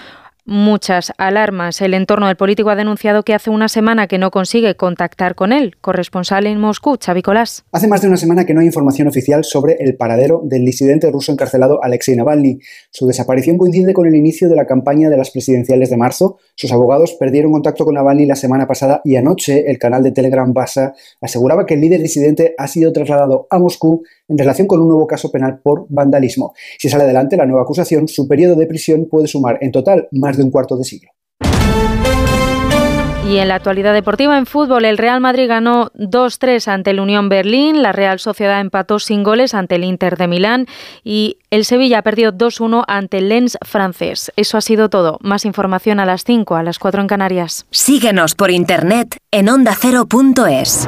muchas alarmas. El entorno del político ha denunciado que hace una semana que no consigue contactar con él. Corresponsal en Moscú, Xavi Colás. Hace más de una semana que no hay información oficial sobre el paradero del disidente ruso encarcelado Alexei Navalny. Su desaparición coincide con el inicio de la campaña de las presidenciales de marzo. Sus abogados perdieron contacto con Navalny la semana pasada y anoche el canal de Telegram Basa aseguraba que el líder disidente ha sido trasladado a Moscú en relación con un nuevo caso penal por vandalismo. Si sale adelante la nueva acusación, su periodo de prisión puede sumar en total más de un cuarto de siglo. Y en la actualidad deportiva en fútbol, el Real Madrid ganó 2-3 ante el Unión Berlín, la Real Sociedad empató sin goles ante el Inter de Milán y el Sevilla perdió 2-1 ante el Lens francés. Eso ha sido todo. Más información a las 5, a las 4 en Canarias. Síguenos por internet en ondacero.es.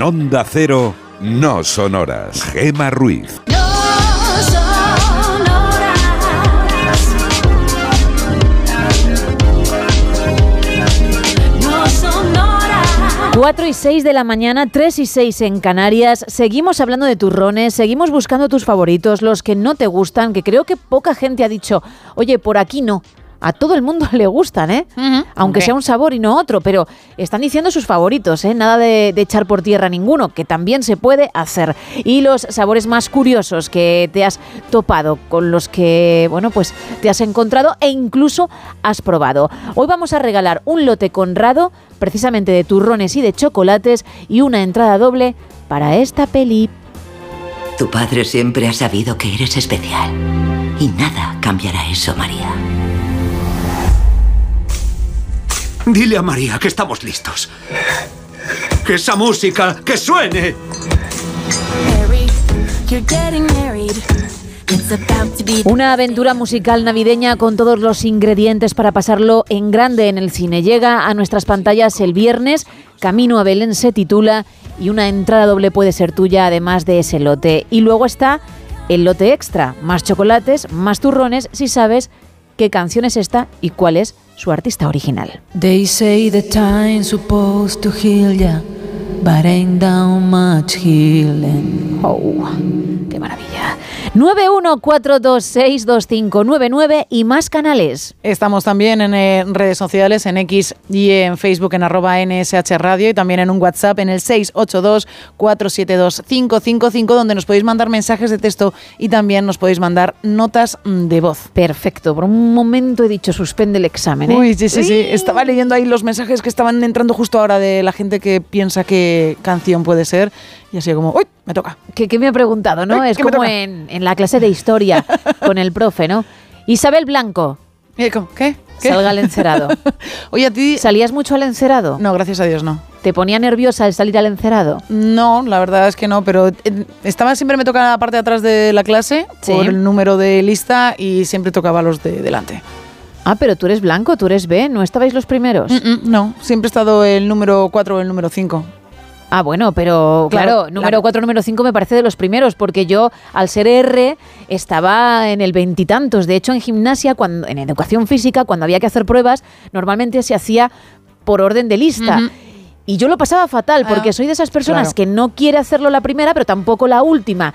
En Onda Cero, no son horas. Gema Ruiz. No son horas. No son horas. 4 y 6 de la mañana, 3 y 6 en Canarias. Seguimos hablando de turrones, seguimos buscando tus favoritos, los que no te gustan, que creo que poca gente ha dicho, oye, por aquí no. A todo el mundo le gustan, ¿eh? Aunque sea un sabor y no otro, pero están diciendo sus favoritos, ¿eh? Nada de, de echar por tierra ninguno, que también se puede hacer. Y los sabores más curiosos que te has topado, con los que, bueno, pues te has encontrado e incluso has probado. Hoy vamos a regalar un lote conrado, precisamente de turrones y de chocolates, y una entrada doble para esta peli. Tu padre siempre ha sabido que eres especial. Y nada cambiará eso, María. Dile a María que estamos listos. Que esa música, que suene. Una aventura musical navideña con todos los ingredientes para pasarlo en grande en el cine. Llega a nuestras pantallas el viernes, Camino a Belén se titula y una entrada doble puede ser tuya además de ese lote. Y luego está el lote extra, más chocolates, más turrones si sabes qué canción es esta y cuál es su artista original. They say the time's supposed to heal ya, but ain't down much healing. Oh, qué maravilla. 914262599 y más canales. Estamos también en eh, redes sociales, en X y en Facebook, en arroba NSH Radio y también en un WhatsApp en el 682-472-555, donde nos podéis mandar mensajes de texto y también nos podéis mandar notas de voz. Perfecto, por un momento he dicho suspende el examen. ¿eh? Uy, sí, sí, sí. Estaba leyendo ahí los mensajes que estaban entrando justo ahora de la gente que piensa qué canción puede ser y así como, uy, me toca. ¿Qué, qué me ha preguntado, no? Es ¿qué me como en, en la clase de historia con el profe, ¿no? Isabel Blanco. ¿Qué? ¿Qué? Salga al encerado. Oye, a ti... ¿Salías mucho al encerado? No, gracias a Dios no. ¿Te ponía nerviosa el salir al encerado? No, la verdad es que no, pero eh, estaba siempre me tocaba la parte de atrás de la clase Sí. por el número de lista y siempre tocaba los de delante. Ah, pero tú eres blanco, tú eres B, ¿no estabais los primeros? Mm, no, siempre he estado el número 4 o el número 5. Ah, bueno, pero claro, Claro, número claro. 4, número 5 me parece de los primeros, porque yo, al ser R, estaba en el veintitantos. De hecho, en gimnasia, cuando, en educación física, cuando había que hacer pruebas, normalmente se hacía por orden de lista. Y yo lo pasaba fatal, porque Ah, soy de esas personas claro. que no quiere hacerlo la primera, pero tampoco la última.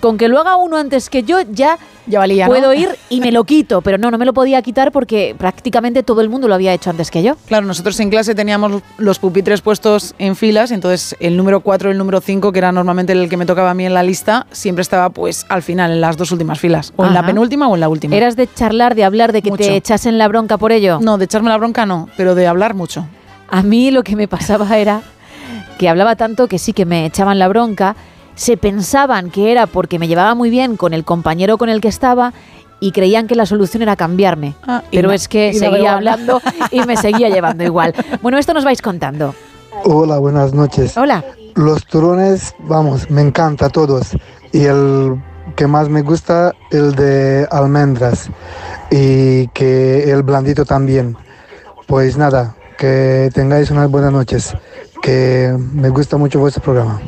Con que lo haga uno antes que yo, ya, Ya valía, ¿no? puedo ir y me lo quito. Pero no, no me lo podía quitar porque prácticamente todo el mundo lo había hecho antes que yo. Claro, nosotros en clase teníamos los pupitres puestos en filas, entonces el número 4 y el número 5, que era normalmente el que me tocaba a mí en la lista, siempre estaba pues al final, en las dos últimas filas. O en la penúltima o en la última. ¿Eras de charlar, de hablar, de que Mucho. te echasen la bronca por ello? No, de echarme la bronca no, pero de hablar mucho. A mí lo que me pasaba era que hablaba tanto que sí que me echaban la bronca, se pensaban que era porque me llevaba muy bien con el compañero con el que estaba y creían que la solución era cambiarme. Ah, Pero no- es que no seguía hablando y me seguía llevando igual. Bueno, esto nos vais contando. Hola, buenas noches. Hola. Los turrones, vamos, me encanta todos. Y el que más me gusta, el de almendras. Y que el blandito también. Pues nada, que tengáis unas buenas noches. Que me gusta mucho vuestro programa.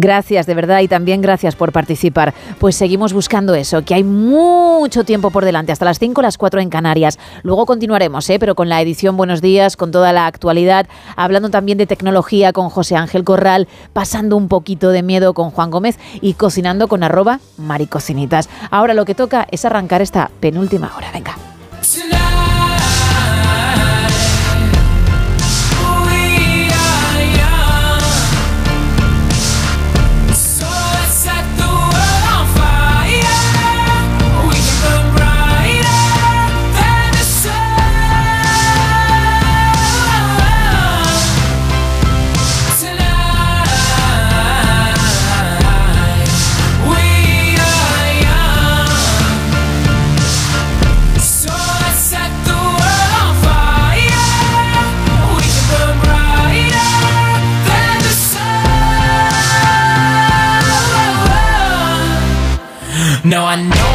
Gracias, de verdad, y también gracias por participar. Pues seguimos buscando eso, que hay mucho tiempo por delante, hasta las 5, las 4 en Canarias. Luego continuaremos, ¿eh? pero con la edición Buenos Días, con toda la actualidad, hablando también de tecnología con José Ángel Corral, pasando un poquito de miedo con Juan Gómez y cocinando con arroba maricocinitas. Ahora lo que toca es arrancar esta penúltima hora. Venga. No, I know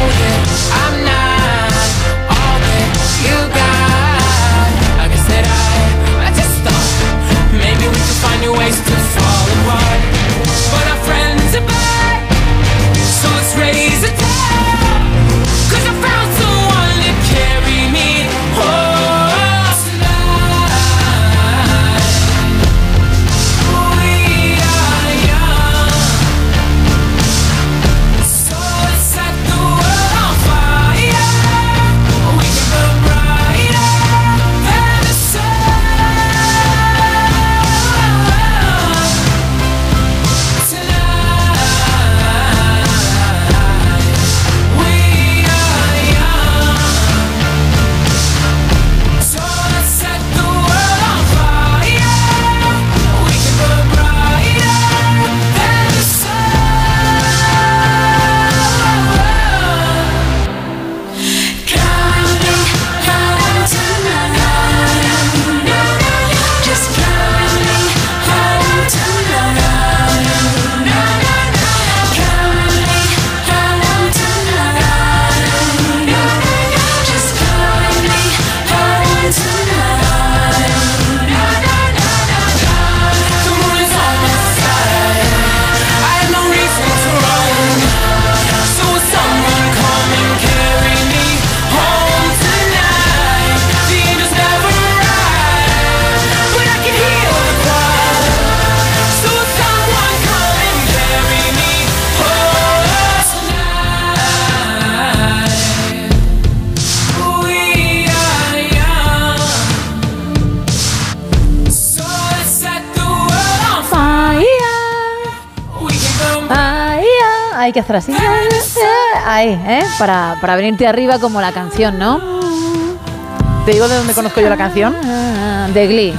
ah, así. Ahí, ¿eh? Para, para venirte arriba como la canción, ¿no? ¿Te digo de dónde conozco yo la canción? De Glee.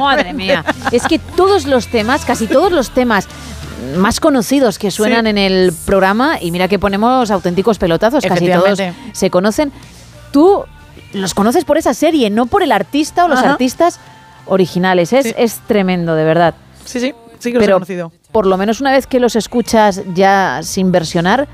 Madre mía. Es que todos los temas, casi todos los temas más conocidos que suenan Sí. en el programa, y mira que ponemos auténticos pelotazos, casi todos se conocen. Tú los conoces por esa serie, no por el artista o los Ajá. artistas originales. Es, Sí. es tremendo, de verdad. Sí, sí, sí que los he conocido. Por lo menos una vez que los escuchas ya sin versionar,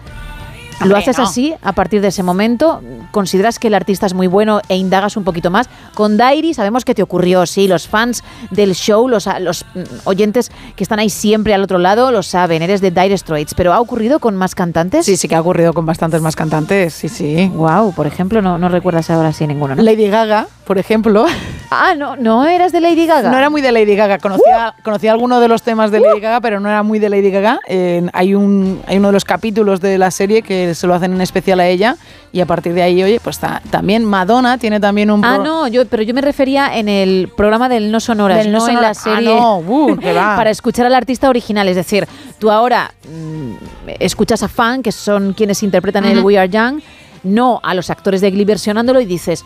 lo Hombre, haces no. así a partir de ese momento. Consideras que el artista es muy bueno e indagas un poquito más. Con Diary sabemos que te ocurrió, sí. Los fans del show, los, los mm, oyentes que están ahí siempre al otro lado, lo saben. Eres de Dire Straits. ¿Pero ha ocurrido con más cantantes? Sí, sí que ha ocurrido con bastantes más cantantes, sí, sí. Wow, por ejemplo, no, no recuerdas ahora sí ninguno, ¿no? Lady Gaga, por ejemplo. Ah, no, no eras de Lady Gaga. No era muy de Lady Gaga. Conocía, conocía alguno de los temas de Lady Gaga, pero no era muy de Lady Gaga. Eh, hay, un, hay uno de los capítulos de la serie que se lo hacen en especial a ella y a partir de ahí, oye, pues ta- también Madonna tiene también un... Ah, no, yo, pero yo me refería en el programa del No Sonoras, Del No no en la serie. Ah, no, uh, que va. para escuchar al artista original. Es decir, tú ahora mm, escuchas a fan, que son quienes interpretan el. We Are Young, no a los actores de Glee versionándolo y dices.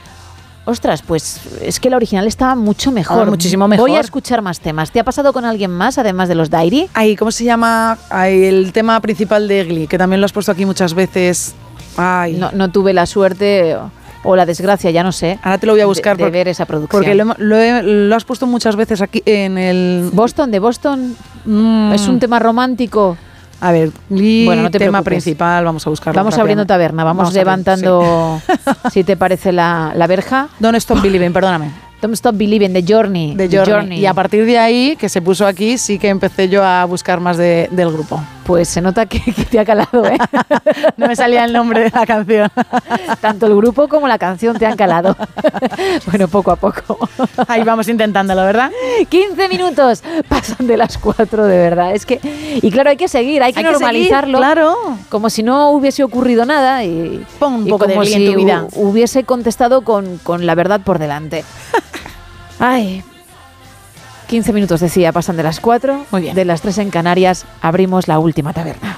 Ostras, pues es que la original estaba mucho mejor. Ah, muchísimo mejor. Voy a escuchar más temas. ¿Te ha pasado con alguien más, además de los Diary? Ay, ¿cómo se llama? Ay, el tema principal de Glee, que también lo has puesto aquí muchas veces. Ay. No, no tuve la suerte o, la desgracia, ya no sé. Ahora te lo voy a buscar de, ver esa producción. Porque lo, he- lo has puesto muchas veces aquí en el... Boston, de Boston, Mm. es un tema romántico. A ver, Glee, Bueno, no te tema preocupes. principal, vamos a buscarlo. Vamos abriendo taberna, vamos, levantando, si te parece, la, la verja. Don't Stop Believing, perdóname. Don't Stop Believing, The Journey. The Journey. Y a partir de ahí, que se puso aquí, sí que empecé yo a buscar más de- del grupo. Pues se nota que, que te ha calado, ¿eh? no me salía el nombre de la canción. Tanto el grupo como la canción te han calado. bueno, poco a poco. Ahí vamos intentándolo, ¿verdad? 15 minutos pasan de las 4, de verdad. Es que, y claro, hay que seguir, hay que Hay que normalizarlo. seguir, claro. Como si no hubiese ocurrido nada y, Pon un y poco de como si en tu vida. hu- hubiese contestado con, con la verdad por delante. Ay. 15 minutos decía, pasan de las 4. Muy bien. De las 3 en Canarias abrimos la última taberna.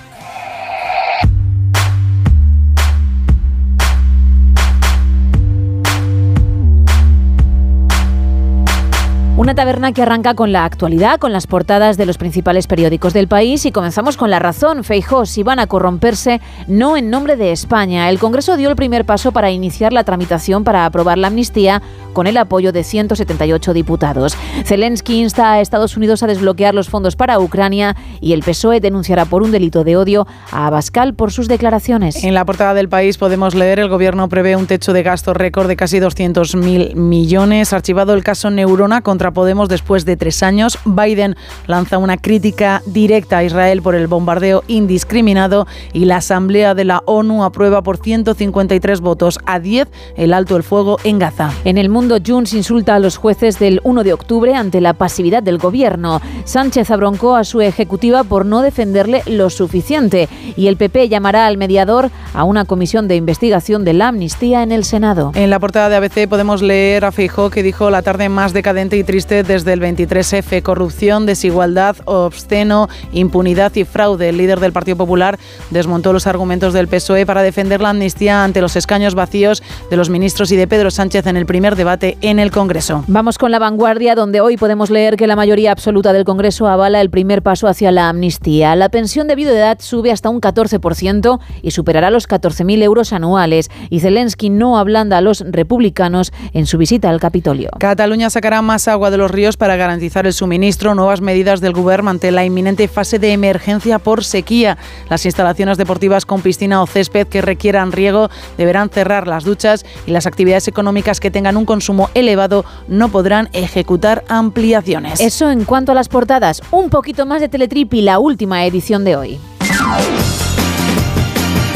Una taberna que arranca con la actualidad, con las portadas de los principales periódicos del país y comenzamos con la razón. Feijó, si van a corromperse, no en nombre de España. El Congreso dio el primer paso para iniciar la tramitación para aprobar la amnistía con el apoyo de 178 diputados. Zelensky insta a Estados Unidos a desbloquear los fondos para Ucrania y el PSOE denunciará por un delito de odio a Abascal por sus declaraciones. En la portada del país podemos leer el gobierno prevé un techo de gasto récord de casi 200.000 millones. Archivado el caso Neurona contra Podemos después de tres años. Biden lanza una crítica directa a Israel por el bombardeo indiscriminado y la Asamblea de la ONU aprueba por 153 votos a 10 el alto el fuego en Gaza. En el mundo, Junts insulta a los jueces del 1 de octubre ante la pasividad del gobierno. Sánchez abroncó a su ejecutiva por no defenderle lo suficiente y el PP llamará al mediador a una comisión de investigación de la amnistía en el Senado. En la portada de ABC podemos leer a Feijó que dijo la tarde más decadente y triste desde el 23F, corrupción, desigualdad, obsceno, impunidad y fraude. El líder del Partido Popular desmontó los argumentos del PSOE para defender la amnistía ante los escaños vacíos de los ministros y de Pedro Sánchez en el primer debate en el Congreso. Vamos con la vanguardia, donde hoy podemos leer que la mayoría absoluta del Congreso avala el primer paso hacia la amnistía. La pensión de edad sube hasta un 14% y superará los 14.000 euros anuales. Y Zelensky no ablanda a los republicanos en su visita al Capitolio. Cataluña sacará más agua de los ríos para garantizar el suministro. Nuevas medidas del Gobierno ante la inminente fase de emergencia por sequía. Las instalaciones deportivas con piscina o césped que requieran riego deberán cerrar las duchas y las actividades económicas que tengan un consumo elevado no podrán ejecutar ampliaciones. Eso en cuanto a las portadas. Un poquito más de Teletrip y la última edición de hoy.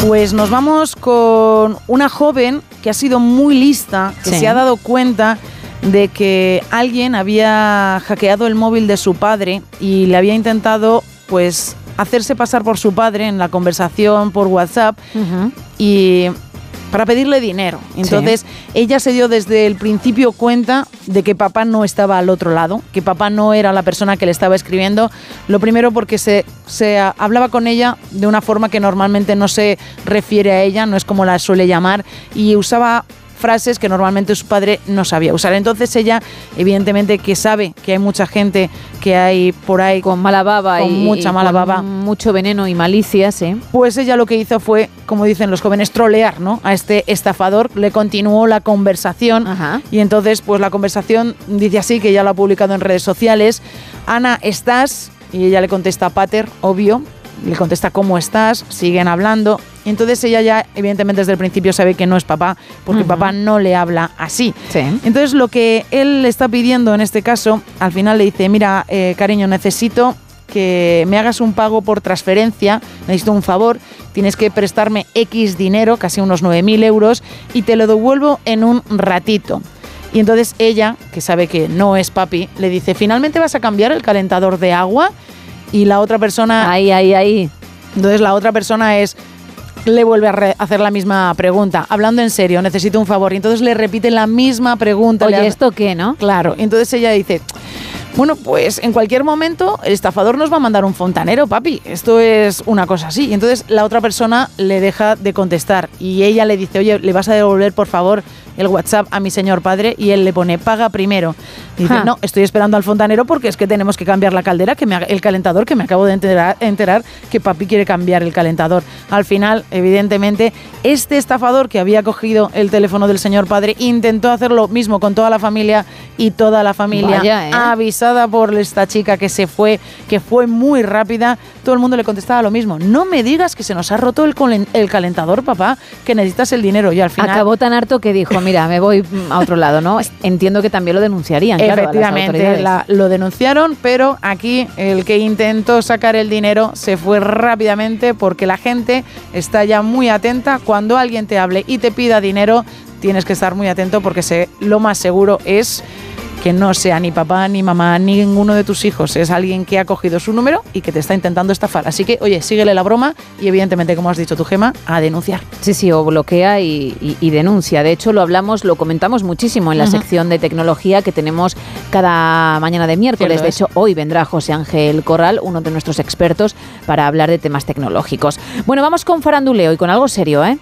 Pues nos vamos con una joven que ha sido muy lista, que Sí. se ha dado cuenta de que alguien había hackeado el móvil de su padre y le había intentado pues hacerse pasar por su padre en la conversación por WhatsApp y para pedirle dinero. Entonces, ella se dio desde el principio cuenta de que papá no estaba al otro lado, que papá no era la persona que le estaba escribiendo. Lo primero porque se, se hablaba con ella de una forma que normalmente no se refiere a ella, no es como la suele llamar, y usaba frases que normalmente su padre no sabía usar. Entonces ella, evidentemente que sabe que hay mucha gente que hay por ahí con mala baba con y mucha y mala con baba, mucho veneno y malicia, sí. pues ella lo que hizo fue, como dicen los jóvenes, trolear ¿no? a este estafador. Le continuó la conversación y entonces pues la conversación dice así, que ya lo ha publicado en redes sociales. Ana, ¿estás? Y ella le contesta, Pater, obvio. Le contesta, ¿cómo estás? Siguen hablando. Y entonces ella ya, evidentemente, desde el principio sabe que no es papá, porque papá no le habla así. Entonces lo que él le está pidiendo en este caso, al final le dice, mira, eh, cariño, necesito que me hagas un pago por transferencia, necesito un favor, tienes que prestarme X dinero, casi unos 9.000 euros, y te lo devuelvo en un ratito. Y entonces ella, que sabe que no es papi, le dice, ¿finalmente vas a cambiar el calentador de agua? Y la otra persona... Ahí, ahí, ahí. Entonces la otra persona es le vuelve a hacer la misma pregunta, hablando en serio, necesito un favor. Y entonces le repite la misma pregunta. Oye, ¿esto qué, no? Claro, entonces ella dice, bueno, pues en cualquier momento el estafador nos va a mandar un fontanero, papi. Esto es una cosa así. Y entonces la otra persona le deja de contestar y ella le dice, oye, ¿le vas a devolver por favor el WhatsApp a mi señor padre? Y él le pone, paga primero. Y dice, no, estoy esperando al fontanero porque es que tenemos que cambiar la caldera, que me el calentador, que me acabo de enterar, enterar que papi quiere cambiar el calentador. Al final, evidentemente, este estafador que había cogido el teléfono del señor padre intentó hacer lo mismo con toda la familia y toda la familia Vaya, ¿eh? Por esta chica que se fue, que fue muy rápida, todo el mundo le contestaba lo mismo. No me digas que se nos ha roto el, el calentador, papá, que necesitas el dinero. Y al final... Acabó tan harto que dijo, mira, me voy a otro lado, ¿no? Entiendo que también lo denunciarían, claro, a las Efectivamente, la- lo denunciaron, pero aquí el que intentó sacar el dinero se fue rápidamente porque la gente está ya muy atenta. Cuando alguien te hable y te pida dinero, tienes que estar muy atento porque se- lo más seguro es que no sea ni papá, ni mamá, ni ninguno de tus hijos. Es alguien que ha cogido su número y que te está intentando estafar. Así que, oye, síguele la broma y evidentemente, como has dicho tu Gema, a denunciar. Sí, sí, o bloquea y, y- y denuncia. De hecho, lo hablamos, lo comentamos muchísimo en la sección de tecnología que tenemos cada mañana de miércoles. Cierto de es. hecho, hoy vendrá José Ángel Corral, uno de nuestros expertos, para hablar de temas tecnológicos. Bueno, vamos con faranduleo y con algo serio, ¿eh?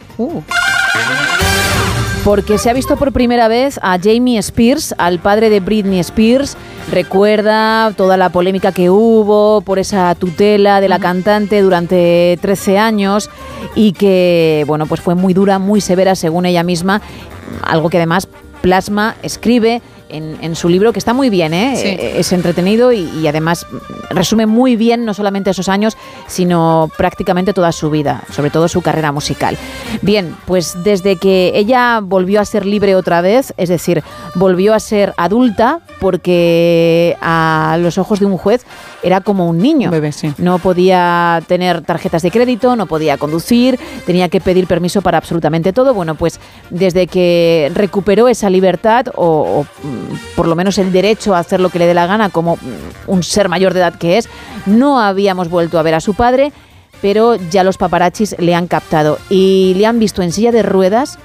Porque se ha visto por primera vez a Jamie Spears, al padre de Britney Spears. Recuerda toda la polémica que hubo por esa tutela de la cantante durante 13 años y que, bueno, pues fue muy dura, muy severa según ella misma. Algo que además plasma, escribe en, en su libro, que está muy bien, ¿eh? Sí. Eh, es entretenido y, y además resume muy bien no solamente esos años, sino prácticamente toda su vida, sobre todo su carrera musical. Bien, pues desde que ella volvió a ser libre otra vez, es decir, volvió a ser adulta, porque a los ojos de un juez era como un niño. No podía tener tarjetas de crédito, no podía conducir, tenía que pedir permiso para absolutamente todo. Bueno, pues desde que recuperó esa libertad o, o, por lo menos el derecho a hacer lo que le dé la gana como mm, un ser mayor de edad que es, no habíamos vuelto a ver a su padre, pero ya los paparachis le han captado y le han visto en silla de ruedas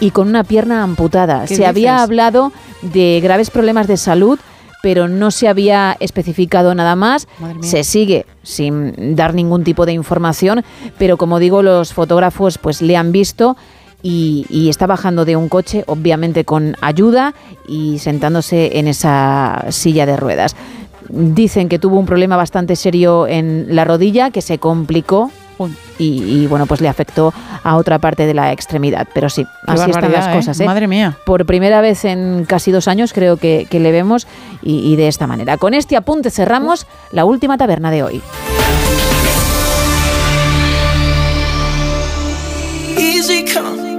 y con una pierna amputada. ¿Qué Se había hablado de graves problemas de salud, pero no se había especificado nada más. Se sigue sin dar ningún tipo de información, pero como digo, los fotógrafos pues le han visto y, y está bajando de un coche, obviamente con ayuda y sentándose en esa silla de ruedas. Dicen que tuvo un problema bastante serio en la rodilla que se complicó y, y, bueno, pues le afectó a otra parte de la extremidad. Pero sí, Qué así están las ¿eh? cosas. ¿eh? Madre mía. Por primera vez en casi dos años creo que, que le vemos y, y de esta manera. Con este apunte cerramos la última taberna de hoy. Easy come,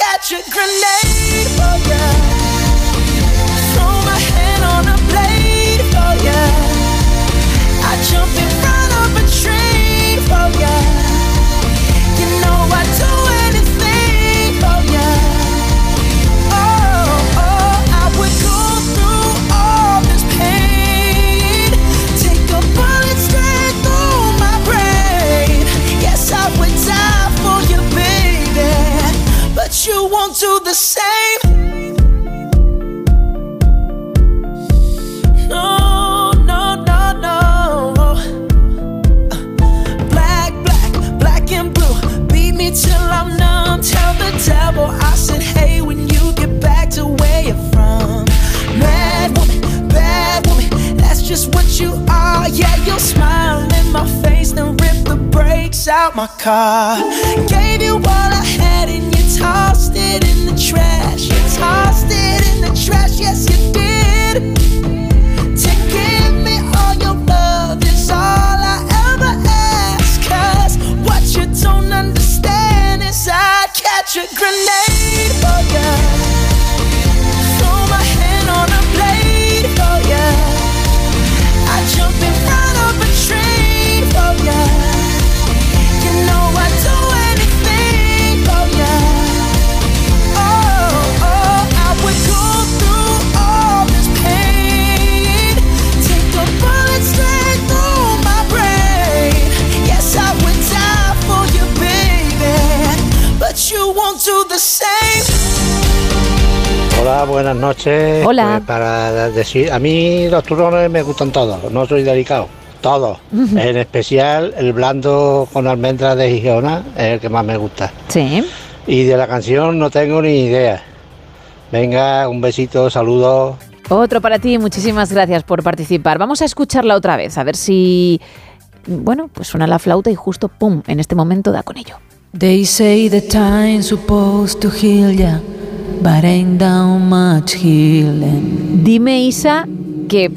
catch a grenade oh, for ya. I said, hey, when you get back to where you're from. Mad woman, bad woman, that's just what you are. Yeah, you'll smile in my face, then rip the brakes out my car. Gave you all I had and you tossed it in the trash. You tossed it in the trash, yes, you did. To give me all your love is all catch a grenade for ya. Throw my hand on a Hola, buenas noches. Hola. Pues para decir, a mí los turrones me gustan todos, no soy delicado. Todos. en especial el blando con almendras de Gijona es el que más me gusta. Sí. Y de la canción no tengo ni idea. Venga, un besito, saludos. Otro para ti, muchísimas gracias por participar. Vamos a escucharla otra vez, a ver si, bueno, pues suena la flauta y justo, ¡pum!, en este momento da con ello. They say the time's supposed to heal ya, but ain't down much healing. Dime, Isa, que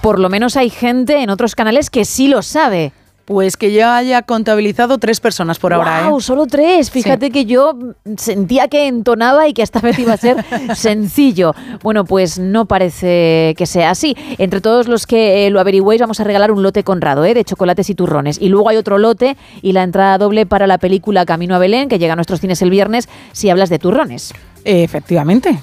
por lo menos hay gente en otros canales que sí lo sabe. Pues que ya haya contabilizado tres personas por ahora. ¿eh? Solo tres. Fíjate que yo sentía que entonaba y que esta vez iba a ser sencillo. Bueno, pues no parece que sea así. Entre todos los que eh, lo averigüéis, vamos a regalar un lote Conrado ¿eh? de chocolates y turrones. Y luego hay otro lote y la entrada doble para la película Camino a Belén, que llega a nuestros cines el viernes, si hablas de turrones. Efectivamente.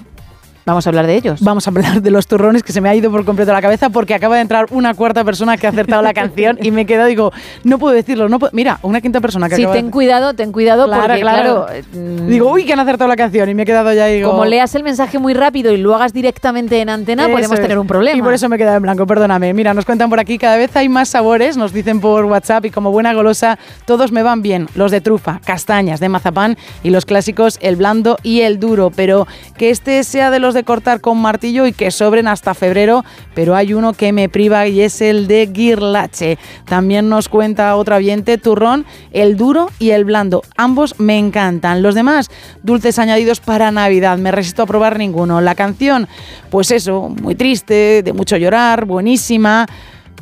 Vamos a hablar de ellos. Vamos a hablar de los turrones que se me ha ido por completo la cabeza porque acaba de entrar una cuarta persona que ha acertado la canción y me he quedado, digo, no puedo decirlo, no puedo- Mira, una quinta persona que Sí, acaba de- ten cuidado, ten cuidado Claro, porque, claro. claro, mm, Digo, uy, que han acertado la canción y me he quedado ya y digo... como leas el mensaje muy rápido y lo hagas directamente en antena, Eso podemos es. tener un problema. Y por eso me he quedado en blanco, perdóname. Mira, nos cuentan por aquí, cada vez hay más sabores, nos dicen por WhatsApp y como buena golosa, todos me van bien. Los de trufa, castañas, de mazapán y los clásicos, el blando y el duro. Pero que este sea de los de cortar con martillo y que sobren hasta febrero, pero hay uno que me priva y es el de guirlache. También nos cuenta otra oyente, turrón, el duro y el blando. Ambos me encantan. Los demás, dulces añadidos para Navidad. Me resisto a probar ninguno. La canción, pues eso, muy triste, de mucho llorar, buenísima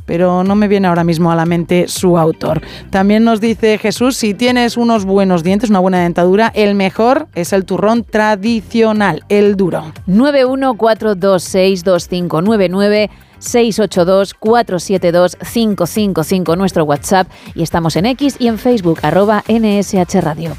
pero no me viene ahora mismo a la mente su autor. También nos dice Jesús, si tienes unos buenos dientes, una buena dentadura, el mejor es el turrón tradicional, el duro. 914262599 682-472-555 nuestro WhatsApp y estamos en X y en Facebook arroba NSH Radio.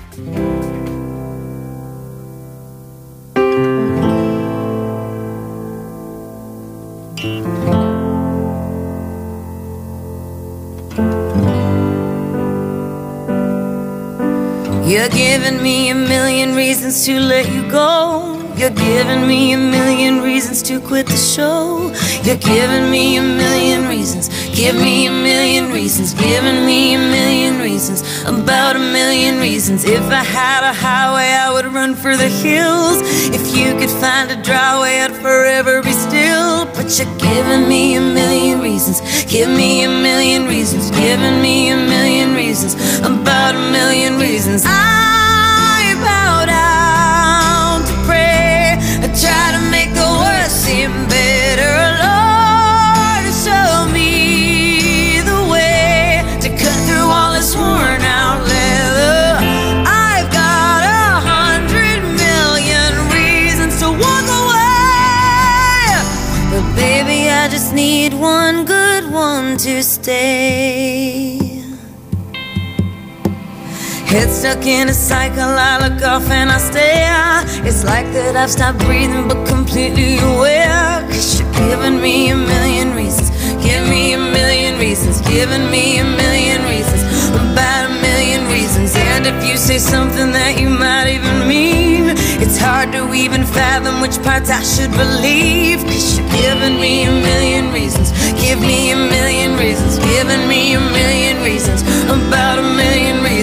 You're giving me a million reasons to let you go. You're giving me a million reasons to quit the show. You're giving me a million reasons. Give me a million reasons. Giving me a million reasons. About a million reasons. If I had a highway, I would run for the hills. If you could find a dry way, I'd forever be still. But you're giving me a million reasons. Give me a million reasons. Giving me a million reasons. About a million reasons. I to stay. Head stuck in a cycle, I look off and I stare. It's like that I've stopped breathing, but completely aware. Cause you're giving me a million reasons. Give me a million reasons. Giving me a million reasons. About a million reasons. And if you say something that you might even mean, it's hard to even fathom which parts I should believe. Cause you're giving me a million reasons. Give me a million reasons. Giving me a million reasons. About a million reasons.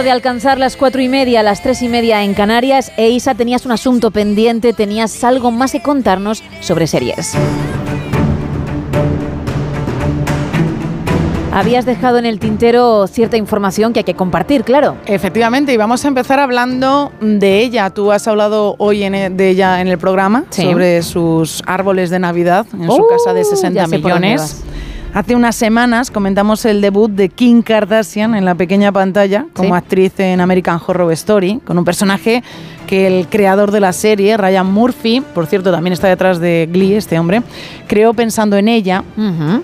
Punto de alcanzar las cuatro y media, las tres y media en Canarias, e Isa, tenías un asunto pendiente, tenías algo más que contarnos sobre series. Habías dejado en el tintero cierta información que hay que compartir, claro. Efectivamente, y vamos a empezar hablando de ella. Tú has hablado hoy en- de ella en el programa Sí. sobre sus árboles de Navidad en su Oh, casa de 60 ya sé por dónde millones. Hace unas semanas comentamos el debut de Kim Kardashian en la pequeña pantalla como Sí. actriz en American Horror Story, con un personaje que el creador de la serie, Ryan Murphy, por cierto también está detrás de Glee este hombre, creó pensando en ella.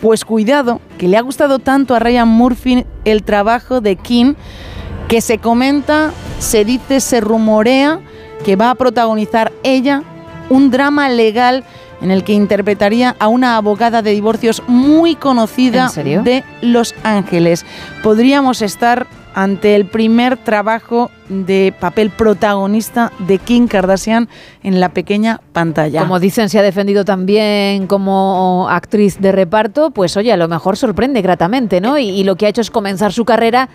Pues cuidado, que le ha gustado tanto a Ryan Murphy el trabajo de Kim que se comenta, se dice, se rumorea que va a protagonizar ella un drama legal en el que interpretaría a una abogada de divorcios muy conocida de Los Ángeles. Podríamos estar ante el primer trabajo de papel protagonista de Kim Kardashian en la pequeña pantalla. Como dicen, se ha defendido también como actriz de reparto, pues oye, a lo mejor sorprende gratamente, ¿no? Y, y lo que ha hecho es comenzar su carrera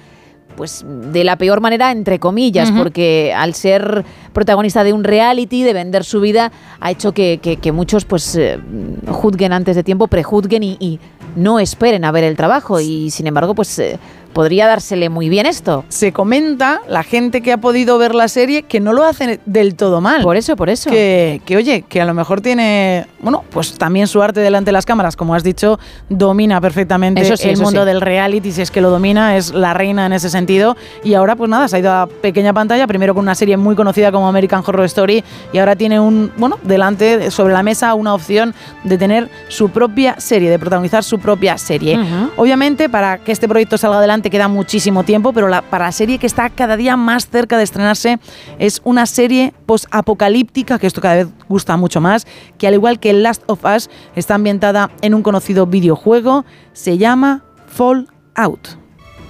pues de la peor manera entre comillas porque al ser protagonista de un reality de vender su vida ha hecho que, que- que muchos pues eh, juzguen antes de tiempo prejuzguen y, y no esperen a ver el trabajo. Y sin embargo pues eh, podría dársele muy bien esto se comenta, la gente que ha podido ver la serie, que no lo hace del todo mal. Por eso, por eso. Que, que, oye, que a lo mejor tiene, bueno, pues también su arte delante de las cámaras, como has dicho, domina perfectamente Eso sí, el eso mundo sí. del reality, si es que lo domina, es la reina en ese sentido. Y ahora, pues nada, se ha ido a pequeña pantalla, primero con una serie muy conocida como American Horror Story, y ahora tiene un, bueno, delante, sobre la mesa, una opción de tener su propia serie, de protagonizar su propia serie. Ujú. Obviamente, para que este proyecto salga adelante queda muchísimo tiempo, pero la, para la serie que está cada día más cerca de estrenarse es una serie post-apocalíptica, que esto cada vez gusta mucho más, que al igual que Last of Us está ambientada en un conocido videojuego, se llama Fallout.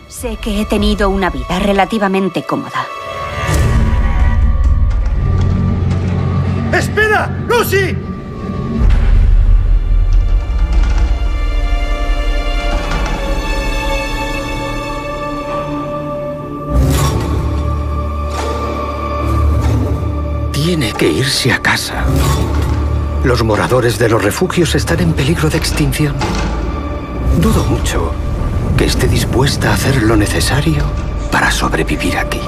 Sé que he tenido una vida relativamente cómoda. ¡Espera! ¡Lucy! Tiene que irse a casa. Los moradores de los refugios están en peligro de extinción. Dudo mucho que esté dispuesta a hacer lo necesario para sobrevivir aquí.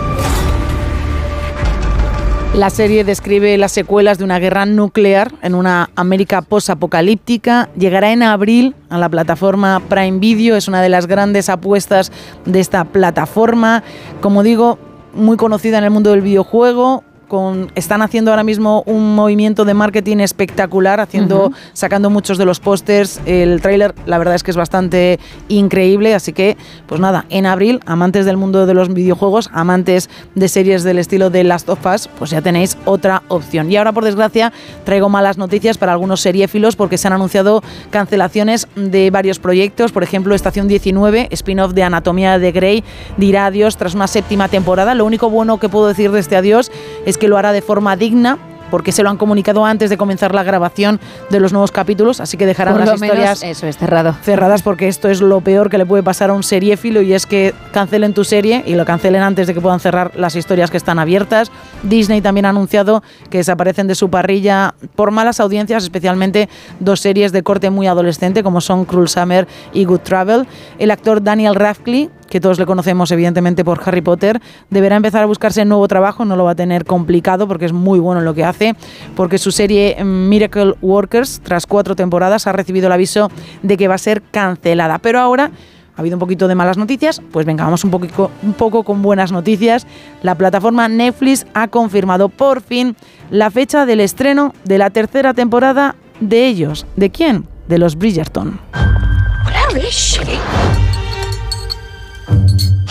La serie describe las secuelas de una guerra nuclear en una América posapocalíptica. Llegará en abril a la plataforma Prime Video. Es una de las grandes apuestas de esta plataforma. Como digo, muy conocida en el mundo del videojuego. Con, están haciendo ahora mismo un movimiento de marketing espectacular, haciendo, sacando muchos de los pósters. El tráiler, la verdad es que es bastante increíble. Así que, pues nada, en abril, amantes del mundo de los videojuegos, amantes de series del estilo de Last of Us, pues ya tenéis otra opción. Y ahora, por desgracia, traigo malas noticias para algunos seriéfilos porque se han anunciado cancelaciones de varios proyectos. Por ejemplo, Estación 19, spin-off de Anatomía de Grey, dirá adiós tras una séptima temporada. Lo único bueno que puedo decir de este adiós es que lo hará de forma digna porque se lo han comunicado antes de comenzar la grabación de los nuevos capítulos, así que dejarán Por las historias eso es cerrado. cerradas porque esto es lo peor que le puede pasar a un seriéfilo y es que cancelen tu serie y lo cancelen antes de que puedan cerrar las historias que están abiertas. Disney también ha anunciado que desaparecen de su parrilla por malas audiencias, especialmente dos series de corte muy adolescente como son Cruel Summer y Good Travel. El actor Daniel Radcliffe que todos le conocemos evidentemente por Harry Potter, deberá empezar a buscarse nuevo trabajo, no lo va a tener complicado porque es muy bueno en lo que hace, porque su serie mm, Miracle Workers, tras cuatro temporadas, ha recibido el aviso de que va a ser cancelada. Pero ahora ha habido un poquito de malas noticias, pues venga, vamos un poquito, un poco con buenas noticias. La plataforma Netflix ha confirmado por fin la fecha del estreno de la tercera temporada de ellos. ¿De quién? De los Bridgerton.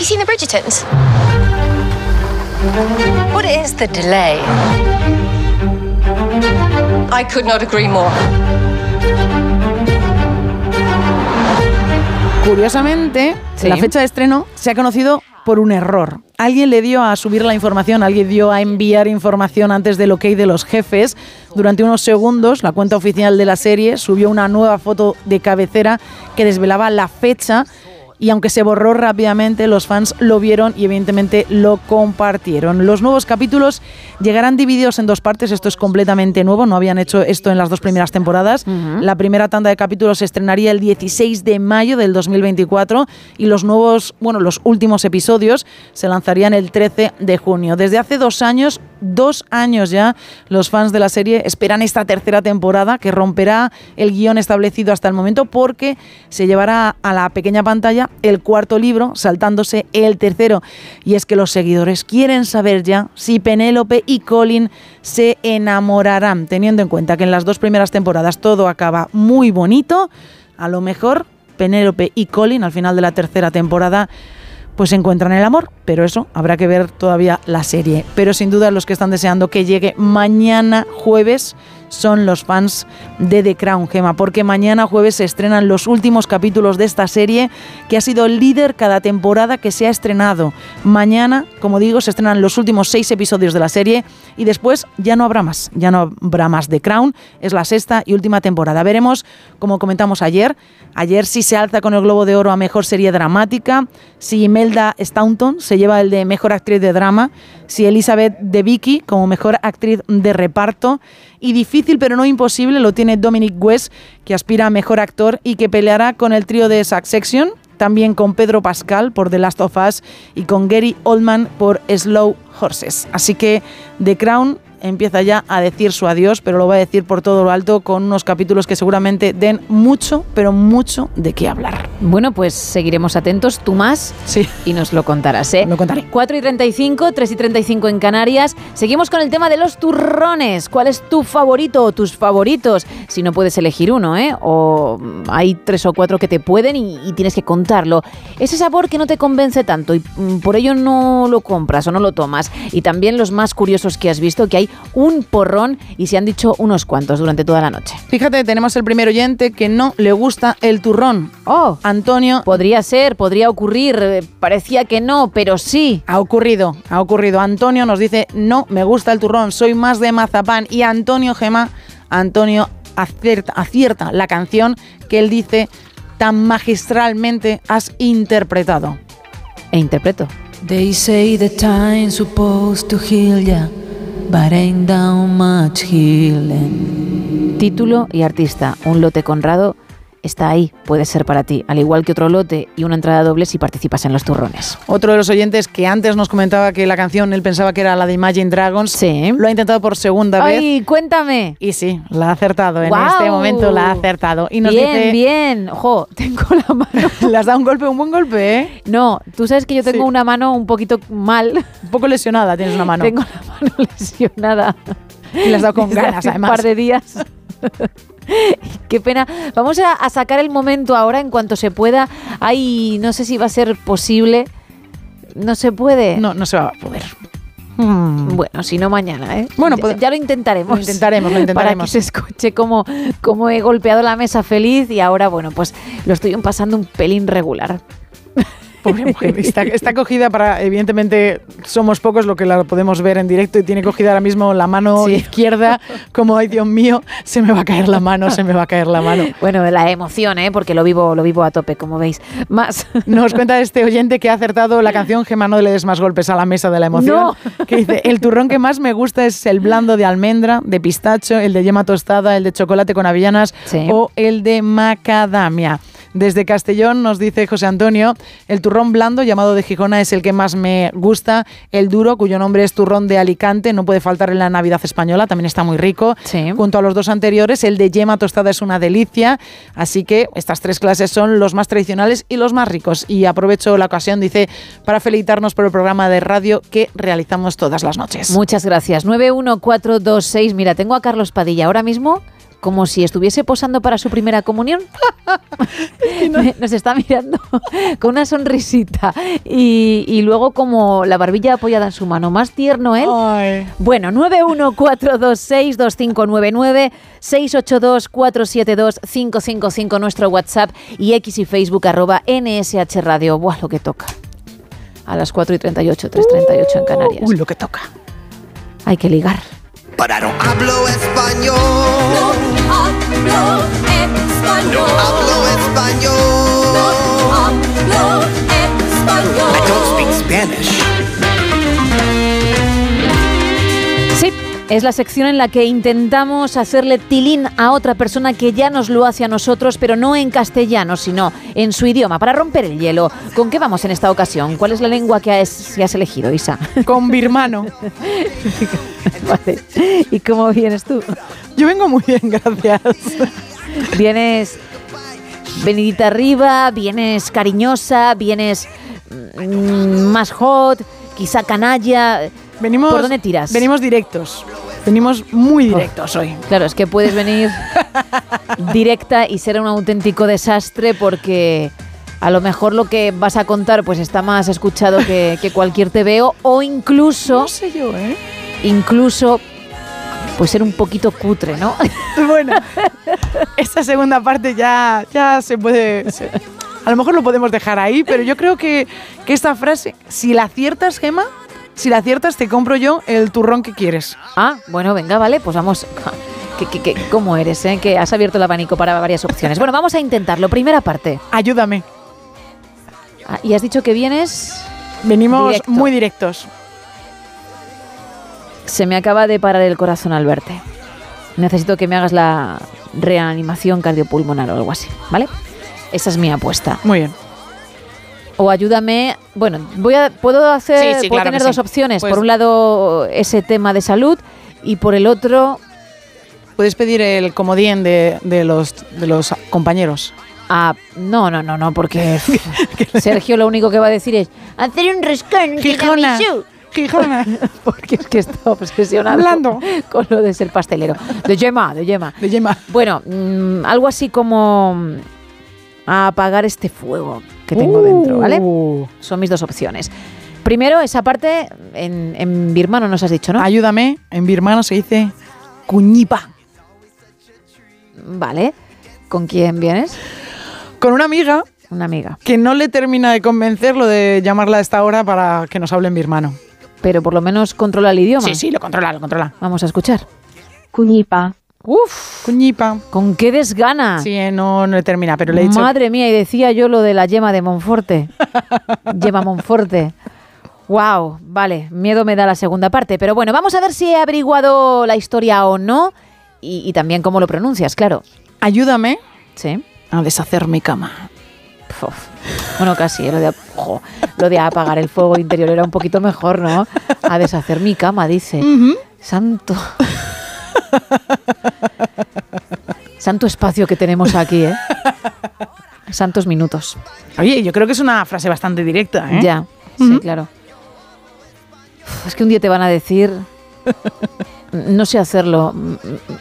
You seen the Bridgertons? What is the delay? I could not agree more. Curiosamente, Sí. la fecha de estreno se ha conocido por un error. Alguien le dio a subir la información, alguien dio a enviar información antes del ok de los jefes. Durante unos segundos, la cuenta oficial de la serie subió una nueva foto de cabecera que desvelaba la fecha y aunque se borró rápidamente, los fans lo vieron y evidentemente lo compartieron. Los nuevos capítulos llegarán divididos en dos partes, esto es completamente nuevo, no habían hecho esto en las dos primeras temporadas. La primera tanda de capítulos se estrenaría el 16 de mayo del 2024 y los nuevos, bueno, los últimos episodios se lanzarían el 13 de junio. Desde hace dos años dos años ya los fans de la serie esperan esta tercera temporada que romperá el guion establecido hasta el momento porque se llevará a la pequeña pantalla el cuarto libro saltándose el tercero. Y es que los seguidores quieren saber ya si Penélope y Colin se enamorarán, teniendo en cuenta que en las dos primeras temporadas todo acaba muy bonito. A lo mejor Penélope y Colin al final de la tercera temporada pues encuentran el amor, pero eso habrá que ver todavía la serie. Pero sin duda los que están deseando que llegue mañana jueves son los fans de The Crown, Gema, porque mañana jueves se estrenan los últimos capítulos de esta serie que ha sido líder cada temporada que se ha estrenado. Mañana, como digo, se estrenan los últimos seis episodios de la serie y después ya no habrá más, ya no habrá más The Crown, es la sexta y última temporada. Veremos, como comentamos ayer, ayer sí se alza con el Globo de Oro a Mejor Serie Dramática, si Imelda Staunton se lleva el de Mejor Actriz de Drama, si Elizabeth de Vicky como Mejor Actriz de Reparto y difícil pero no imposible lo tiene Dominic West, que aspira a Mejor Actor y que peleará con el trío de Succession, también con Pedro Pascal por The Last of Us y con Gary Oldman por Slow Horses. Así que The Crown empieza ya a decir su adiós, pero lo va a decir por todo lo alto con unos capítulos que seguramente den mucho, pero mucho de qué hablar. Bueno, pues seguiremos atentos, tú más, sí. y nos lo contarás, ¿eh? Lo contaré. 4 y 35, 3 y 35 en Canarias. Seguimos con el tema de los turrones. ¿Cuál es tu favorito o tus favoritos? Si no puedes elegir uno, ¿eh? O hay tres o cuatro que te pueden y, y tienes que contarlo. Ese sabor que no te convence tanto y mm, por ello no lo compras o no lo tomas. Y también los más curiosos que has visto, que hay un porrón y se han dicho unos cuantos durante toda la noche. Fíjate, tenemos el primer oyente que no le gusta el turrón. Oh, Antonio. Podría ser, podría ocurrir. eh, Parecía que no, pero sí. Ha ocurrido, ha ocurrido. Antonio nos dice, no me gusta el turrón, soy más de mazapán. Y Antonio Gema, Antonio acierta, acierta la canción que él dice tan magistralmente has interpretado. E interpreto. They say the time's supposed to heal ya, but ain't down much healing. Título y artista. Un lote Conrado está ahí, puede ser para ti. Al igual que otro lote y una entrada doble si participas en los turrones. Otro de los oyentes que antes nos comentaba que la canción él pensaba que era la de Imagine Dragons, Sí. lo ha intentado por segunda vez. ¡Ay, cuéntame! Y sí, la ha acertado. En este momento la ha acertado. Y nos bien, dice, bien. Ojo, tengo la mano. le has dado un golpe, un buen golpe, ¿eh? No, tú sabes que yo tengo Sí. una mano un poquito mal. Un poco lesionada tienes una mano. Tengo la mano lesionada. Y le has dado con ganas, además. Un par de días. Qué pena. Vamos a, a sacar el momento ahora en cuanto se pueda. Ay, no sé si va a ser posible. No se puede. No, no se va a poder. Bueno, si no mañana, ¿eh? Bueno, ya, pues- ya lo intentaremos. Lo intentaremos, lo Para intentaremos. que se escuche cómo, cómo he golpeado la mesa feliz y ahora, bueno, pues lo estoy pasando un pelín regular. Pobre mujer. Está, está cogida para, evidentemente, somos pocos lo que la podemos ver en directo y tiene cogida ahora mismo la mano Sí. izquierda, como, ay Dios mío, se me va a caer la mano, se me va a caer la mano. Bueno, la emoción, ¿eh? Porque lo vivo, lo vivo a tope, como veis. Más. Nos cuenta este oyente que ha acertado la canción Gemma, no le des más golpes a la mesa de la emoción. No. Que dice, el turrón que más me gusta es el blando de almendra, de pistacho, el de yema tostada, el de chocolate con avellanas Sí. o el de macadamia. Desde Castellón nos dice José Antonio, el turrón blando llamado de Gijona es el que más me gusta, el duro cuyo nombre es turrón de Alicante, no puede faltar en la Navidad española, también está muy rico. Sí. Junto a los dos anteriores, el de yema tostada es una delicia, así que estas tres clases son los más tradicionales y los más ricos. Y aprovecho la ocasión, dice, para felicitarnos por el programa de radio que realizamos todas las noches. Muchas gracias. 91426. Mira, tengo a Carlos Padilla ahora mismo como si estuviese posando para su primera comunión. Nos está mirando con una sonrisita y, y luego como la barbilla apoyada en su mano. Más tierno él. Ay. Bueno, 914262599, 682472555 nuestro WhatsApp y X y Facebook arroba NSH Radio. Buah, lo que toca. A las 4 y 38, 3.38 en Canarias. Uy, lo que toca. Hay que ligar. Pero no hablo español. No hablo español. No hablo español. No hablo español. I don't speak Spanish. Es la sección en la que intentamos hacerle tilín a otra persona que ya nos lo hace a nosotros, pero no en castellano, sino en su idioma, para romper el hielo. ¿Con qué vamos en esta ocasión? ¿Cuál es la lengua que has, que has elegido, Isa? Con birmano. Vale. ¿Y cómo vienes tú? Yo vengo muy bien, gracias. ¿Vienes venidita arriba? ¿Vienes cariñosa? ¿Vienes mm, más hot? ¿Quizá canalla? Venimos, ¿Por dónde tiras? Venimos directos. Venimos muy directos hoy. Claro, es que puedes venir directa y ser un auténtico desastre porque a lo mejor lo que vas a contar pues está más escuchado que, que cualquier TVO o incluso, No sé yo, ¿eh? incluso pues ser un poquito cutre, ¿no? Bueno, esta segunda parte ya, ya se puede... se- a lo mejor lo podemos dejar ahí, pero yo creo que, que esta frase, si la aciertas, Gema, si la aciertas, te compro yo el turrón que quieres. Ah, bueno, venga, vale, pues vamos. ¿Qué, qué, qué- cómo eres, eh? Que has abierto el abanico para varias opciones. Bueno, vamos a intentarlo. Primera parte. Ayúdame. Ah, y has dicho que vienes. Venimos Directo. muy directos. Se me acaba de parar el corazón al verte. Necesito que me hagas la reanimación cardiopulmonar o algo así, ¿vale? Esa es mi apuesta. Muy bien. O ayúdame. Bueno, voy a, puedo hacer. Sí, sí, puedo claro tener sí. dos opciones. Pues- Por un lado, ese tema de salud. Y por el otro. Puedes pedir el comodín de, de los, de los compañeros. Ah, no, no, no, no, porque Sergio lo único que va a decir es hacer un rescón Gijona, tiramisú". Gijona. porque es que está obsesionado Hablando. con lo de ser pastelero. De yema, de yema. De yema. Bueno, mm, algo así como mm, a apagar este fuego que tengo Uh. dentro, ¿vale? Son mis dos opciones. Primero, esa parte en, en birmano nos has dicho, ¿no? Ayúdame, en birmano se dice cuñipa. Vale. ¿Con quién vienes? Con una amiga Una amiga. que no le termina de convencer lo de llamarla a esta hora para que nos hable en birmano. Pero por lo menos controla el idioma. Sí, sí, lo controla, lo controla. Vamos a escuchar. Cuñipa. Uf, Cuñipa. ¿con qué desgana? Sí, eh, no, no termina, pero le he dicho... Madre mía, y decía yo lo de la yema de Monforte. yema Monforte. Wow, vale, miedo me da la segunda parte. Pero bueno, vamos a ver si he averiguado la historia o no. Y, y también cómo lo pronuncias, claro. Ayúdame Sí. a deshacer mi cama. Bueno, casi, eh, lo, de, ojo, lo de apagar el fuego interior era un poquito mejor, ¿no? A deshacer mi cama, dice. Santo. Santo espacio que tenemos aquí, ¿eh? Santos minutos. Oye, yo creo que es una frase bastante directa, ¿eh? Ya, sí, claro. Uf, Es que un día te van a decir, no sé hacerlo, mm,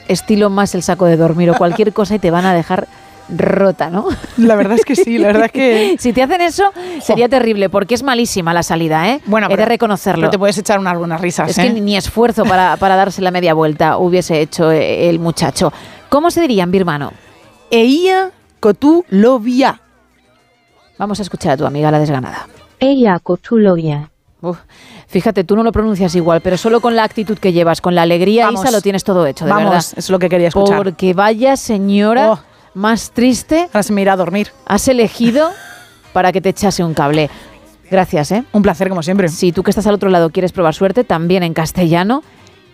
estilo más el saco de dormir o cualquier cosa y te van a dejar rota, ¿no? La verdad es que sí, la verdad es que... Si te hacen eso, sería terrible, porque es malísima la salida, ¿eh? Bueno, He de pero- reconocerlo. Pero te puedes echar unas buenas risas, Es ¿eh? que ni- ni esfuerzo para, para darse la media vuelta hubiese hecho eh, el muchacho. ¿Cómo se diría en birmano? Eia kotu lovia. Vamos a escuchar a tu amiga la desganada. Ella cotuloya. Uf, fíjate, tú no lo pronuncias igual, pero solo con la actitud que llevas, con la alegría, Vamos. Isa, lo tienes todo hecho, de Vamos, verdad. es lo que quería escuchar. Porque vaya señora Oh. Más triste Ahora se me irá a dormir. has elegido para que te echase un cable. Gracias, ¿eh? Un placer, como siempre. Si tú que estás al otro lado quieres probar suerte, también en castellano.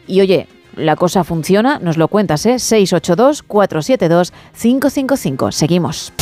Y oye, la cosa funciona, nos lo cuentas, ¿eh? 682-472-555. Seguimos.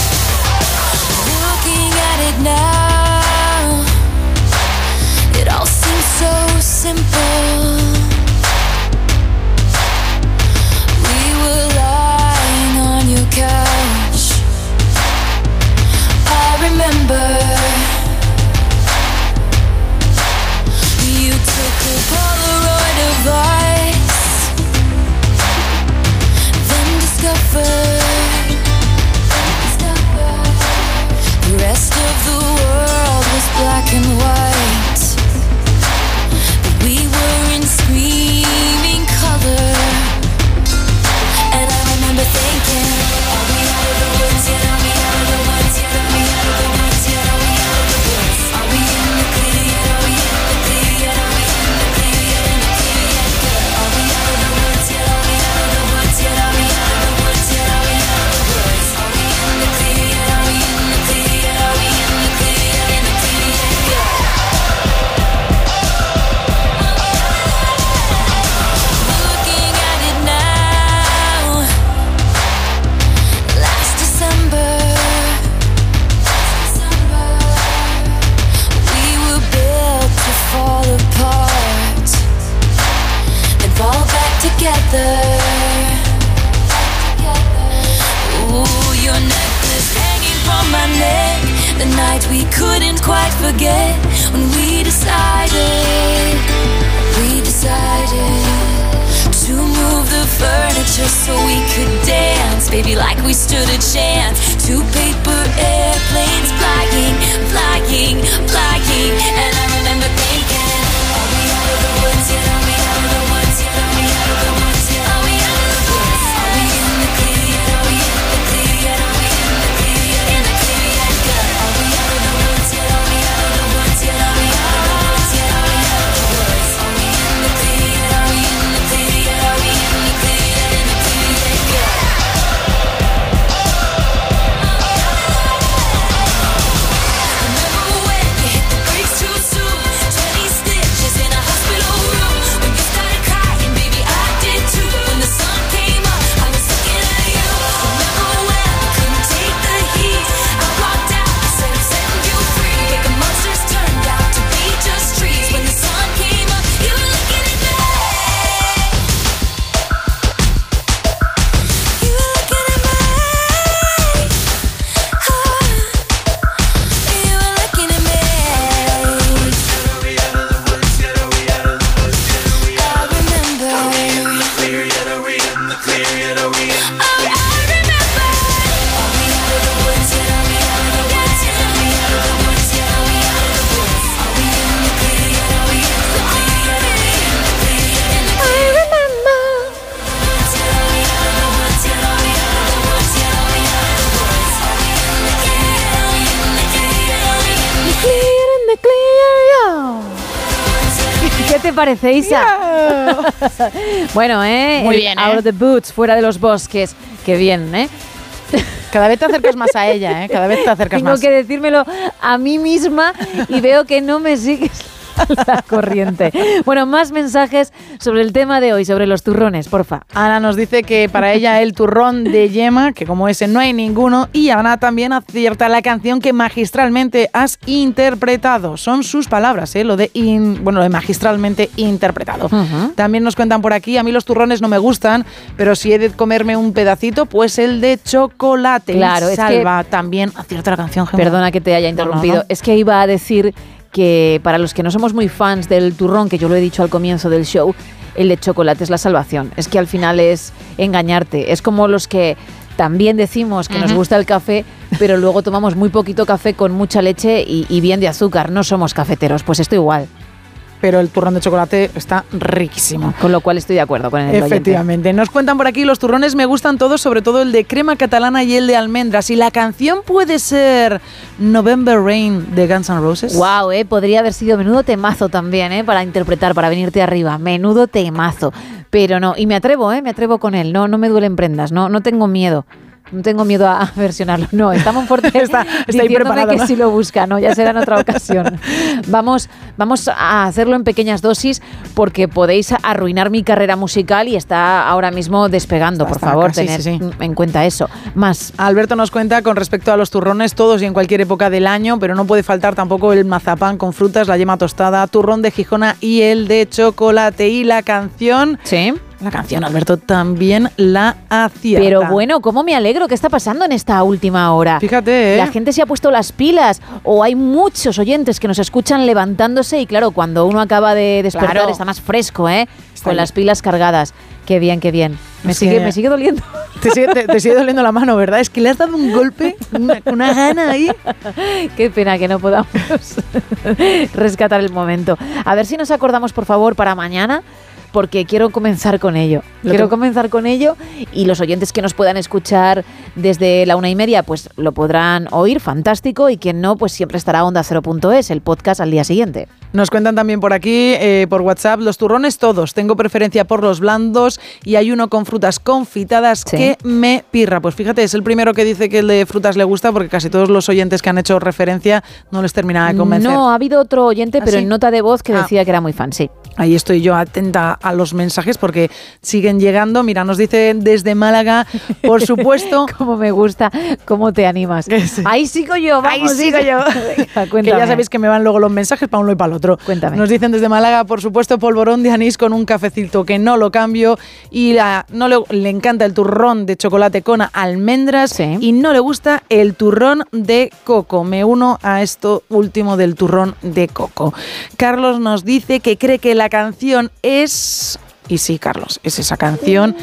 and white neck. The night we couldn't quite forget when we decided, we decided to move the furniture so we could dance, baby, like we stood a chance. Two paper airplanes flying, flying, flying, and parece, Isa? bueno, ¿eh? Muy bien, ¿eh? Out of the Boots, fuera de los bosques. Qué bien, ¿eh? Cada vez te acercas más a ella, ¿eh? Cada vez te acercas Tengo más. que decírmelo a mí misma y veo que no me sigues la corriente. Bueno, más mensajes sobre el tema de hoy, sobre los turrones, porfa. Ana nos dice que para ella el turrón de yema, que como ese no hay ninguno, y Ana también acierta la canción que magistralmente has interpretado. Son sus palabras, ¿eh? lo de in- bueno, lo de magistralmente interpretado. También nos cuentan por aquí, a mí los turrones no me gustan, pero si he de comerme un pedacito, pues el de chocolate. Claro, es que- Salva también acierta la canción. Gemma. Perdona que te haya No, no, interrumpido. no. Es que iba a decir que para los que no somos muy fans del turrón, que yo lo he dicho al comienzo del show, el de chocolate es la salvación. Es que al final es engañarte. Es como los que también decimos que nos gusta el café, pero luego tomamos muy poquito café con mucha leche y, y bien de azúcar. No somos cafeteros. Pues esto igual. Pero el turrón de chocolate está riquísimo. Con lo cual estoy de acuerdo con el oyente. Efectivamente. Nos cuentan por aquí, los turrones me gustan todos, sobre todo el de crema catalana y el de almendras. Y la canción puede ser November Rain de Guns N' Roses. Wow, eh, podría haber sido menudo temazo también, eh, para interpretar, para venirte arriba. Menudo temazo. Pero no, y me atrevo, eh, me atrevo con él. No, no me duelen prendas, no, no tengo miedo. No tengo miedo a versionarlo. No, está Monforte Está- está ahí preparado, que ¿no? si lo busca, no, ya será en otra ocasión. Vamos, vamos a hacerlo en pequeñas dosis porque podéis arruinar mi carrera musical y está ahora mismo despegando. Por está, favor, sí, tener sí, sí. en cuenta eso. Más. Alberto nos cuenta con respecto a los turrones, todos y en cualquier época del año, pero no puede faltar tampoco el mazapán con frutas, la yema tostada, turrón de Gijona y el de chocolate. Y la canción. Sí. La canción, Alberto, también la acierta. Pero bueno, ¿cómo me alegro? ¿Qué está pasando en esta última hora? Fíjate, ¿eh? La gente se ha puesto las pilas o hay muchos oyentes que nos escuchan levantándose y claro, cuando uno acaba de despertar Claro. está más fresco, ¿eh? Con las pilas cargadas. Qué bien, qué bien. Me, Es sigue, me sigue doliendo. Te sigue, te- te sigue doliendo la mano, ¿verdad? Es que le has dado un golpe, una, una gana ahí. Qué pena que no podamos rescatar el momento. A ver si nos acordamos, por favor, para mañana. Porque quiero comenzar con ello. Lo quiero comenzar con ello y los oyentes que nos puedan escuchar desde la una y media, pues lo podrán oír, fantástico. Y quien no, pues siempre estará Onda 0.es, el podcast al día siguiente. Nos cuentan también por aquí, eh, por WhatsApp, los turrones todos. Tengo preferencia por los blandos y hay uno con frutas confitadas que me pirra. Pues fíjate, es el primero que dice que el de frutas le gusta porque casi todos los oyentes que han hecho referencia no les terminaba de convencer. No, ha habido otro oyente, ¿Ah, pero sí? en nota de voz que Ah. decía que era muy fan, sí. Ahí estoy yo atenta a los mensajes porque siguen llegando. Mira, nos dice desde Málaga, por supuesto. Como me gusta, cómo te animas. Ahí sigo yo, Ahí vamos. sigo yo. Venga, que ya sabéis que me van luego los mensajes para uno y para el otro. Cuéntame. Nos dicen desde Málaga, por supuesto, polvorón de anís con un cafecito que no lo cambio y la- no le, le encanta el turrón de chocolate con almendras y no le gusta el turrón de coco. Me uno a esto último del turrón de coco. Carlos nos dice que cree que la canción es... Y sí, Carlos, es esa canción.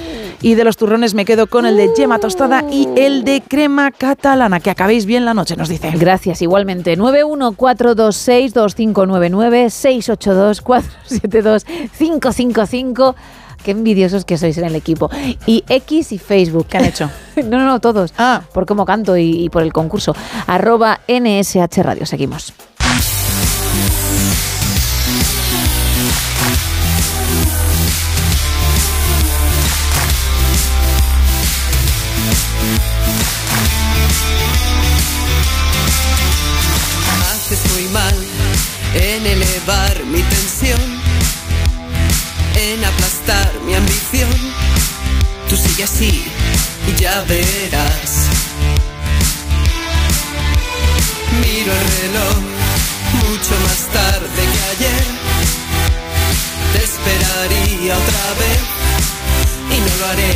Y de los turrones me quedo con el de yema tostada y el de crema catalana. Que acabéis bien la noche, nos dice. Gracias, igualmente. 914262599-682-472-555. Qué envidiosos que sois en el equipo. Y X y Facebook. ¿Qué han hecho? no, no, no, todos. Ah. Por cómo canto y, y por el concurso. Arroba NSH Radio. Seguimos. Muy mal en elevar mi tensión, en aplastar mi ambición. Tú sigue así y ya verás. Miro el reloj mucho más tarde que ayer. Otra vez y no lo haré,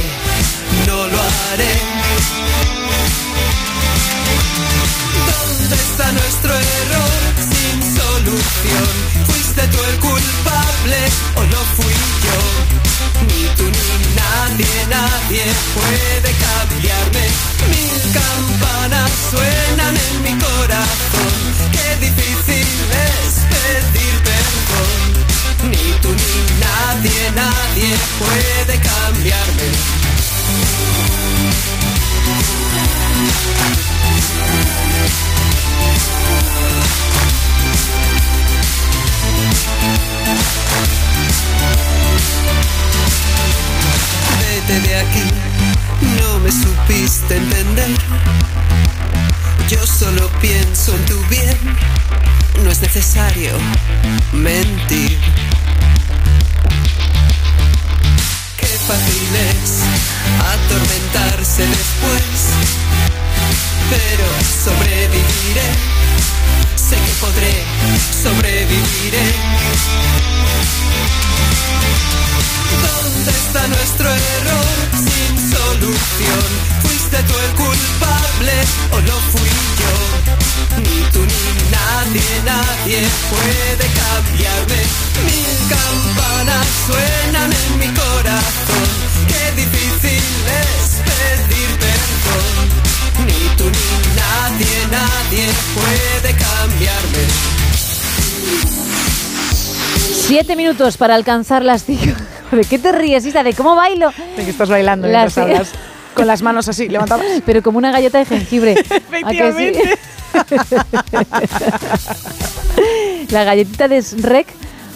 no lo haré. ¿Dónde está nuestro error sin solución? ¿Fuiste tú el culpable o no fui yo? Ni tú ni nadie, nadie puede cambiarme. Mil campanas suenan en mi corazón. Qué difícil es pedir perdón. Ni tú ni nadie, nadie puede cambiarme. Vete de aquí, no me supiste entender. Yo solo pienso en tu bien, no es necesario mentir. Qué fácil es atormentarse después, pero sobreviviré. Sé que podré, sobreviviré. ¿Dónde está nuestro error sin solución? ¿Fuiste tú el culpable o no fui yo? Ni tú ni nadie, nadie puede cambiarme. Mil campanas suenan en mi corazón. Qué difícil es pedir perdón. Ni tú ni nadie, nadie puede cambiarme. Siete minutos para alcanzar las cinco. ¿De qué te ríes, Isa? ¿De cómo bailo? De que estás bailando Las- mientras hablas. Con las manos así, levantadas. Pero como una galleta de jengibre. Efectivamente. la galletita de Shrek,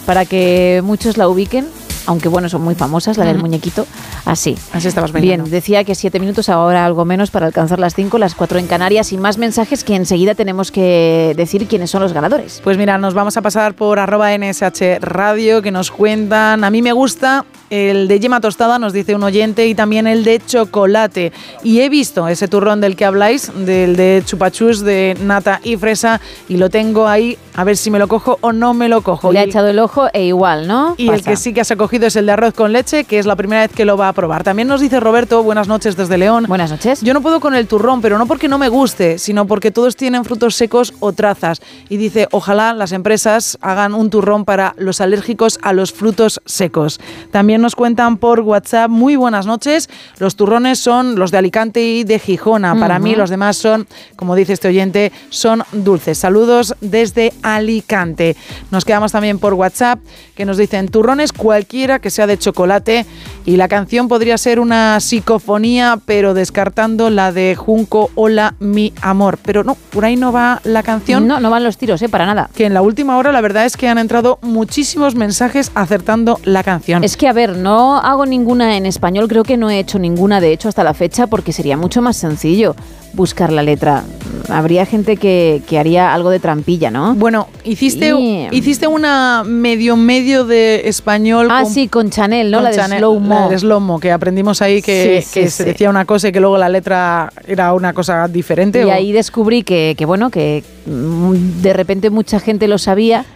para que muchos la ubiquen, aunque bueno, son muy famosas, la del muñequito. Así. Así estabas bailando. Bien, decía que siete minutos, ahora algo menos para alcanzar las cinco, las cuatro en Canarias y más mensajes que enseguida tenemos que decir quiénes son los ganadores. Pues mira, nos vamos a pasar por arroba NSH Radio, que nos cuentan. A mí me gusta el de yema tostada, nos dice un oyente, y también el de chocolate. Y he visto ese turrón del que habláis, del de chupachus, de nata y fresa, y lo tengo ahí, a ver si me lo cojo o no me lo cojo. Le ha echado el ojo e igual, ¿no? Y el que sí que has cogido es el de arroz con leche, que es la primera vez que lo va a probar. También nos dice Roberto, buenas noches desde León. Buenas noches. Yo no puedo con el turrón, pero no porque no me guste, sino porque todos tienen frutos secos o trazas. Y dice, ojalá las empresas hagan un turrón para los alérgicos a los frutos secos. También nos cuentan por WhatsApp, muy buenas noches. Los turrones son los de Alicante y de Gijona. Para mí los demás son, como dice este oyente, son dulces. Saludos desde Alicante. Nos quedamos también por WhatsApp que nos dicen turrones cualquiera que sea de chocolate y la canción podría ser una psicofonía pero descartando la de Junco Hola mi amor. Pero no, por ahí no va la canción. No, no van los tiros, ¿eh? Para nada. Que en la última hora la verdad es que han entrado muchísimos mensajes acertando la canción. Es que, a ver, ver, no hago ninguna en español, creo que no he hecho ninguna de hecho hasta la fecha porque sería mucho más sencillo buscar la letra. Habría gente que, que haría algo de trampilla, ¿no? Bueno, hiciste, Y- hiciste una medio medio de español. Ah, sí, con Chanel, ¿no? con La de Chanel, Slow Mo. la de Slow Mo, que aprendimos ahí que, Sí, sí, que se decía una cosa y que luego la letra era una cosa diferente. Y o- ahí descubrí que, que, bueno, que mm, de repente mucha gente lo sabía.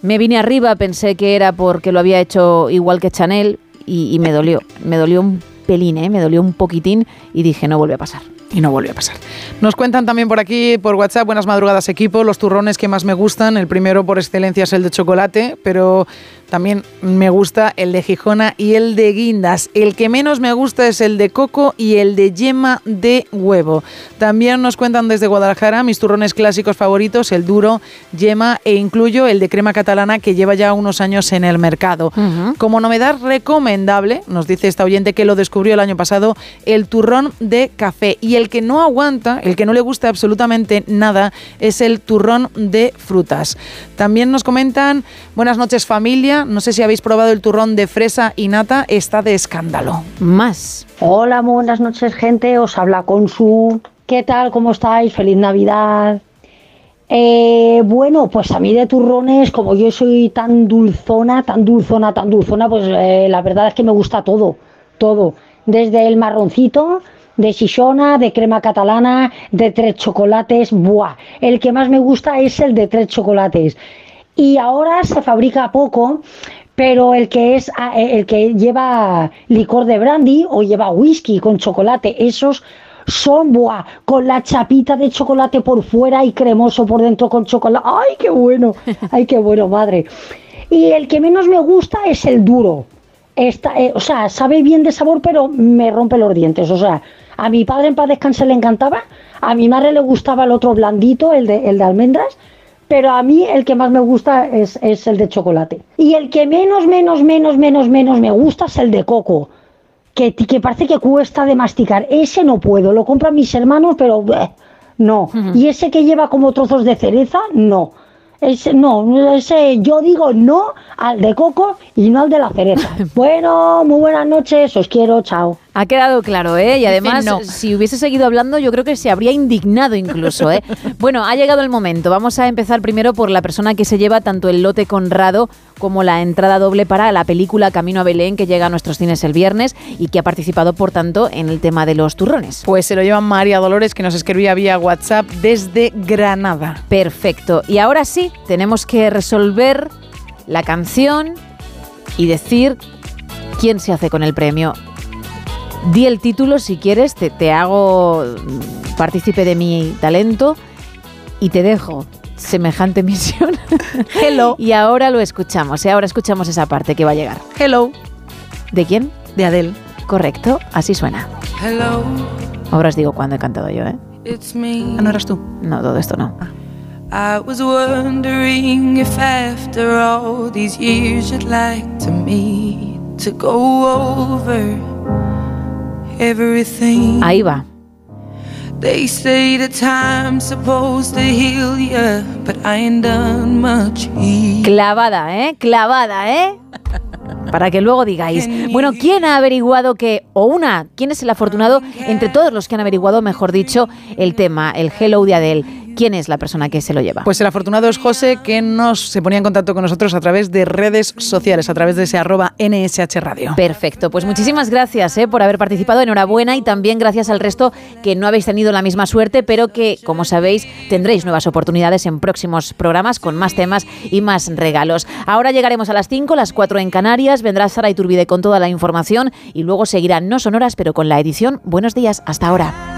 Me vine arriba, pensé que era porque lo había hecho igual que Chanel y, me dolió. Me dolió un pelín, ¿eh? me dolió un poquitín y dije, no vuelve a pasar. Y no volvió a pasar. Nos cuentan también por aquí, por WhatsApp, buenas madrugadas equipo, los turrones que más me gustan. El primero por excelencia es el de chocolate, pero también me gusta el de Gijona y el de guindas. El que menos me gusta es el de coco y el de yema de huevo. También nos cuentan desde Guadalajara mis turrones clásicos favoritos, el duro, yema e incluyo el de crema catalana que lleva ya unos años en el mercado. Como novedad recomendable, nos dice esta oyente que lo descubrió el año pasado, el turrón de café. Y el que no aguanta, el que no le gusta absolutamente nada, es el turrón de frutas. También nos comentan, buenas noches familia, no sé si habéis probado el turrón de fresa y nata, está de escándalo. Más. Hola, buenas noches, gente. Os habla Consu. ¿Qué tal? ¿Cómo estáis? Feliz Navidad. Eh, bueno, pues a mí de turrones, como yo soy tan dulzona, tan dulzona, tan dulzona, pues eh, la verdad es que me gusta todo, todo. Desde el marroncito, de Shishona, de crema catalana, de tres chocolates, ¡buah! El que más me gusta es el de tres chocolates. Y ahora se fabrica poco, pero el que es ah, eh, el que lleva licor de brandy o lleva whisky con chocolate, esos son buah, con la chapita de chocolate por fuera y cremoso por dentro con chocolate. ¡Ay, qué bueno! ¡Ay, qué bueno, madre! Y el que menos me gusta es el duro. Está, eh, o sea, sabe bien de sabor, pero me rompe los dientes. O sea, a mi padre en paz descanse le encantaba, a mi madre le gustaba el otro blandito, el de, el de almendras, pero a mí el que más me gusta es, es el de chocolate. Y el que menos, menos, menos, menos, menos me gusta es el de coco, que, que parece que cuesta de masticar. Ese no puedo, lo compran mis hermanos, pero bleh, no. Y ese que lleva como trozos de cereza, no. Ese, no, ese, yo digo no al de coco y no al de la cereza. bueno, muy buenas noches, os quiero, chao. Ha quedado claro, ¿eh? Y además, no. si hubiese seguido hablando, yo creo que se habría indignado incluso, ¿eh? bueno, ha llegado el momento. Vamos a empezar primero por la persona que se lleva tanto el lote Conrado como la entrada doble para la película Camino a Belén, que llega a nuestros cines el viernes y que ha participado, por tanto, en el tema de los turrones. Pues se lo lleva María Dolores, que nos escribía vía WhatsApp desde Granada. Perfecto. Y ahora sí, tenemos que resolver la canción y decir quién se hace con el premio. Di el título si quieres, te, te hago partícipe de mi talento y te dejo semejante misión. Hello. Y ahora lo escuchamos, ¿eh? ahora escuchamos esa parte que va a llegar. Hello. ¿De quién? De Adele. Correcto, así suena. Hello, Ahora os digo cuándo he cantado yo, ¿eh? it's me. Ah, no eras tú. No, todo esto no. I was wondering if after all these years you'd like to meet to go over everything. Ahí va. They say the time's supposed to heal ya, but I ain't done much healing. Clavada, ¿eh? Clavada, ¿eh? Para que luego digáis, bueno, ¿quién ha averiguado que, o una, quién es el afortunado entre todos los que han averiguado, mejor dicho, el tema, el Hello de Adele? ¿Quién es la persona que se lo lleva? Pues el afortunado es José, que nos se ponía en contacto con nosotros a través de redes sociales, a través de ese arroba NSH Radio. Perfecto, pues muchísimas gracias ¿eh? por haber participado, enhorabuena y también gracias al resto que no habéis tenido la misma suerte, pero que, como sabéis, tendréis nuevas oportunidades en próximos programas con más temas y más regalos. Ahora llegaremos a las 5, las 4 en Canarias, vendrá Sara Iturbide con toda la información y luego seguirán no sonoras, pero con la edición. Buenos días, hasta ahora.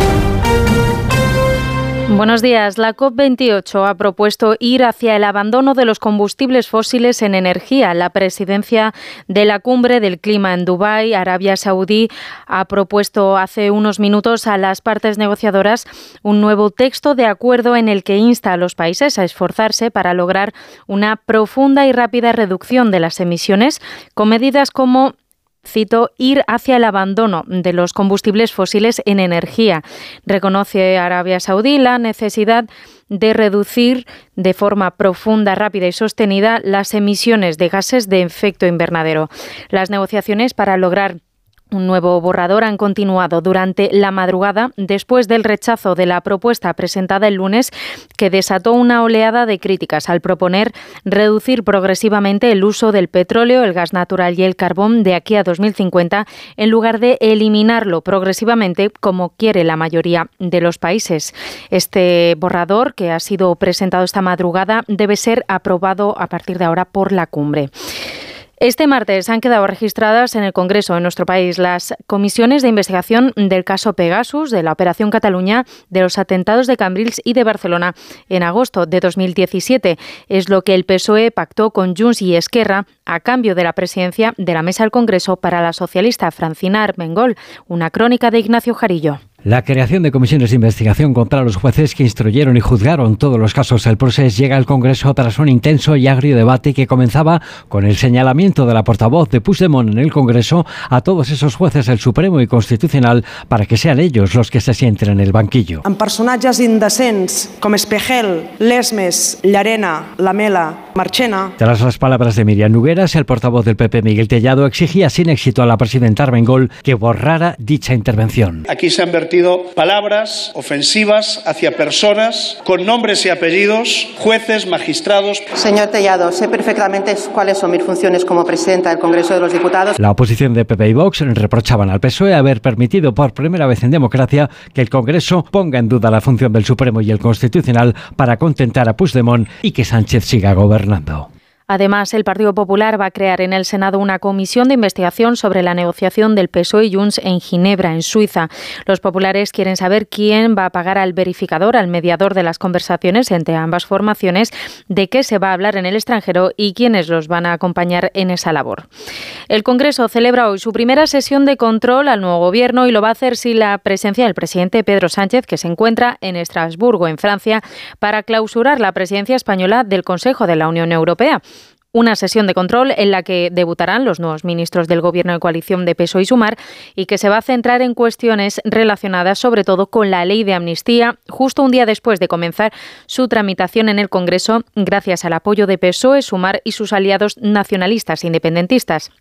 Buenos días. La COP28 ha propuesto ir hacia el abandono de los combustibles fósiles en energía. La presidencia de la cumbre del clima en Dubái, Arabia Saudí, ha propuesto hace unos minutos a las partes negociadoras un nuevo texto de acuerdo en el que insta a los países a esforzarse para lograr una profunda y rápida reducción de las emisiones con medidas como cito, ir hacia el abandono de los combustibles fósiles en energía. Reconoce Arabia Saudí la necesidad de reducir de forma profunda, rápida y sostenida las emisiones de gases de efecto invernadero. Las negociaciones para lograr un nuevo borrador han continuado durante la madrugada después del rechazo de la propuesta presentada el lunes que desató una oleada de críticas al proponer reducir progresivamente el uso del petróleo, el gas natural y el carbón de aquí a 2050 en lugar de eliminarlo progresivamente como quiere la mayoría de los países. Este borrador que ha sido presentado esta madrugada debe ser aprobado a partir de ahora por la cumbre. Este martes han quedado registradas en el Congreso en nuestro país las comisiones de investigación del caso Pegasus, de la Operación Cataluña, de los atentados de Cambrils y de Barcelona en agosto de 2017. Es lo que el PSOE pactó con Junts y Esquerra a cambio de la presidencia de la Mesa del Congreso para la socialista Francina Armengol. Una crónica de Ignacio Jarillo. La creación de comisiones de investigación contra los jueces que instruyeron y juzgaron todos los casos del proceso llega al Congreso tras un intenso y agrio debate que comenzaba con el señalamiento de la portavoz de Puigdemont en el Congreso a todos esos jueces del Supremo y Constitucional para que sean ellos los que se sienten en el banquillo. amb personatges indecents com Espejel, Lesmes, Llarena, Lamela, Marchena, Tras las palabras de Miriam Nugueras, el portavoz del PP Miguel Tellado exigía sin éxito a la presidenta Armengol que borrara dicha intervención. Aquí se han vertido palabras ofensivas hacia personas con nombres y apellidos, jueces, magistrados. Señor Tellado, sé perfectamente cuáles son mis funciones como presidenta del Congreso de los Diputados. La oposición de PP y Vox reprochaban al PSOE haber permitido por primera vez en democracia que el Congreso ponga en duda la función del Supremo y el Constitucional para contentar a Puigdemont y que Sánchez siga gobernando. Además, el Partido Popular va a crear en el Senado una comisión de investigación sobre la negociación del PSOE y en Ginebra, en Suiza. Los populares quieren saber quién va a pagar al verificador, al mediador de las conversaciones entre ambas formaciones, de qué se va a hablar en el extranjero y quiénes los van a acompañar en esa labor. El Congreso celebra hoy su primera sesión de control al nuevo gobierno y lo va a hacer sin la presencia del presidente Pedro Sánchez, que se encuentra en Estrasburgo, en Francia, para clausurar la presidencia española del Consejo de la Unión Europea una sesión de control en la que debutarán los nuevos ministros del Gobierno de coalición de PSOE y Sumar y que se va a centrar en cuestiones relacionadas sobre todo con la ley de amnistía, justo un día después de comenzar su tramitación en el Congreso, gracias al apoyo de PSOE, Sumar y sus aliados nacionalistas independentistas.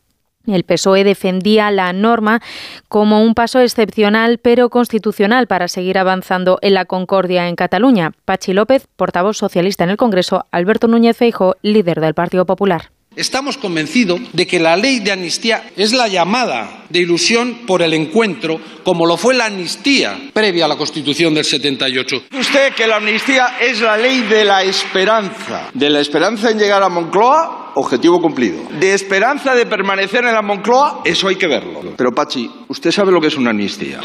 El PSOE defendía la norma como un paso excepcional pero constitucional para seguir avanzando en la concordia en Cataluña. Pachi López, portavoz socialista en el Congreso, Alberto Núñez Feijo, líder del Partido Popular. Estamos convencidos de que la ley de amnistía es la llamada de ilusión por el encuentro, como lo fue la amnistía previa a la Constitución del 78. Usted que la amnistía es la ley de la esperanza. De la esperanza en llegar a Moncloa, objetivo cumplido. De esperanza de permanecer en la Moncloa, eso hay que verlo. Pero Pachi, usted sabe lo que es una amnistía.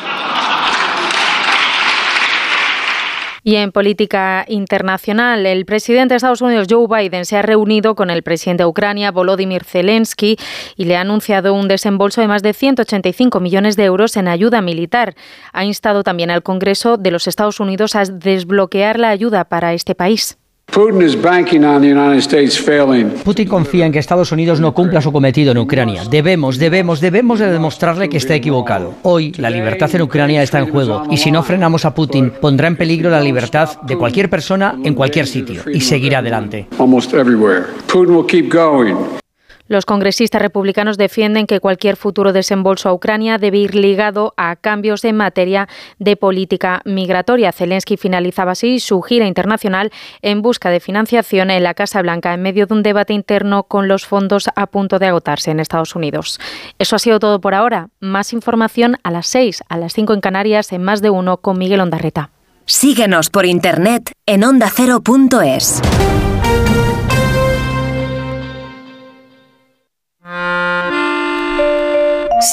Y en política internacional, el presidente de Estados Unidos, Joe Biden, se ha reunido con el presidente de Ucrania, Volodymyr Zelensky, y le ha anunciado un desembolso de más de 185 millones de euros en ayuda militar. Ha instado también al Congreso de los Estados Unidos a desbloquear la ayuda para este país. Putin confía en que Estados Unidos no cumpla su cometido en Ucrania. Debemos, debemos, debemos de demostrarle que está equivocado. Hoy la libertad en Ucrania está en juego y si no frenamos a Putin pondrá en peligro la libertad de cualquier persona en cualquier sitio y seguirá adelante. Los congresistas republicanos defienden que cualquier futuro desembolso a Ucrania debe ir ligado a cambios en materia de política migratoria. Zelensky finalizaba así su gira internacional en busca de financiación en la Casa Blanca en medio de un debate interno con los fondos a punto de agotarse en Estados Unidos. Eso ha sido todo por ahora. Más información a las 6, a las 5 en Canarias, en más de uno con Miguel Ondarreta. Síguenos por internet en ondacero.es.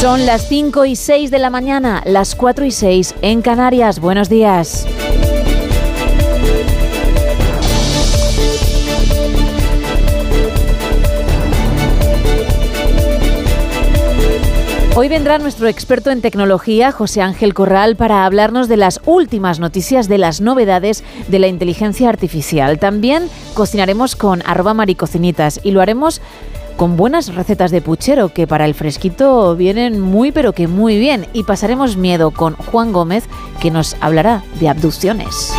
Son las 5 y 6 de la mañana, las 4 y 6 en Canarias. Buenos días. Hoy vendrá nuestro experto en tecnología, José Ángel Corral, para hablarnos de las últimas noticias de las novedades de la inteligencia artificial. También cocinaremos con arroba maricocinitas y lo haremos con buenas recetas de puchero que para el fresquito vienen muy pero que muy bien. Y pasaremos miedo con Juan Gómez que nos hablará de abducciones.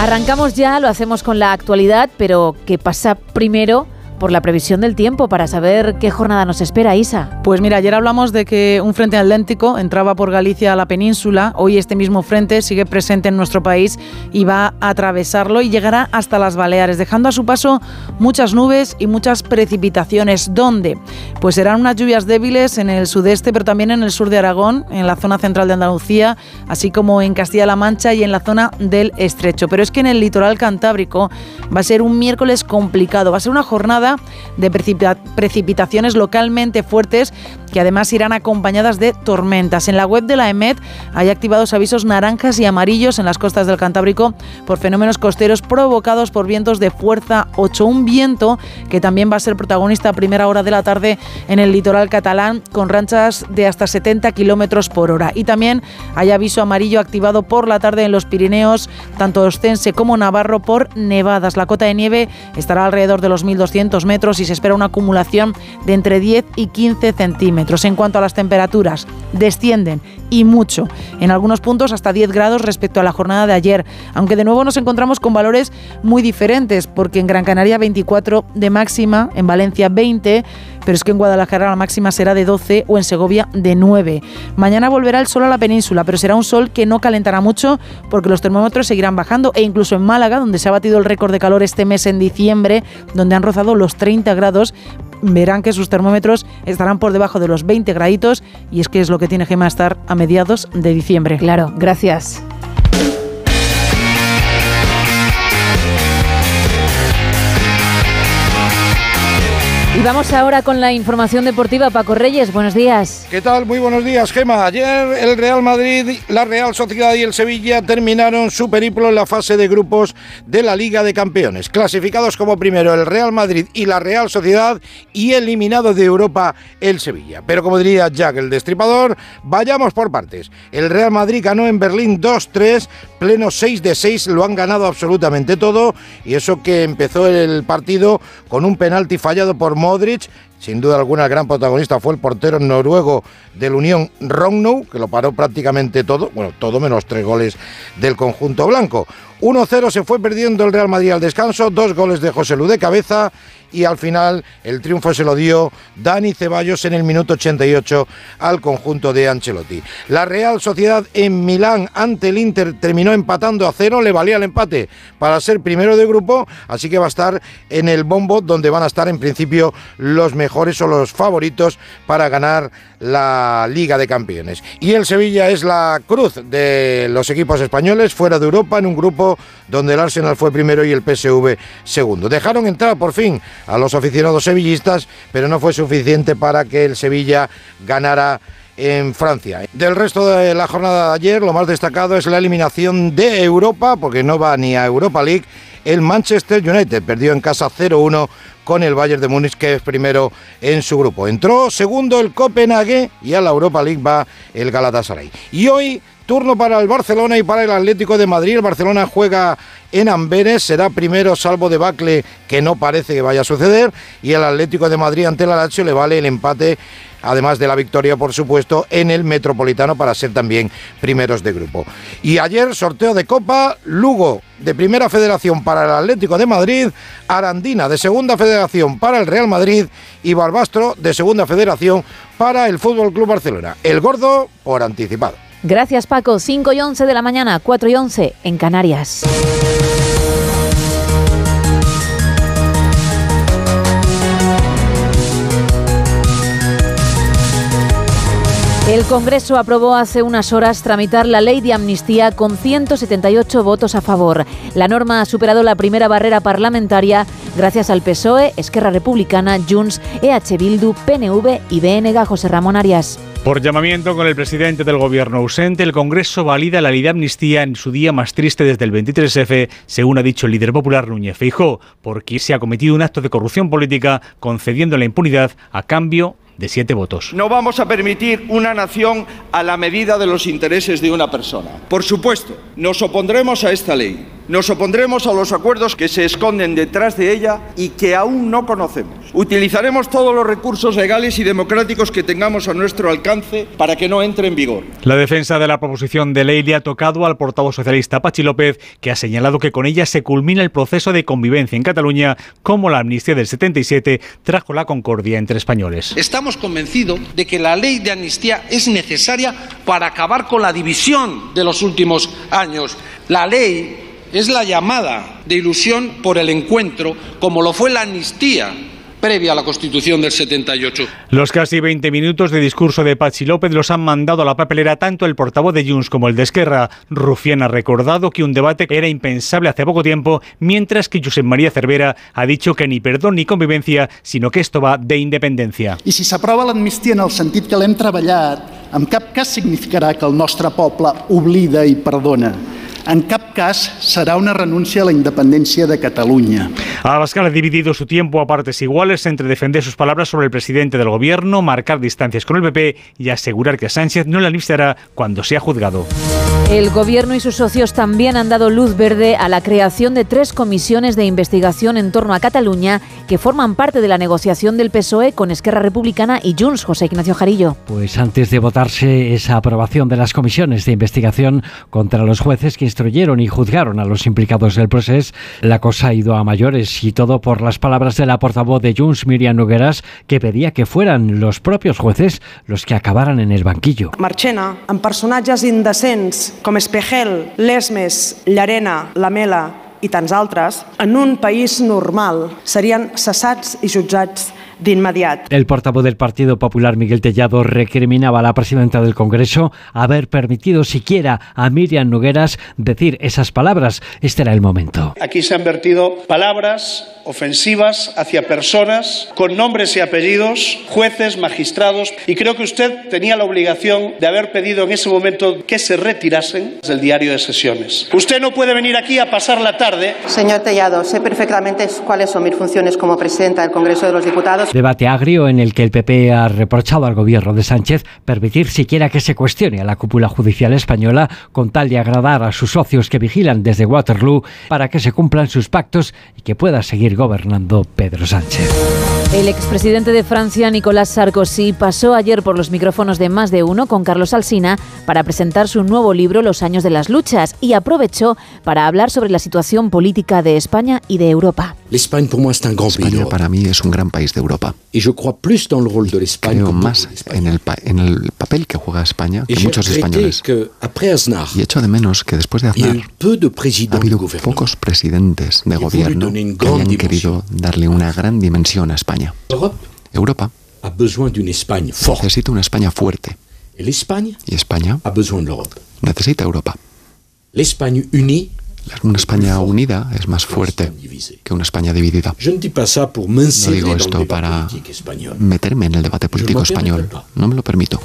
Arrancamos ya, lo hacemos con la actualidad, pero ¿qué pasa primero? Por la previsión del tiempo para saber qué jornada nos espera, Isa. Pues mira, ayer hablamos de que un frente atlántico entraba por Galicia a la península. Hoy este mismo frente sigue presente en nuestro país y va a atravesarlo y llegará hasta las Baleares, dejando a su paso muchas nubes y muchas precipitaciones. ¿Dónde? Pues serán unas lluvias débiles en el sudeste, pero también en el sur de Aragón, en la zona central de Andalucía, así como en Castilla-La Mancha y en la zona del Estrecho. Pero es que en el litoral cantábrico va a ser un miércoles complicado, va a ser una jornada de precipita- precipitaciones localmente fuertes que además irán acompañadas de tormentas. En la web de la EMET hay activados avisos naranjas y amarillos en las costas del Cantábrico por fenómenos costeros provocados por vientos de fuerza 8. Un viento que también va a ser protagonista a primera hora de la tarde en el litoral catalán con ranchas de hasta 70 kilómetros por hora. Y también hay aviso amarillo activado por la tarde en los Pirineos, tanto Ostense como Navarro, por nevadas. La cota de nieve estará alrededor de los 1.200 metros y se espera una acumulación de entre 10 y 15 centímetros. En cuanto a las temperaturas, descienden y mucho. En algunos puntos hasta 10 grados respecto a la jornada de ayer, aunque de nuevo nos encontramos con valores muy diferentes, porque en Gran Canaria 24 de máxima, en Valencia 20, pero es que en Guadalajara la máxima será de 12 o en Segovia de 9. Mañana volverá el sol a la península, pero será un sol que no calentará mucho porque los termómetros seguirán bajando e incluso en Málaga, donde se ha batido el récord de calor este mes en diciembre, donde han rozado los 30 grados, verán que sus termómetros estarán por debajo de los 20 graditos y es que es lo que tiene Gema estar a mediados de diciembre. Claro, gracias. Y vamos ahora con la información deportiva. Paco Reyes, buenos días. ¿Qué tal? Muy buenos días, Gema. Ayer el Real Madrid, la Real Sociedad y el Sevilla terminaron su periplo en la fase de grupos de la Liga de Campeones. Clasificados como primero el Real Madrid y la Real Sociedad y eliminado de Europa el Sevilla. Pero como diría Jack el Destripador, vayamos por partes. El Real Madrid ganó en Berlín 2-3, pleno 6 de 6, lo han ganado absolutamente todo y eso que empezó el partido con un penalti fallado por Modric. Sin duda alguna, el gran protagonista fue el portero noruego del Unión Rognow, que lo paró prácticamente todo, bueno, todo menos tres goles del conjunto blanco. 1-0 se fue perdiendo el Real Madrid al descanso, dos goles de José Lu de cabeza y al final el triunfo se lo dio Dani Ceballos en el minuto 88 al conjunto de Ancelotti. La Real Sociedad en Milán ante el Inter terminó empatando a cero, le valía el empate para ser primero de grupo, así que va a estar en el bombo donde van a estar en principio los mejores o los favoritos para ganar la Liga de Campeones. Y el Sevilla es la cruz de los equipos españoles fuera de Europa en un grupo donde el Arsenal fue primero y el PSV segundo. Dejaron entrar por fin a los aficionados sevillistas, pero no fue suficiente para que el Sevilla ganara en Francia. Del resto de la jornada de ayer, lo más destacado es la eliminación de Europa, porque no va ni a Europa League. El Manchester United perdió en casa 0-1 con el Bayern de Múnich, que es primero en su grupo. Entró segundo el Copenhague y a la Europa League va el Galatasaray. Y hoy turno para el Barcelona y para el Atlético de Madrid. El Barcelona juega en Amberes, será primero salvo de Bacle, que no parece que vaya a suceder, y el Atlético de Madrid ante el Lazio le vale el empate además de la victoria, por supuesto, en el Metropolitano para ser también primeros de grupo. Y ayer sorteo de Copa, Lugo de Primera Federación para el Atlético de Madrid, Arandina de Segunda Federación para el Real Madrid y Barbastro de Segunda Federación para el Fútbol Club Barcelona. El gordo por anticipado. Gracias Paco, 5 y 11 de la mañana, 4 y 11 en Canarias. El Congreso aprobó hace unas horas tramitar la ley de amnistía con 178 votos a favor. La norma ha superado la primera barrera parlamentaria gracias al PSOE, Esquerra Republicana, Junts, EH Bildu, PNV y BNG José Ramón Arias. Por llamamiento con el presidente del gobierno ausente, el Congreso valida la ley de amnistía en su día más triste desde el 23F, según ha dicho el líder popular Núñez Feijó, porque se ha cometido un acto de corrupción política concediendo la impunidad a cambio de siete votos. No vamos a permitir una nación a la medida de los intereses de una persona. Por supuesto, nos opondremos a esta ley. Nos opondremos a los acuerdos que se esconden detrás de ella y que aún no conocemos. Utilizaremos todos los recursos legales y democráticos que tengamos a nuestro alcance para que no entre en vigor. La defensa de la proposición de ley le ha tocado al portavoz socialista Pachi López, que ha señalado que con ella se culmina el proceso de convivencia en Cataluña, como la amnistía del 77 trajo la concordia entre españoles. Estamos convencidos de que la ley de amnistía es necesaria para acabar con la división de los últimos años. La ley es la llamada de ilusión por el encuentro, como lo fue la amnistía previa a la Constitución del 78. Los casi 20 minutos de discurso de Pachi López los han mandado a la papelera tanto el portavoz de Junts como el de Esquerra. Rufián ha recordado que un debate era impensable hace poco tiempo, mientras que Josep María Cervera ha dicho que ni perdón ni convivencia, sino que esto va de independencia. I si s'aprova l'amnistia en el sentit que l'hem treballat, en cap cas significarà que el nostre poble oblida i perdona. En cap cas serà una renúncia a la independència de Catalunya. Abascal ha dividido su tiempo a partes iguales entre defender sus palabras sobre el presidente del gobierno, marcar distancias con el PP y asegurar que Sánchez no la amnistiará cuando sea juzgado. El gobierno y sus socios también han dado luz verde a la creación de tres comisiones de investigación en torno a Cataluña que forman parte de la negociación del PSOE con Esquerra Republicana y Junts, José Ignacio Jarillo. Pues antes de votarse esa aprobación de las comisiones de investigación contra los jueces que instruyeron y juzgaron a los implicados del proceso, la cosa ha ido a mayores y todo por las palabras de la portavoz de Junts, Miriam Nogueras, que pedía que fueran los propios jueces los que acabaran en el banquillo. Marchena, amb personatges indecents com Espejel, Lesmes, Llarena, Lamela i tants altres, en un país normal serien cessats i jutjats d'immediat. El portavoz del Partido Popular, Miguel Tellado, recriminaba a la presidenta del Congreso haber permitido siquiera a Miriam Nogueras decir esas palabras. Este era el momento. Aquí se han vertido palabras ofensivas hacia personas con nombres y apellidos, jueces, magistrados, y creo que usted tenía la obligación de haber pedido en ese momento que se retirasen del diario de sesiones. Usted no puede venir aquí a pasar la tarde. Señor Tellado, sé perfectamente cuáles son mis funciones como presidenta del Congreso de los Diputados. Debate agrio en el que el PP ha reprochado al gobierno de Sánchez permitir siquiera que se cuestione a la cúpula judicial española con tal de agradar a sus socios que vigilan desde Waterloo para que se cumplan sus pactos y que pueda seguir gobernando Pedro Sánchez. El expresidente de Francia, Nicolas Sarkozy, pasó ayer por los micrófonos de Más de Uno con Carlos Alsina para presentar su nuevo libro Los años de las luchas y aprovechó para hablar sobre la situación política de España y de Europa. España para mí es un gran país de Europa. Creo más en el, en el papel que juega España que muchos españoles. Y echo de menos que después de Aznar ha habido pocos presidentes de gobierno que hayan querido darle una gran dimensión a España. Europa necesita una España fuerte. Y España necesita Europa. Una España unida es más fuerte que una España dividida. No digo esto para meterme en el debate político español. No me lo permito.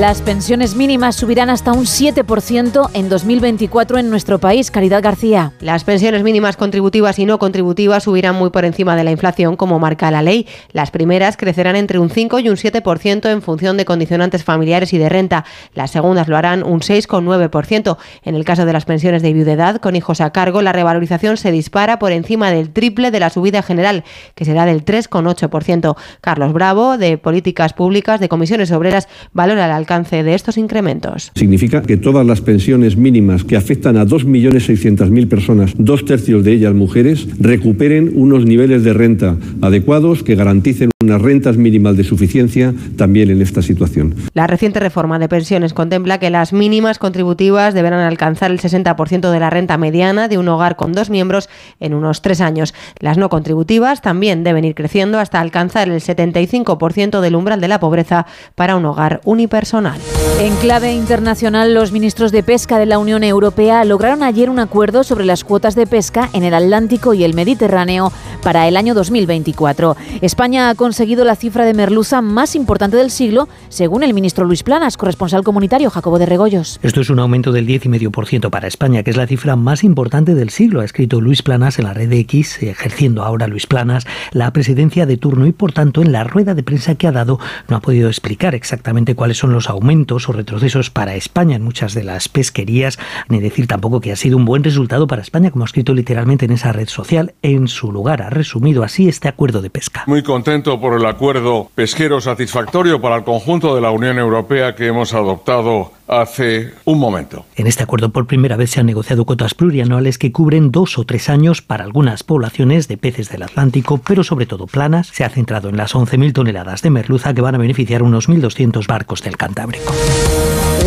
Las pensiones mínimas subirán hasta un 7% en 2024 en nuestro país. Caridad García. Las pensiones mínimas contributivas y no contributivas subirán muy por encima de la inflación, como marca la ley. Las primeras crecerán entre un 5 y un 7% en función de condicionantes familiares y de renta. Las segundas lo harán un 6,9%. En el caso de las pensiones de viudedad con hijos a cargo, la revalorización se dispara por encima del triple de la subida general, que será del 3,8%. Carlos Bravo, de Políticas Públicas de Comisiones Obreras, valora el alcance de estos incrementos. Significa que todas las pensiones mínimas que afectan a 2.600.000 personas, dos tercios de ellas mujeres, recuperen unos niveles de renta adecuados que garanticen unas rentas mínimas de suficiencia también en esta situación. La reciente reforma de pensiones contempla que las mínimas contributivas deberán alcanzar el 60% de la renta mediana de un hogar con dos miembros en unos tres años. Las no contributivas también deben ir creciendo hasta alcanzar el 75% del umbral de la pobreza para un hogar unipersonal. En clave internacional, los ministros de pesca de la Unión Europea lograron ayer un acuerdo sobre las cuotas de pesca en el Atlántico y el Mediterráneo para el año 2024. España ha conseguido la cifra de merluza más importante del siglo, según el ministro Luis Planas, corresponsal comunitario Jacobo de Regoyos. Esto es un aumento del 10,5% para España, que es la cifra más importante del siglo, ha escrito Luis Planas en la red X, ejerciendo ahora Luis Planas la presidencia de turno y, por tanto, en la rueda de prensa que ha dado no ha podido explicar exactamente cuáles son los aumentos o retrocesos para España en muchas de las pesquerías, ni decir tampoco que ha sido un buen resultado para España, como ha escrito literalmente en esa red social. En su lugar, ha resumido así este acuerdo de pesca. Muy contento por el acuerdo pesquero satisfactorio para el conjunto de la Unión Europea que hemos adoptado hace un momento. En este acuerdo por primera vez se han negociado cuotas plurianuales que cubren dos o tres años para algunas poblaciones de peces del Atlántico, pero sobre todo planas. Se ha centrado en las 11.000 toneladas de merluza que van a beneficiar unos 1.200 barcos del Cantábrico.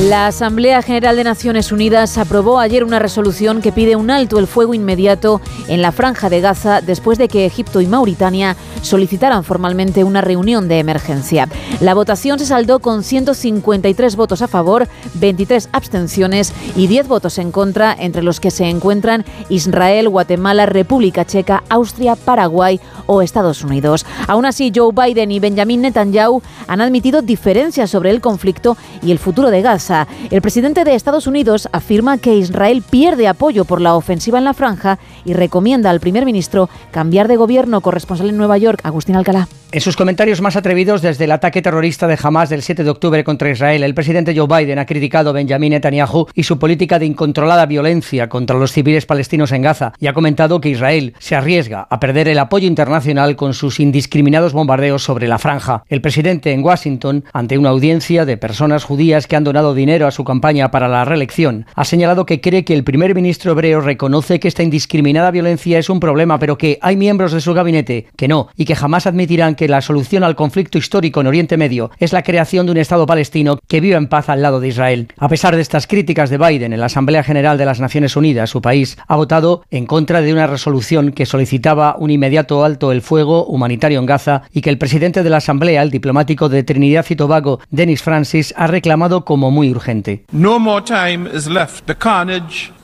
La Asamblea General de Naciones Unidas aprobó ayer una resolución que pide un alto el fuego inmediato en la franja de Gaza después de que Egipto y Mauritania solicitaran formalmente una reunión de emergencia. La votación se saldó con 153 votos a favor, 23 abstenciones y 10 votos en contra, entre los que se encuentran Israel, Guatemala, República Checa, Austria, Paraguay o Estados Unidos. Aún así, Joe Biden y Benjamin Netanyahu han admitido diferencias sobre el conflicto y el futuro de Gaza. El presidente de Estados Unidos afirma que Israel pierde apoyo por la ofensiva en la franja y recomienda al primer ministro cambiar de gobierno. Corresponsal en Nueva York, Agustín Alcalá. En sus comentarios más atrevidos desde el ataque terrorista de Hamas del 7 de octubre contra Israel, el presidente Joe Biden ha criticado a Benjamin Netanyahu y su política de incontrolada violencia contra los civiles palestinos en Gaza y ha comentado que Israel se arriesga a perder el apoyo internacional con sus indiscriminados bombardeos sobre la franja. El presidente en Washington, ante una audiencia de personas judías que han donado dinero a su campaña para la reelección, ha señalado que cree que el primer ministro hebreo reconoce que esta indiscriminada violencia es un problema, pero que hay miembros de su gabinete que no y que jamás admitirán que la solución al conflicto histórico en Oriente Medio es la creación de un Estado palestino que viva en paz al lado de Israel. A pesar de estas críticas de Biden en la Asamblea General de las Naciones Unidas, su país ha votado en contra de una resolución que solicitaba un inmediato alto el fuego humanitario en Gaza y que el presidente de la Asamblea, el diplomático de Trinidad y Tobago, Dennis Francis, ha reclamado como muy urgente. No more time is left. The carnage.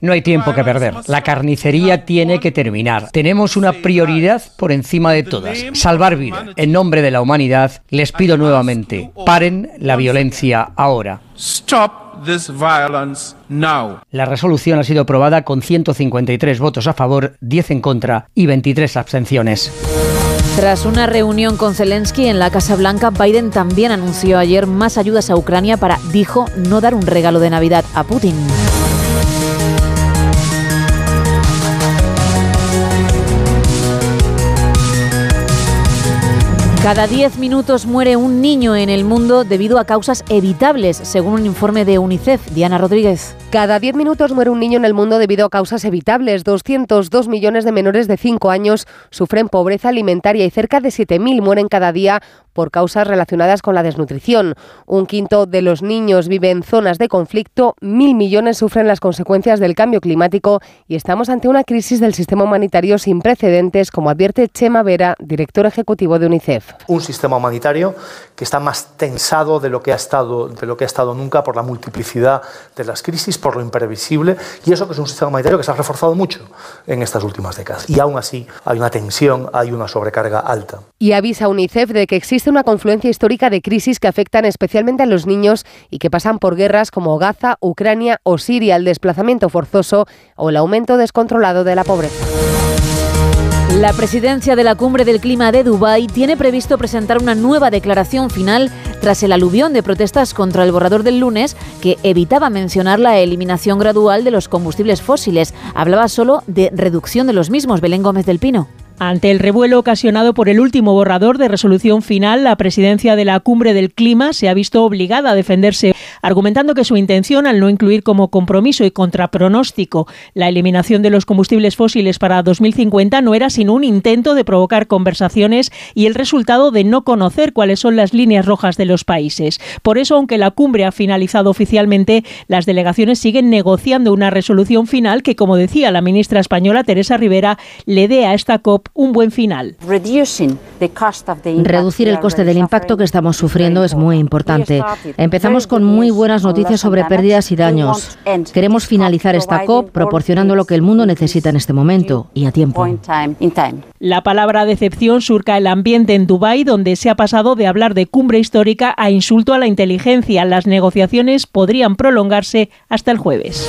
No hay tiempo que perder. La carnicería tiene que terminar. Tenemos una prioridad por encima de todas. Salvar vida. En nombre de la humanidad, les pido nuevamente, paren la violencia ahora. Stop this violence now. La resolución ha sido aprobada con 153 votos a favor, 10 en contra y 23 abstenciones. Tras una reunión con Zelensky en la Casa Blanca, Biden también anunció ayer más ayudas a Ucrania para, dijo, no dar un regalo de Navidad a Putin. Cada 10 minutos muere un niño en el mundo debido a causas evitables, según un informe de UNICEF. Diana Rodríguez. Cada 10 minutos muere un niño en el mundo debido a causas evitables. 202 millones de menores de 5 años sufren pobreza alimentaria y cerca de 7.000 mueren cada día por causas relacionadas con la desnutrición. Un quinto de los niños vive en zonas de conflicto, mil millones sufren las consecuencias del cambio climático y estamos ante una crisis del sistema humanitario sin precedentes, como advierte Chema Vera, director ejecutivo de UNICEF. Un sistema humanitario que está más tensado de lo que ha estado, de lo que ha estado nunca por la multiplicidad de las crisis, por lo imprevisible, y eso que es un sistema humanitario que se ha reforzado mucho en estas últimas décadas. Y aún así hay una tensión, hay una sobrecarga alta. Y avisa UNICEF de que existe una confluencia histórica de crisis que afectan especialmente a los niños y que pasan por guerras como Gaza, Ucrania o Siria, el desplazamiento forzoso o el aumento descontrolado de la pobreza. La presidencia de la Cumbre del Clima de Dubái tiene previsto presentar una nueva declaración final tras el aluvión de protestas contra el borrador del lunes que evitaba mencionar la eliminación gradual de los combustibles fósiles. Hablaba solo de reducción de los mismos. Belén Gómez del Pino. Ante el revuelo ocasionado por el último borrador de resolución final, la presidencia de la Cumbre del Clima se ha visto obligada a defenderse, argumentando que su intención, al no incluir como compromiso y contrapronóstico la eliminación de los combustibles fósiles para 2050, no era sino un intento de provocar conversaciones y el resultado de no conocer cuáles son las líneas rojas de los países. Por eso, aunque la cumbre ha finalizado oficialmente, las delegaciones siguen negociando una resolución final que, como decía la ministra española Teresa Rivera, le dé a esta COP un buen final. Reducir el coste del impacto que estamos sufriendo es muy importante. Empezamos con muy buenas noticias sobre pérdidas y daños. Queremos finalizar esta COP proporcionando lo que el mundo necesita en este momento y a tiempo. La palabra decepción surca el ambiente en Dubái, donde se ha pasado de hablar de cumbre histórica a insulto a la inteligencia. Las negociaciones podrían prolongarse hasta el jueves.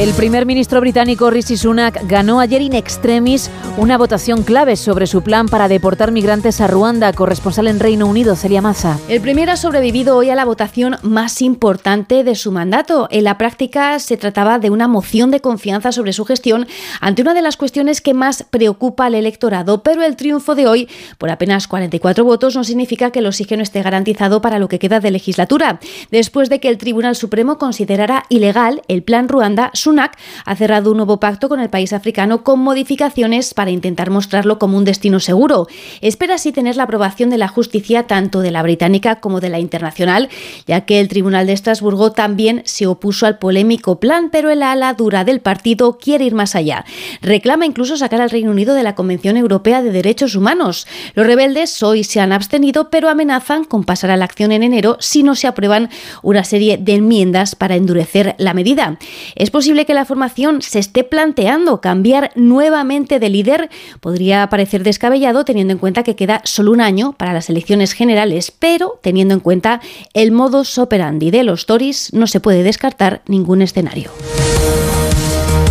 El primer ministro británico Rishi Sunak ganó ayer in extremis una votación clave sobre su plan para deportar migrantes a Ruanda, corresponsal en Reino Unido, Celia Massa. El primer ha sobrevivido hoy a la votación más importante de su mandato. En la práctica se trataba de una moción de confianza sobre su gestión ante una de las cuestiones que más preocupa al electorado, pero el triunfo de hoy, por apenas 44 votos, no significa que el oxígeno esté garantizado para lo que queda de legislatura. Después de que el Tribunal Supremo considerara ilegal el plan Ruanda, Sunak ha cerrado un nuevo pacto con el país africano con modificaciones para intentar mostrarlo como un destino seguro. Espera así tener la aprobación de la justicia tanto de la británica como de la internacional, ya que el Tribunal de Estrasburgo también se opuso al polémico plan, pero el ala dura del partido quiere ir más allá. Reclama incluso sacar al Reino Unido de la Convención Europea de Derechos Humanos. Los rebeldes hoy se han abstenido, pero amenazan con pasar a la acción en enero si no se aprueban una serie de enmiendas para endurecer la medida. Es posible que la formación se esté planteando cambiar nuevamente de líder. Podría parecer descabellado teniendo en cuenta que queda solo un año para las elecciones generales, pero teniendo en cuenta el modus operandi de los Tories no se puede descartar ningún escenario.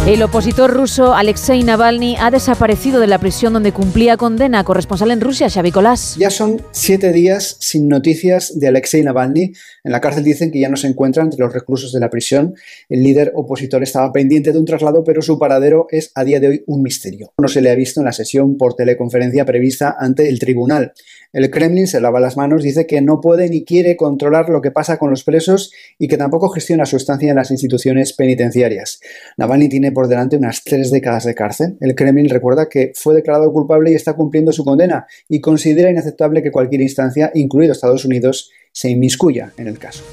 El opositor ruso Alexei Navalny ha desaparecido de la prisión donde cumplía condena. Corresponsal en Rusia, Xavi Colás. Ya son siete días sin noticias de Alexei Navalny. En la cárcel dicen que ya no se encuentra entre los reclusos de la prisión. El líder opositor estaba pendiente de un traslado, pero su paradero es a día de hoy un misterio. No se le ha visto en la sesión por teleconferencia prevista ante el tribunal. El Kremlin se lava las manos, dice que no puede ni quiere controlar lo que pasa con los presos y que tampoco gestiona su estancia en las instituciones penitenciarias. Navalny tiene por delante unas tres décadas de cárcel. El Kremlin recuerda que fue declarado culpable y está cumpliendo su condena y considera inaceptable que cualquier instancia, incluido Estados Unidos, se inmiscuya en el caso.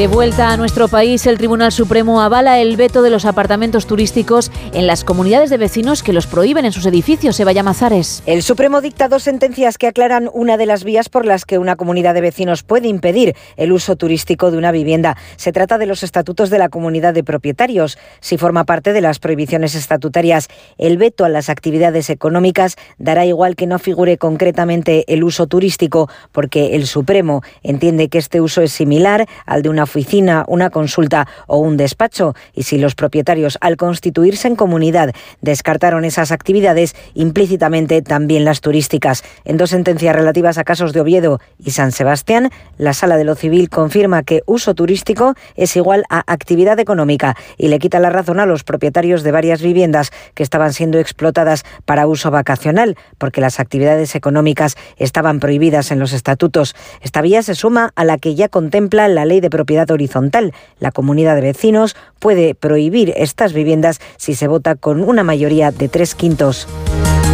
De vuelta a nuestro país, el Tribunal Supremo avala el veto de los apartamentos turísticos en las comunidades de vecinos que los prohíben en sus edificios. Eva Mazares. El Supremo dicta dos sentencias que aclaran una de las vías por las que una comunidad de vecinos puede impedir el uso turístico de una vivienda. Se trata de los estatutos de la comunidad de propietarios. Si forma parte de las prohibiciones estatutarias, el veto a las actividades económicas dará igual que no figure concretamente el uso turístico, porque el Supremo entiende que este uso es similar al de una oficina, una consulta o un despacho. Y si los propietarios, al constituirse en comunidad, descartaron esas actividades, implícitamente también las turísticas. En dos sentencias relativas a casos de Oviedo y San Sebastián, la Sala de lo Civil confirma que uso turístico es igual a actividad económica y le quita la razón a los propietarios de varias viviendas que estaban siendo explotadas para uso vacacional, porque las actividades económicas estaban prohibidas en los estatutos. Esta vía se suma a la que ya contempla la ley de propiedad horizontal. La comunidad de vecinos puede prohibir estas viviendas si se vota con una mayoría de tres quintos.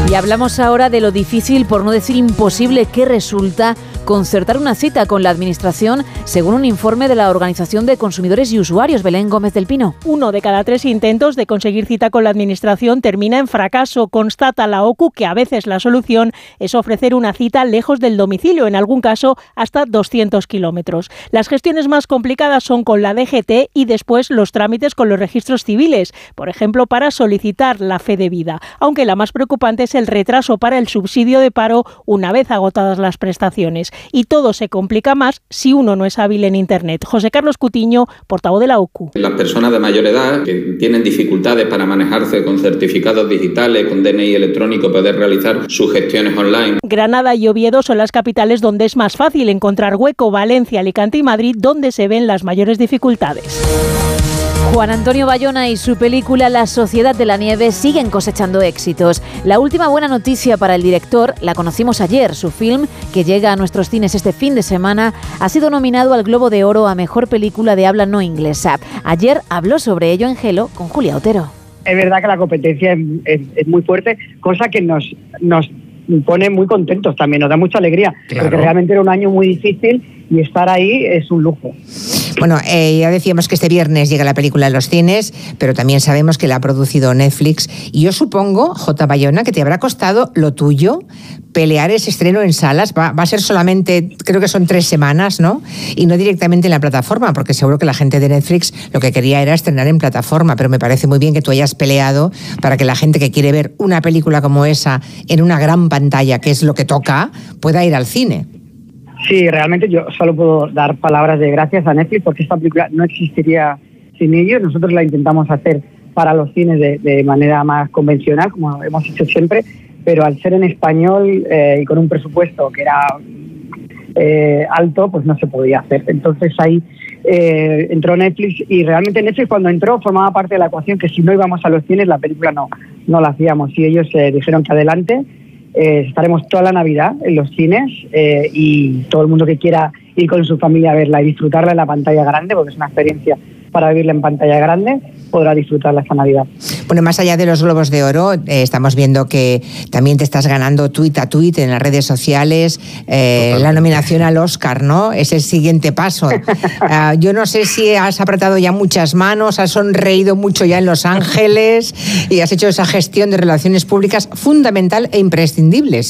Y hablamos ahora de lo difícil, por no decir imposible, que resulta concertar una cita con la Administración, según un informe de la Organización de Consumidores y Usuarios, Belén Gómez del Pino. Uno de cada tres intentos de conseguir cita con la Administración termina en fracaso. Constata la OCU que a veces la solución es ofrecer una cita lejos del domicilio, en algún caso hasta 200 kilómetros. Las gestiones más complicadas son con la DGT y después los trámites con los registros civiles, por ejemplo, para solicitar la fe de vida, aunque la más preocupante es el retraso para el subsidio de paro una vez agotadas las prestaciones. Y todo se complica más si uno no es hábil en Internet. José Carlos Cutiño, portavoz de la OCU. Las personas de mayor edad que tienen dificultades para manejarse con certificados digitales, con DNI electrónico, poder realizar sus gestiones online. Granada y Oviedo son las capitales donde es más fácil encontrar hueco, Valencia, Alicante y Madrid, donde se ven las mayores dificultades. Juan Antonio Bayona y su película La Sociedad de la Nieve siguen cosechando éxitos. La última buena noticia para el director la conocimos ayer. Su film, que llega a nuestros cines este fin de semana, ha sido nominado al Globo de Oro a Mejor Película de Habla No Inglesa. Ayer habló sobre ello en Gelo con Julia Otero. Es verdad que la competencia es, muy fuerte, cosa que nos, nos pone muy contentos también, nos da mucha alegría, porque realmente era un año muy difícil y estar ahí es un lujo. Bueno, eh, ya decíamos que este viernes llega la película a los cines, pero también sabemos que la ha producido Netflix. Y yo supongo, J. Bayona, que te habrá costado lo tuyo pelear ese estreno en salas. Va, va, a ser solamente, creo que son tres semanas, ¿no? Y no directamente en la plataforma, porque seguro que la gente de Netflix lo que quería era estrenar en plataforma. Pero me parece muy bien que tú hayas peleado para que la gente que quiere ver una película como esa en una gran pantalla, que es lo que toca, pueda ir al cine. Sí, realmente yo solo puedo dar palabras de gracias a Netflix porque esta película no existiría sin ellos. Nosotros la intentamos hacer para los cines de, manera más convencional, como hemos hecho siempre, pero al ser en español eh, y con un presupuesto que era eh, alto, pues no se podía hacer. Entonces ahí eh, entró Netflix y realmente Netflix cuando entró formaba parte de la ecuación que si no íbamos a los cines la película no, no la hacíamos y ellos dijeron que adelante eh, estaremos toda la Navidad en los cines eh, y todo el mundo que quiera ir con su familia a verla y disfrutarla en la pantalla grande, porque es una experiencia para vivirla en pantalla grande, podrá disfrutarla esta Navidad. Bueno, más allá de los globos de oro, eh, estamos viendo que también te estás ganando tweet a tweet en las redes sociales, eh, la nominación al Oscar, ¿no? Es el siguiente paso. Ah, yo no sé si has apretado ya muchas manos, has sonreído mucho ya en Los Ángeles y has hecho esa gestión de relaciones públicas fundamental e imprescindible,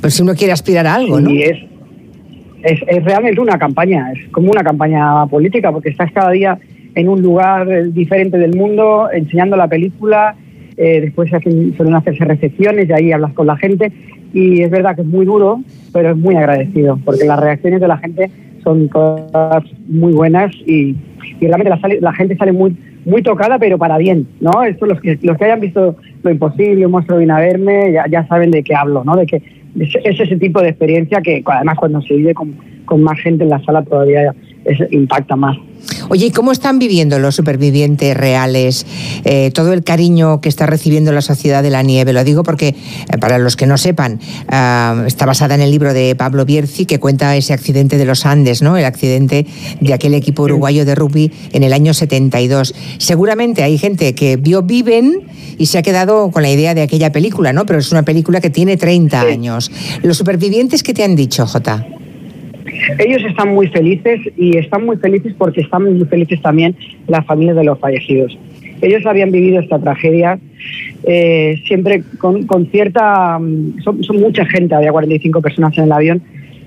pues si uno quiere aspirar a algo, ¿no? es, es, es realmente una campaña, es como una campaña política, porque estás cada día en un lugar diferente del mundo, enseñando la película, eh, después hacen, suelen hacerse recepciones y ahí hablas con la gente y es verdad que es muy duro, pero es muy agradecido porque las reacciones de la gente son todas muy buenas y, realmente la, gente sale muy muy tocada pero para bien, ¿no? Esto los que los que hayan visto lo imposible, un monstruo vino a verme, ya, ya saben de qué hablo, ¿no? De que es, ese tipo de experiencia que además cuando se vive con, con más gente en la sala todavía impacta más. Oye, ¿y cómo están viviendo los supervivientes reales eh, todo el cariño que está recibiendo la sociedad de la nieve? Lo digo porque, eh, para los que no sepan, ah, está basada en el libro de Pablo Bierzi que cuenta ese accidente de los Andes, ¿no? El accidente de aquel equipo uruguayo de rugby en el año 72. Seguramente hay gente que vio Viven y se ha quedado con la idea de aquella película, ¿no? Pero es una película que tiene 30 años. ¿Los supervivientes qué te han dicho, Jota? Ellos están muy felices y están muy felices porque están muy felices también las familias de los fallecidos. Ellos habían vivido esta tragedia eh, siempre con, cierta... Mm, son, mucha gente, había 45 personas en el avión.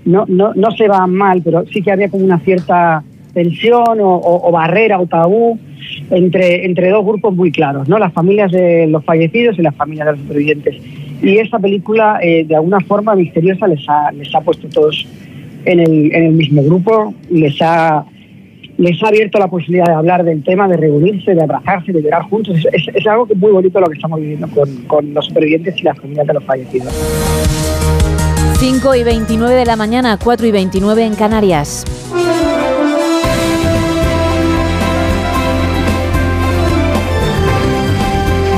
No, no, no se van mal, pero sí que había como una cierta tensión o, barrera o tabú entre, entre dos grupos muy claros, ¿no? Las familias de los fallecidos y las familias de los supervivientes. Y esta película, eh, de alguna forma misteriosa, les ha, les ha puesto todos en el, en el mismo grupo, les ha, les ha abierto la posibilidad de hablar del tema, de reunirse, de abrazarse, de llorar juntos. Es, es, algo que es muy bonito lo que estamos viviendo con, con los supervivientes y las familias de los fallecidos. 5 y 29 de la mañana, 4 y 29 en Canarias.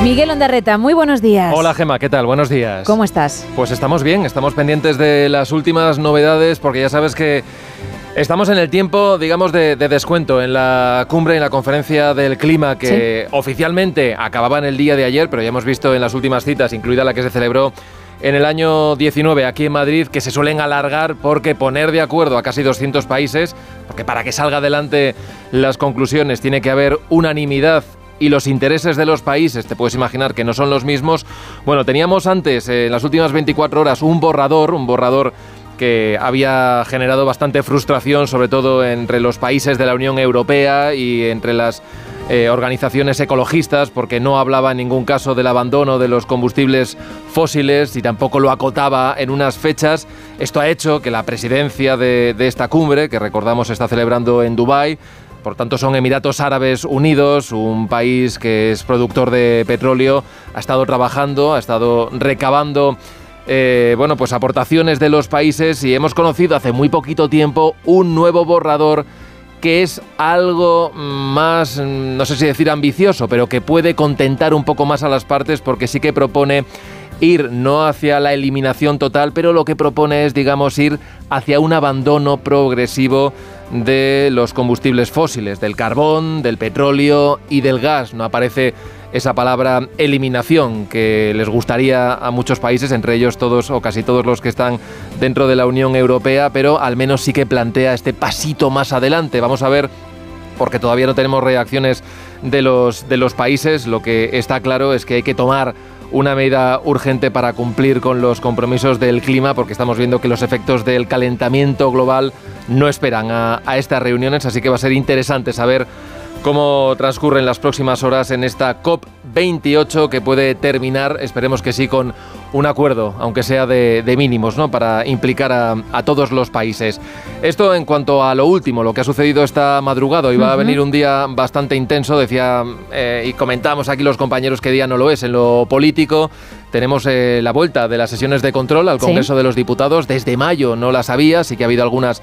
Miguel Ondarreta, muy buenos días. Hola Gema, ¿qué tal? Buenos días. ¿Cómo estás? Pues estamos bien, estamos pendientes de las últimas novedades porque ya sabes que Estamos en el tiempo, digamos, de, descuento en la cumbre, en la conferencia del clima que oficialmente acababa en el día de ayer, pero ya hemos visto en las últimas citas, incluida la que se celebró en el año 19 aquí en Madrid, que se suelen alargar porque poner de acuerdo a casi 200 países, porque para que salga adelante las conclusiones tiene que haber unanimidad y los intereses de los países, te puedes imaginar que no son los mismos. Bueno, teníamos antes, eh, en las últimas 24 horas, un borrador, un borrador que había generado bastante frustración, sobre todo entre los países de la Unión Europea y entre las eh, organizaciones ecologistas, porque no hablaba en ningún caso del abandono de los combustibles fósiles y tampoco lo acotaba en unas fechas. Esto ha hecho que la presidencia de, de esta cumbre, que recordamos está celebrando en Dubái, por tanto, son Emiratos Árabes Unidos, un país que es productor de petróleo, ha estado trabajando, ha estado recabando eh, bueno, pues aportaciones de los países y hemos conocido hace muy poquito tiempo un nuevo borrador que es algo más, no sé si decir ambicioso, pero que puede contentar un poco más a las partes porque sí que propone ir no hacia la eliminación total, pero lo que propone es, digamos, ir hacia un abandono progresivo de los combustibles fósiles, del carbón, del petróleo y del gas. No aparece esa palabra eliminación que les gustaría a muchos países, entre ellos todos o casi todos los que están dentro de la Unión Europea, pero al menos sí que plantea este pasito más adelante. Vamos a ver porque todavía no tenemos reacciones de los, de los países. Lo que está claro es que hay que tomar una medida urgente para cumplir con los compromisos del clima, porque estamos viendo que los efectos del calentamiento global no esperan a, estas reuniones, así que va a ser interesante saber cómo transcurren las próximas horas en esta COP28 que puede terminar, esperemos que sí, con un acuerdo, aunque sea de, mínimos, ¿no? para implicar a, todos los países. Esto en cuanto a lo último, lo que ha sucedido esta madrugada. Iba a venir un día bastante intenso, decía, eh, y comentamos aquí los compañeros que día no lo es en lo político. Tenemos eh, la vuelta de las sesiones de control al Congreso de los Diputados. Desde mayo no las había, sí que ha habido algunas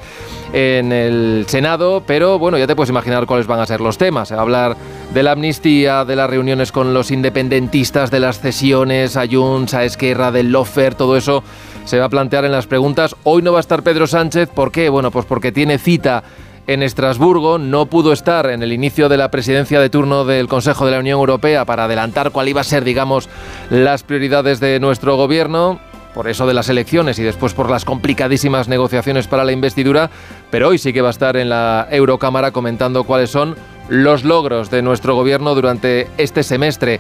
en el Senado, pero bueno, ya te puedes imaginar cuáles van a ser los temas. Se va a hablar de la amnistía, de las reuniones con los independentistas, de las cesiones a Junts, a Esquerra, del Lofer, todo eso se va a plantear en las preguntas. Hoy no va a estar Pedro Sánchez, ¿por qué? Bueno, pues porque tiene cita en Estrasburgo, no pudo estar en el inicio de la presidencia de turno del Consejo de la Unión Europea para adelantar cuál iba a ser, digamos, las prioridades de nuestro gobierno por eso de las elecciones y después por las complicadísimas negociaciones para la investidura, pero hoy sí que va a estar en la Eurocámara comentando cuáles son los logros de nuestro gobierno durante este semestre.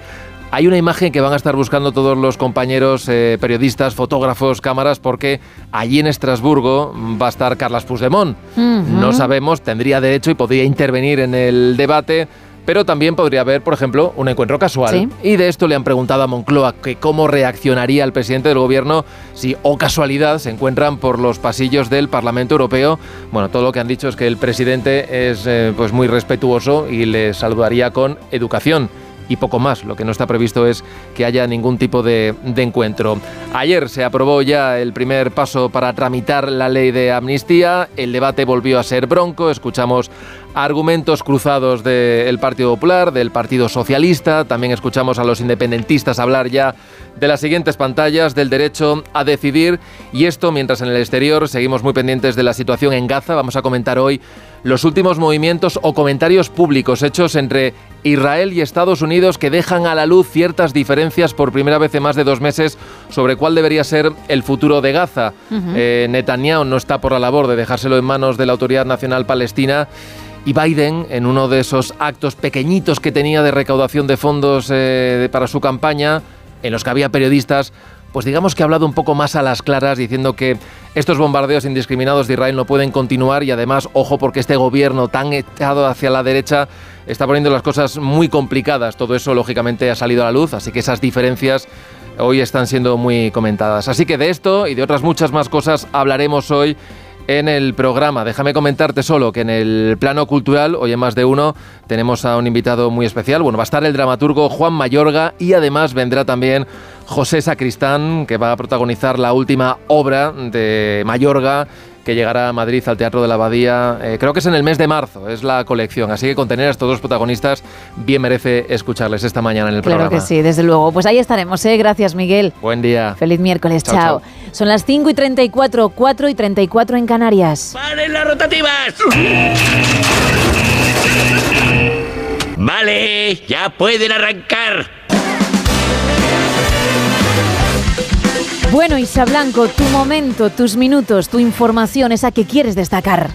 Hay una imagen que van a estar buscando todos los compañeros eh, periodistas, fotógrafos, cámaras, porque allí en Estrasburgo va a estar Carlas Puigdemont. No sabemos, tendría derecho y podría intervenir en el debate pero también podría haber, por ejemplo, un encuentro casual. Y de esto le han preguntado a Moncloa que cómo reaccionaría el presidente del gobierno si, o casualidad, se encuentran por los pasillos del Parlamento Europeo. Bueno, todo lo que han dicho es que el presidente es eh, pues muy respetuoso y le saludaría con educación y poco más. Lo que no está previsto es que haya ningún tipo de, encuentro. Ayer se aprobó ya el primer paso para tramitar la ley de amnistía. El debate volvió a ser bronco. Escuchamos argumentos cruzados del Partido Popular, del Partido Socialista. También escuchamos a los independentistas hablar ya de las siguientes pantallas, del derecho a decidir. Y esto mientras en el exterior seguimos muy pendientes de la situación en Gaza. Vamos a comentar hoy los últimos movimientos o comentarios públicos hechos entre Israel y Estados Unidos que dejan a la luz ciertas diferencias por primera vez en más de dos meses sobre cuál debería ser el futuro de Gaza. Eh, Netanyahu no está por la labor de dejárselo en manos de la Autoridad Nacional Palestina. Y Biden, en uno de esos actos pequeñitos que tenía de recaudación de fondos eh, para su campaña, en los que había periodistas, pues digamos que ha hablado un poco más a las claras diciendo que estos bombardeos indiscriminados de Israel no pueden continuar y además, ojo, porque este gobierno tan echado hacia la derecha está poniendo las cosas muy complicadas. Todo eso, lógicamente, ha salido a la luz, así que esas diferencias hoy están siendo muy comentadas. Así que de esto y de otras muchas más cosas hablaremos hoy en el programa. Déjame comentarte solo que en el plano cultural, hoy en más de uno, tenemos a un invitado muy especial. Bueno, va a estar el dramaturgo Juan Mayorga y además vendrá también José Sacristán, que va a protagonizar la última obra de Mayorga que llegará a Madrid al Teatro de la Abadía. Eh, creo que es en el mes de marzo, es la colección. Así que con tener a estos dos protagonistas, bien merece escucharles esta mañana en el programa. Claro que sí, desde luego. Pues ahí estaremos, ¿eh? Gracias, Miguel. Buen día. Feliz miércoles, chao. Son las 5 y 34, 4 y 34 en Canarias. ¡Paren las rotativas! Vale, ya pueden arrancar. Bueno, Isa Blanco, tu momento, tus minutos, tu información, esa que quieres destacar.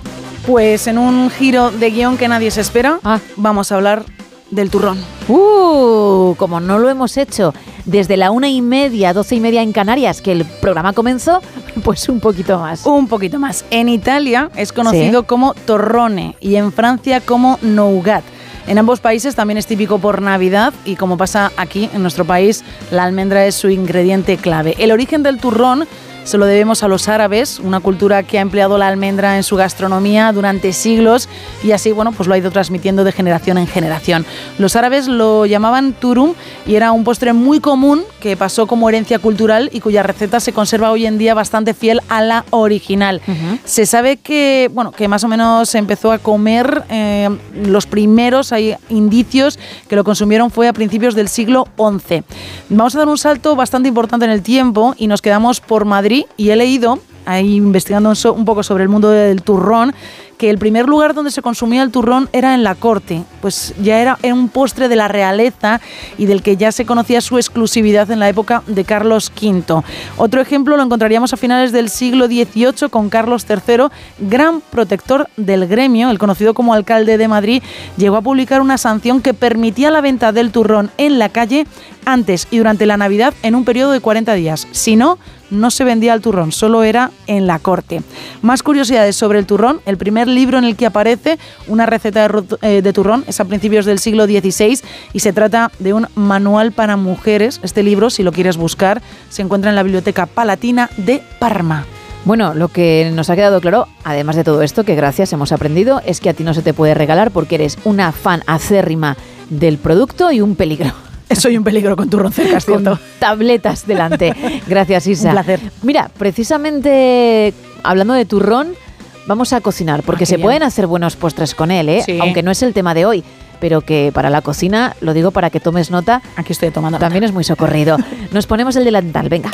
Pues en un giro de guion que nadie se espera, ah. vamos a hablar del turrón. ¡Uh! Como no lo hemos hecho desde la una y media, doce y media en Canarias, que el programa comenzó, pues un poquito más. Un poquito más. En Italia es conocido como torrone y en Francia como nougat. En ambos países también es típico por Navidad y como pasa aquí en nuestro país, la almendra es su ingrediente clave. El origen del turrón se lo debemos a los árabes, una cultura que ha empleado la almendra en su gastronomía durante siglos y así, bueno, pues lo ha ido transmitiendo de generación en generación. Los árabes lo llamaban turum y era un postre muy común que pasó como herencia cultural y cuya receta se conserva hoy en día bastante fiel a la original. Se sabe que, bueno, que más o menos se empezó a comer eh, los primeros, hay indicios que lo consumieron fue a principios del siglo XI. Vamos a dar un salto bastante importante en el tiempo y nos quedamos por Madrid y he leído, ahí investigando un poco sobre el mundo del turrón, que el primer lugar donde se consumía el turrón era en la corte, pues ya era, un postre de la realeza y del que ya se conocía su exclusividad en la época de Carlos V. Otro ejemplo lo encontraríamos a finales del siglo XVIII con Carlos III, gran protector del gremio, el conocido como alcalde de Madrid, llegó a publicar una sanción que permitía la venta del turrón en la calle antes y durante la Navidad en un periodo de 40 días. Si no, no se vendía el turrón, solo era en la corte. Más curiosidades sobre el turrón. El primer libro en el que aparece una receta de, eh, turrón es a principios del siglo XVI y se trata de un manual para mujeres. Este libro, si lo quieres buscar, se encuentra en la Biblioteca Palatina de Parma. Bueno, lo que nos ha quedado claro, además de todo esto, que gracias hemos aprendido, es que a ti no se te puede regalar porque eres una fan acérrima del producto y un peligro. Soy un peligro con tu cerca, ¿cierto? tabletas delante. Gracias, Isa. Un placer. Mira, precisamente hablando de turrón, vamos a cocinar, porque ah, se pueden hacer buenos postres con él, ¿eh? aunque no es el tema de hoy pero que para la cocina, lo digo para que tomes nota. Aquí estoy tomando. También es muy socorrido. Nos ponemos el delantal, venga.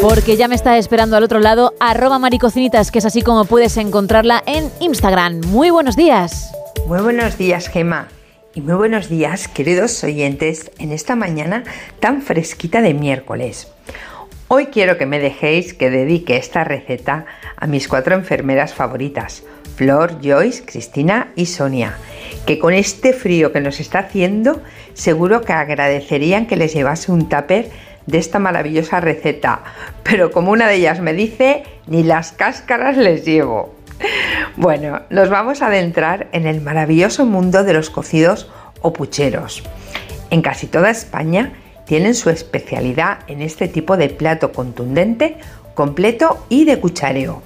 Porque ya me está esperando al otro lado arroba maricocinitas, que es así como puedes encontrarla en Instagram. Muy buenos días. Muy buenos días, Gema. Y muy buenos días, queridos oyentes, en esta mañana tan fresquita de miércoles. Hoy quiero que me dejéis que dedique esta receta a mis cuatro enfermeras favoritas, Flor, Joyce, Cristina y Sonia, que con este frío que nos está haciendo, seguro que agradecerían que les llevase un tupper de esta maravillosa receta, pero como una de ellas me dice, ni las cáscaras les llevo. Bueno, nos vamos a adentrar en el maravilloso mundo de los cocidos o pucheros. En casi toda España tienen su especialidad en este tipo de plato contundente, completo y de cuchareo.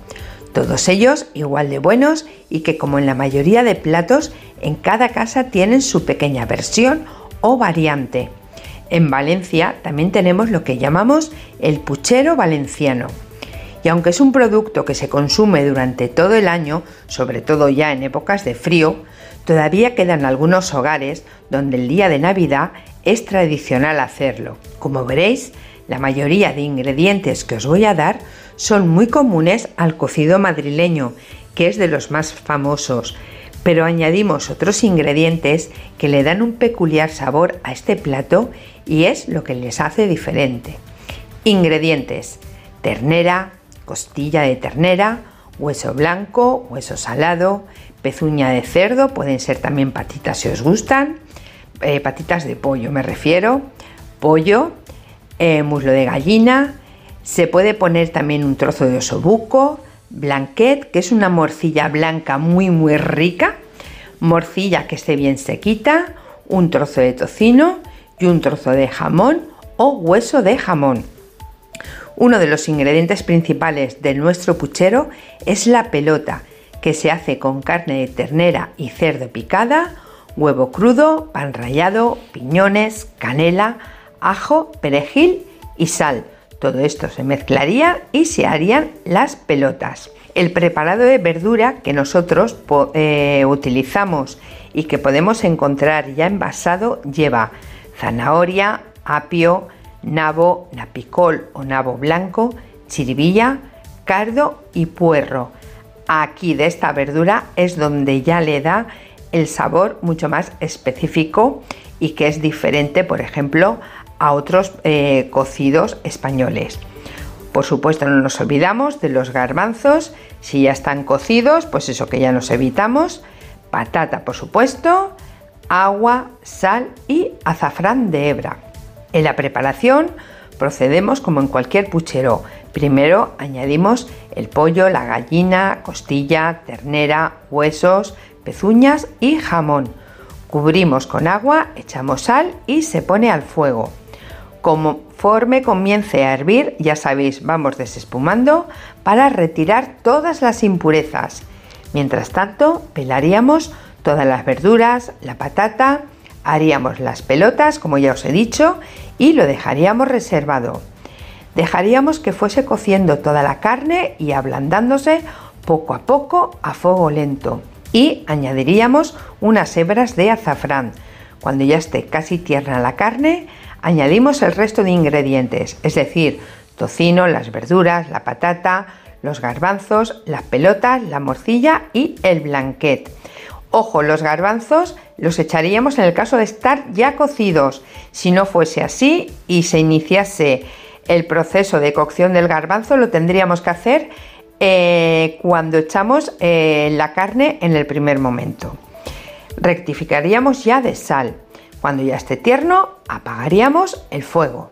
Todos ellos igual de buenos y que como en la mayoría de platos, en cada casa tienen su pequeña versión o variante. En Valencia también tenemos lo que llamamos el puchero valenciano. Y aunque es un producto que se consume durante todo el año, sobre todo ya en épocas de frío, todavía quedan algunos hogares donde el día de Navidad es tradicional hacerlo. Como veréis, la mayoría de ingredientes que os voy a dar son muy comunes al cocido madrileño, que es de los más famosos, pero añadimos otros ingredientes que le dan un peculiar sabor a este plato y es lo que les hace diferente. Ingredientes: ternera, costilla de ternera, hueso blanco, hueso salado, pezuña de cerdo, pueden ser también patitas si os gustan, eh, patitas de pollo me refiero, pollo, eh, muslo de gallina, se puede poner también un trozo de osobuco, blanquet, que es una morcilla blanca muy muy rica, morcilla que esté bien sequita, un trozo de tocino y un trozo de jamón o hueso de jamón. Uno de los ingredientes principales de nuestro puchero es la pelota, que se hace con carne de ternera y cerdo picada, huevo crudo, pan rallado, piñones, canela, ajo, perejil y sal. Todo esto se mezclaría y se harían las pelotas. El preparado de verdura que nosotros eh, utilizamos y que podemos encontrar ya envasado lleva zanahoria, apio, nabo, napicol o nabo blanco, chiribilla, cardo y puerro aquí de esta verdura es donde ya le da el sabor mucho más específico y que es diferente, por ejemplo, a otros eh, cocidos españoles. Por supuesto, no nos olvidamos de los garbanzos. Si ya están cocidos, pues eso que ya nos evitamos. Patata, por supuesto, agua, sal y azafrán de hebra. En la preparación procedemos como en cualquier puchero. Primero añadimos el pollo, la gallina, costilla, ternera, huesos, pezuñas y jamón. Cubrimos con agua, echamos sal y se pone al fuego. Conforme comience a hervir, ya sabéis, vamos desespumando para retirar todas las impurezas. Mientras tanto, pelaríamos todas las verduras, la patata, haríamos las pelotas, como ya os he dicho, y lo dejaríamos reservado. Dejaríamos que fuese cociendo toda la carne y ablandándose poco a poco a fuego lento. Y añadiríamos unas hebras de azafrán. Cuando ya esté casi tierna la carne, añadimos el resto de ingredientes, es decir, tocino, las verduras, la patata, los garbanzos, las pelotas, la morcilla y el blanquet. Ojo, los garbanzos los echaríamos en el caso de estar ya cocidos. Si no fuese así y se iniciase el proceso de cocción del garbanzo lo tendríamos que hacer eh, cuando echamos eh, la carne en el primer momento. Rectificaríamos ya de sal. Cuando ya esté tierno, apagaríamos el fuego.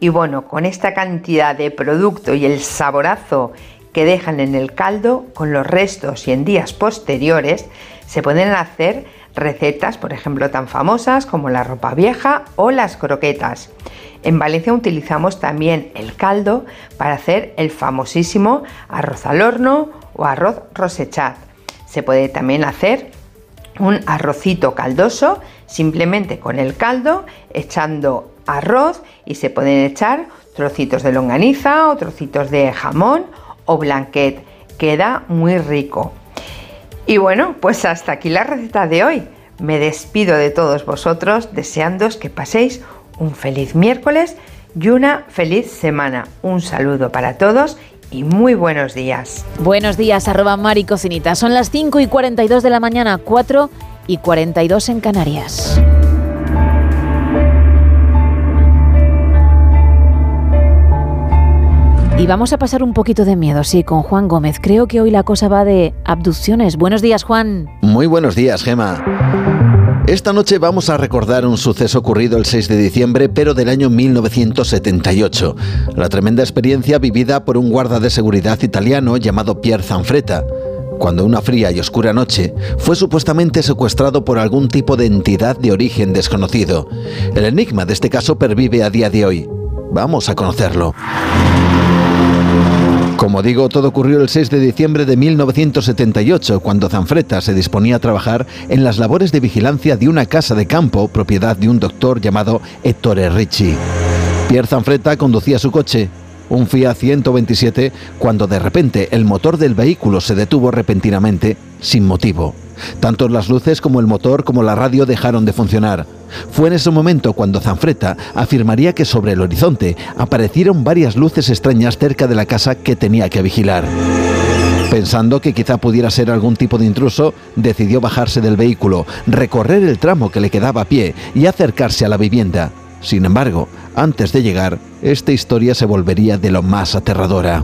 Y bueno, con esta cantidad de producto y el saborazo que dejan en el caldo, con los restos y en días posteriores, se pueden hacer recetas, por ejemplo, tan famosas como la ropa vieja o las croquetas. En Valencia utilizamos también el caldo para hacer el famosísimo arroz al horno o arroz rosechat. Se puede también hacer un arrocito caldoso simplemente con el caldo echando arroz y se pueden echar trocitos de longaniza o trocitos de jamón o blanquet. Queda muy rico. Y bueno, pues hasta aquí la receta de hoy. Me despido de todos vosotros deseándoos que paséis un feliz miércoles y una feliz semana. Un saludo para todos y muy buenos días. Buenos días, arroba Mari Cocinita. Son las 5 y 42 de la mañana, 4 y 42 en Canarias. Y vamos a pasar un poquito de miedo, sí, con Juan Gómez. Creo que hoy la cosa va de abducciones. Buenos días, Juan. Muy buenos días, Gema. Esta noche vamos a recordar un suceso ocurrido el 6 de diciembre, pero del año 1978. La tremenda experiencia vivida por un guarda de seguridad italiano llamado Pier Zanfretta cuando una fría y oscura noche fue supuestamente secuestrado por algún tipo de entidad de origen desconocido. El enigma de este caso pervive a día de hoy. Vamos a conocerlo. Como digo, todo ocurrió el 6 de diciembre de 1978, cuando Zanfretta se disponía a trabajar en las labores de vigilancia de una casa de campo, propiedad de un doctor llamado Ettore Ricci. Pierre Zanfretta conducía su coche, un Fiat 127, cuando de repente el motor del vehículo se detuvo repentinamente, sin motivo. Tanto las luces como el motor como la radio dejaron de funcionar. Fue en ese momento cuando Zanfretta afirmaría que sobre el horizonte aparecieron varias luces extrañas cerca de la casa que tenía que vigilar. Pensando que quizá pudiera ser algún tipo de intruso, decidió bajarse del vehículo, recorrer el tramo que le quedaba a pie y acercarse a la vivienda. Sin embargo, antes de llegar, esta historia se volvería de lo más aterradora.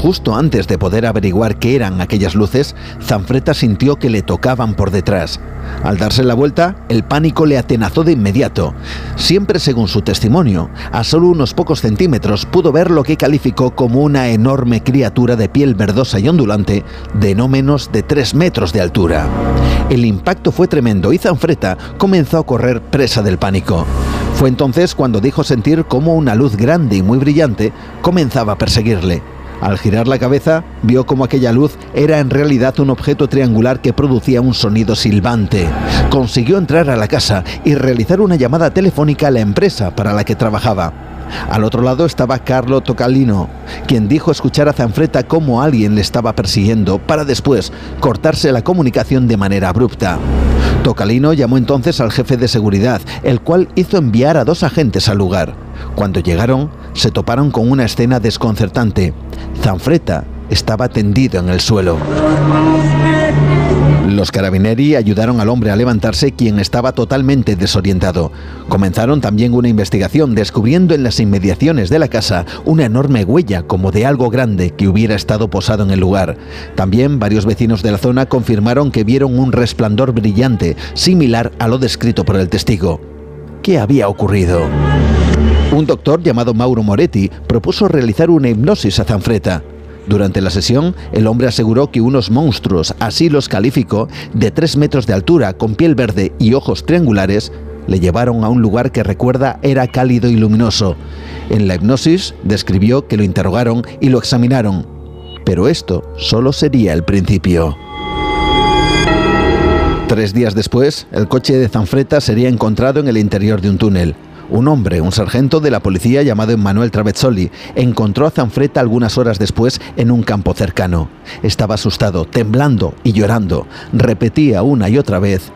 Justo antes de poder averiguar qué eran aquellas luces, Zanfretta sintió que le tocaban por detrás. Al darse la vuelta, el pánico le atenazó de inmediato. Siempre según su testimonio, a solo unos pocos centímetros pudo ver lo que calificó como una enorme criatura de piel verdosa y ondulante de no menos de 3 metros de altura. El impacto fue tremendo y Zanfretta comenzó a correr presa del pánico. Fue entonces cuando dijo sentir como una luz grande y muy brillante comenzaba a perseguirle. Al girar la cabeza, vio como aquella luz era en realidad un objeto triangular que producía un sonido silbante. Consiguió entrar a la casa y realizar una llamada telefónica a la empresa para la que trabajaba. Al otro lado estaba Carlo Tocalino, quien dijo escuchar a Zanfretta como alguien le estaba persiguiendo para después cortarse la comunicación de manera abrupta. Tocalino llamó entonces al jefe de seguridad, el cual hizo enviar a dos agentes al lugar. Cuando llegaron, se toparon con una escena desconcertante. Zanfretta estaba tendido en el suelo. Los carabineri ayudaron al hombre a levantarse, quien estaba totalmente desorientado. Comenzaron también una investigación, descubriendo en las inmediaciones de la casa una enorme huella como de algo grande que hubiera estado posado en el lugar. También varios vecinos de la zona confirmaron que vieron un resplandor brillante, similar a lo descrito por el testigo. ¿Qué había ocurrido? Un doctor llamado Mauro Moretti propuso realizar una hipnosis a Zanfretta. Durante la sesión, el hombre aseguró que unos monstruos, así los calificó, de 3 metros de altura, con piel verde y ojos triangulares, le llevaron a un lugar que recuerda era cálido y luminoso. En la hipnosis describió que lo interrogaron y lo examinaron. Pero esto solo sería el principio. Tres días después, el coche de Zanfretta sería encontrado en el interior de un túnel. Un hombre, un sargento de la policía llamado Emmanuel Travezzoli, encontró a Zanfretta algunas horas después en un campo cercano. Estaba asustado, temblando y llorando. Repetía una y otra vez,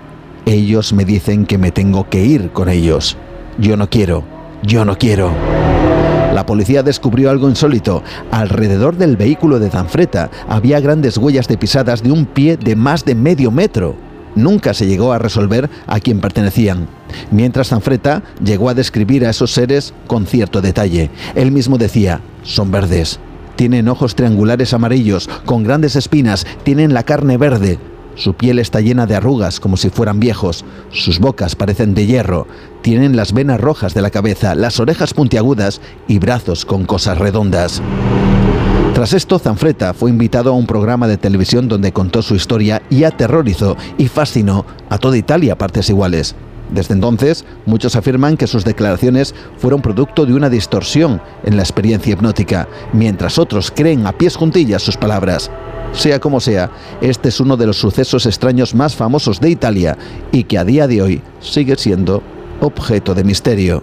ellos me dicen que me tengo que ir con ellos. Yo no quiero, yo no quiero. La policía descubrió algo insólito. Alrededor del vehículo de Zanfretta había grandes huellas de pisadas de un pie de más de medio metro. Nunca se llegó a resolver a quién pertenecían. Mientras Zanfretta llegó a describir a esos seres con cierto detalle. Él mismo decía, son verdes. Tienen ojos triangulares amarillos, con grandes espinas, tienen la carne verde. Su piel está llena de arrugas como si fueran viejos. Sus bocas parecen de hierro. Tienen las venas rojas de la cabeza, las orejas puntiagudas y brazos con cosas redondas. Tras esto, Zanfretta fue invitado a un programa de televisión donde contó su historia y aterrorizó y fascinó a toda Italia a partes iguales. Desde entonces, muchos afirman que sus declaraciones fueron producto de una distorsión en la experiencia hipnótica, mientras otros creen a pies juntillas sus palabras. Sea como sea, este es uno de los sucesos extraños más famosos de Italia y que a día de hoy sigue siendo objeto de misterio.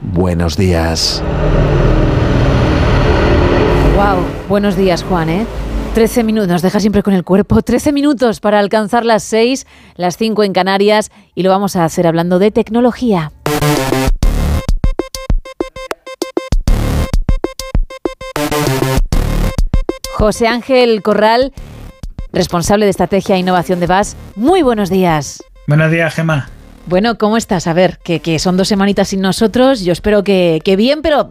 Buenos días. Wow, buenos días, Juan, ¿eh? 13 minutos, nos deja siempre con el cuerpo. 13 minutos para alcanzar las 6, las 5 en Canarias y lo vamos a hacer hablando de tecnología. José Ángel Corral, responsable de estrategia e innovación de VAS. Muy buenos días. Buenos días, Gemma. Bueno, ¿cómo estás? A ver, que, que son dos semanitas sin nosotros. Yo espero que, que bien, pero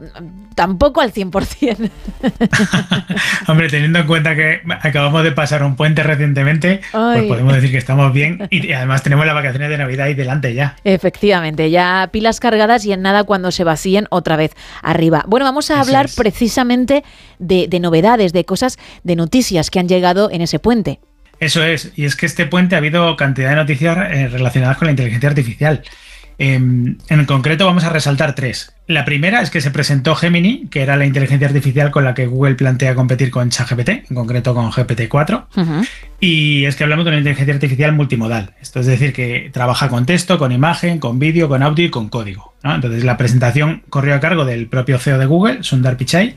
tampoco al 100%. Hombre, teniendo en cuenta que acabamos de pasar un puente recientemente, pues podemos decir que estamos bien y además tenemos las vacaciones de Navidad ahí delante ya. Efectivamente, ya pilas cargadas y en nada cuando se vacíen otra vez arriba. Bueno, vamos a hablar precisamente de, de novedades, de cosas, de noticias que han llegado en ese puente. Eso es, y es que este puente ha habido cantidad de noticias eh, relacionadas con la inteligencia artificial. Em, en concreto vamos a resaltar tres. La primera es que se presentó Gemini, que era la inteligencia artificial con la que Google plantea competir con ChatGPT, en concreto con GPT-4. Y es que hablamos de una inteligencia artificial multimodal. Esto es decir, que trabaja con texto, con imagen, con vídeo, con audio y con código. Entonces la presentación corrió a cargo del propio CEO de Google, Sundar Pichai,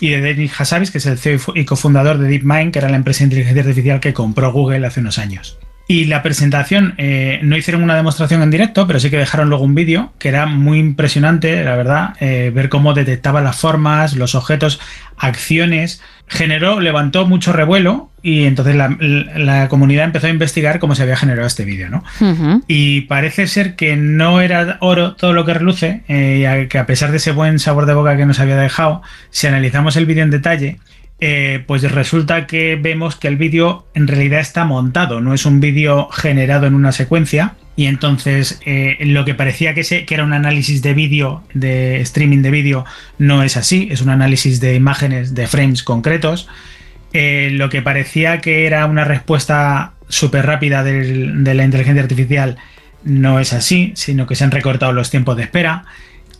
y de Denis Hassabis, que es el CEO y cofundador de DeepMind, que era la empresa de inteligencia artificial que compró Google hace unos años. Y la presentación, eh, no hicieron una demostración en directo, pero sí que dejaron luego un vídeo que era muy impresionante, la verdad, eh, ver cómo detectaba las formas, los objetos, acciones. Generó, levantó mucho revuelo y entonces la, comunidad empezó a investigar cómo se había generado este vídeo, ¿no? Y parece ser que no era oro todo lo que reluce, eh, que a pesar de ese buen sabor de boca que nos había dejado, si analizamos el vídeo en detalle, eh, pues resulta que vemos que el vídeo en realidad está montado, no es un vídeo generado en una secuencia. Y entonces eh, lo que parecía que, que, era un análisis de vídeo, de streaming de vídeo, no es así, es un análisis de imágenes, de frames concretos. Eh, lo que parecía que era una respuesta súper rápida de la inteligencia artificial no es así, sino que se han recortado los tiempos de espera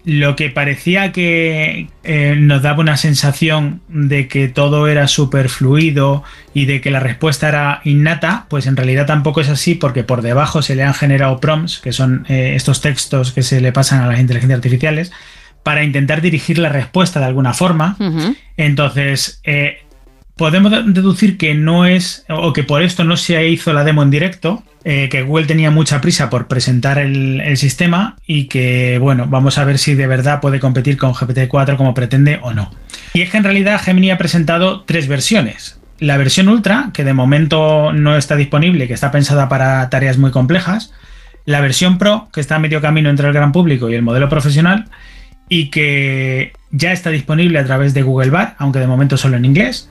lo que parecía que eh, nos daba una sensación de que todo era súper fluido y de que la respuesta era innata, pues en realidad tampoco es así porque por debajo se le han generado prompts, que son eh, estos textos que se le pasan a las inteligencias artificiales, para intentar dirigir la respuesta de alguna forma. Entonces, eh, podemos deducir que no es, o que por esto no se hizo la demo en directo, eh, que Google tenía mucha prisa por presentar el, sistema y que, bueno, vamos a ver si de verdad puede competir con GPT-4 como pretende o no. Y es que en realidad Gemini ha presentado tres versiones. La versión Ultra, que de momento no está disponible, que está pensada para tareas muy complejas. La versión Pro, que está a medio camino entre el gran público y el modelo profesional, y que ya está disponible a través de Google Bar, aunque de momento solo en inglés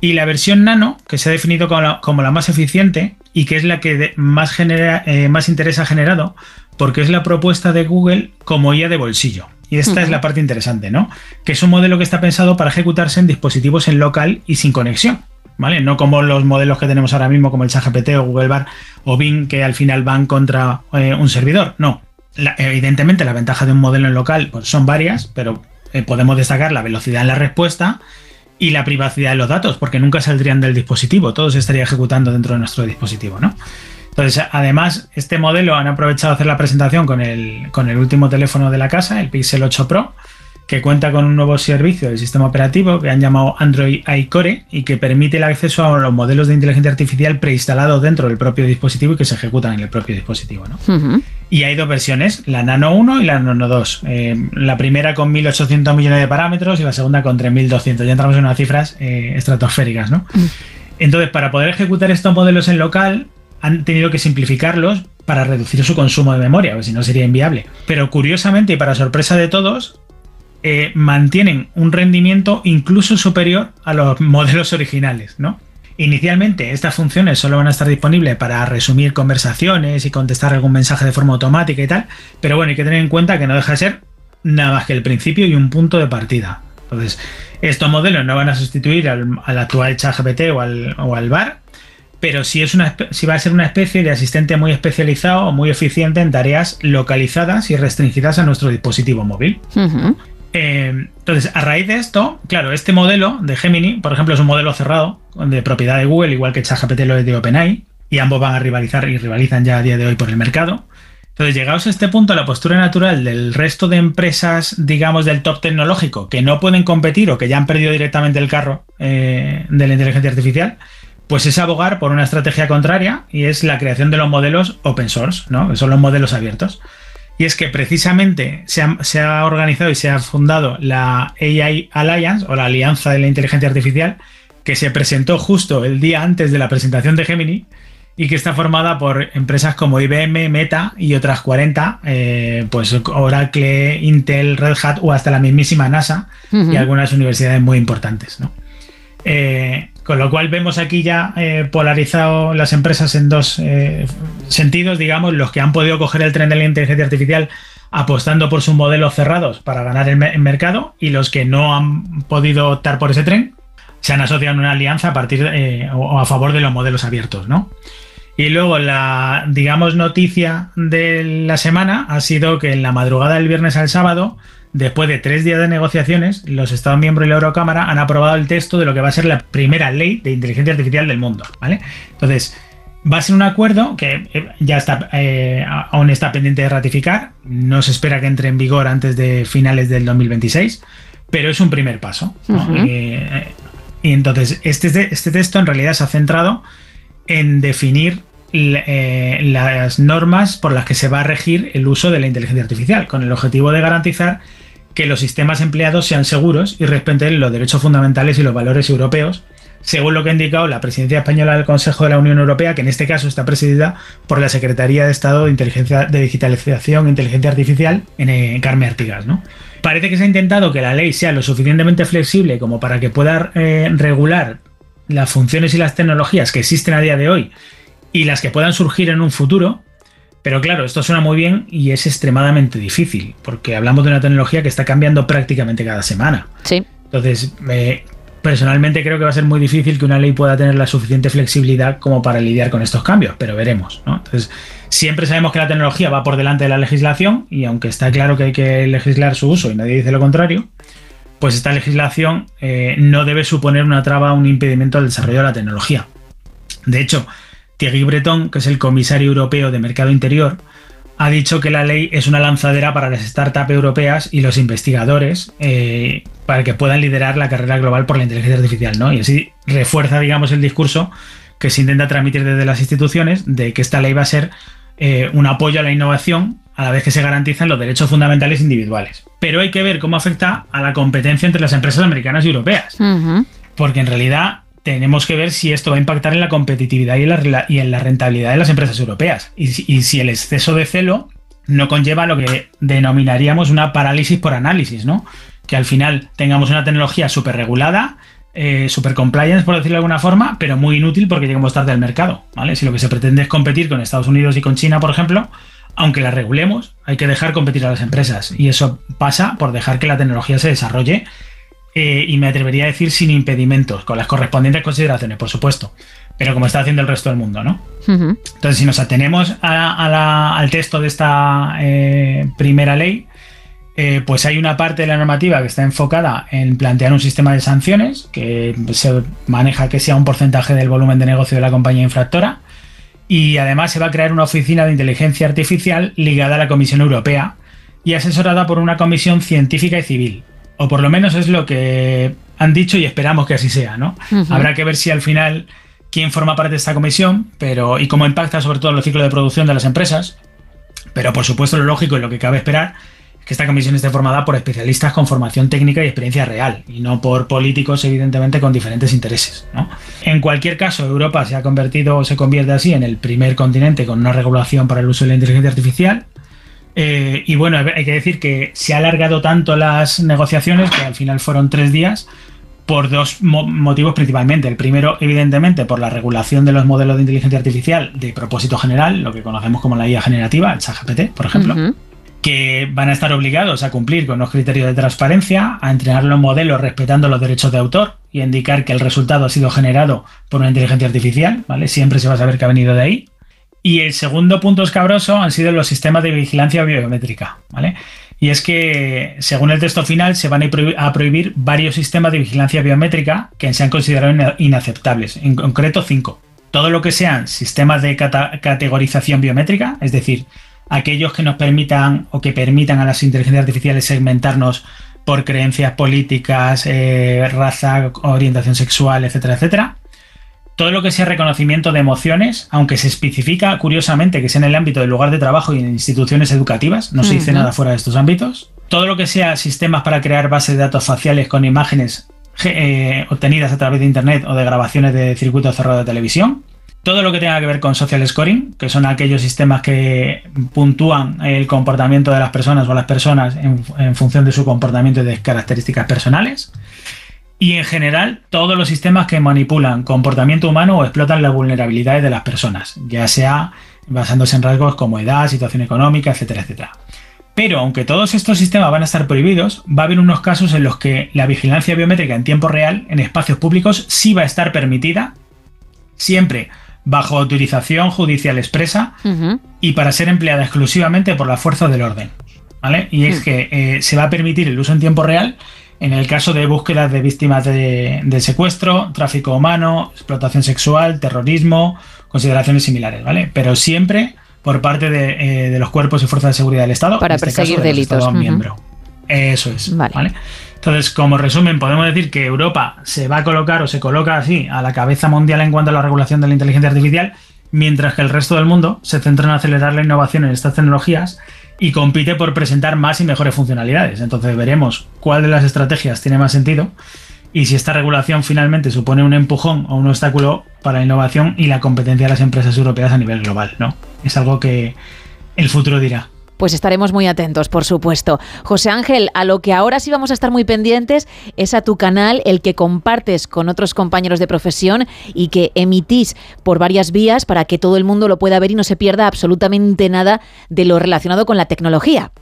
y la versión nano, que se ha definido como la, más eficiente y que es la que más, genera, eh, más interés ha generado, porque es la propuesta de Google como IA de bolsillo. Y esta es la parte interesante, ¿no? Que es un modelo que está pensado para ejecutarse en dispositivos en local y sin conexión, ¿vale? No como los modelos que tenemos ahora mismo, como el ChatGPT o Google Bar o Bing, que al final van contra eh, un servidor. No. evidentemente, la ventaja de un modelo en local pues, son varias, pero eh, podemos destacar la velocidad en la respuesta, y la privacidad de los datos, porque nunca saldrían del dispositivo, todo se estaría ejecutando dentro de nuestro dispositivo, ¿no? Entonces, además, este modelo han aprovechado hacer la presentación con el, con el último teléfono de la casa, el Pixel 8 Pro, que cuenta con un nuevo servicio del sistema operativo que han llamado Android iCore y que permite el acceso a los modelos de inteligencia artificial preinstalados dentro del propio dispositivo y que se ejecutan en el propio dispositivo. ¿no? Y hay dos versiones, la Nano 1 y la Nano 2. Eh, la primera con 1.800 millones de parámetros y la segunda con 3.200. Ya entramos en unas cifras eh, estratosféricas. ¿no? Entonces, para poder ejecutar estos modelos en local, han tenido que simplificarlos para reducir su consumo de memoria, porque si no sería inviable. Pero curiosamente y para sorpresa de todos, eh, mantienen un rendimiento incluso superior a los modelos originales, ¿no? Inicialmente estas funciones solo van a estar disponibles para resumir conversaciones y contestar algún mensaje de forma automática y tal, pero bueno, hay que tener en cuenta que no deja de ser nada más que el principio y un punto de partida. Entonces, estos modelos no van a sustituir al, actual ChatGPT o al, o al VAR, pero sí, es una, va a ser una especie de asistente muy especializado o muy eficiente en tareas localizadas y restringidas a nuestro dispositivo móvil. Eh, entonces, a raíz de esto, claro, este modelo de Gemini, por ejemplo, es un modelo cerrado de propiedad de Google, igual que ChatGPT lo es de OpenAI, y ambos van a rivalizar y rivalizan ya a día de hoy por el mercado. Entonces, llegados a este punto, la postura natural del resto de empresas, digamos, del top tecnológico, que no pueden competir o que ya han perdido directamente el carro eh, de la inteligencia artificial, pues es abogar por una estrategia contraria y es la creación de los modelos open source, ¿no? Que son los modelos abiertos. Y es que precisamente se ha, organizado y se ha fundado la AI Alliance o la Alianza de la Inteligencia Artificial, que se presentó justo el día antes de la presentación de Gemini y que está formada por empresas como IBM, Meta y otras 40, eh, pues Oracle, Intel, Red Hat o hasta la mismísima NASA y algunas universidades muy importantes. ¿no? Eh, con lo cual vemos aquí ya eh, polarizado las empresas en dos eh, sentidos, digamos, los que han podido coger el tren de la inteligencia artificial apostando por sus modelos cerrados para ganar el, mercado y los que no han podido optar por ese tren se han asociado en una alianza a partir o a favor de los modelos abiertos, ¿no? Y luego la, digamos, noticia de la semana ha sido que en la madrugada del viernes al sábado, después de tres días de negociaciones, los Estados miembros y la Eurocámara han aprobado el texto de lo que va a ser la primera ley de inteligencia artificial del mundo, ¿vale? Entonces, va a ser un acuerdo que eh, ya está, eh, aún está pendiente de ratificar. No se espera que entre en vigor antes de finales del 2026, pero es un primer paso. Eh, y entonces, este, este texto en realidad se ha centrado en definir eh, las normas por las que se va a regir el uso de la inteligencia artificial, con el objetivo de garantizar que los sistemas empleados sean seguros y respeten los derechos fundamentales y los valores europeos, según lo que ha indicado la presidencia española del Consejo de la Unión Europea, que en este caso está presidida por la Secretaría de Estado de Inteligencia de Digitalización e Inteligencia Artificial, en eh, Carmen Artigas, ¿no? Parece que se ha intentado que la ley sea lo suficientemente flexible como para que pueda eh, regular las funciones y las tecnologías que existen a día de hoy y las que puedan surgir en un futuro. Pero claro, esto suena muy bien y es extremadamente difícil, porque hablamos de una tecnología que está cambiando prácticamente cada semana. Sí. Entonces, personalmente creo que va a ser muy difícil que una ley pueda tener la suficiente flexibilidad como para lidiar con estos cambios, pero veremos. Entonces, siempre sabemos que la tecnología va por delante de la legislación y aunque está claro que hay que legislar su uso y nadie dice lo contrario, pues esta legislación eh, no debe suponer una traba o un impedimento al desarrollo de la tecnología. De hecho, Thierry Breton, que es el comisario europeo de Mercado Interior, ha dicho que la ley es una lanzadera para las startups europeas y los investigadores eh, para que puedan liderar la carrera global por la inteligencia artificial, ¿no? Y así refuerza, digamos, el discurso que se intenta transmitir desde las instituciones de que esta ley va a ser eh, un apoyo a la innovación a la vez que se garantizan los derechos fundamentales individuales. Pero hay que ver cómo afecta a la competencia entre las empresas americanas y europeas. Porque en realidad tenemos que ver si esto va a impactar en la competitividad y en la, rentabilidad de las empresas europeas. Y si, el exceso de celo no conlleva lo que denominaríamos una parálisis por análisis, ¿no? Que al final tengamos una tecnología súper regulada, eh, super compliance, por decirlo de alguna forma, pero muy inútil porque llegamos tarde al mercado, ¿vale? Si lo que se pretende es competir con Estados Unidos y con China, por ejemplo, aunque la regulemos, hay que dejar competir a las empresas. Y eso pasa por dejar que la tecnología se desarrolle eh, y me atrevería a decir sin impedimentos, con las correspondientes consideraciones, por supuesto, pero como está haciendo el resto del mundo, ¿no? Entonces, si nos atenemos al texto de esta eh, primera ley, eh, pues hay una parte de la normativa que está enfocada en plantear un sistema de sanciones que se maneja que sea un porcentaje del volumen de negocio de la compañía infractora y además se va a crear una oficina de inteligencia artificial ligada a la Comisión Europea y asesorada por una comisión científica y civil. O por lo menos es lo que han dicho y esperamos que así sea, ¿no? Habrá que ver si al final quién forma parte de esta comisión pero, y cómo impacta sobre todo en los ciclos de producción de las empresas. Pero por supuesto lo lógico y lo que cabe esperar que esta comisión esté formada por especialistas con formación técnica y experiencia real, y no por políticos, evidentemente, con diferentes intereses. En cualquier caso, Europa se ha convertido o se convierte así en el primer continente con una regulación para el uso de la inteligencia artificial. Eh, y bueno, hay que decir que se ha alargado tanto las negociaciones, que al final fueron tres días, por dos motivos principalmente. El primero, evidentemente, por la regulación de los modelos de inteligencia artificial de propósito general, lo que conocemos como la IA generativa, el ChatGPT, por ejemplo que van a estar obligados a cumplir con los criterios de transparencia, a entrenar los modelos respetando los derechos de autor y a indicar que el resultado ha sido generado por una inteligencia artificial, ¿vale? Siempre se va a saber que ha venido de ahí. Y el segundo punto escabroso han sido los sistemas de vigilancia biométrica, ¿vale? Y es que, según el texto final, se van a prohibir varios sistemas de vigilancia biométrica que se han considerado inaceptables, en concreto cinco. Todo lo que sean sistemas de categorización biométrica, es decir, aquellos que nos permitan o que permitan a las inteligencias artificiales segmentarnos por creencias políticas, eh, raza, orientación sexual, etcétera, etcétera. Todo lo que sea reconocimiento de emociones, aunque se especifica curiosamente que sea en el ámbito del lugar de trabajo y en instituciones educativas, no se dice nada fuera de estos ámbitos. Todo lo que sea sistemas para crear bases de datos faciales con imágenes eh, obtenidas a través de Internet o de grabaciones de circuito cerrado de televisión todo lo que tenga que ver con social scoring, que son aquellos sistemas que puntúan el comportamiento de las personas o las personas en, función de su comportamiento y de características personales. Y en general, todos los sistemas que manipulan comportamiento humano o explotan las vulnerabilidades de las personas, ya sea basándose en rasgos como edad, situación económica, etcétera, etcétera. Pero aunque todos estos sistemas van a estar prohibidos, va a haber unos casos en los que la vigilancia biométrica en tiempo real en espacios públicos sí va a estar permitida, siempre bajo autorización judicial expresa y para ser empleada exclusivamente por la fuerza del orden. ¿vale? Y es que eh, se va a permitir el uso en tiempo real en el caso de búsquedas de víctimas de, secuestro, tráfico humano, explotación sexual, terrorismo, consideraciones similares, ¿vale? Pero siempre por parte de, eh, los cuerpos y fuerzas de seguridad del Estado. Para este perseguir delitos. miembro. Eso es. Vale. Entonces, como resumen, podemos decir que Europa se va a colocar o se coloca así a la cabeza mundial en cuanto a la regulación de la inteligencia artificial, mientras que el resto del mundo se centra en acelerar la innovación en estas tecnologías y compite por presentar más y mejores funcionalidades. Entonces veremos cuál de las estrategias tiene más sentido y si esta regulación finalmente supone un empujón o un obstáculo para la innovación y la competencia de las empresas europeas a nivel global, ¿no? Es algo que el futuro dirá. Pues estaremos muy atentos, por supuesto. José Ángel, a lo que ahora sí vamos a estar muy pendientes es a tu canal, el que compartes con otros compañeros de profesión y que emitís por varias vías para que todo el mundo lo pueda ver y no se pierda absolutamente nada de lo relacionado con la tecnología.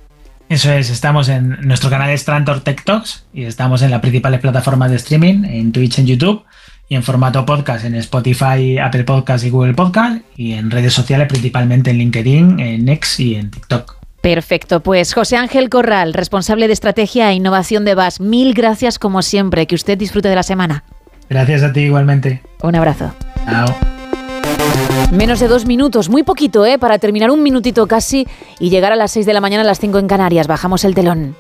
Eso es, estamos en nuestro canal es Trantor Tech Talks y estamos en las principales plataformas de streaming, en Twitch, en YouTube y en formato podcast en Spotify, Apple Podcast y Google Podcast y en redes sociales principalmente en LinkedIn, en X y en TikTok. Perfecto, pues José Ángel Corral, responsable de estrategia e innovación de VAS, mil gracias como siempre, que usted disfrute de la semana. Gracias a ti igualmente. Un abrazo. Chao. Menos de dos minutos, muy poquito, ¿eh? Para terminar un minutito casi y llegar a las seis de la mañana a las cinco en Canarias. Bajamos el telón.